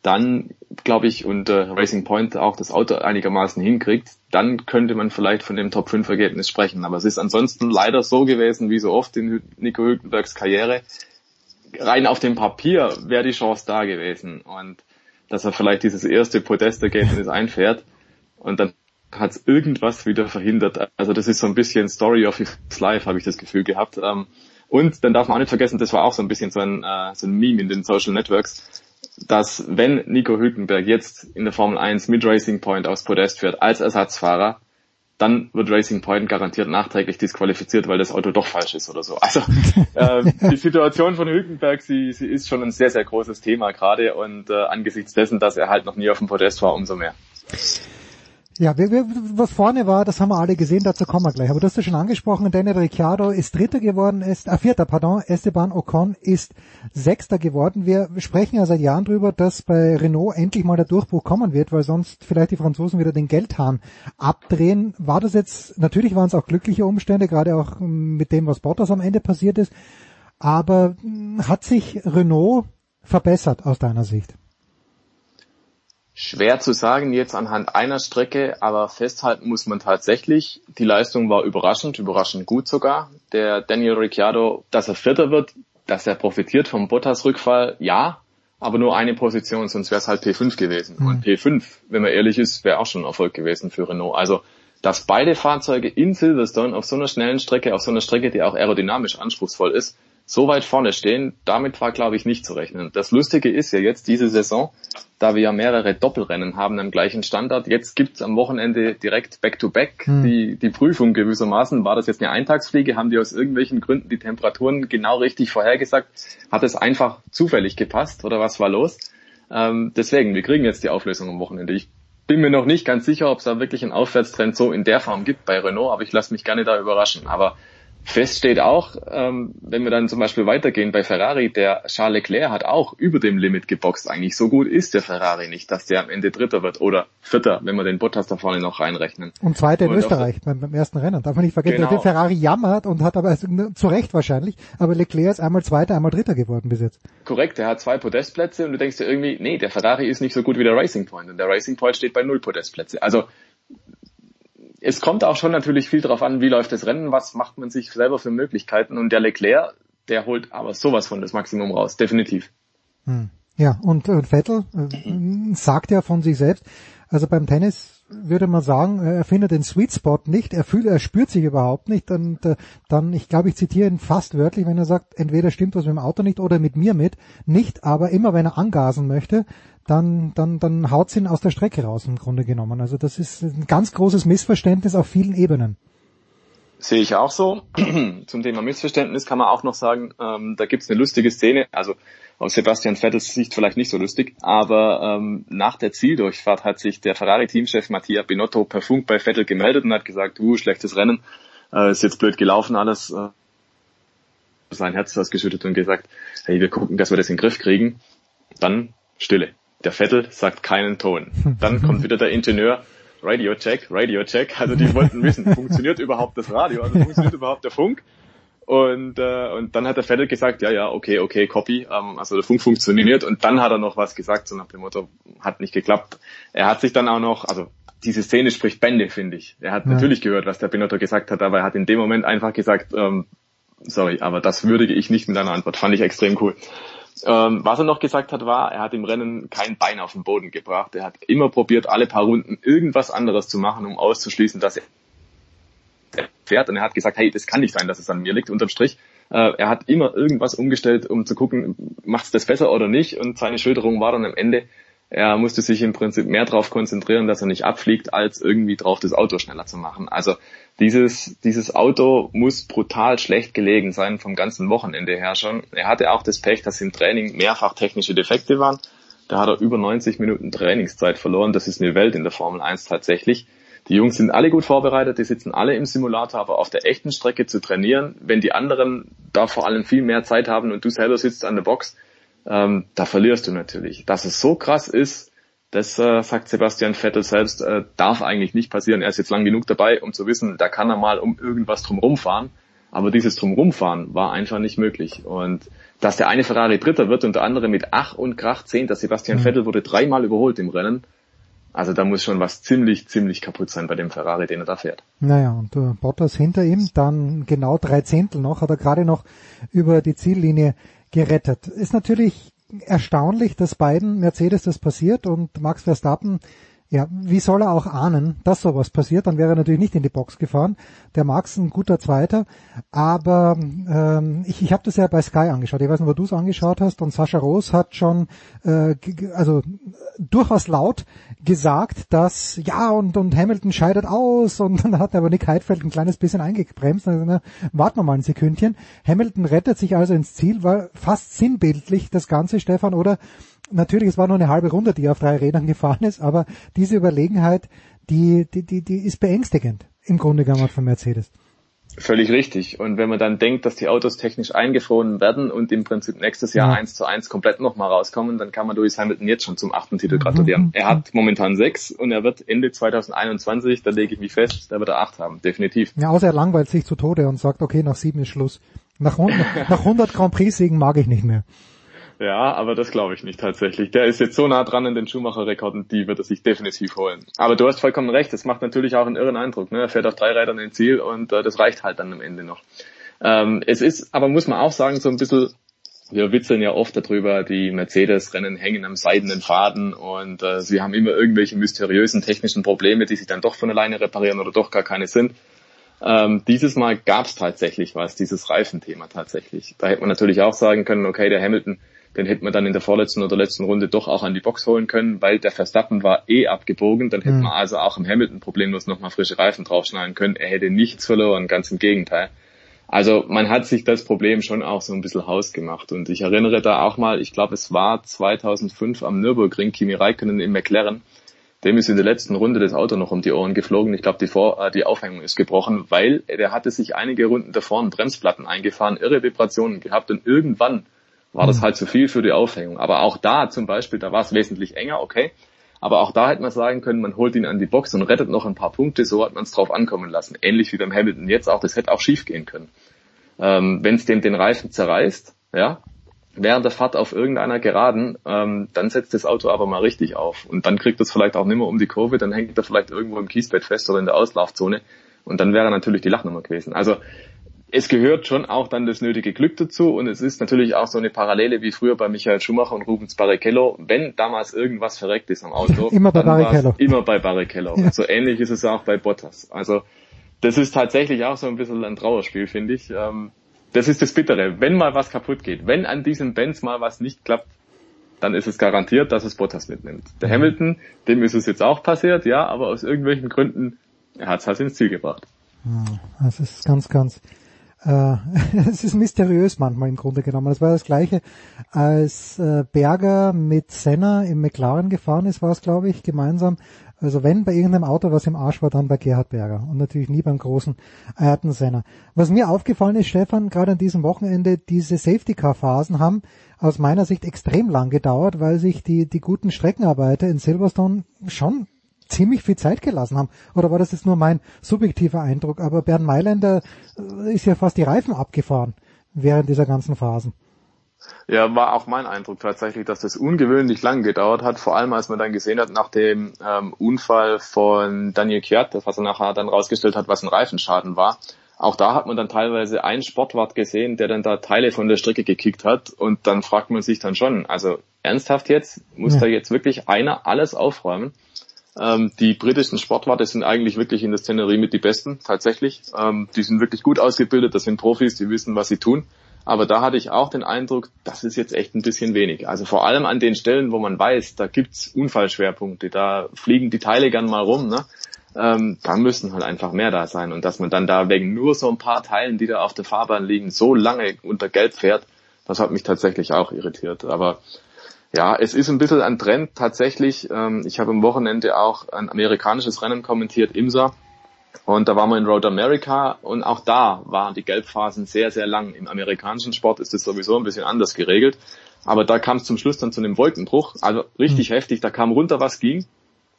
dann glaube ich, und äh, Racing Point auch das Auto einigermaßen hinkriegt, dann könnte man vielleicht von dem Top 5 Ergebnis sprechen. Aber es ist ansonsten leider so gewesen, wie so oft in Nico Hülkenbergs Karriere, rein auf dem Papier wäre die Chance da gewesen und dass er vielleicht dieses erste Podestergebnis einfährt und dann hat irgendwas wieder verhindert. Also das ist so ein bisschen Story of his life, habe ich das Gefühl gehabt. Ähm, und dann darf man auch nicht vergessen, das war auch so ein bisschen so ein, äh, so ein Meme in den Social Networks, dass wenn Nico Hülkenberg jetzt in der Formel 1 mit Racing Point aufs Podest fährt als Ersatzfahrer, dann wird Racing Point garantiert nachträglich disqualifiziert, weil das Auto doch falsch ist oder so. Also äh, die Situation von Hülkenberg, sie, sie ist schon ein sehr, sehr großes Thema gerade und äh, angesichts dessen, dass er halt noch nie auf dem Podest war, umso mehr. Ja, was vorne war, das haben wir alle gesehen, dazu kommen wir gleich. Aber du hast ja schon angesprochen, Daniel Ricciardo ist Dritter geworden, ist, äh, Vierter, pardon, Esteban Ocon ist Sechster geworden. Wir sprechen ja seit Jahren drüber, dass bei Renault endlich mal der Durchbruch kommen wird, weil sonst vielleicht die Franzosen wieder den Geldhahn abdrehen. War das jetzt, natürlich waren es auch glückliche Umstände, gerade auch mit dem, was Bottas am Ende passiert ist. Aber hm, hat sich Renault verbessert aus deiner Sicht? Schwer zu sagen jetzt anhand einer Strecke, aber festhalten muss man tatsächlich, die Leistung war überraschend, überraschend gut sogar. Der Daniel Ricciardo, dass er Vierter wird, dass er profitiert vom Bottas-Rückfall, ja, aber nur eine Position, sonst wäre es halt P5 gewesen. Mhm. Und P5, wenn man ehrlich ist, wäre auch schon ein Erfolg gewesen für Renault. Also, dass beide Fahrzeuge in Silverstone auf so einer schnellen Strecke, auf so einer Strecke, die auch aerodynamisch anspruchsvoll ist, so weit vorne stehen, damit war, glaube ich, nicht zu rechnen. Das Lustige ist ja jetzt diese Saison, da wir ja mehrere Doppelrennen haben am gleichen Standard, jetzt gibt's am Wochenende direkt Back-to-Back -back hm. die, die Prüfung gewissermaßen. War das jetzt eine Eintagsfliege? Haben die aus irgendwelchen Gründen die Temperaturen genau richtig vorhergesagt? Hat es einfach zufällig gepasst oder was war los? Ähm, deswegen, wir kriegen jetzt die Auflösung am Wochenende. Ich bin mir noch nicht ganz sicher, ob es da wirklich einen Aufwärtstrend so in der Form gibt bei Renault, aber ich lasse mich gerne da überraschen. Aber Fest steht auch, ähm, wenn wir dann zum Beispiel weitergehen bei Ferrari, der Charles Leclerc hat auch über dem Limit geboxt. Eigentlich so gut ist der Ferrari nicht, dass der am Ende Dritter wird oder Vierter, wenn wir den Bottas da vorne noch reinrechnen. Und Zweiter in und Österreich beim, beim, ersten Rennen. Darf man nicht vergessen, genau. der Ferrari jammert und hat aber also, zu Recht wahrscheinlich, aber Leclerc ist einmal Zweiter, einmal Dritter geworden bis jetzt. Korrekt, er hat zwei Podestplätze und du denkst dir irgendwie, nee, der Ferrari ist nicht so gut wie der Racing Point und der Racing Point steht bei null Podestplätze. Also es kommt auch schon natürlich viel darauf an, wie läuft das Rennen, was macht man sich selber für Möglichkeiten und der Leclerc, der holt aber sowas von das Maximum raus, definitiv. Hm. Ja, und, und Vettel äh, sagt ja von sich selbst, also beim Tennis würde man sagen, er findet den Sweet Spot nicht, er fühlt, er spürt sich überhaupt nicht und äh, dann, ich glaube, ich zitiere ihn fast wörtlich, wenn er sagt, entweder stimmt was mit dem Auto nicht oder mit mir mit, nicht, aber immer wenn er angasen möchte, dann, dann, dann haut's ihn aus der Strecke raus im Grunde genommen. Also das ist ein ganz großes Missverständnis auf vielen Ebenen. Sehe ich auch so. Zum Thema Missverständnis kann man auch noch sagen, ähm, da gibt's eine lustige Szene, also aus Sebastian Vettels Sicht vielleicht nicht so lustig, aber ähm, nach der Zieldurchfahrt hat sich der Ferrari-Teamchef Mattia Binotto per Funk bei Vettel gemeldet und hat gesagt, uh, schlechtes Rennen, äh, ist jetzt blöd gelaufen alles, äh, sein Herz ausgeschüttet und gesagt, hey, wir gucken, dass wir das in den Griff kriegen. Dann Stille. Der Vettel sagt keinen Ton. Dann kommt wieder der Ingenieur, Radio Check, Radio Check. Also die wollten wissen, funktioniert überhaupt das Radio, also funktioniert überhaupt der Funk? Und, äh, und dann hat der Vettel gesagt, ja, ja, okay, okay, Copy. Ähm, also der Funk funktioniert. Und dann hat er noch was gesagt, so nach dem Motto, hat nicht geklappt. Er hat sich dann auch noch, also diese Szene spricht Bände, finde ich. Er hat ja. natürlich gehört, was der Binotto gesagt hat, aber er hat in dem Moment einfach gesagt, ähm, sorry, aber das würdige ich nicht mit einer Antwort. Fand ich extrem cool. Ähm, was er noch gesagt hat, war, er hat im Rennen kein Bein auf den Boden gebracht. Er hat immer probiert, alle paar Runden irgendwas anderes zu machen, um auszuschließen, dass er fährt. Und er hat gesagt, hey, das kann nicht sein, dass es an mir liegt, unterm Strich. Äh, er hat immer irgendwas umgestellt, um zu gucken, macht es das besser oder nicht. Und seine Schilderung war dann am Ende, er musste sich im Prinzip mehr darauf konzentrieren, dass er nicht abfliegt, als irgendwie drauf das Auto schneller zu machen. Also dieses, dieses Auto muss brutal schlecht gelegen sein vom ganzen Wochenende her schon. Er hatte auch das Pech, dass im Training mehrfach technische Defekte waren. Da hat er über 90 Minuten Trainingszeit verloren. Das ist eine Welt in der Formel 1 tatsächlich. Die Jungs sind alle gut vorbereitet, die sitzen alle im Simulator, aber auf der echten Strecke zu trainieren, wenn die anderen da vor allem viel mehr Zeit haben und du selber sitzt an der Box, ähm, da verlierst du natürlich. Dass es so krass ist, das äh, sagt Sebastian Vettel selbst, äh, darf eigentlich nicht passieren. Er ist jetzt lang genug dabei, um zu wissen, da kann er mal um irgendwas drumherum fahren. Aber dieses drumherumfahren war einfach nicht möglich. Und dass der eine Ferrari Dritter wird und der andere mit Ach und Krach Zehnter, Sebastian mhm. Vettel wurde dreimal überholt im Rennen. Also da muss schon was ziemlich, ziemlich kaputt sein bei dem Ferrari, den er da fährt. Naja, und äh, Bottas hinter ihm, dann genau drei Zehntel noch, hat er gerade noch über die Ziellinie gerettet. Ist natürlich erstaunlich, dass beiden Mercedes das passiert und Max Verstappen ja, wie soll er auch ahnen, dass sowas passiert? Dann wäre er natürlich nicht in die Box gefahren. Der Max ein guter Zweiter, aber ähm, ich, ich habe das ja bei Sky angeschaut. Ich weiß nicht, wo du es angeschaut hast. Und Sascha Roos hat schon, äh, also durchaus laut gesagt, dass ja und und Hamilton scheidet aus und dann hat aber Nick Heidfeld ein kleines bisschen eingebremst. Also, na, warten wir mal ein Sekündchen. Hamilton rettet sich also ins Ziel, war fast sinnbildlich das Ganze, Stefan, oder? Natürlich, es war nur eine halbe Runde, die auf drei Rädern gefahren ist, aber diese Überlegenheit, die, die, die, die ist beängstigend im Grunde genommen von Mercedes. Völlig richtig. Und wenn man dann denkt, dass die Autos technisch eingefroren werden und im Prinzip nächstes Jahr eins ja. zu eins komplett nochmal rauskommen, dann kann man Lewis Hamilton jetzt schon zum achten Titel gratulieren. Mhm. Er hat momentan sechs und er wird Ende 2021, da lege ich mich fest, da wird er acht haben, definitiv. Ja, außer er langweilt sich zu Tode und sagt, okay, nach sieben ist Schluss. Nach, nach 100 Grand Prix-Siegen mag ich nicht mehr. Ja, aber das glaube ich nicht tatsächlich. Der ist jetzt so nah dran in den Schumacher-Rekorden, die wird er sich definitiv holen. Aber du hast vollkommen recht, es macht natürlich auch einen irren Eindruck. Ne? Er fährt auf drei Rädern ins Ziel und äh, das reicht halt dann am Ende noch. Ähm, es ist, aber muss man auch sagen, so ein bisschen, wir witzeln ja oft darüber, die Mercedes-Rennen hängen am seidenen Faden und äh, sie haben immer irgendwelche mysteriösen technischen Probleme, die sich dann doch von alleine reparieren oder doch gar keine sind. Ähm, dieses Mal gab es tatsächlich was, dieses Reifenthema tatsächlich. Da hätte man natürlich auch sagen können, okay, der Hamilton den hätte man dann in der vorletzten oder letzten Runde doch auch an die Box holen können, weil der Verstappen war eh abgebogen. Dann hätte mhm. man also auch im Hamilton problemlos nochmal frische Reifen draufschneiden können. Er hätte nichts verloren, ganz im Gegenteil. Also man hat sich das Problem schon auch so ein bisschen hausgemacht. Und ich erinnere da auch mal, ich glaube es war 2005 am Nürburgring, Kimi Räikkönen im McLaren. Dem ist in der letzten Runde das Auto noch um die Ohren geflogen. Ich glaube, die, Vor äh, die Aufhängung ist gebrochen, weil der hatte sich einige Runden davor in Bremsplatten eingefahren, irre Vibrationen gehabt und irgendwann war das hm. halt zu viel für die Aufhängung. Aber auch da zum Beispiel, da war es wesentlich enger, okay. Aber auch da hätte man sagen können, man holt ihn an die Box und rettet noch ein paar Punkte, so hat man es drauf ankommen lassen. Ähnlich wie beim Hamilton jetzt auch, das hätte auch schief gehen können. Ähm, Wenn es dem den Reifen zerreißt, ja, während der Fahrt auf irgendeiner Geraden, ähm, dann setzt das Auto aber mal richtig auf. Und dann kriegt es vielleicht auch nicht mehr um die Kurve, dann hängt er vielleicht irgendwo im Kiesbett fest oder in der Auslaufzone. Und dann wäre natürlich die Lachnummer gewesen. Also es gehört schon auch dann das nötige Glück dazu und es ist natürlich auch so eine Parallele wie früher bei Michael Schumacher und Rubens Barrichello. Wenn damals irgendwas verreckt ist am Auto, immer bei Barrichello. Immer bei Barrichello. Ja. So ähnlich ist es auch bei Bottas. Also das ist tatsächlich auch so ein bisschen ein Trauerspiel, finde ich. Ähm, das ist das Bittere. Wenn mal was kaputt geht, wenn an diesem Benz mal was nicht klappt, dann ist es garantiert, dass es Bottas mitnimmt. Der mhm. Hamilton, dem ist es jetzt auch passiert, ja, aber aus irgendwelchen Gründen, er hat es halt ins Ziel gebracht. Das ist ganz, ganz äh, es ist mysteriös manchmal im Grunde genommen. Das war das gleiche, als äh, Berger mit Senna im McLaren gefahren ist, war es glaube ich, gemeinsam. Also wenn bei irgendeinem Auto was im Arsch war, dann bei Gerhard Berger und natürlich nie beim großen Ayrton Senna. Was mir aufgefallen ist, Stefan, gerade an diesem Wochenende, diese Safety-Car-Phasen haben aus meiner Sicht extrem lang gedauert, weil sich die, die guten Streckenarbeiter in Silverstone schon ziemlich viel Zeit gelassen haben. Oder war das jetzt nur mein subjektiver Eindruck? Aber Bernd Mailänder äh, ist ja fast die Reifen abgefahren während dieser ganzen Phasen. Ja, war auch mein Eindruck tatsächlich, dass das ungewöhnlich lang gedauert hat, vor allem als man dann gesehen hat nach dem ähm, Unfall von Daniel Kjert, das was er nachher dann rausgestellt hat, was ein Reifenschaden war. Auch da hat man dann teilweise einen Sportwart gesehen, der dann da Teile von der Strecke gekickt hat und dann fragt man sich dann schon, also ernsthaft jetzt, muss ja. da jetzt wirklich einer alles aufräumen? Ähm, die britischen Sportwarte sind eigentlich wirklich in der Szenerie mit die Besten, tatsächlich. Ähm, die sind wirklich gut ausgebildet, das sind Profis, die wissen, was sie tun. Aber da hatte ich auch den Eindruck, das ist jetzt echt ein bisschen wenig. Also vor allem an den Stellen, wo man weiß, da gibt's Unfallschwerpunkte, da fliegen die Teile gern mal rum, ne? Ähm, da müssen halt einfach mehr da sein. Und dass man dann da wegen nur so ein paar Teilen, die da auf der Fahrbahn liegen, so lange unter Gelb fährt, das hat mich tatsächlich auch irritiert. Aber ja, es ist ein bisschen ein Trend tatsächlich. Ähm, ich habe am Wochenende auch ein amerikanisches Rennen kommentiert, IMSA. Und da waren wir in Road America und auch da waren die Gelbphasen sehr, sehr lang. Im amerikanischen Sport ist es sowieso ein bisschen anders geregelt. Aber da kam es zum Schluss dann zu einem Wolkenbruch. Also richtig mhm. heftig. Da kam runter, was ging.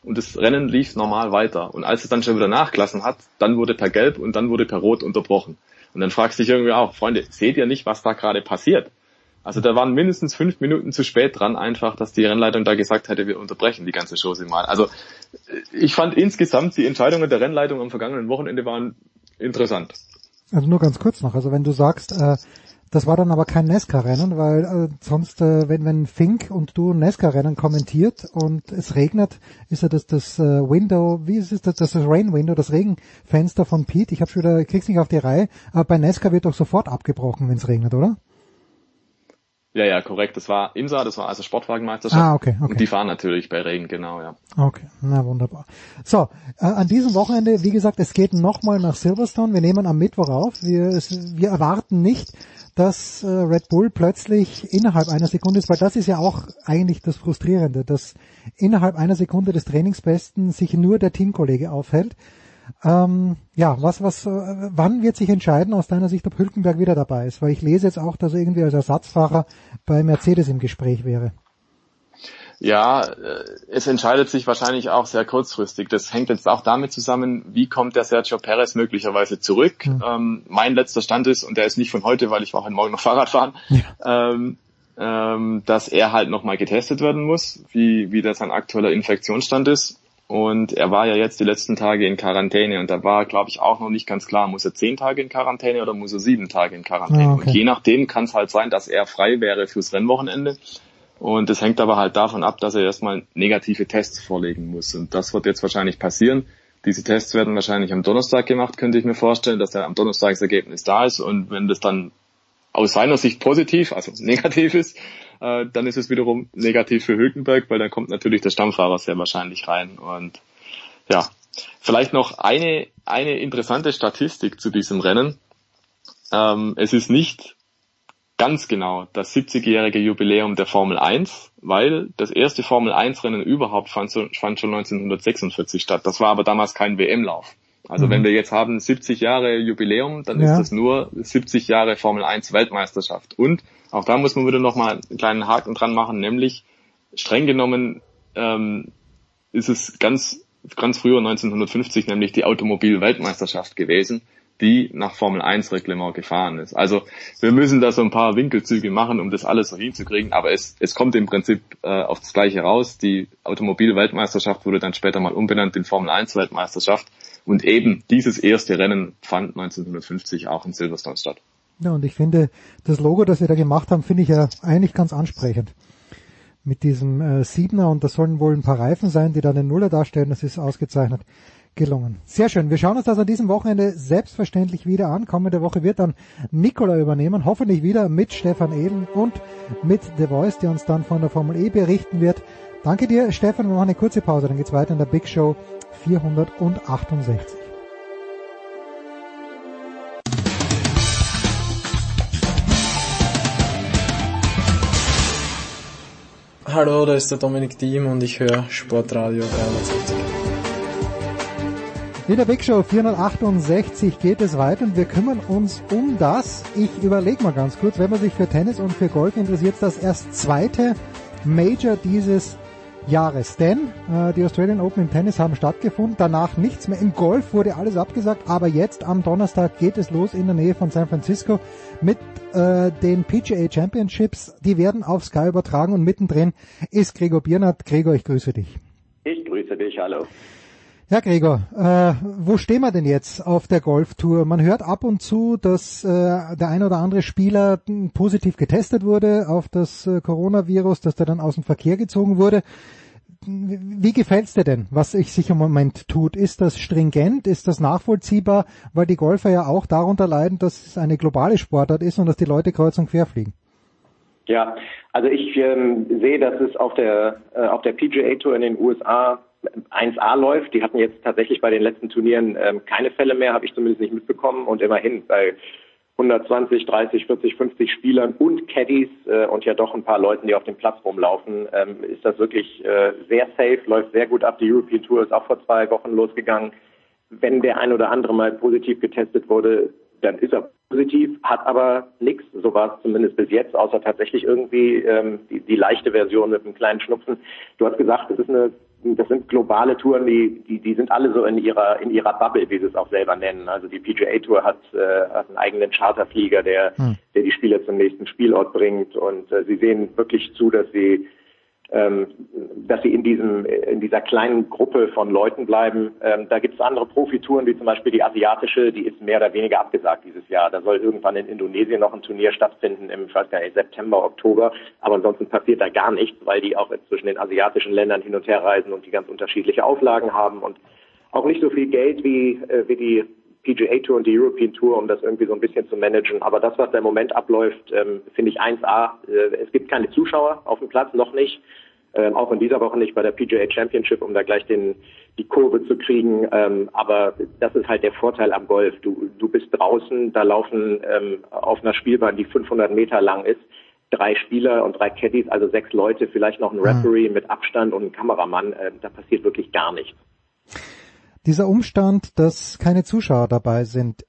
Und das Rennen lief normal weiter. Und als es dann schon wieder nachgelassen hat, dann wurde per Gelb und dann wurde per Rot unterbrochen. Und dann fragst du dich irgendwie auch, Freunde, seht ihr nicht, was da gerade passiert? Also da waren mindestens fünf Minuten zu spät dran, einfach, dass die Rennleitung da gesagt hätte, wir unterbrechen die ganze Chose mal. Also ich fand insgesamt die Entscheidungen der Rennleitung am vergangenen Wochenende waren interessant. Also nur ganz kurz noch, also wenn du sagst, äh, das war dann aber kein Nesca-Rennen, weil äh, sonst, äh, wenn, wenn Fink und du Nesca-Rennen kommentiert und es regnet, ist ja das, das äh, Window, wie ist es das, das Rain-Window, das Regenfenster von Pete, ich schon wieder, krieg's nicht auf die Reihe, aber bei Nesca wird doch sofort abgebrochen, wenn es regnet, oder? Ja, ja, korrekt. Das war IMSA, das war also Sportwagenmeisterschaft. Ah, okay, okay. Und die fahren natürlich bei Regen, genau, ja. Okay, na wunderbar. So, äh, an diesem Wochenende, wie gesagt, es geht nochmal nach Silverstone. Wir nehmen am Mittwoch auf. Wir, es, wir erwarten nicht, dass äh, Red Bull plötzlich innerhalb einer Sekunde ist, weil das ist ja auch eigentlich das Frustrierende, dass innerhalb einer Sekunde des Trainingsbesten sich nur der Teamkollege aufhält. Ähm, ja, was, was, äh, wann wird sich entscheiden aus deiner Sicht, ob Hülkenberg wieder dabei ist? Weil ich lese jetzt auch, dass er irgendwie als Ersatzfahrer bei Mercedes im Gespräch wäre. Ja, äh, es entscheidet sich wahrscheinlich auch sehr kurzfristig. Das hängt jetzt auch damit zusammen, wie kommt der Sergio Perez möglicherweise zurück. Mhm. Ähm, mein letzter Stand ist, und der ist nicht von heute, weil ich war heute Morgen noch Fahrrad fahren, ja. ähm, ähm, dass er halt nochmal getestet werden muss, wie, wie das sein aktueller Infektionsstand ist. Und er war ja jetzt die letzten Tage in Quarantäne und da war, glaube ich, auch noch nicht ganz klar, muss er zehn Tage in Quarantäne oder muss er sieben Tage in Quarantäne. Ah, okay. Und je nachdem kann es halt sein, dass er frei wäre fürs Rennwochenende. Und es hängt aber halt davon ab, dass er erstmal negative Tests vorlegen muss. Und das wird jetzt wahrscheinlich passieren. Diese Tests werden wahrscheinlich am Donnerstag gemacht, könnte ich mir vorstellen, dass er am Donnerstag das Ergebnis da ist. Und wenn das dann aus seiner Sicht positiv, also negativ ist, äh, dann ist es wiederum negativ für Hülkenberg, weil dann kommt natürlich der Stammfahrer sehr wahrscheinlich rein. Und ja, vielleicht noch eine, eine interessante Statistik zu diesem Rennen. Ähm, es ist nicht ganz genau das 70-jährige Jubiläum der Formel 1, weil das erste Formel 1 Rennen überhaupt fand, fand schon 1946 statt. Das war aber damals kein WM-Lauf. Also mhm. wenn wir jetzt haben 70 Jahre Jubiläum, dann ja. ist das nur 70 Jahre Formel 1 Weltmeisterschaft. Und auch da muss man wieder nochmal einen kleinen Haken dran machen, nämlich streng genommen ähm, ist es ganz, ganz früher 1950 nämlich die Automobil-Weltmeisterschaft gewesen, die nach Formel 1 Reglement gefahren ist. Also wir müssen da so ein paar Winkelzüge machen, um das alles so hinzukriegen, aber es, es kommt im Prinzip äh, auf das Gleiche raus. Die Automobilweltmeisterschaft wurde dann später mal umbenannt in Formel 1 Weltmeisterschaft und eben dieses erste Rennen fand 1950 auch in Silverstone statt. Ja, und ich finde, das Logo, das wir da gemacht haben, finde ich ja eigentlich ganz ansprechend. Mit diesem äh, Siebener und das sollen wohl ein paar Reifen sein, die dann den Nuller darstellen. Das ist ausgezeichnet gelungen. Sehr schön. Wir schauen uns das an diesem Wochenende selbstverständlich wieder an. Kommende Woche wird dann Nikola übernehmen. Hoffentlich wieder mit Stefan Ehlen und mit The Voice, der uns dann von der Formel E berichten wird. Danke dir, Stefan. Wir machen eine kurze Pause. Dann geht's weiter in der Big Show 468. Hallo, da ist der Dominik Diem und ich höre Sportradio 360. In der Big Show 468 geht es weiter und wir kümmern uns um das. Ich überlege mal ganz kurz, wenn man sich für Tennis und für Golf interessiert, das erst zweite Major dieses Jahres. Denn äh, die Australian Open im Tennis haben stattgefunden, danach nichts mehr. Im Golf wurde alles abgesagt, aber jetzt am Donnerstag geht es los in der Nähe von San Francisco mit äh, den PGA Championships. Die werden auf Sky übertragen und mittendrin ist Gregor Biernat. Gregor, ich grüße dich. Ich grüße dich, hallo. Ja, Gregor, äh, wo stehen wir denn jetzt auf der Golftour? Man hört ab und zu, dass äh, der ein oder andere Spieler positiv getestet wurde auf das äh, Coronavirus, dass der dann aus dem Verkehr gezogen wurde. Wie gefällt's dir denn, was sich im Moment tut? Ist das stringent? Ist das nachvollziehbar? Weil die Golfer ja auch darunter leiden, dass es eine globale Sportart ist und dass die Leute kreuz und quer fliegen. Ja, also ich ähm, sehe, dass es auf der äh, auf der PGA Tour in den USA 1A läuft. Die hatten jetzt tatsächlich bei den letzten Turnieren ähm, keine Fälle mehr, habe ich zumindest nicht mitbekommen. Und immerhin bei 120, 30, 40, 50 Spielern und Caddies äh, und ja doch ein paar Leuten, die auf dem Platz rumlaufen, ähm, ist das wirklich äh, sehr safe, läuft sehr gut ab. Die European Tour ist auch vor zwei Wochen losgegangen. Wenn der ein oder andere mal positiv getestet wurde, dann ist er positiv, hat aber nichts, so war es zumindest bis jetzt, außer tatsächlich irgendwie ähm, die, die leichte Version mit einem kleinen Schnupfen. Du hast gesagt, es ist eine das sind globale Touren, die, die, die sind alle so in ihrer, in ihrer Bubble, wie sie es auch selber nennen. Also die PGA Tour hat, äh, hat einen eigenen Charterflieger, der, hm. der die Spieler zum nächsten Spielort bringt und äh, sie sehen wirklich zu, dass sie dass sie in diesem in dieser kleinen Gruppe von Leuten bleiben. Ähm, da gibt es andere Profitouren, wie zum Beispiel die asiatische, die ist mehr oder weniger abgesagt dieses Jahr. Da soll irgendwann in Indonesien noch ein Turnier stattfinden im ich weiß gar nicht, September, Oktober. Aber ansonsten passiert da gar nichts, weil die auch zwischen den asiatischen Ländern hin und her reisen und die ganz unterschiedliche Auflagen haben und auch nicht so viel Geld wie, äh, wie die PGA Tour und die European Tour, um das irgendwie so ein bisschen zu managen. Aber das, was da im Moment abläuft, ähm, finde ich 1A. Äh, es gibt keine Zuschauer auf dem Platz, noch nicht. Ähm, auch in dieser Woche nicht bei der PGA Championship, um da gleich den, die Kurve zu kriegen. Ähm, aber das ist halt der Vorteil am Golf. Du, du bist draußen, da laufen ähm, auf einer Spielbahn, die 500 Meter lang ist, drei Spieler und drei Caddies, also sechs Leute, vielleicht noch ein Referee mit Abstand und ein Kameramann. Äh, da passiert wirklich gar nichts. Dieser Umstand, dass keine Zuschauer dabei sind,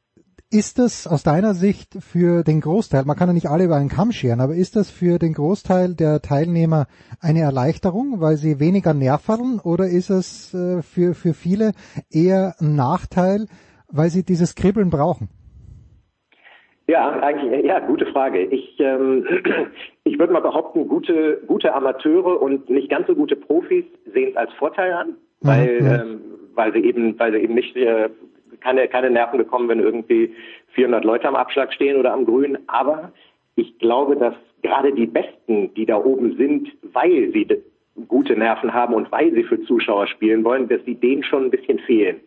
ist das aus deiner Sicht für den Großteil, man kann ja nicht alle über einen Kamm scheren, aber ist das für den Großteil der Teilnehmer eine Erleichterung, weil sie weniger nerven oder ist es äh, für, für viele eher ein Nachteil, weil sie dieses Kribbeln brauchen? Ja, eigentlich, ja, gute Frage. Ich, ähm, ich würde mal behaupten, gute, gute Amateure und nicht ganz so gute Profis sehen es als Vorteil an, weil, mhm. ähm, weil sie eben, weil sie eben nicht äh, keine, keine Nerven bekommen, wenn irgendwie 400 Leute am Abschlag stehen oder am Grün. Aber ich glaube, dass gerade die Besten, die da oben sind, weil sie gute Nerven haben und weil sie für Zuschauer spielen wollen, dass sie denen schon ein bisschen fehlen.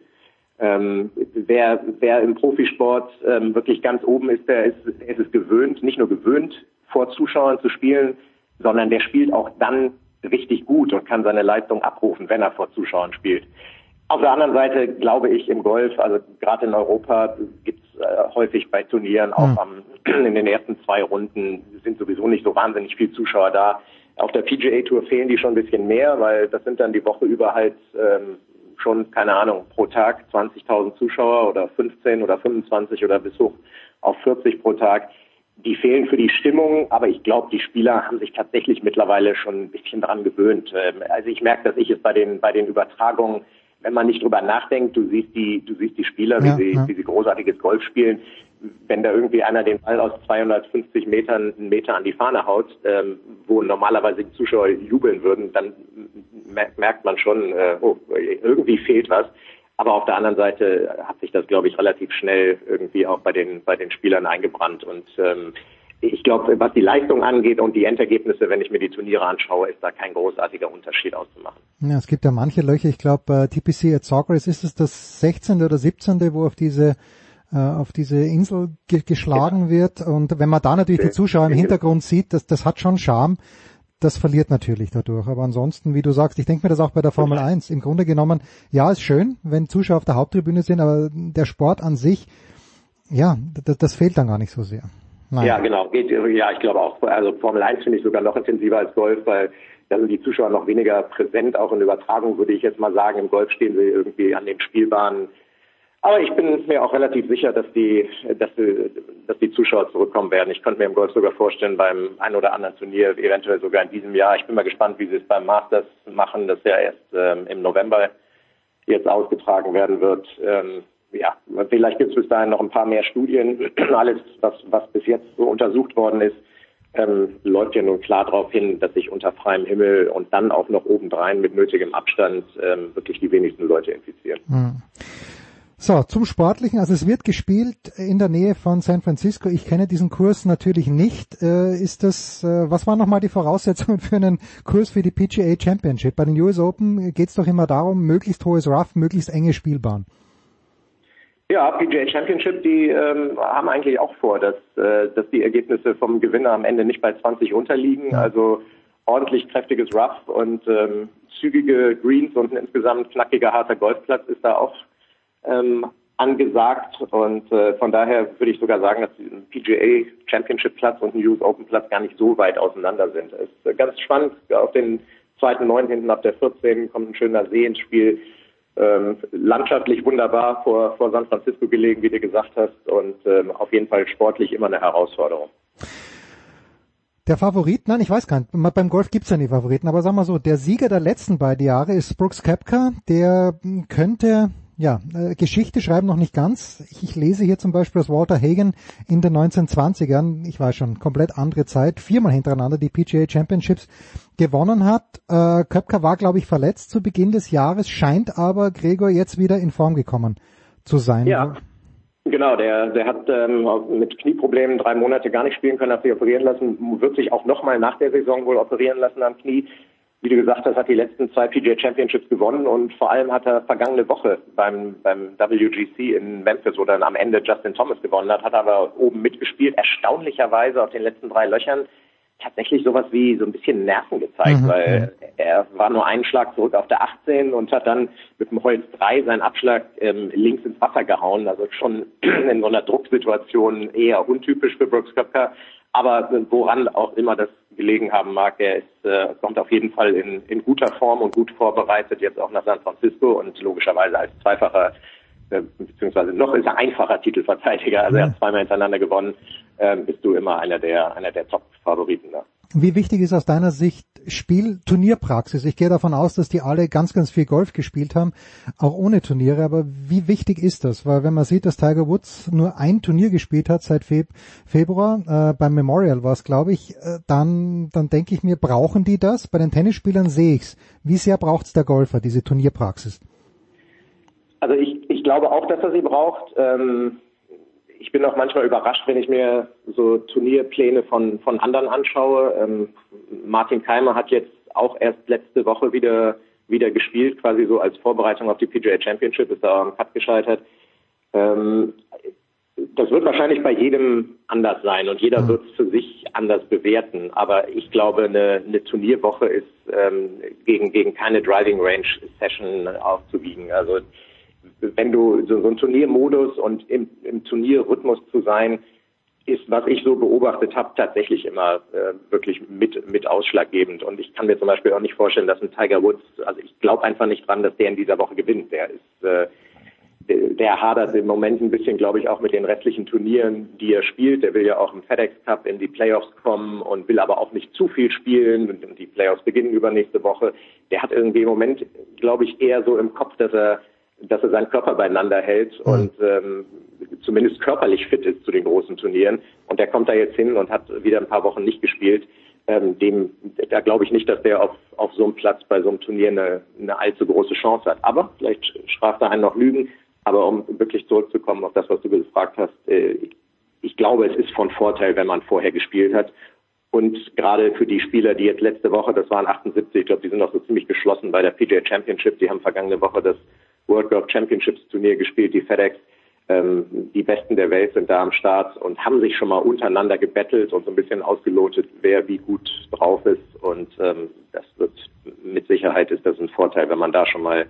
Ähm, wer, wer im Profisport ähm, wirklich ganz oben ist, der ist, ist es gewöhnt, nicht nur gewöhnt, vor Zuschauern zu spielen, sondern der spielt auch dann richtig gut und kann seine Leistung abrufen, wenn er vor Zuschauern spielt. Auf der anderen Seite glaube ich im Golf, also gerade in Europa gibt es äh, häufig bei Turnieren auch mhm. am, in den ersten zwei Runden sind sowieso nicht so wahnsinnig viele Zuschauer da. Auf der PGA Tour fehlen die schon ein bisschen mehr, weil das sind dann die Woche über halt ähm, schon, keine Ahnung, pro Tag 20.000 Zuschauer oder 15 oder 25 oder bis hoch auf 40 pro Tag. Die fehlen für die Stimmung, aber ich glaube, die Spieler haben sich tatsächlich mittlerweile schon ein bisschen dran gewöhnt. Ähm, also ich merke, dass ich es bei den, bei den Übertragungen wenn man nicht drüber nachdenkt, du siehst die, du siehst die Spieler, wie Ja, sie, ja. wie sie großartiges Golf spielen. Wenn da irgendwie einer den Ball aus 250 Metern einen Meter an die Fahne haut, ähm, wo normalerweise die Zuschauer jubeln würden, dann merkt, merkt man schon, äh, oh, irgendwie fehlt was. Aber auf der anderen Seite hat sich das, glaube ich, relativ schnell irgendwie auch bei den bei den Spielern eingebrannt und ähm, ich glaube, was die Leistung angeht und die Endergebnisse, wenn ich mir die Turniere anschaue, ist da kein großartiger Unterschied auszumachen. Ja, es gibt ja manche Löcher. Ich glaube, äh, TPC at Socrates ist es das 16. oder 17., wo auf diese äh, auf diese Insel ge geschlagen wird. Und wenn man da natürlich die Zuschauer im Hintergrund sieht, das, das hat schon Charme. Das verliert natürlich dadurch. Aber ansonsten, wie du sagst, ich denke mir das auch bei der Formel 1. Im Grunde genommen, ja, ist schön, wenn Zuschauer auf der Haupttribüne sind, aber der Sport an sich, ja, das, das fehlt dann gar nicht so sehr. Nein. Ja, genau. Geht, ja, ich glaube auch. Also Formel 1 finde ich sogar noch intensiver als Golf, weil da sind die Zuschauer noch weniger präsent. Auch in Übertragung würde ich jetzt mal sagen, im Golf stehen sie irgendwie an den Spielbahnen. Aber ich bin mir auch relativ sicher, dass die, dass die, dass die Zuschauer zurückkommen werden. Ich könnte mir im Golf sogar vorstellen, beim ein oder anderen Turnier, eventuell sogar in diesem Jahr. Ich bin mal gespannt, wie sie es beim Masters machen, das ja erst ähm, im November jetzt ausgetragen werden wird. Ähm, ja, vielleicht gibt es bis dahin noch ein paar mehr Studien. Alles, was, was bis jetzt so untersucht worden ist, ähm, läuft ja nun klar darauf hin, dass sich unter freiem Himmel und dann auch noch obendrein mit nötigem Abstand ähm, wirklich die wenigsten Leute infizieren. Hm. So, zum Sportlichen. Also es wird gespielt in der Nähe von San Francisco. Ich kenne diesen Kurs natürlich nicht. Äh, ist das, äh, was waren nochmal die Voraussetzungen für einen Kurs für die PGA Championship? Bei den US Open geht es doch immer darum, möglichst hohes Rough, möglichst enge Spielbahn. Ja, PGA Championship, die ähm, haben eigentlich auch vor, dass, äh, dass die Ergebnisse vom Gewinner am Ende nicht bei 20 unterliegen. Also ordentlich kräftiges Rough und ähm, zügige Greens und ein insgesamt knackiger harter Golfplatz ist da auch ähm, angesagt. Und äh, von daher würde ich sogar sagen, dass ein PGA Championship Platz und ein US Open Platz gar nicht so weit auseinander sind. Es ist äh, ganz spannend. Auf den zweiten Neun hinten ab der 14 kommt ein schöner See ins Spiel ähm, landschaftlich wunderbar vor, vor San Francisco gelegen, wie du gesagt hast, und ähm, auf jeden Fall sportlich immer eine Herausforderung. Der Favorit, nein, ich weiß gar nicht, beim Golf gibt's ja nie Favoriten, aber sagen wir so, der Sieger der letzten beiden Jahre ist Brooks Koepka, der könnte ja, äh, Geschichte schreiben noch nicht ganz. Ich, ich lese hier zum Beispiel, dass Walter Hagen in den 1920ern, ich weiß schon, komplett andere Zeit, viermal hintereinander die PGA Championships gewonnen hat. Äh, Köpker war, glaube ich, verletzt zu Beginn des Jahres, scheint aber Gregor jetzt wieder in Form gekommen zu sein. Ja. Genau, der, der hat ähm, mit Knieproblemen drei Monate gar nicht spielen können, hat sich operieren lassen, wird sich auch nochmal nach der Saison wohl operieren lassen am Knie wie du gesagt hast, hat die letzten zwei PGA Championships gewonnen und vor allem hat er vergangene Woche beim, beim WGC in Memphis, wo dann am Ende Justin Thomas gewonnen hat, hat aber oben mitgespielt, erstaunlicherweise auf den letzten drei Löchern. Tatsächlich sowas wie so ein bisschen Nerven gezeigt, mhm. weil er war nur einen Schlag zurück auf der 18 und hat dann mit dem Holz 3 seinen Abschlag ähm, links ins Wasser gehauen, also schon in so einer Drucksituation eher untypisch für Brooks Koepka, aber woran auch immer das gelegen haben mag, er ist, äh, kommt auf jeden Fall in, in guter Form und gut vorbereitet jetzt auch nach San Francisco und logischerweise als zweifacher beziehungsweise noch ist er einfacher Titelverteidiger, also er hat zweimal hintereinander gewonnen, äh, bist du immer einer der einer der Top-Favoriten da. Wie wichtig ist aus deiner Sicht Spiel Turnierpraxis? Ich gehe davon aus, dass die alle ganz, ganz viel Golf gespielt haben, auch ohne Turniere. Aber wie wichtig ist das? Weil wenn man sieht, dass Tiger Woods nur ein Turnier gespielt hat seit Feb Februar, äh, beim Memorial war es, glaube ich, äh, dann, dann denke ich mir, brauchen die das? Bei den Tennisspielern sehe ich's. Wie sehr braucht's der Golfer, diese Turnierpraxis? Also ich glaube auch, dass er sie braucht. Ähm ich bin auch manchmal überrascht, wenn ich mir so Turnierpläne von, von anderen anschaue. Ähm, Martin Keimer hat jetzt auch erst letzte Woche wieder, wieder gespielt, quasi so als Vorbereitung auf die PGA Championship, ist da am Cut gescheitert. Ähm, das wird wahrscheinlich bei jedem anders sein und jeder wird es für sich anders bewerten. Aber ich glaube, eine, eine Turnierwoche ist ähm, gegen, gegen keine Driving Range Session aufzuwiegen. Also wenn du so, so ein Turniermodus und im, im Turnierrhythmus zu sein, ist, was ich so beobachtet habe, tatsächlich immer äh, wirklich mit, mit ausschlaggebend. Und ich kann mir zum Beispiel auch nicht vorstellen, dass ein Tiger Woods, also ich glaube einfach nicht dran, dass der in dieser Woche gewinnt. Der ist, äh, der, der hadert im Moment ein bisschen, glaube ich, auch mit den restlichen Turnieren, die er spielt. Der will ja auch im FedEx Cup in die Playoffs kommen und will aber auch nicht zu viel spielen. Und die Playoffs beginnen übernächste Woche. Der hat irgendwie im Moment, glaube ich, eher so im Kopf, dass er, dass er seinen Körper beieinander hält und ähm, zumindest körperlich fit ist zu den großen Turnieren. Und der kommt da jetzt hin und hat wieder ein paar Wochen nicht gespielt. Ähm, dem, da glaube ich nicht, dass der auf, auf so einem Platz bei so einem Turnier eine, eine allzu große Chance hat. Aber vielleicht straft er einen noch Lügen. Aber um wirklich zurückzukommen auf das, was du gefragt hast, äh, ich glaube, es ist von Vorteil, wenn man vorher gespielt hat. Und gerade für die Spieler, die jetzt letzte Woche, das waren 78, ich glaube, die sind auch so ziemlich geschlossen bei der PGA Championship. Die haben vergangene Woche das World Golf Championships Turnier gespielt, die FedEx. Ähm, die Besten der Welt sind da am Start und haben sich schon mal untereinander gebettelt und so ein bisschen ausgelotet, wer wie gut drauf ist. Und ähm, das wird mit Sicherheit ist das ein Vorteil, wenn man da schon mal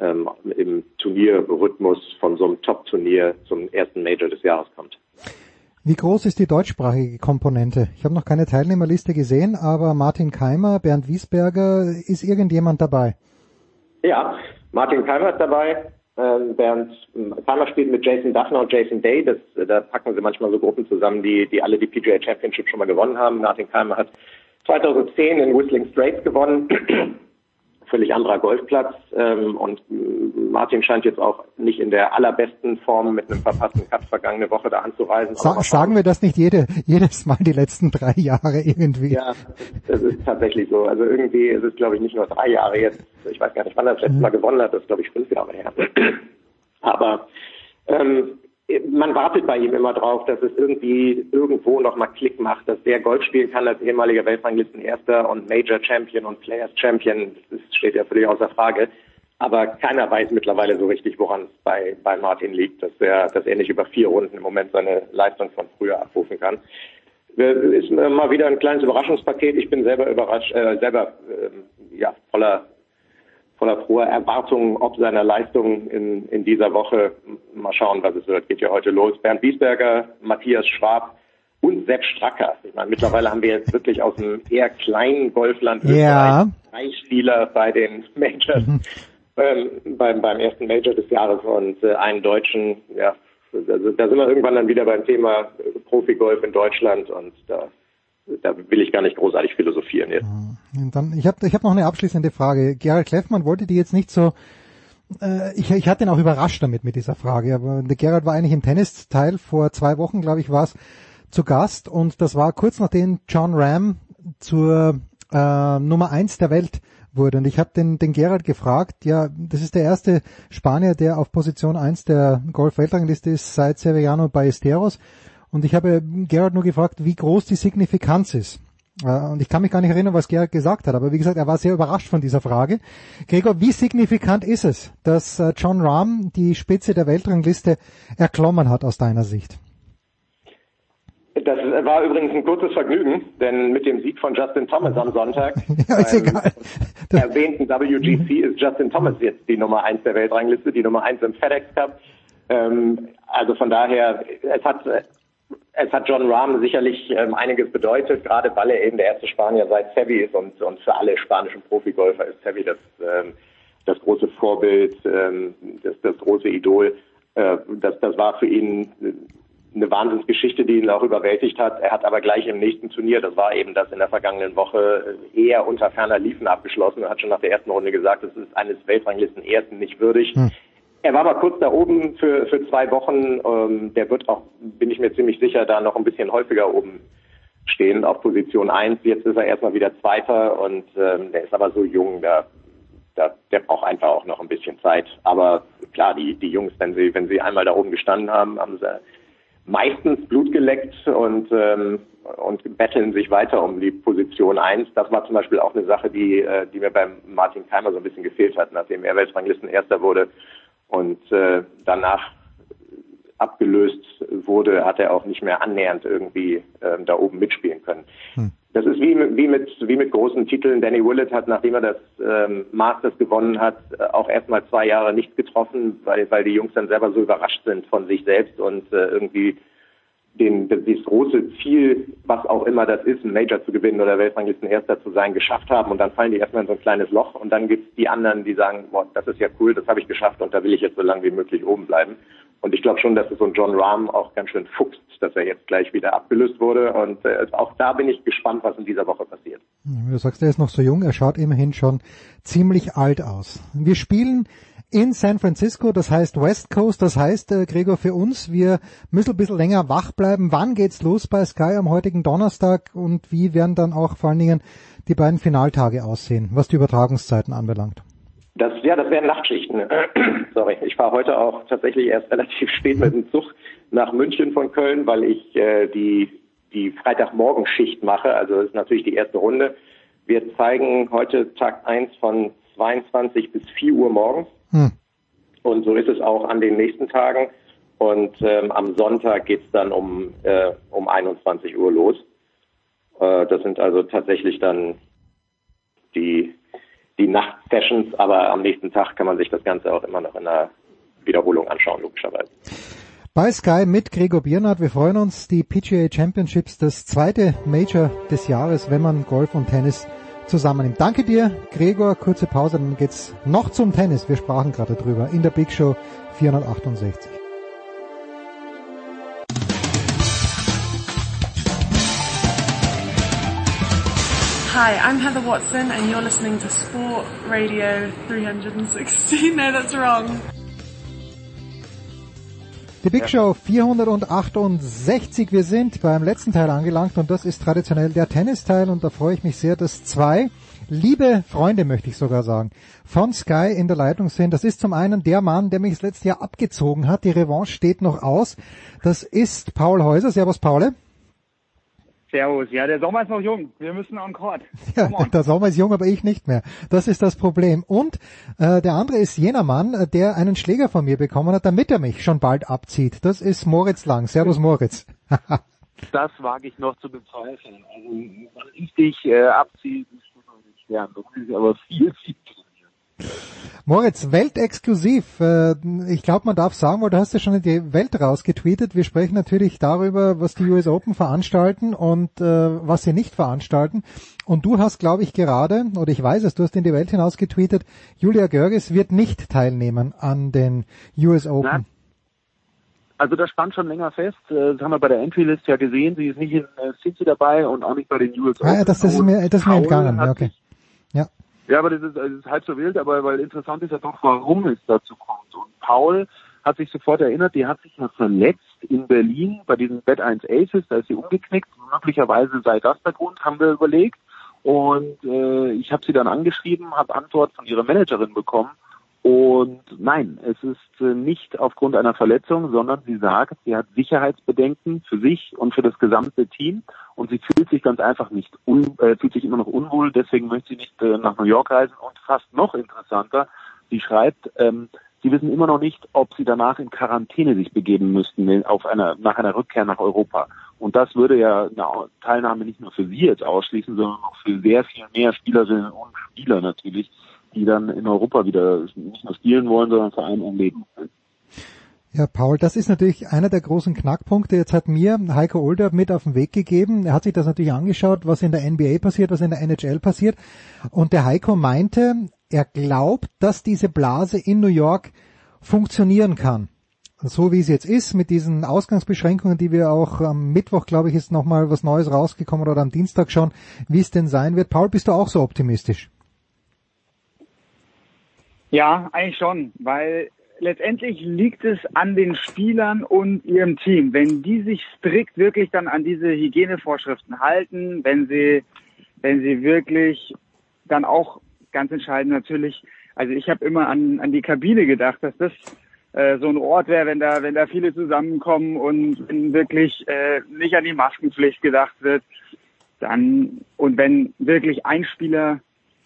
ähm, im Turnierrhythmus von so einem Top-Turnier zum ersten Major des Jahres kommt. Wie groß ist die deutschsprachige Komponente? Ich habe noch keine Teilnehmerliste gesehen, aber Martin Keimer, Bernd Wiesberger, ist irgendjemand dabei? Ja, Martin Keimer ist dabei. Ähm, Bernd Keimer spielt mit Jason Duffner und Jason Day. Das, da packen sie manchmal so Gruppen zusammen, die, die alle die PGA Championship schon mal gewonnen haben. Martin Keimer hat 2010 in Whistling Straits gewonnen völlig anderer Golfplatz. Ähm, und Martin scheint jetzt auch nicht in der allerbesten Form mit einem verpassten Cut vergangene Woche da anzureisen. Sa sagen wir das nicht jede, jedes Mal die letzten drei Jahre irgendwie? Ja, das ist tatsächlich so. Also irgendwie ist es, glaube ich, nicht nur drei Jahre jetzt. Ich weiß gar nicht, wann er das letzte Mal gewonnen hat. Das ist, glaube ich, fünf Jahre her. Aber ähm, man wartet bei ihm immer drauf, dass es irgendwie irgendwo nochmal Klick macht, dass der Golf spielen kann als ehemaliger Weltranglistenerster und Major Champion und Players Champion. Das steht ja völlig außer Frage. Aber keiner weiß mittlerweile so richtig, woran es bei, bei Martin liegt, dass er, dass er nicht über vier Runden im Moment seine Leistung von früher abrufen kann. Ist mal wieder ein kleines Überraschungspaket. Ich bin selber überrascht, äh, selber äh, ja voller voller froher Erwartungen ob seiner Leistung in, in dieser Woche. Mal schauen, was es wird. Geht ja heute los. Bernd Wiesberger, Matthias Schwab und Sepp Stracker. Ich meine, mittlerweile haben wir jetzt wirklich aus einem eher kleinen Golfland ja. drei Spieler bei den Majors, mhm. ähm, beim, beim ersten Major des Jahres und äh, einen Deutschen. Ja, also, da sind wir irgendwann dann wieder beim Thema Profigolf in Deutschland und da da will ich gar nicht großartig philosophieren jetzt. Und dann, ich habe ich hab noch eine abschließende Frage. Gerald Kleffmann wollte die jetzt nicht so, äh, ich, ich hatte ihn auch überrascht damit mit dieser Frage, aber der Gerald war eigentlich im Tennisteil vor zwei Wochen, glaube ich, war es, zu Gast und das war kurz nachdem John Ram zur äh, Nummer eins der Welt wurde. Und ich habe den, den Gerald gefragt, ja, das ist der erste Spanier, der auf Position eins der Golf-Weltrangliste ist seit Severiano Ballesteros. Und ich habe Gerhard nur gefragt, wie groß die Signifikanz ist. Äh, und ich kann mich gar nicht erinnern, was Gerhard gesagt hat, aber wie gesagt, er war sehr überrascht von dieser Frage. Gregor, wie signifikant ist es, dass äh, John Rahm die Spitze der Weltrangliste erklommen hat aus deiner Sicht? Das war übrigens ein kurzes Vergnügen, denn mit dem Sieg von Justin Thomas am Sonntag, ja, ist egal. erwähnten WGC, ist Justin Thomas jetzt die Nummer eins der Weltrangliste, die Nummer eins im FedEx Cup. Ähm, also von daher, es hat es hat John Rahm sicherlich ähm, einiges bedeutet, gerade weil er eben der erste Spanier seit Sevi ist und, und für alle spanischen Profigolfer ist Sevi das, ähm, das große Vorbild, ähm, das, das große Idol. Äh, das, das war für ihn eine Wahnsinnsgeschichte, die ihn auch überwältigt hat. Er hat aber gleich im nächsten Turnier, das war eben das in der vergangenen Woche, eher unter ferner Liefen abgeschlossen. Er hat schon nach der ersten Runde gesagt, es ist eines Weltranglisten Ersten nicht würdig. Hm. Er war mal kurz da oben für, für zwei Wochen. Ähm, der wird auch, bin ich mir ziemlich sicher, da noch ein bisschen häufiger oben stehen auf Position 1. Jetzt ist er erstmal wieder Zweiter und ähm, der ist aber so jung, da, da, der braucht einfach auch noch ein bisschen Zeit. Aber klar, die, die Jungs, wenn sie, wenn sie einmal da oben gestanden haben, haben sie meistens Blut geleckt und, ähm, und betteln sich weiter um die Position 1. Das war zum Beispiel auch eine Sache, die, äh, die mir beim Martin Keimer so ein bisschen gefehlt hat, nachdem er Weltranglisten Erster wurde und äh, danach abgelöst wurde, hat er auch nicht mehr annähernd irgendwie äh, da oben mitspielen können. Hm. Das ist wie, wie, mit, wie mit großen Titeln. Danny Willett hat, nachdem er das ähm, Masters gewonnen hat, äh, auch erstmal zwei Jahre nichts getroffen, weil, weil die Jungs dann selber so überrascht sind von sich selbst und äh, irgendwie den, das große Ziel, was auch immer das ist, ein Major zu gewinnen oder Weltranglisten-Erster zu sein, geschafft haben und dann fallen die erstmal in so ein kleines Loch und dann gibt's die anderen, die sagen, boah, das ist ja cool, das habe ich geschafft und da will ich jetzt so lange wie möglich oben bleiben. Und ich glaube schon, dass es so ein John Rahm auch ganz schön fuchst, dass er jetzt gleich wieder abgelöst wurde. Und äh, auch da bin ich gespannt, was in dieser Woche passiert. Du sagst, er ist noch so jung, er schaut immerhin schon ziemlich alt aus. Wir spielen in San Francisco, das heißt West Coast, das heißt, äh, Gregor, für uns, wir müssen ein bisschen länger wach bleiben. Wann geht's los bei Sky am heutigen Donnerstag und wie werden dann auch vor allen Dingen die beiden Finaltage aussehen, was die Übertragungszeiten anbelangt? Das, ja, das wären Nachtschichten. Sorry, ich fahre heute auch tatsächlich erst relativ spät mit dem Zug nach München von Köln, weil ich äh, die, die Freitagmorgenschicht mache. Also das ist natürlich die erste Runde. Wir zeigen heute Tag 1 von 22 bis 4 Uhr morgens. Hm. Und so ist es auch an den nächsten Tagen. Und ähm, am Sonntag geht's dann um, äh, um 21 Uhr los. Äh, das sind also tatsächlich dann die die Nachtsessions, aber am nächsten Tag kann man sich das Ganze auch immer noch in einer Wiederholung anschauen, logischerweise. Bei Sky mit Gregor Biernat. Wir freuen uns, die PGA Championships, das zweite Major des Jahres, wenn man Golf und Tennis zusammennimmt. Danke dir, Gregor. Kurze Pause, dann geht's noch zum Tennis. Wir sprachen gerade drüber in der Big Show 468. Hi, I'm Heather Watson and you're listening to Sport Radio 360. No, that's wrong. Die Big Show 468. Wir sind beim letzten Teil angelangt und das ist traditionell der Tennisteil und da freue ich mich sehr, dass zwei liebe Freunde, möchte ich sogar sagen, von Sky in der Leitung sind. Das ist zum einen der Mann, der mich das letzte Jahr abgezogen hat. Die Revanche steht noch aus. Das ist Paul Häuser. Servus, Paul. Servus. Ja, der Sommer ist noch jung. Wir müssen on court. Ja, der Sommer ist jung, aber ich nicht mehr. Das ist das Problem. Und äh, der andere ist jener Mann, äh, der einen Schläger von mir bekommen hat, damit er mich schon bald abzieht. Das ist Moritz Lang. Servus, Moritz. das wage ich noch zu bezweifeln. Also, wann ich dich äh, abziehe, ist schon noch nicht schwer. Das ist aber viel, viel Moritz, weltexklusiv. Äh, ich glaube, man darf sagen, weil du hast ja schon in die Welt rausgetweetet. Wir sprechen natürlich darüber, was die US Open veranstalten und äh, was sie nicht veranstalten. Und du hast, glaube ich, gerade, oder ich weiß es, du hast in die Welt hinaus getweetet, Julia Görges wird nicht teilnehmen an den US Open. Na, also das stand schon länger fest. Äh, das haben wir bei der Entry List ja gesehen. Sie ist nicht in City dabei und auch nicht bei den US Open. Ah, ja, das, das ist mir, das ist mir entgangen. Okay. Ja. Ja, aber das ist, das ist halb so wild, aber weil interessant ist ja doch, warum es dazu kommt. Und Paul hat sich sofort erinnert, die hat sich ja verletzt in Berlin bei diesem Bett 1 Aces, da ist sie umgeknickt. Möglicherweise sei das der Grund, haben wir überlegt. Und äh, ich habe sie dann angeschrieben, habe Antwort von ihrer Managerin bekommen und nein, es ist äh, nicht aufgrund einer Verletzung, sondern sie sagt, sie hat Sicherheitsbedenken für sich und für das gesamte Team. Und sie fühlt sich ganz einfach nicht, un, äh, fühlt sich immer noch unwohl, deswegen möchte sie nicht äh, nach New York reisen. Und fast noch interessanter, sie schreibt, ähm, sie wissen immer noch nicht, ob sie danach in Quarantäne sich begeben müssten auf einer, nach einer Rückkehr nach Europa. Und das würde ja eine Teilnahme nicht nur für sie jetzt ausschließen, sondern auch für sehr viel mehr Spielerinnen und Spieler natürlich, die dann in Europa wieder nicht nur spielen wollen, sondern vor allem erleben wollen. Ja, Paul, das ist natürlich einer der großen Knackpunkte. Jetzt hat mir Heiko Older mit auf den Weg gegeben. Er hat sich das natürlich angeschaut, was in der NBA passiert, was in der NHL passiert. Und der Heiko meinte, er glaubt, dass diese Blase in New York funktionieren kann. So wie es jetzt ist, mit diesen Ausgangsbeschränkungen, die wir auch am Mittwoch, glaube ich, ist nochmal was Neues rausgekommen oder am Dienstag schon, wie es denn sein wird. Paul, bist du auch so optimistisch? Ja, eigentlich schon, weil letztendlich liegt es an den Spielern und ihrem Team. Wenn die sich strikt wirklich dann an diese Hygienevorschriften halten, wenn sie, wenn sie wirklich dann auch ganz entscheidend natürlich, also ich habe immer an, an die Kabine gedacht, dass das äh, so ein Ort wäre, wenn da, wenn da viele zusammenkommen und wenn wirklich äh, nicht an die Maskenpflicht gedacht wird, dann und wenn wirklich ein Spieler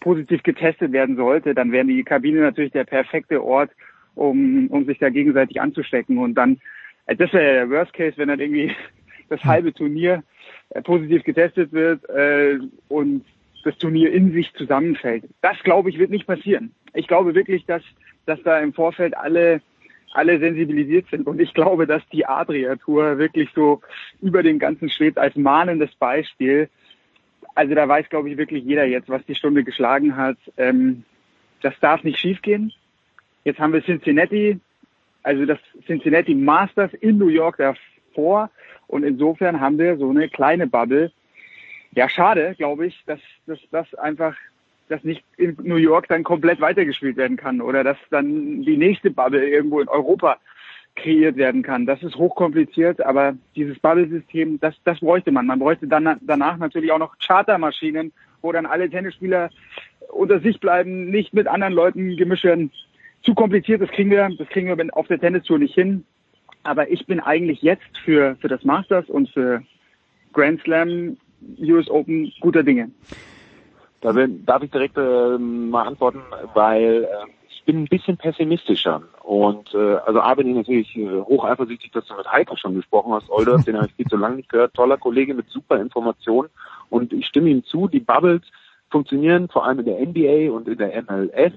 positiv getestet werden sollte, dann wäre die Kabine natürlich der perfekte Ort, um, um sich da gegenseitig anzustecken. Und dann, äh, das wäre der Worst Case, wenn dann irgendwie das halbe Turnier äh, positiv getestet wird äh, und das Turnier in sich zusammenfällt. Das, glaube ich, wird nicht passieren. Ich glaube wirklich, dass, dass da im Vorfeld alle alle sensibilisiert sind. Und ich glaube, dass die Adria-Tour wirklich so über den ganzen schwebt als mahnendes Beispiel. Also da weiß, glaube ich, wirklich jeder jetzt, was die Stunde geschlagen hat. Ähm, das darf nicht schiefgehen. Jetzt haben wir Cincinnati, also das Cincinnati Masters in New York davor. Und insofern haben wir so eine kleine Bubble. Ja, schade, glaube ich, dass, dass das einfach dass nicht in New York dann komplett weitergespielt werden kann oder dass dann die nächste Bubble irgendwo in Europa kreiert werden kann. Das ist hochkompliziert, aber dieses Bubble-System, das, das bräuchte man. Man bräuchte dann danach natürlich auch noch Chartermaschinen, wo dann alle Tennisspieler unter sich bleiben, nicht mit anderen Leuten gemischt werden. Zu kompliziert, das kriegen wir, das kriegen wir auf der Tennistour nicht hin. Aber ich bin eigentlich jetzt für, für das Masters und für Grand Slam, US Open guter Dinge. Da darf ich direkt äh, mal antworten, weil äh, bin ein bisschen pessimistischer. Und äh, also A bin ich natürlich äh, hoch eifersüchtig, dass du mit Heiko schon gesprochen hast, Older, den habe ich viel zu lange nicht gehört. Toller Kollege mit super Informationen. Und ich stimme ihm zu, die Bubbles funktionieren vor allem in der NBA und in der MLS.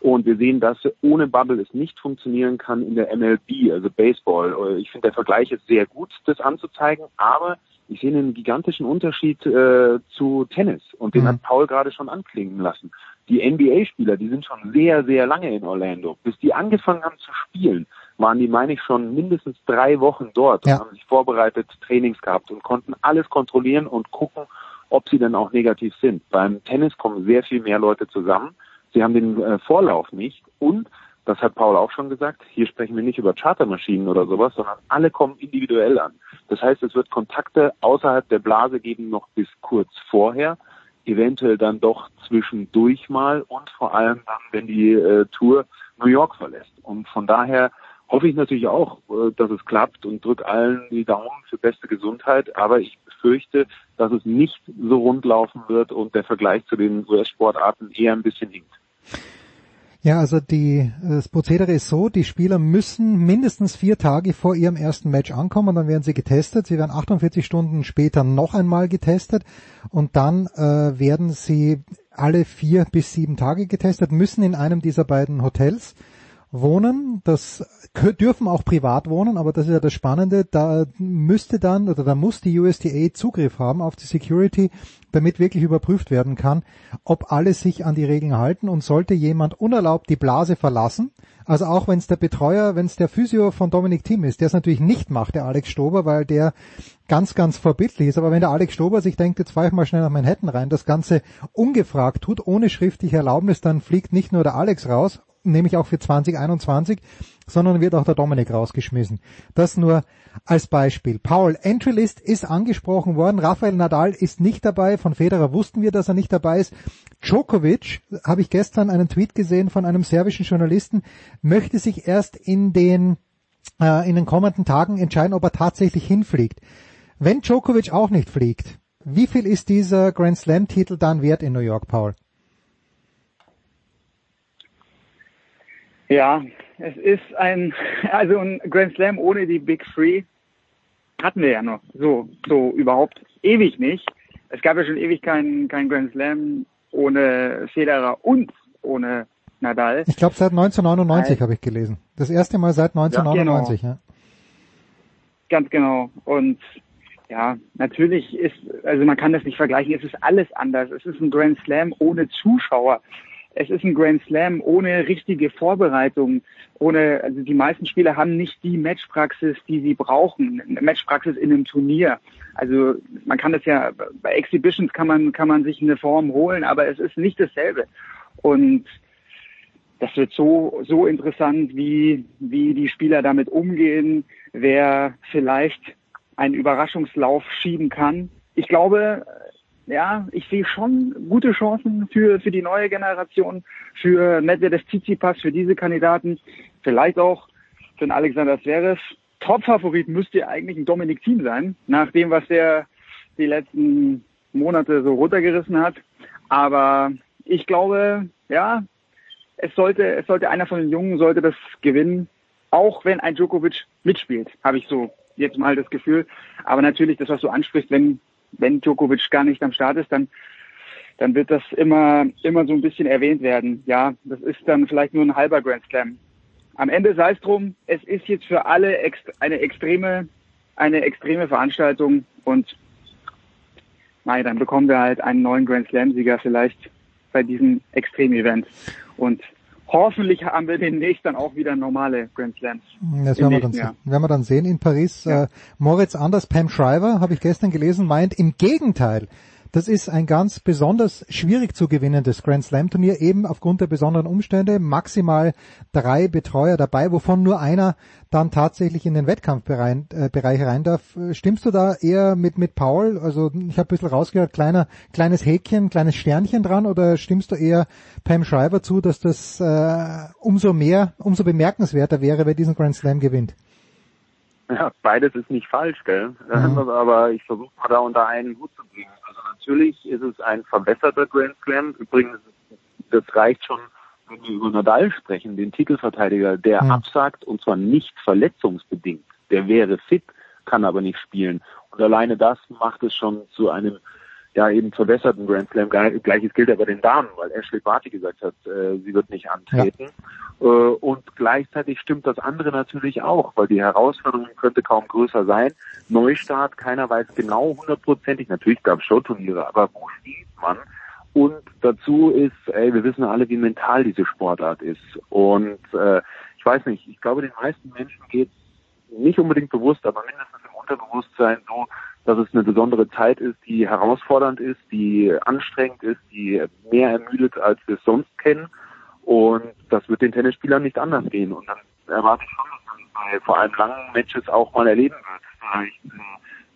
Und wir sehen, dass ohne Bubble es nicht funktionieren kann in der MLB, also Baseball. Ich finde, der Vergleich ist sehr gut, das anzuzeigen, aber ich sehe einen gigantischen Unterschied äh, zu Tennis und den mhm. hat Paul gerade schon anklingen lassen. Die NBA-Spieler, die sind schon sehr, sehr lange in Orlando. Bis die angefangen haben zu spielen, waren die, meine ich, schon mindestens drei Wochen dort ja. und haben sich vorbereitet, Trainings gehabt und konnten alles kontrollieren und gucken, ob sie dann auch negativ sind. Beim Tennis kommen sehr viel mehr Leute zusammen. Sie haben den äh, Vorlauf nicht und das hat Paul auch schon gesagt, hier sprechen wir nicht über Chartermaschinen oder sowas, sondern alle kommen individuell an. Das heißt, es wird Kontakte außerhalb der Blase geben, noch bis kurz vorher, eventuell dann doch zwischendurch mal und vor allem dann, wenn die äh, Tour New York verlässt. Und von daher hoffe ich natürlich auch, äh, dass es klappt und drücke allen die Daumen für beste Gesundheit. Aber ich befürchte, dass es nicht so rund laufen wird und der Vergleich zu den US-Sportarten eher ein bisschen hinkt. Ja, also die, das Prozedere ist so, die Spieler müssen mindestens vier Tage vor ihrem ersten Match ankommen, dann werden sie getestet. Sie werden 48 Stunden später noch einmal getestet und dann äh, werden sie alle vier bis sieben Tage getestet, müssen in einem dieser beiden Hotels wohnen. Das dürfen auch privat wohnen, aber das ist ja das Spannende. Da müsste dann oder da muss die USDA Zugriff haben auf die Security, damit wirklich überprüft werden kann, ob alle sich an die Regeln halten und sollte jemand unerlaubt die Blase verlassen, also auch wenn es der Betreuer, wenn es der Physio von Dominik Thiem ist, der es natürlich nicht macht, der Alex Stober, weil der ganz, ganz verbindlich ist. Aber wenn der Alex Stober sich denkt, jetzt fahre ich mal schnell nach Manhattan rein, das Ganze ungefragt tut, ohne schriftliche Erlaubnis, dann fliegt nicht nur der Alex raus, nämlich auch für 2021, sondern wird auch der Dominik rausgeschmissen. Das nur als Beispiel. Paul, Entry-List ist angesprochen worden. Rafael Nadal ist nicht dabei. Von Federer wussten wir, dass er nicht dabei ist. Djokovic, habe ich gestern einen Tweet gesehen von einem serbischen Journalisten, möchte sich erst in den, äh, in den kommenden Tagen entscheiden, ob er tatsächlich hinfliegt. Wenn Djokovic auch nicht fliegt, wie viel ist dieser Grand Slam Titel dann wert in New York, Paul? Ja, es ist ein, also ein Grand Slam ohne die Big Three hatten wir ja noch so, so überhaupt ewig nicht. Es gab ja schon ewig keinen kein Grand Slam ohne Federer und ohne Nadal. Ich glaube seit 1999 habe ich gelesen. Das erste Mal seit 1999, ja, genau. ja. Ganz genau. Und ja, natürlich ist, also man kann das nicht vergleichen, es ist alles anders. Es ist ein Grand Slam ohne Zuschauer es ist ein Grand Slam ohne richtige Vorbereitung, ohne, also die meisten Spieler haben nicht die Matchpraxis, die sie brauchen, eine Matchpraxis in einem Turnier. Also man kann das ja, bei Exhibitions kann man, kann man sich eine Form holen, aber es ist nicht dasselbe. Und das wird so, so interessant, wie, wie die Spieler damit umgehen, wer vielleicht einen Überraschungslauf schieben kann. Ich glaube, ja, ich sehe schon gute Chancen für, für die neue Generation, für Medvedev Tsitsipas, für diese Kandidaten, vielleicht auch für den Alexander Zverev. Top-Favorit müsste eigentlich ein Dominik Thiem sein, nach dem, was er die letzten Monate so runtergerissen hat. Aber ich glaube, ja, es sollte, es sollte einer von den Jungen sollte das gewinnen, auch wenn ein Djokovic mitspielt, habe ich so jetzt mal das Gefühl. Aber natürlich, das, was du ansprichst, wenn wenn Djokovic gar nicht am Start ist, dann dann wird das immer immer so ein bisschen erwähnt werden. Ja, das ist dann vielleicht nur ein halber Grand Slam. am Ende sei es drum, es ist jetzt für alle ext eine extreme, eine extreme Veranstaltung und Nein, dann bekommen wir halt einen neuen Grand Slam-Sieger vielleicht bei diesem Extrem-Event. Und hoffentlich haben wir demnächst dann auch wieder normale Grand Slams. Das werden wir, dann, Jahr. werden wir dann sehen in Paris. Ja. Äh, Moritz Anders, Pam Shriver, habe ich gestern gelesen, meint im Gegenteil. Das ist ein ganz besonders schwierig zu gewinnendes Grand Slam Turnier, eben aufgrund der besonderen Umstände. Maximal drei Betreuer dabei, wovon nur einer dann tatsächlich in den Wettkampfbereich äh, rein darf. Stimmst du da eher mit, mit Paul? Also ich habe ein bisschen rausgehört, kleiner, kleines Häkchen, kleines Sternchen dran oder stimmst du eher Pam Schreiber zu, dass das äh, umso mehr, umso bemerkenswerter wäre, wer diesen Grand Slam gewinnt? Ja, beides ist nicht falsch, gell? Mhm. Aber ich versuche mal da unter einen Hut zu bringen. Natürlich ist es ein verbesserter Grand Slam. Übrigens, das reicht schon, wenn wir über Nadal sprechen, den Titelverteidiger, der mhm. absagt und zwar nicht verletzungsbedingt. Der wäre fit, kann aber nicht spielen. Und alleine das macht es schon zu einem ja eben verbesserten Grand Slam. Gleiches gilt aber den Damen, weil Ashley Barty gesagt hat, äh, sie wird nicht antreten. Ja. Äh, und gleichzeitig stimmt das andere natürlich auch, weil die Herausforderung könnte kaum größer sein. Neustart, keiner weiß genau hundertprozentig. Natürlich gab es Showturniere, aber wo spielt man? Und dazu ist, ey, wir wissen alle, wie mental diese Sportart ist. Und äh, ich weiß nicht, ich glaube, den meisten Menschen geht nicht unbedingt bewusst, aber mindestens im Unterbewusstsein so, dass es eine besondere Zeit ist, die herausfordernd ist, die anstrengend ist, die mehr ermüdet, als wir es sonst kennen. Und das wird den Tennisspielern nicht anders gehen. Und dann erwarte ich schon, dass man bei vor allem langen Matches auch mal erleben wird. Vielleicht, äh,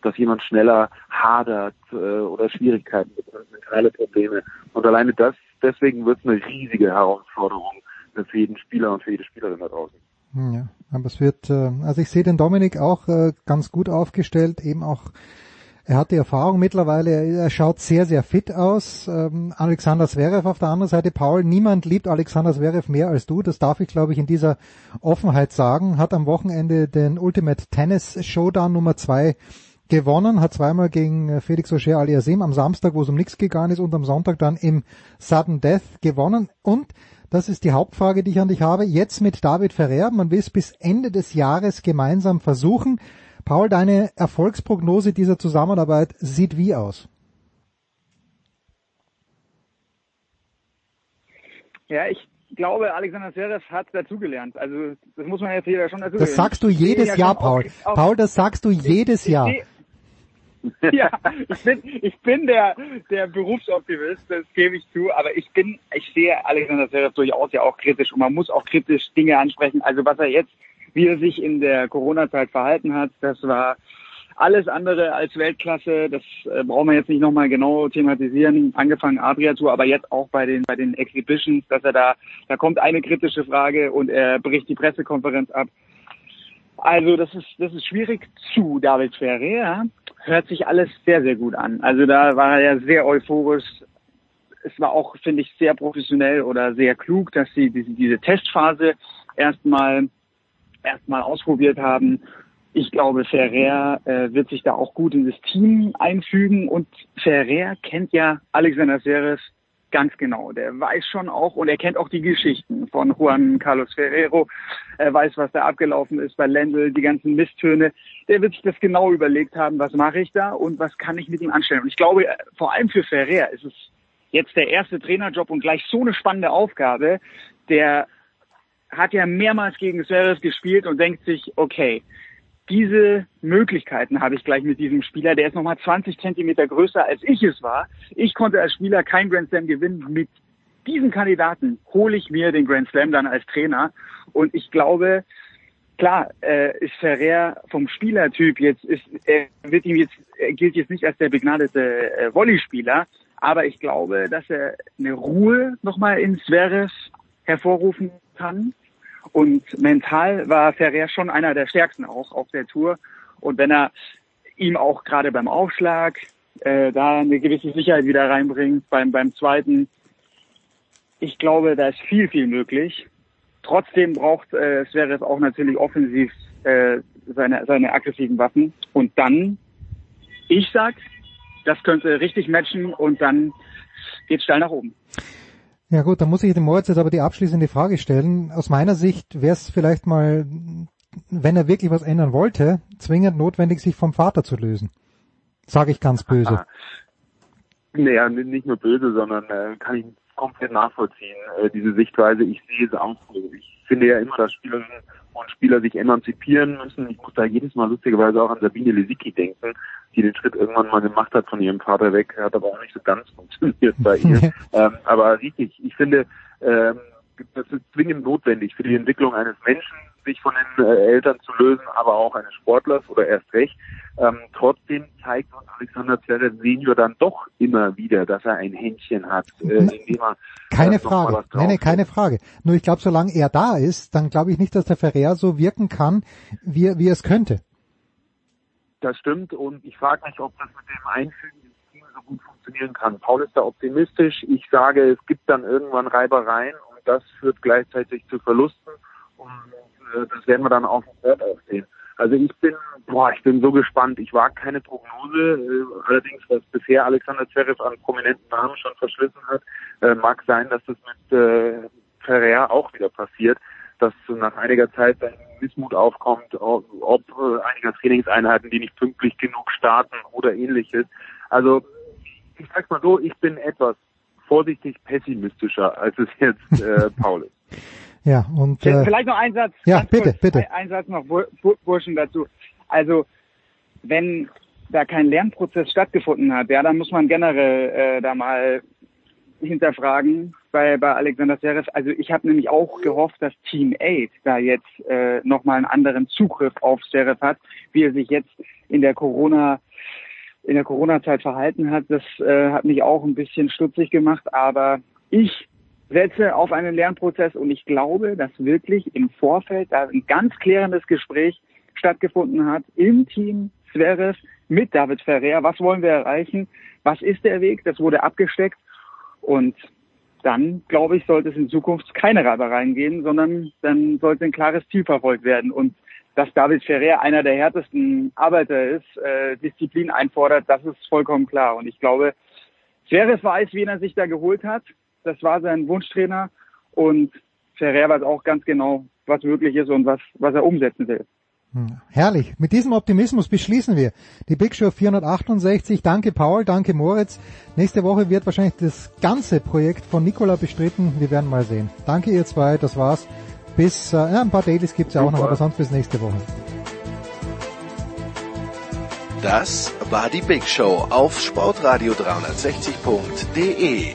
dass jemand schneller hadert äh, oder Schwierigkeiten bekommt, mentale Probleme. Und alleine das, deswegen wird es eine riesige Herausforderung für jeden Spieler und für jede Spielerin da draußen. Ja, aber es wird, äh, also ich sehe den Dominik auch ganz gut aufgestellt, eben auch er hat die Erfahrung mittlerweile, er schaut sehr, sehr fit aus. Ähm, Alexander Zverev auf der anderen Seite, Paul, niemand liebt Alexander Zverev mehr als du. Das darf ich, glaube ich, in dieser Offenheit sagen. Hat am Wochenende den Ultimate Tennis Showdown Nummer zwei gewonnen, hat zweimal gegen Felix Auger aliasim am Samstag, wo es um nichts gegangen ist, und am Sonntag dann im Sudden Death gewonnen. Und das ist die Hauptfrage, die ich an dich habe. Jetzt mit David Ferrer. Man will es bis Ende des Jahres gemeinsam versuchen. Paul, deine Erfolgsprognose dieser Zusammenarbeit sieht wie aus? Ja, ich glaube, Alexander Zverev hat dazugelernt. Also das muss man jetzt hier schon dazu Das sagst du jedes Jahr, Paul. Auf, auf, Paul, das sagst du jedes ich, Jahr. Ich, ja, ich bin, ich bin der, der Berufsoptimist, das gebe ich zu, aber ich bin, ich sehe Alexander Zverev durchaus ja auch kritisch und man muss auch kritisch Dinge ansprechen. Also was er jetzt, wie er sich in der Corona-Zeit verhalten hat, das war alles andere als Weltklasse. Das äh, brauchen wir jetzt nicht nochmal genau thematisieren. Angefangen Adria Tour, aber jetzt auch bei den, bei den Exhibitions, dass er da, da kommt eine kritische Frage und er bricht die Pressekonferenz ab. Also das ist, das ist schwierig zu David Ferrer. Hört sich alles sehr, sehr gut an. Also da war er ja sehr euphorisch. Es war auch, finde ich, sehr professionell oder sehr klug, dass sie diese, diese Testphase erstmal erstmal ausprobiert haben. Ich glaube, Ferrer äh, wird sich da auch gut in das Team einfügen und Ferrer kennt ja Alexander Zverev Ganz genau. Der weiß schon auch und er kennt auch die Geschichten von Juan Carlos Ferrero. Er weiß, was da abgelaufen ist bei Lendl, die ganzen Misstöne. Der wird sich das genau überlegt haben, was mache ich da und was kann ich mit ihm anstellen. Und ich glaube, vor allem für Ferrer ist es jetzt der erste Trainerjob und gleich so eine spannende Aufgabe. Der hat ja mehrmals gegen Zverev gespielt und denkt sich, okay, diese Möglichkeiten habe ich gleich mit diesem Spieler. Der ist nochmal 20 Zentimeter größer, als ich es war. Ich konnte als Spieler kein Grand Slam gewinnen. Mit diesem Kandidaten hole ich mir den Grand Slam dann als Trainer. Und ich glaube, klar, äh, ist Ferrer vom Spielertyp jetzt, ist, er wird ihm jetzt, er gilt jetzt nicht als der begnadete äh, Volleyspieler. Aber ich glaube, dass er eine Ruhe nochmal in Zverev hervorrufen kann und mental war Ferrer schon einer der stärksten auch auf der Tour. Und wenn er ihm auch gerade beim Aufschlag äh, da eine gewisse Sicherheit wieder reinbringt, beim, beim zweiten, ich glaube, da ist viel, viel möglich. Trotzdem braucht äh, Zverev auch natürlich offensiv äh, seine, seine aggressiven Waffen. Und dann, ich sag, das könnte richtig matchen und dann geht's steil nach oben. Ja gut, dann muss ich dem Moritz jetzt aber die abschließende Frage stellen. Aus meiner Sicht wäre es vielleicht mal, wenn er wirklich was ändern wollte, zwingend notwendig, sich vom Vater zu lösen. Sage ich ganz böse. Naja, nicht nur böse, sondern äh, kann ich komplett nachvollziehen, äh, diese Sichtweise. Ich sehe es auch so. Ich finde ja immer, dass Spielerinnen und Spieler sich emanzipieren müssen. Ich muss da jedes Mal lustigerweise auch an Sabine Lisicki denken, die den Schritt irgendwann mal gemacht hat von ihrem Vater weg, hat aber auch nicht so ganz funktioniert bei ihr. ähm, aber richtig, ich finde, ähm, das ist zwingend notwendig für die Entwicklung eines Menschen, sich von den äh, Eltern zu lösen, aber auch eines Sportlers oder erst recht. Ähm, trotzdem zeigt uns Alexander Zverev Senior dann doch immer wieder, dass er ein Händchen hat, äh, indem er Keine äh, Frage. Nein, nein, keine Frage. Nur ich glaube, solange er da ist, dann glaube ich nicht, dass der Ferrer so wirken kann, wie, wie es könnte. Das stimmt und ich frage mich, ob das mit dem Einfügen ins Team so gut funktionieren kann. Paul ist da optimistisch. Ich sage, es gibt dann irgendwann Reibereien und das führt gleichzeitig zu Verlusten und das werden wir dann auf dem auch sehen. Also ich bin, boah, ich bin so gespannt. Ich wage keine Prognose. Äh, allerdings, was bisher Alexander Zverev an prominenten Namen schon verschlissen hat, äh, mag sein, dass das mit äh, Ferrer auch wieder passiert, dass nach einiger Zeit ein Missmut aufkommt, ob, ob äh, einiger Trainingseinheiten, die nicht pünktlich genug starten oder ähnliches. Also ich sag's mal so, ich bin etwas vorsichtig pessimistischer, als es jetzt äh, Paul ist. Ja, und äh, Vielleicht noch ein Satz. ja, bitte, kurz, bitte. Ein, ein Satz noch, Bur Bur Burschen dazu. Also, wenn da kein Lernprozess stattgefunden hat, ja, dann muss man generell äh, da mal hinterfragen bei, bei Alexander Zverev. Also ich habe nämlich auch gehofft, dass Team 8 da jetzt äh, nochmal einen anderen Zugriff auf Zverev hat, wie er sich jetzt in der Corona in der Corona-Zeit verhalten hat. Das äh, hat mich auch ein bisschen stutzig gemacht, aber ich setze auf einen Lernprozess und ich glaube, dass wirklich im Vorfeld da ein ganz klärendes Gespräch stattgefunden hat im Team Zverev mit David Ferrer. Was wollen wir erreichen? Was ist der Weg? Das wurde abgesteckt und dann, glaube ich, sollte es in Zukunft keine Reibereien geben, sondern dann sollte ein klares Ziel verfolgt werden. Und dass David Ferrer einer der härtesten Arbeiter ist, äh, Disziplin einfordert, das ist vollkommen klar. Und ich glaube, Zverev weiß, wen er sich da geholt hat. Das war sein Wunschtrainer. Und Ferrer weiß auch ganz genau, was möglich ist und was, was er umsetzen will. Hm, Herrlich. Mit diesem Optimismus beschließen wir die Big Show 468. Danke Paul, danke Moritz. Nächste Woche wird wahrscheinlich das ganze Projekt von Nicola bestritten. Wir werden mal sehen. Danke ihr zwei, das war's. Bis, äh, ja, ein paar Dailies gibt's ja auch noch, aber sonst bis nächste Woche. Das war die Big Show auf sportradio360.de.